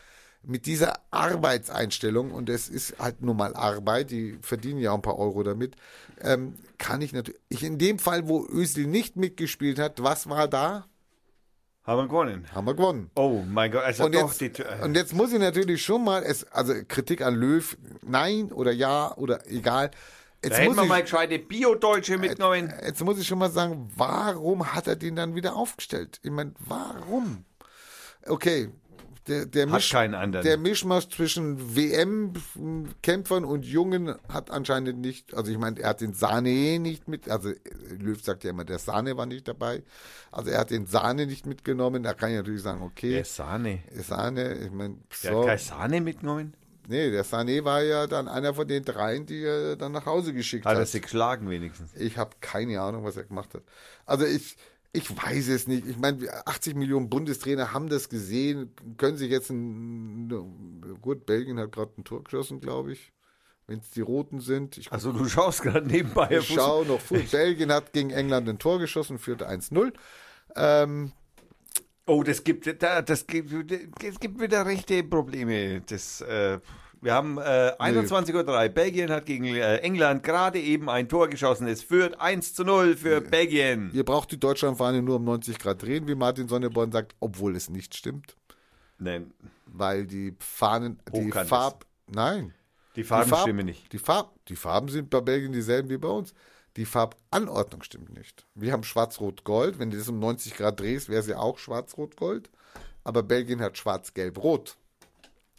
Mit dieser Arbeitseinstellung, und es ist halt nun mal Arbeit, die verdienen ja auch ein paar Euro damit, ähm, kann ich natürlich, ich in dem Fall, wo Özil nicht mitgespielt hat, was war da? Haben wir gewonnen. Haben wir gewonnen. Oh mein Gott, also Und jetzt, die Tür- und jetzt muss ich natürlich schon mal, es, also Kritik an Löw, nein oder ja oder egal. Da Jetzt hätten muss, wir ich, mal gescheite Bio-Deutsche mitgenommen. jetzt muss ich schon mal sagen, warum hat er den dann wieder aufgestellt? Ich meine, warum? Okay, der, der, Misch, der Mischmasch zwischen WM-Kämpfern und Jungen hat anscheinend nicht, also ich meine, er hat den Sahne nicht mit, also Löw sagt ja immer, der Sahne war nicht dabei. Also er hat den Sahne nicht mitgenommen. Da kann ich natürlich sagen, okay, Der Sahne. Sahne, ich meine, Der so. hat keine Sahne mitgenommen? Nee, der Sané war ja dann einer von den dreien, die er dann nach Hause geschickt Hat hat. er sie geschlagen wenigstens. Ich habe keine Ahnung, was er gemacht hat. Also ich, ich weiß es nicht. Ich meine, 80 Millionen Bundestrainer haben das gesehen, können sich jetzt ein, gut, Belgien hat gerade ein Tor geschossen, glaube ich. Wenn es die Roten sind. Ich, Also du schaust gerade nebenbei ich schaue noch vor. Belgien hat gegen England ein Tor geschossen, führte 1-0. Ähm, Oh, das gibt, da- das gibt, es gibt wieder rechte Probleme. Das, äh, wir haben äh, 21.03 Uhr. Belgien hat gegen äh, England gerade eben ein Tor geschossen. Es führt 1 zu 0 für Belgien. ihr braucht die Deutschlandfahne nur um 90 Grad drehen, wie Martin Sonneborn sagt, obwohl es nicht stimmt. Nein, weil die Fahnen, die Farb, nein, die Farben die Farb- stimmen nicht. Die, Farb, die Farben sind bei Belgien dieselben wie bei uns. Die Farbanordnung stimmt nicht. Wir haben Schwarz-Rot-Gold. Wenn du das um 90 Grad drehst, wäre es ja auch Schwarz-Rot-Gold. Aber Belgien hat Schwarz-Gelb-Rot.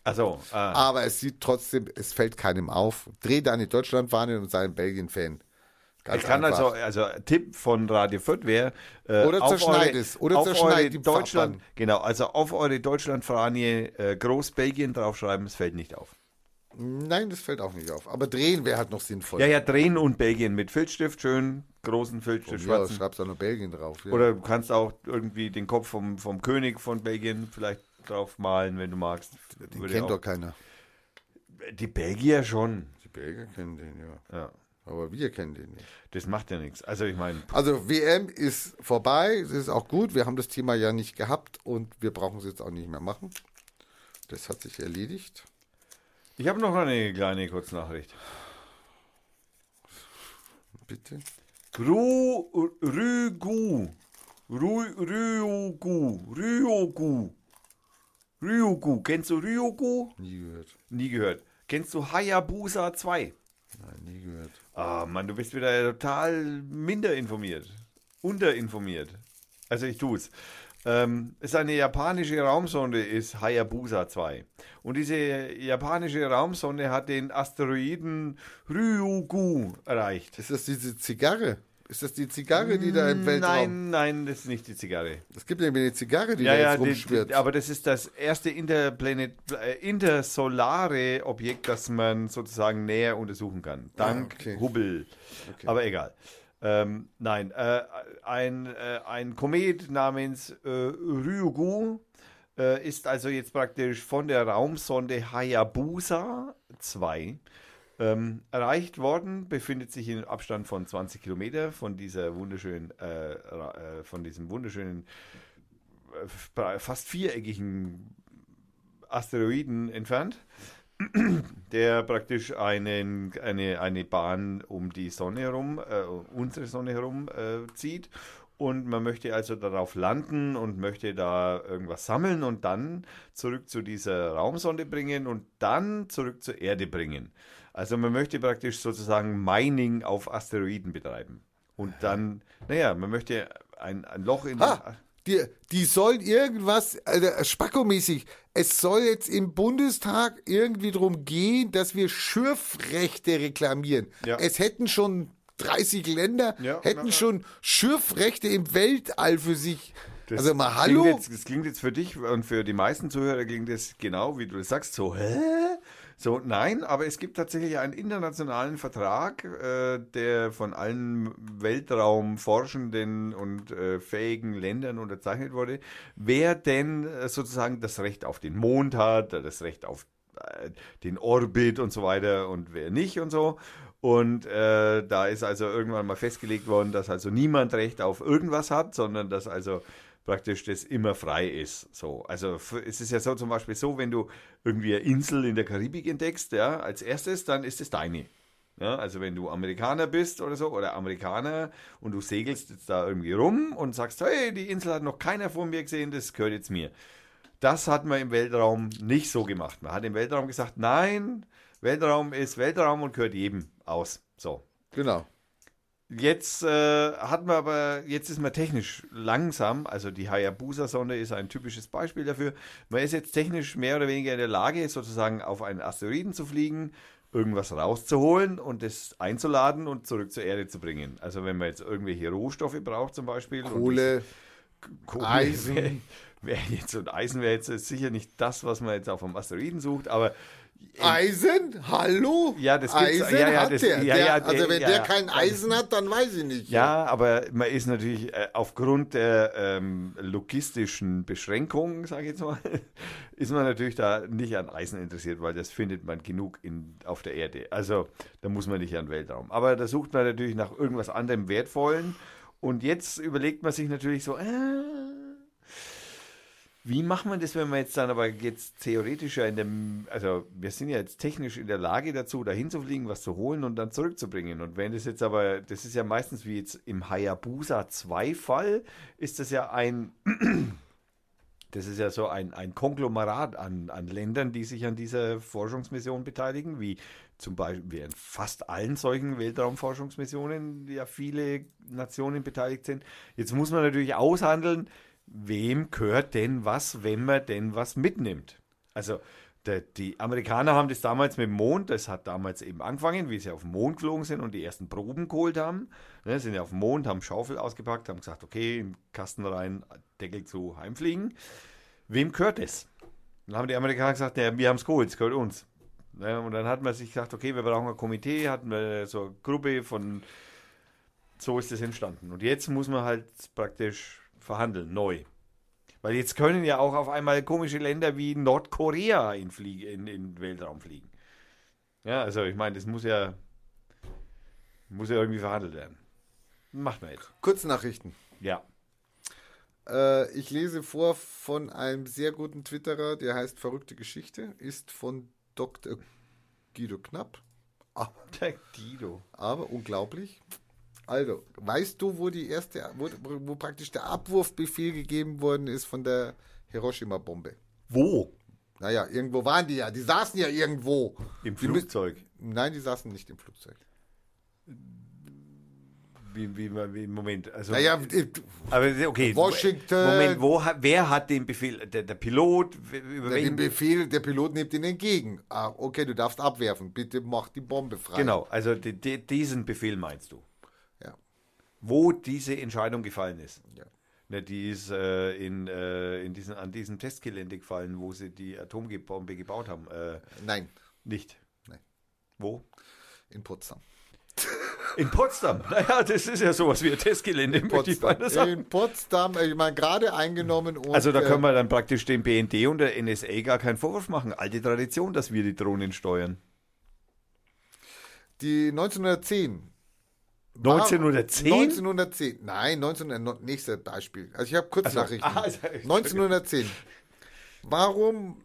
Also, ah, Aber es sieht trotzdem, es fällt keinem auf. Dreh deine Deutschlandfahne und sei ein Belgien-Fan. Ganz ich kann einfach. also, also Tipp von Radio Fürth wäre, äh, Oder zerschneid es, oder zerschneid die Deutschland, genau, also auf eure Deutschlandfahne äh, groß Belgien draufschreiben, es fällt nicht auf. Nein, das fällt auch nicht auf. Aber drehen wäre halt noch sinnvoll. Ja, ja, drehen und Belgien mit Filzstift, schön großen Filzstift, ja, schwarzen. schreibst auch noch Belgien drauf. Ja. Oder du kannst auch irgendwie den Kopf vom, vom König von Belgien vielleicht drauf malen, wenn du magst. Den Würde kennt doch keiner. Die Belgier schon. Die Belgier kennen den, ja. Ja, Aber wir kennen den nicht. das macht ja nichts. Also ich meine, Also WM ist vorbei, es ist auch gut. Wir haben das Thema ja nicht gehabt und wir brauchen es jetzt auch nicht mehr machen. Das hat sich erledigt. ich habe noch eine kleine Kurznachricht. Bitte. Rügu. Ru, Ryugu. Ryugu. Kennst du Ryugu? Nie gehört. Nie gehört. Kennst du Hayabusa 2? Nein, nie gehört. Ah, Mann, du bist wieder total minder informiert. Unterinformiert. Also ich tue es. Ähm, ist eine japanische Raumsonde, ist Hayabusa 2. Und diese japanische Raumsonde hat den Asteroiden Ryugu erreicht. Ist das diese Zigarre? Ist das die Zigarre, die da im Weltraum... Nein, nein, das ist nicht die Zigarre. Es gibt nämlich eine Zigarre, die Ja, da ja, jetzt rumschwirrt. die, aber das ist das erste Interplanet, äh, intersolare Objekt, das man sozusagen näher untersuchen kann. Dank Ah, okay. Hubble. Aber egal. Ähm, nein, äh, ein, äh, ein Komet namens äh, Ryugu äh, ist also jetzt praktisch von der Raumsonde Hayabusa 2 ähm, erreicht worden, befindet sich in Abstand von 20 Kilometer von dieser wunderschönen, äh, äh, von diesem wunderschönen, äh, fast viereckigen Asteroiden entfernt, der praktisch einen, eine, eine Bahn um die Sonne herum, äh, unsere Sonne herum äh, zieht. Und man möchte also darauf landen und möchte da irgendwas sammeln und dann zurück zu dieser Raumsonde bringen und dann zurück zur Erde bringen. Also man möchte praktisch sozusagen Mining auf Asteroiden betreiben. Und dann, naja, man möchte ein, ein Loch in Ah, die, die sollen irgendwas, also spackomäßig, es soll jetzt im Bundestag irgendwie darum gehen, dass wir Schürfrechte reklamieren. Ja. Es hätten schon 30 Länder, Ja, hätten na, schon Schürfrechte im Weltall für sich. Das also mal Klingt hallo? jetzt, das klingt jetzt für dich und für die meisten Zuhörer klingt das genau, wie du das sagst, so, hä? So, nein, aber es gibt tatsächlich einen internationalen Vertrag, äh, der von allen Weltraumforschenden und äh, fähigen Ländern unterzeichnet wurde, wer denn äh, sozusagen das Recht auf den Mond hat, das Recht auf äh, den Orbit und so weiter und wer nicht und so. Und äh, da ist also irgendwann mal festgelegt worden, dass also niemand Recht auf irgendwas hat, sondern dass also praktisch das immer frei ist. So, also es ist ja so zum Beispiel so, wenn du irgendwie eine Insel in der Karibik entdeckst, ja, als erstes, dann ist es deine. Ja, also wenn du Amerikaner bist oder so oder Amerikaner und du segelst jetzt da irgendwie rum und sagst, hey, die Insel hat noch keiner von mir gesehen, das gehört jetzt mir. Das hat man im Weltraum nicht so gemacht. Man hat im Weltraum gesagt, nein, Weltraum ist Weltraum und gehört jedem aus. So. Genau. Jetzt äh, hat man aber, jetzt ist man technisch langsam, also die Hayabusa-Sonde ist ein typisches Beispiel dafür. Man ist jetzt technisch mehr oder weniger in der Lage, sozusagen auf einen Asteroiden zu fliegen, irgendwas rauszuholen und das einzuladen und zurück zur Erde zu bringen. Also wenn man jetzt irgendwelche Rohstoffe braucht zum Beispiel. Kohle, Kohle Eisen. Wäre wär jetzt, und Eisen wäre jetzt sicher nicht das, was man jetzt auf dem Asteroiden sucht, aber Eisen? Hallo? Ja, das gibt's- Eisen ja, ja, hat das- der. ja, der also wenn der kein Eisen hat, dann weiß ich nicht. Ja, aber man ist natürlich äh, aufgrund der ähm, logistischen Beschränkungen, sage ich jetzt mal, ist man natürlich da nicht an Eisen interessiert, weil das findet man genug in, auf der Erde. Also da muss man nicht an Weltraum. Aber da sucht man natürlich nach irgendwas anderem Wertvollen. Und jetzt überlegt man sich natürlich so, äh, wie macht man das, wenn man jetzt dann aber jetzt theoretischer in dem, also wir sind ja jetzt technisch in der Lage dazu, da hinzufliegen, was zu holen und dann zurückzubringen. Und wenn das jetzt aber, das ist ja meistens wie jetzt im Hayabusa 2 Fall, ist das ja ein, das ist ja so ein, ein Konglomerat an, an Ländern, die sich an dieser Forschungsmission beteiligen, wie zum Beispiel in fast allen solchen Weltraumforschungsmissionen ja viele Nationen beteiligt sind. Jetzt muss man natürlich aushandeln, wem gehört denn was, wenn man denn was mitnimmt. Also der, die Amerikaner haben das damals mit dem Mond, das hat damals eben angefangen, wie sie auf den Mond geflogen sind und die ersten Proben geholt haben. Ne, sind ja auf dem Mond, haben Schaufel ausgepackt, haben gesagt, okay, Kasten rein, Deckel zu, heimfliegen. Wem gehört es? Dann haben die Amerikaner gesagt, ja, wir haben es geholt, es gehört uns. Ne, und dann hat man sich gesagt, okay, wir brauchen ein Komitee, hatten wir so eine Gruppe von, so ist es entstanden. Und jetzt muss man halt praktisch verhandeln, neu. Weil jetzt können ja auch auf einmal komische Länder wie Nordkorea in, Flieg in, in den Weltraum fliegen. Ja, also ich meine, das muss ja, muss ja irgendwie verhandelt werden. Macht man jetzt. Kurznachrichten. Ja. Äh, ich lese vor von einem sehr guten Twitterer, der heißt Verrückte Geschichte, ist von Dr. Guido Knapp. Aber, Der Guido. aber unglaublich. Also, weißt du, wo die erste, wo, wo praktisch der Abwurfbefehl gegeben worden ist von der Hiroshima-Bombe? Wo? Naja, irgendwo waren die ja. Die saßen ja irgendwo. Im Die Flugzeug. Nein, die saßen nicht im Flugzeug. Wie, wie, wie, Moment. Also, Naja, äh, aber okay. Washington. Moment, wo, wer hat den Befehl? Der, der Pilot? Über der, den Befehl, der Pilot nimmt ihn entgegen. Ah, okay, du darfst abwerfen. Bitte mach die Bombe frei. Genau, also die, die, diesen Befehl meinst du. Wo diese Entscheidung gefallen ist. Ja. Ne, die ist äh, in, äh, in diesen, an diesem Testgelände gefallen, wo sie die Atombombe gebaut haben. Äh, Nein, nicht. Nein. Wo? in Potsdam. In Potsdam. Naja, das ist ja sowas wie ein Testgelände, beinahe sagen. In Potsdam, ich meine, gerade eingenommen. Und, Also da äh, können wir dann praktisch dem BND und der NSA gar keinen Vorwurf machen. Alte Tradition, dass wir die Drohnen steuern. Die 1910. war- 1910? 1910. Nein, 1900, nächstes Beispiel. Also ich habe Kurznachrichten. Ah, also- 1910. Warum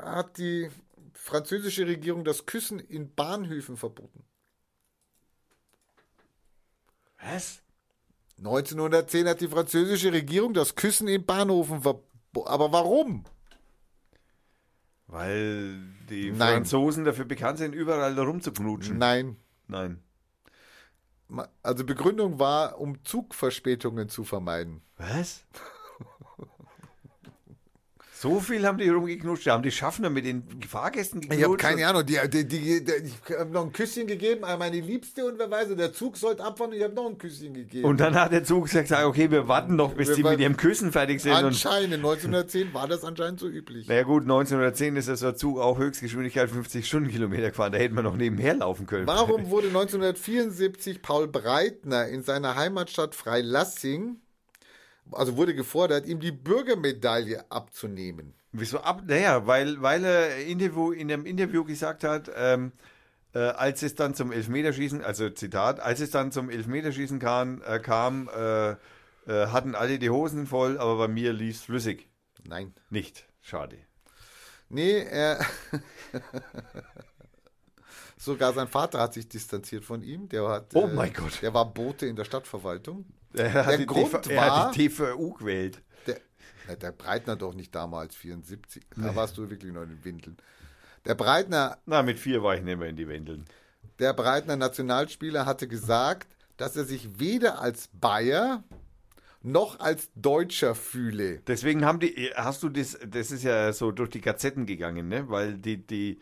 hat die französische Regierung das Küssen in Bahnhöfen verboten? Was? 1910 hat die französische Regierung das Küssen in Bahnhöfen verboten. Aber warum? Weil die Nein. Franzosen dafür bekannt sind, überall rumzuknutschen. Nein. Nein. Also Begründung war, um Zugverspätungen zu vermeiden. Was? So viel haben die rumgeknutscht. Da haben die Schaffner mit den Fahrgästen geknutscht. Ich habe keine Ahnung. Die, die, die, ich habe noch ein Küsschen gegeben an meine Liebste und wer weiß, der Zug sollte abfahren und ich habe noch ein Küsschen gegeben. Und dann hat der Zug gesagt, okay, wir warten noch, bis Wir die mit ihrem Küssen fertig sind. Anscheinend, 1910 war das anscheinend so üblich. naja gut, 1910 ist das Zug auch Höchstgeschwindigkeit 50 Stundenkilometer gefahren. Da hätten wir noch nebenher laufen können. Warum wurde 1974 Paul Breitner in seiner Heimatstadt Freilassing, also wurde gefordert, ihm die Bürgermedaille abzunehmen? Wieso ab? Naja, weil, weil er Interview, in einem Interview gesagt hat, ähm, äh, als es dann zum Elfmeterschießen, also Zitat, als es dann zum Elfmeterschießen kam, äh, kam äh, äh, hatten alle die Hosen voll, aber bei mir lief flüssig. Nein. Nicht. Schade. Nee, er. Sogar sein Vater hat sich distanziert von ihm. Der hat, Oh mein Gott. Der war Bote in der Stadtverwaltung. Er hat, Der Grund er war- hat die TVU gewählt. Der, der Breitner doch nicht damals, 74. Da warst du wirklich noch in den Windeln. Der Breitner, Na, mit vier war ich nicht mehr in die Wendeln. der Breitner Nationalspieler, hatte gesagt, dass er sich weder als Bayer noch als Deutscher fühle. Deswegen haben die, hast du das, das ist ja so durch die Gazetten gegangen, ne? Weil die, die,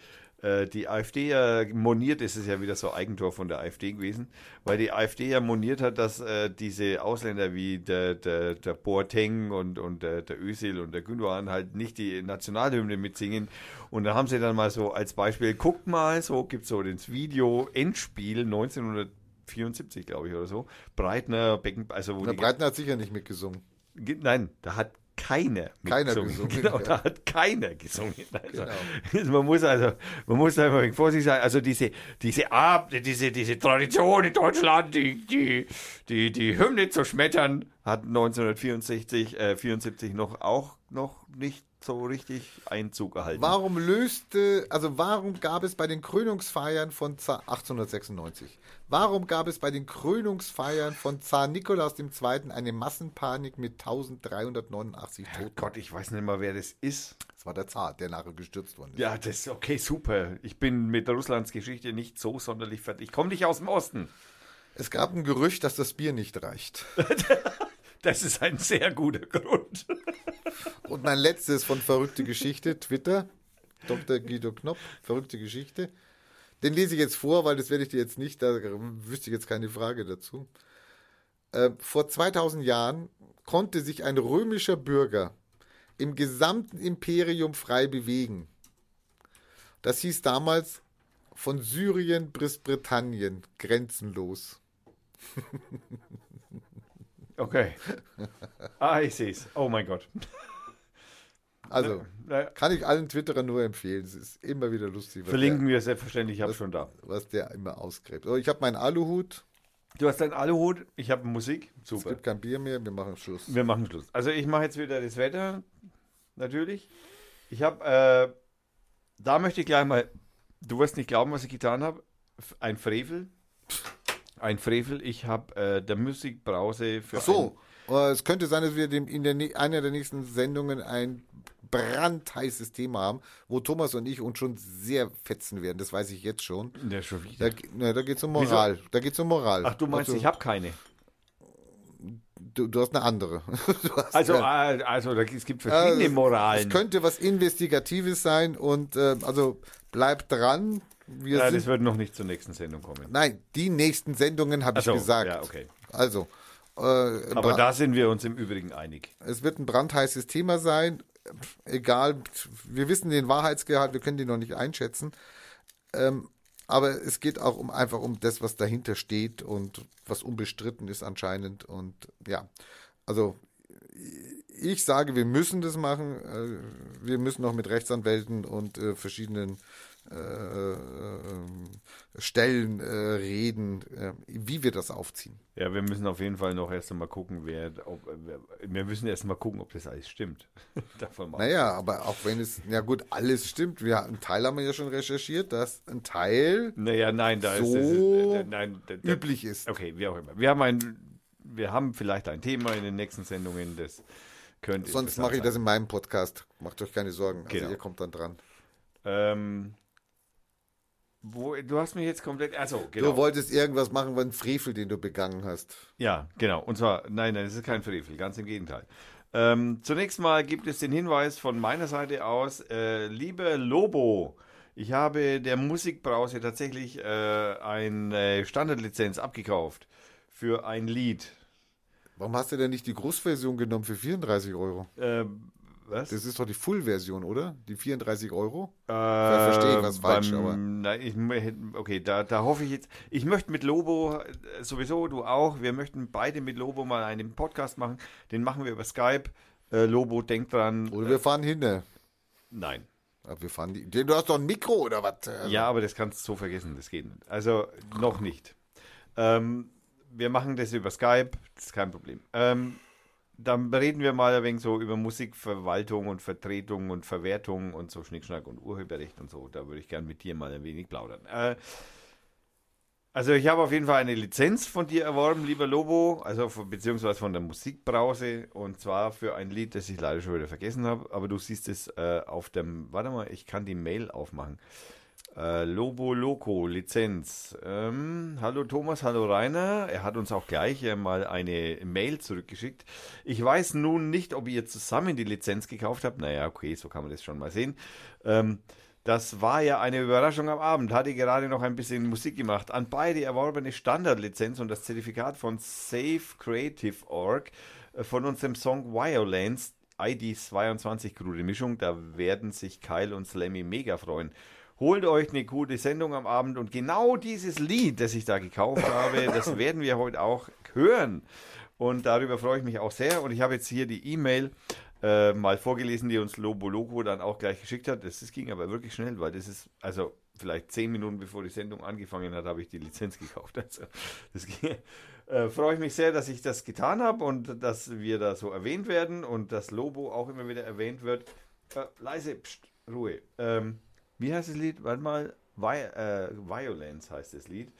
die AfD ja moniert, ist ja wieder so Eigentor von der AfD gewesen, weil die AfD ja moniert hat, dass äh, diese Ausländer wie der, der, der Boateng und, und der, der Özil und der Gündogan halt nicht die Nationalhymne mitsingen. Und da haben sie dann mal so als Beispiel, guckt mal, so gibt's so das Video Endspiel 1974, glaube ich, oder so. Breitner, Becken, also wo Der die Breitner hat sicher nicht mitgesungen. Ge- Nein, da hat keiner, Keiner gesungen, Genau, ja. da hat keiner gesungen. Also, Genau. Man muss also, man muss da immer ein wenig vorsichtig sein. Also diese, diese Ab, diese, diese Tradition in Deutschland, die, die, die, die Hymne zu schmettern, hat 1964, äh, 74 noch auch noch nicht so richtig Einzug gehalten. Warum löste, also warum gab es bei den Krönungsfeiern von Zar 1896, warum gab es bei den Krönungsfeiern von Zar Nikolaus II. eine Massenpanik mit 1389 Toten? Gott, ich weiß nicht mal, wer das ist. Das war der Zar, der nachher gestürzt worden ist. Ja, das ist okay, super. Ich bin mit Russlands Geschichte nicht so sonderlich fertig. Ich komme nicht aus dem Osten. Es gab ein Gerücht, dass das Bier nicht reicht. Das ist ein sehr guter Grund. Und mein letztes von Verrückte Geschichte, Twitter, Dr. Guido Knopp, Verrückte Geschichte. Den lese ich jetzt vor, weil das werde ich dir jetzt nicht, da wüsste ich jetzt keine Frage dazu. Äh, vor 2000 Jahren konnte sich ein römischer Bürger im gesamten Imperium frei bewegen. Das hieß damals von Syrien bis Britannien grenzenlos. Okay. Ah, ich sehe es. Oh mein Gott. Also, kann ich allen Twitterern nur empfehlen. Es ist immer wieder lustig, Verlinken wir selbstverständlich, ich habe schon da. der, was der immer ausgräbt. So, ich habe meinen Aluhut. Du hast deinen Aluhut, ich habe Musik. Es Super. gibt kein Bier mehr. Wir machen Schluss. Wir machen Schluss. Also ich mache jetzt wieder das Wetter, natürlich. Ich habe, äh, da möchte ich gleich mal, du wirst nicht glauben, was ich getan habe. Ein Frevel. Ein Frevel. Ich habe äh, der Musikbrause für Ach so. Äh, Es könnte sein, dass wir dem, in der, nä- einer der nächsten Sendungen ein brandheißes Thema haben, wo Thomas und ich uns schon sehr fetzen werden. Das weiß ich jetzt schon. Der schon wieder. Da, ne, da geht es um Moral. Da geht es um Moral. Ach, du meinst, also, ich habe keine. du, du hast eine andere. Hast Also, eine- äh, also da, es gibt verschiedene Äh, Moralen. Es könnte was Investigatives sein und äh, also bleibt dran. Wir ja, das wird noch nicht zur nächsten Sendung kommen. nein, die nächsten Sendungen habe Ach ich so, gesagt. ja, okay. Also, äh, Aber Bra- da sind wir uns im Übrigen einig. es wird ein brandheißes Thema sein. Egal, wir wissen den Wahrheitsgehalt, wir können den noch nicht einschätzen. Ähm, aber es geht auch um einfach um das, was dahinter steht und was unbestritten ist anscheinend. Und ja, also ich sage, wir müssen das machen. Äh, Wir müssen noch mit Rechtsanwälten und äh, verschiedenen Stellen äh, reden, äh, wie wir das aufziehen. Ja, wir müssen auf jeden Fall noch erst einmal gucken, wer, ob, wir müssen erst mal gucken, ob das alles stimmt. Davon mal. Naja, aber auch wenn es, ja gut, alles stimmt. Wir, einen Teil haben wir ja schon recherchiert, dass ein Teil Naja, nein, da ist So das, ist- äh, nein, da, da, üblich ist. Okay, wie auch immer. Wir haben ein, wir haben vielleicht ein Thema in den nächsten Sendungen, das könnte. Sonst mache ich das in meinem Podcast. Macht euch keine Sorgen. Also Genau. ihr kommt dann dran. Ähm, wo, du hast mich jetzt komplett. Also, genau. Du wolltest irgendwas machen, war ein Frevel, den du begangen hast. Ja, genau. Und zwar, nein, nein, es ist kein Frevel, ganz im Gegenteil. Ähm, zunächst mal gibt es den Hinweis von meiner Seite aus, äh, liebe Lobo, ich habe der Musikbrause tatsächlich äh, eine Standardlizenz abgekauft für ein Lied. Warum hast du denn nicht die Großversion genommen für 34 Euro? Ähm, was? Das ist doch die Full-Version, oder? Die 34 Euro? Äh, verstehe ich was falsch, aber- Nein, ich, okay, da, da hoffe ich jetzt. Ich möchte mit Lobo, äh, sowieso, du auch, wir möchten beide mit Lobo mal einen Podcast machen. Den machen wir über Skype. Äh, Lobo, denk dran. Oder wir fahren hin. ne? Nein. Aber wir fahren die. Du hast doch ein Mikro oder was? Ja, aber das kannst du so vergessen, das geht nicht. Also noch nicht. Ähm, wir machen das über Skype, das ist kein Problem. Ähm, dann reden wir mal ein wenig so über Musikverwaltung und Vertretung und Verwertung und so Schnickschnack und Urheberrecht und so. Da würde ich gern mit dir mal ein wenig plaudern. Äh, also ich habe auf jeden Fall eine Lizenz von dir erworben, lieber Lobo, also von, beziehungsweise von der Musikbrause und zwar für ein Lied, das ich leider schon wieder vergessen habe, aber du siehst es äh, auf dem, warte mal, ich kann die Mail aufmachen. Äh, Lobo Loco, Lizenz. Ähm, hallo Thomas, hallo Rainer. Er hat uns auch gleich mal eine Mail zurückgeschickt. Ich weiß nun nicht, ob ihr zusammen die Lizenz gekauft habt. Naja, okay, so kann man das schon mal sehen. Ähm, das war ja eine Überraschung am Abend. Hatte gerade noch ein bisschen Musik gemacht. An beide erworbene Standardlizenz und das Zertifikat von Safe Creative Org äh, von unserem Song Violence ID 22 krude Mischung. Da werden sich Kyle und Slammy mega freuen. Holt euch eine gute Sendung am Abend und genau dieses Lied, das ich da gekauft habe, das werden wir heute auch hören. Und darüber freue ich mich auch sehr. Und ich habe jetzt hier die E-Mail äh, mal vorgelesen, die uns Lobo Loco dann auch gleich geschickt hat. Das, das ging aber wirklich schnell, weil das ist, also vielleicht zehn Minuten bevor die Sendung angefangen hat, habe ich die Lizenz gekauft. Also das ging, äh, freue ich mich sehr, dass ich das getan habe und dass wir da so erwähnt werden und dass Lobo auch immer wieder erwähnt wird. Äh, leise, pst, Ruhe. Ähm, wie heißt das Lied? Warte mal. Vi äh, Violence heißt das Lied.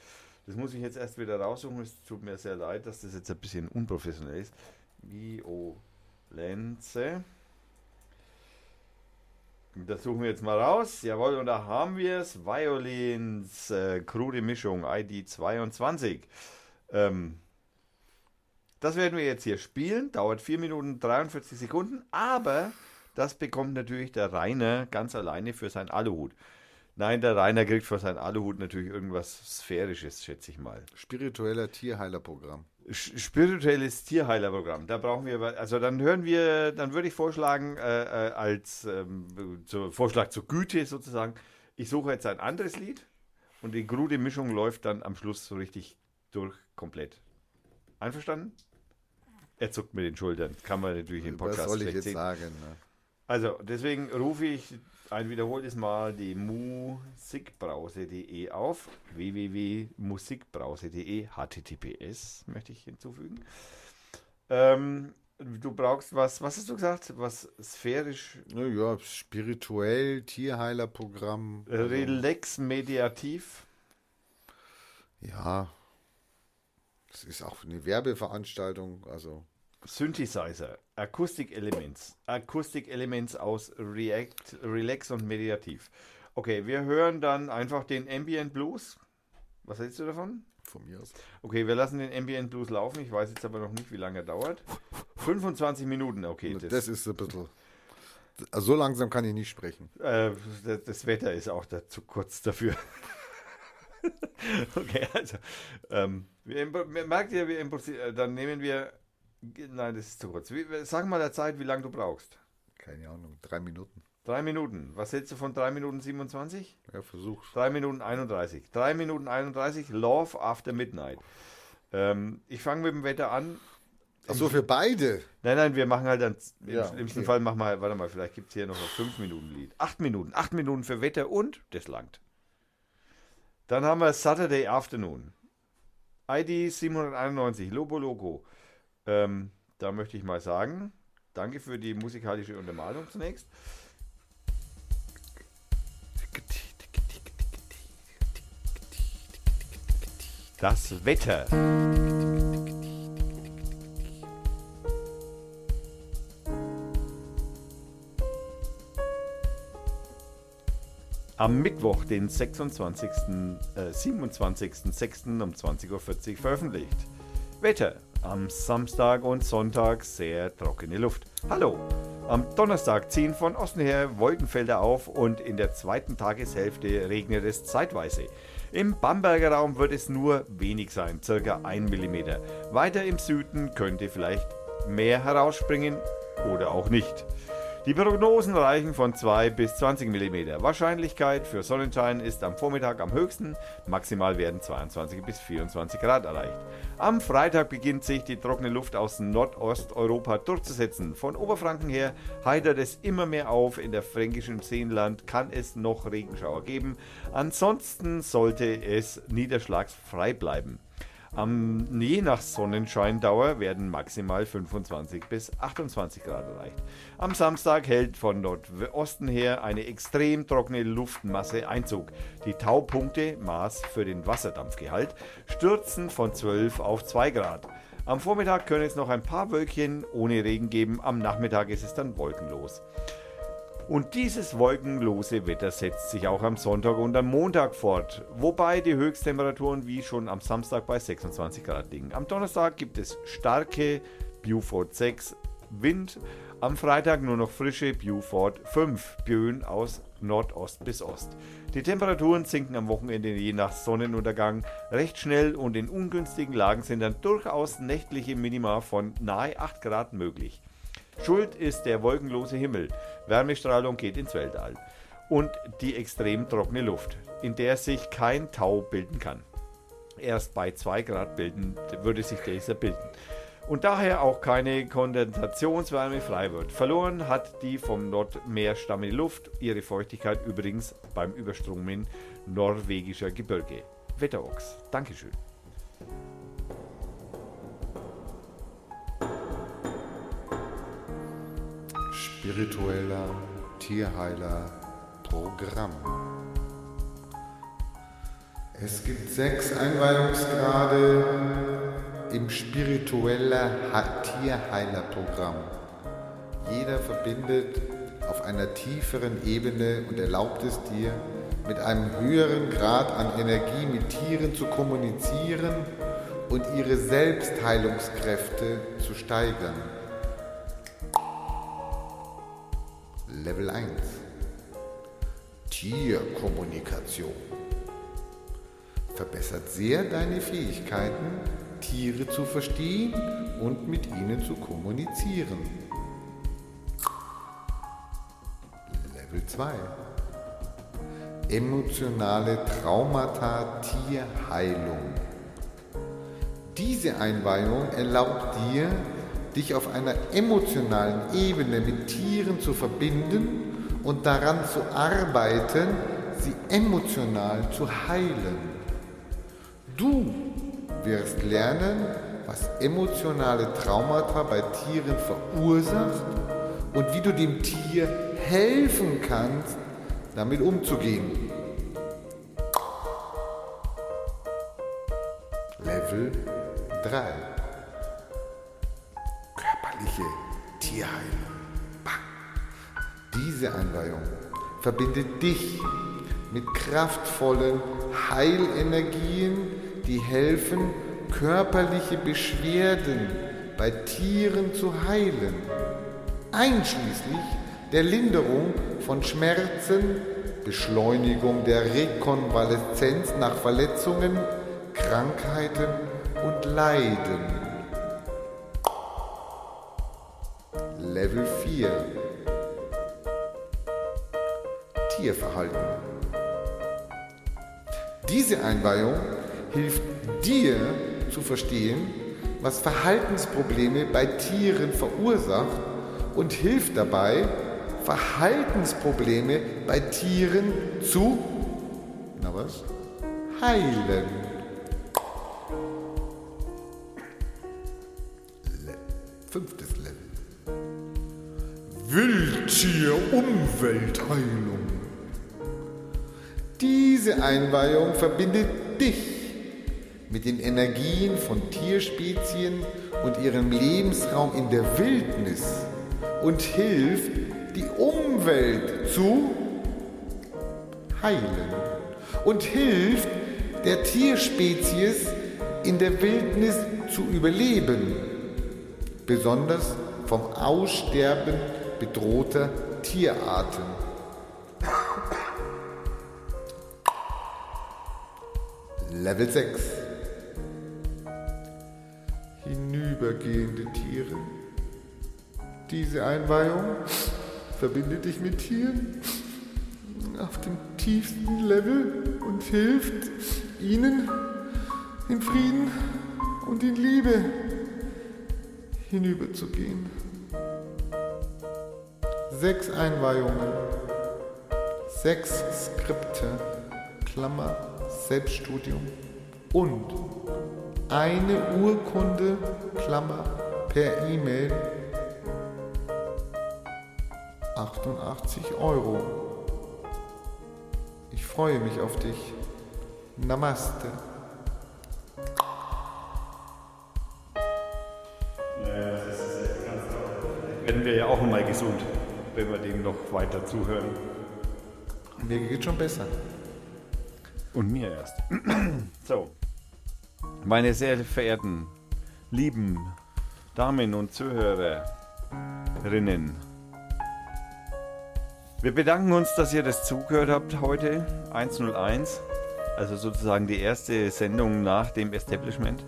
Das muss ich jetzt erst wieder raussuchen. Es tut mir sehr leid, dass das jetzt ein bisschen unprofessionell ist. Violence. Das suchen wir jetzt mal raus. Jawohl, und da haben wir es. Violins, äh, krude Mischung, ID 22. Ähm, das werden wir jetzt hier spielen. Dauert 4 Minuten 43 Sekunden. Aber das bekommt natürlich der Rainer ganz alleine für sein Aluhut. Nein, der Rainer kriegt für sein Aluhut natürlich irgendwas Sphärisches, schätze ich mal. Spiritueller Tierheilerprogramm. Spirituelles Tierheilerprogramm. Da brauchen wir, also dann hören wir, dann würde ich vorschlagen, äh, äh, als ähm, zu, Vorschlag zur Güte sozusagen, ich suche jetzt ein anderes Lied und die krude Mischung läuft dann am Schluss so richtig durch, komplett. Einverstanden? Er zuckt mit den Schultern. Kann man natürlich im Podcast Was soll ich jetzt sehen. sagen? Ne? Also, deswegen rufe ich ein wiederholtes Mal die musikbrause.de auf. www.musikbrause.de https möchte ich hinzufügen. Ähm, du brauchst was, was hast du gesagt? Was sphärisch, Ne, ja, spirituell Tierheilerprogramm. äh, relax mediativ. Ja. Das ist auch eine Werbeveranstaltung. Also, Synthesizer, Acoustic Elements, Acoustic Elements aus React, Relax und Mediativ. Okay, wir hören dann einfach den Ambient Blues. Was hältst du davon? von mir aus. Okay, wir lassen den Ambient Blues laufen. Ich weiß jetzt aber noch nicht, wie lange er dauert. 25 Minuten, okay. Das, Das, ist ein bisschen. Also so langsam kann ich nicht sprechen. äh, das, das Wetter ist auch da zu kurz dafür. okay, also, ähm, merkt ihr, wir improvisieren, dann nehmen wir, nein, das ist zu kurz. Wie, sag mal der Zeit, wie lange du brauchst. Keine Ahnung, drei Minuten. Drei Minuten. Was hältst du von 3 Minuten 27? Ja, versuch's. 3 Minuten 31. 3 Minuten 31, Love After Midnight. Ähm, ich fange mit dem Wetter an. Ach so, für beide. Nein, nein, wir machen halt dann, im Ja, schlimmsten okay. Fall machen wir halt, warte mal, vielleicht gibt es hier noch ein 5 Minuten Lied. 8 Minuten, 8 Minuten für Wetter und das langt. Dann haben wir Saturday Afternoon. ID 791, Lobo Loco. Ähm, da möchte ich mal sagen, danke für die musikalische Untermalung zunächst. Das Wetter. Am Mittwoch, den 26., äh, 27.06. um 20.40 Uhr veröffentlicht. Wetter. Am Samstag und Sonntag sehr trockene Luft. Hallo. Am Donnerstag ziehen von Osten her Wolkenfelder auf und in der zweiten Tageshälfte regnet es zeitweise. Im Bamberger Raum wird es nur wenig sein, circa 1 mm. Weiter im Süden könnte vielleicht mehr herausspringen oder auch nicht. Die Prognosen reichen von 2 bis 20 mm. Wahrscheinlichkeit für Sonnenschein ist am Vormittag am höchsten. Maximal werden 22 bis 24 Grad erreicht. Am Freitag beginnt sich die trockene Luft aus Nordosteuropa durchzusetzen. Von Oberfranken her heitert es immer mehr auf. In der fränkischen Seenland kann es noch Regenschauer geben. Ansonsten sollte es niederschlagsfrei bleiben. Am, je nach Sonnenscheindauer werden maximal 25 bis 28 Grad erreicht. Am Samstag hält von Nordosten her eine extrem trockene Luftmasse Einzug. Die Taupunkte, Maß für den Wasserdampfgehalt, stürzen von 12 auf 2 Grad. Am Vormittag können es noch ein paar Wölkchen ohne Regen geben, am Nachmittag ist es dann wolkenlos. Und dieses wolkenlose Wetter setzt sich auch am Sonntag und am Montag fort, wobei die Höchsttemperaturen wie schon am Samstag bei 26 Grad liegen. Am Donnerstag gibt es starke Beaufort 6 Wind, am Freitag nur noch frische Beaufort 5 Böen aus Nordost bis Ost. Die Temperaturen sinken am Wochenende je nach Sonnenuntergang recht schnell und in ungünstigen Lagen sind dann durchaus nächtliche Minima von nahe 8 Grad möglich. Schuld ist der wolkenlose Himmel. Wärmestrahlung geht ins Weltall. Und die extrem trockene Luft, in der sich kein Tau bilden kann. Erst bei 2 Grad bilden, würde sich dieser bilden. Und daher auch keine Kondensationswärme frei wird. Verloren hat die vom Nordmeer stammende Luft ihre Feuchtigkeit übrigens beim Überströmen norwegischer Gebirge. Wetterochs. Dankeschön. Spiritueller Tierheiler Programm. Es gibt sechs Einweihungsgrade im spiritueller Ha- Tierheiler-Programm. Jeder verbindet auf einer tieferen Ebene und erlaubt es dir, mit einem höheren Grad an Energie mit Tieren zu kommunizieren und ihre Selbstheilungskräfte zu steigern. Level 1 Tierkommunikation verbessert sehr deine Fähigkeiten, Tiere zu verstehen und mit ihnen zu kommunizieren. Level 2 Emotionale Traumata Tierheilung. Diese Einweihung erlaubt dir, dich auf einer emotionalen Ebene mit Tieren zu verbinden und daran zu arbeiten, sie emotional zu heilen. Du wirst lernen, was emotionale Traumata bei Tieren verursacht und wie du dem Tier helfen kannst, damit umzugehen. Level 3 Tierheilung. Diese Einweihung verbindet dich mit kraftvollen Heilenergien, die helfen, körperliche Beschwerden bei Tieren zu heilen, einschließlich der Linderung von Schmerzen, Beschleunigung der Rekonvaleszenz nach Verletzungen, Krankheiten und Leiden. Level 4 Tierverhalten. Diese Einweihung hilft dir zu verstehen, was Verhaltensprobleme bei Tieren verursacht und hilft dabei, Verhaltensprobleme bei Tieren zu, na was, heilen. Le fünftes. Wildtier-Umweltheilung. Diese Einweihung verbindet dich mit den Energien von Tierspezien und ihrem Lebensraum in der Wildnis und hilft, die Umwelt zu heilen und hilft der Tierspezies in der Wildnis zu überleben, besonders vom Aussterben bedrohter Tierarten. Level 6 Hinübergehende Tiere. Diese Einweihung verbindet dich mit Tieren auf dem tiefsten Level und hilft ihnen in Frieden und in Liebe hinüberzugehen. Sechs Einweihungen, sechs Skripte, Klammer, Selbststudium und eine Urkunde, Klammer, per E-Mail 88 Euro. Ich freue mich auf dich. Namaste. Werden wir ja auch nochmal gesund. Wenn wir dem noch weiter zuhören. Mir geht schon besser. Und mir erst. so. Meine sehr verehrten, lieben Damen und Zuhörerinnen. Wir bedanken uns, dass ihr das zugehört habt heute. 101. Also sozusagen die erste Sendung nach dem Establishment.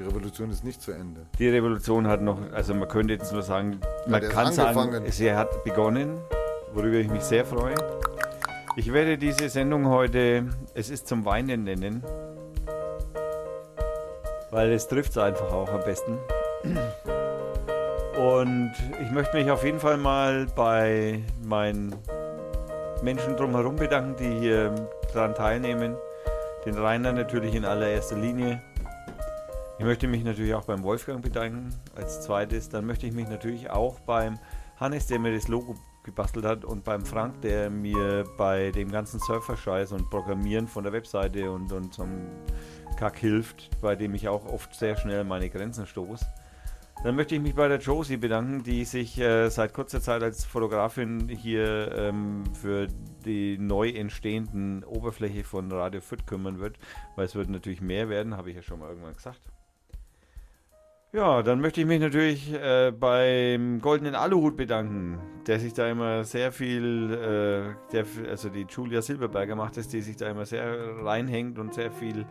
Die Revolution ist nicht zu Ende. Die Revolution hat noch, also man könnte jetzt nur sagen, man hat kann sagen, sie hat begonnen, worüber ich mich sehr freue. Ich werde diese Sendung heute, es ist zum Weinen nennen, weil es trifft es einfach auch am besten. Und ich möchte mich auf jeden Fall mal bei meinen Menschen drumherum bedanken, die hier daran teilnehmen. Den Rainer natürlich in allererster Linie. Ich möchte mich natürlich auch beim Wolfgang bedanken als zweites. Dann möchte ich mich natürlich auch beim Hannes, der mir das Logo gebastelt hat, und beim Frank, der mir bei dem ganzen Surfer-Scheiß und Programmieren von der Webseite und, und einem Kack hilft, bei dem ich auch oft sehr schnell meine Grenzen stoße. Dann möchte ich mich bei der Josie bedanken, die sich äh, seit kurzer Zeit als Fotografin hier ähm, für die neu entstehenden Oberfläche von Radio Fürth kümmern wird, weil es wird natürlich mehr werden, habe ich ja schon mal irgendwann gesagt. Ja, dann möchte ich mich natürlich äh, beim Goldenen Aluhut bedanken, der sich da immer sehr viel, äh, der, also die Julia Silberberger macht es, die sich da immer sehr reinhängt und sehr viel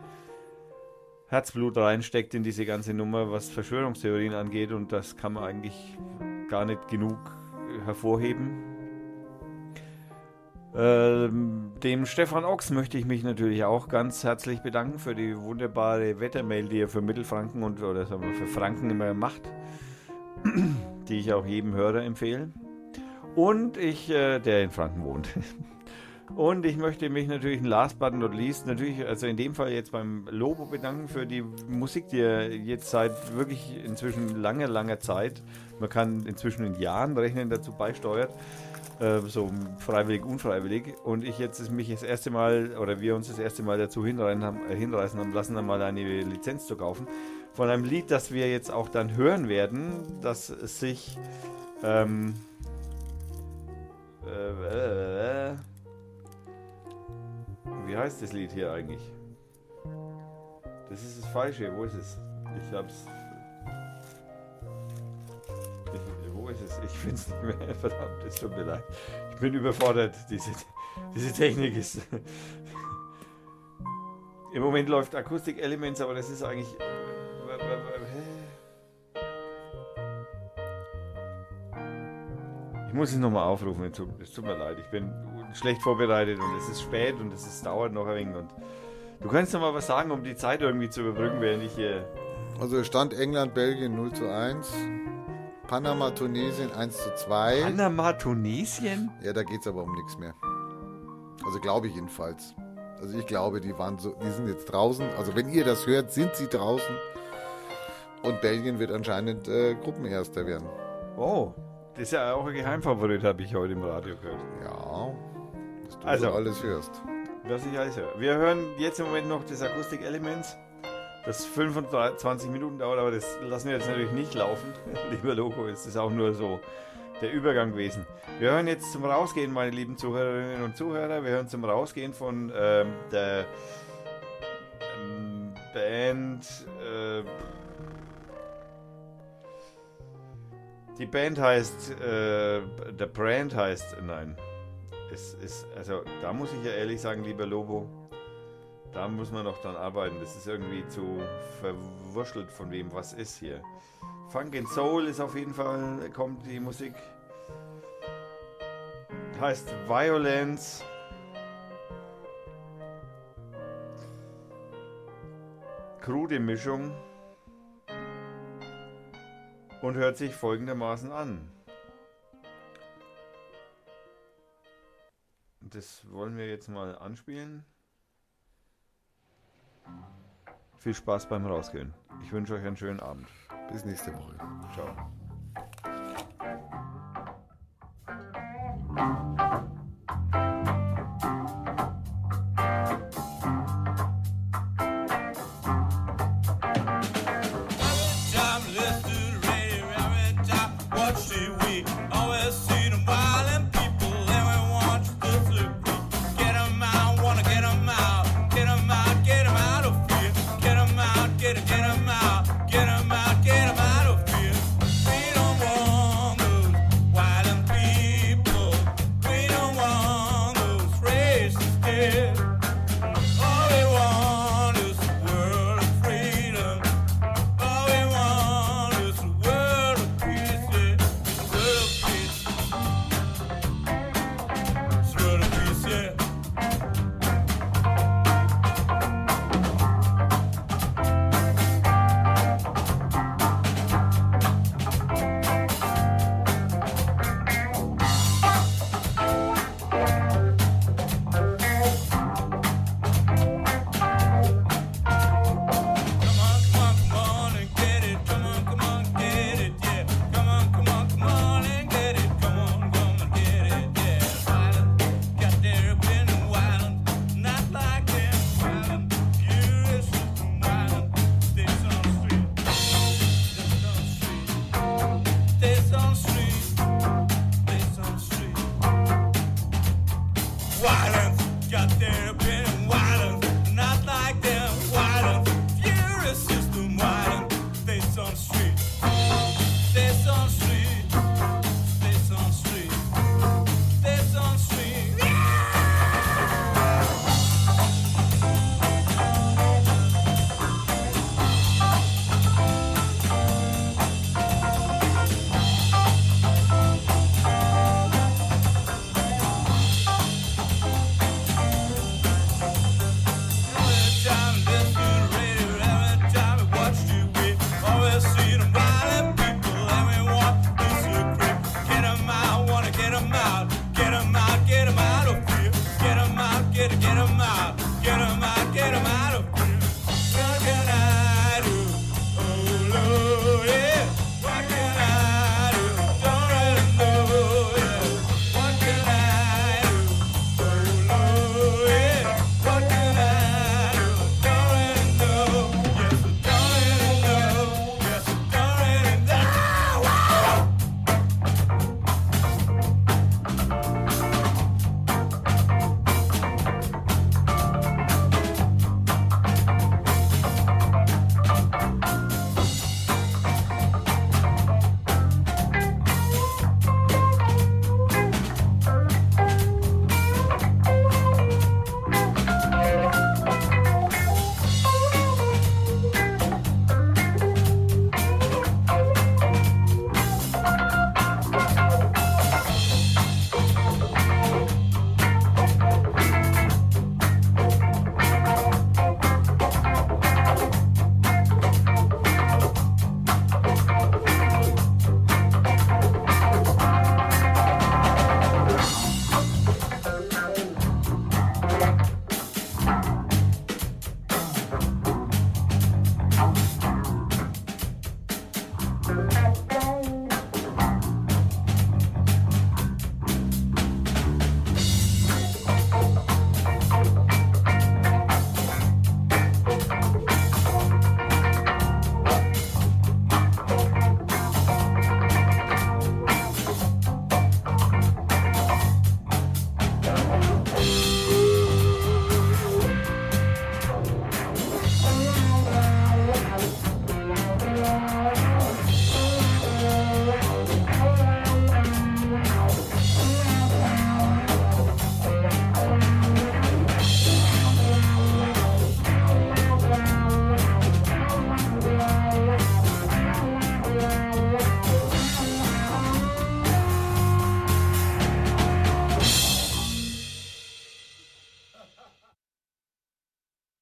Herzblut reinsteckt in diese ganze Nummer, was Verschwörungstheorien angeht und das kann man eigentlich gar nicht genug hervorheben. Ähm, dem Stefan Ochs möchte ich mich natürlich auch ganz herzlich bedanken für die wunderbare Wettermail, die er für Mittelfranken und oder sagen wir für Franken immer macht, die ich auch jedem Hörer empfehle. Und ich, äh, der in Franken wohnt. Und ich möchte mich natürlich last but not least natürlich, also in dem Fall jetzt beim Lobo bedanken für die Musik, die er jetzt seit wirklich inzwischen langer, langer Zeit, man kann inzwischen in Jahren rechnen, dazu beisteuert, äh, so freiwillig, unfreiwillig. Und ich jetzt mich das erste Mal, oder wir uns das erste Mal dazu hinreißen haben, äh, hinreißen haben lassen, dann mal eine Lizenz zu kaufen. Von einem Lied, das wir jetzt auch dann hören werden, das sich ähm, äh, äh, wie heißt das Lied hier eigentlich? Das ist das Falsche. Wo ist es? Ich hab's. Ist es? Ich find's nicht mehr. Verdammt, es tut mir leid. Ich bin überfordert. Diese, diese Technik ist. Im Moment läuft Akustik Elements, aber das ist eigentlich. Ich muss es nochmal aufrufen, es tut, es tut mir leid. Ich bin schlecht vorbereitet und es ist spät und es ist, dauert noch ein wenig. Und du kannst noch mal was sagen, um die Zeit irgendwie zu überbrücken, während ich hier. Also Stand England, Belgien 0 zu 1. Panama, Tunesien 1 zu 2. Panama, Tunesien? Ja, da geht es aber um nichts mehr. Also glaube ich jedenfalls. Also ich glaube, die waren so, die sind jetzt draußen. Also wenn ihr das hört, sind sie draußen. Und Belgien wird anscheinend äh, Gruppenerster werden. Oh, das ist ja auch ein Geheimfavorit, habe ich heute im Radio gehört. Ja, dass du Also. so alles hörst. Was ich alles höre. Wir hören jetzt im Moment noch das Akustik Elements, das 25 Minuten dauert, aber das lassen wir jetzt natürlich nicht laufen. Lieber Logo, es ist auch nur so der Übergang gewesen. Wir hören jetzt zum Rausgehen, meine lieben Zuhörerinnen und Zuhörer, wir hören zum Rausgehen von ähm, der ähm, Band. Äh, die Band heißt, äh, der Brand heißt, nein, es ist, also da muss ich ja ehrlich sagen, lieber Lobo, da muss man noch dran arbeiten. Das ist irgendwie zu verwurschtelt von wem was ist hier. Funk and Soul ist auf jeden Fall, kommt die Musik. Heißt Violence. Krude Mischung. Und hört sich folgendermaßen an. Das wollen wir jetzt mal anspielen. Viel Spaß beim Rausgehen. Ich wünsche euch einen schönen Abend. Bis nächste Woche. Ciao.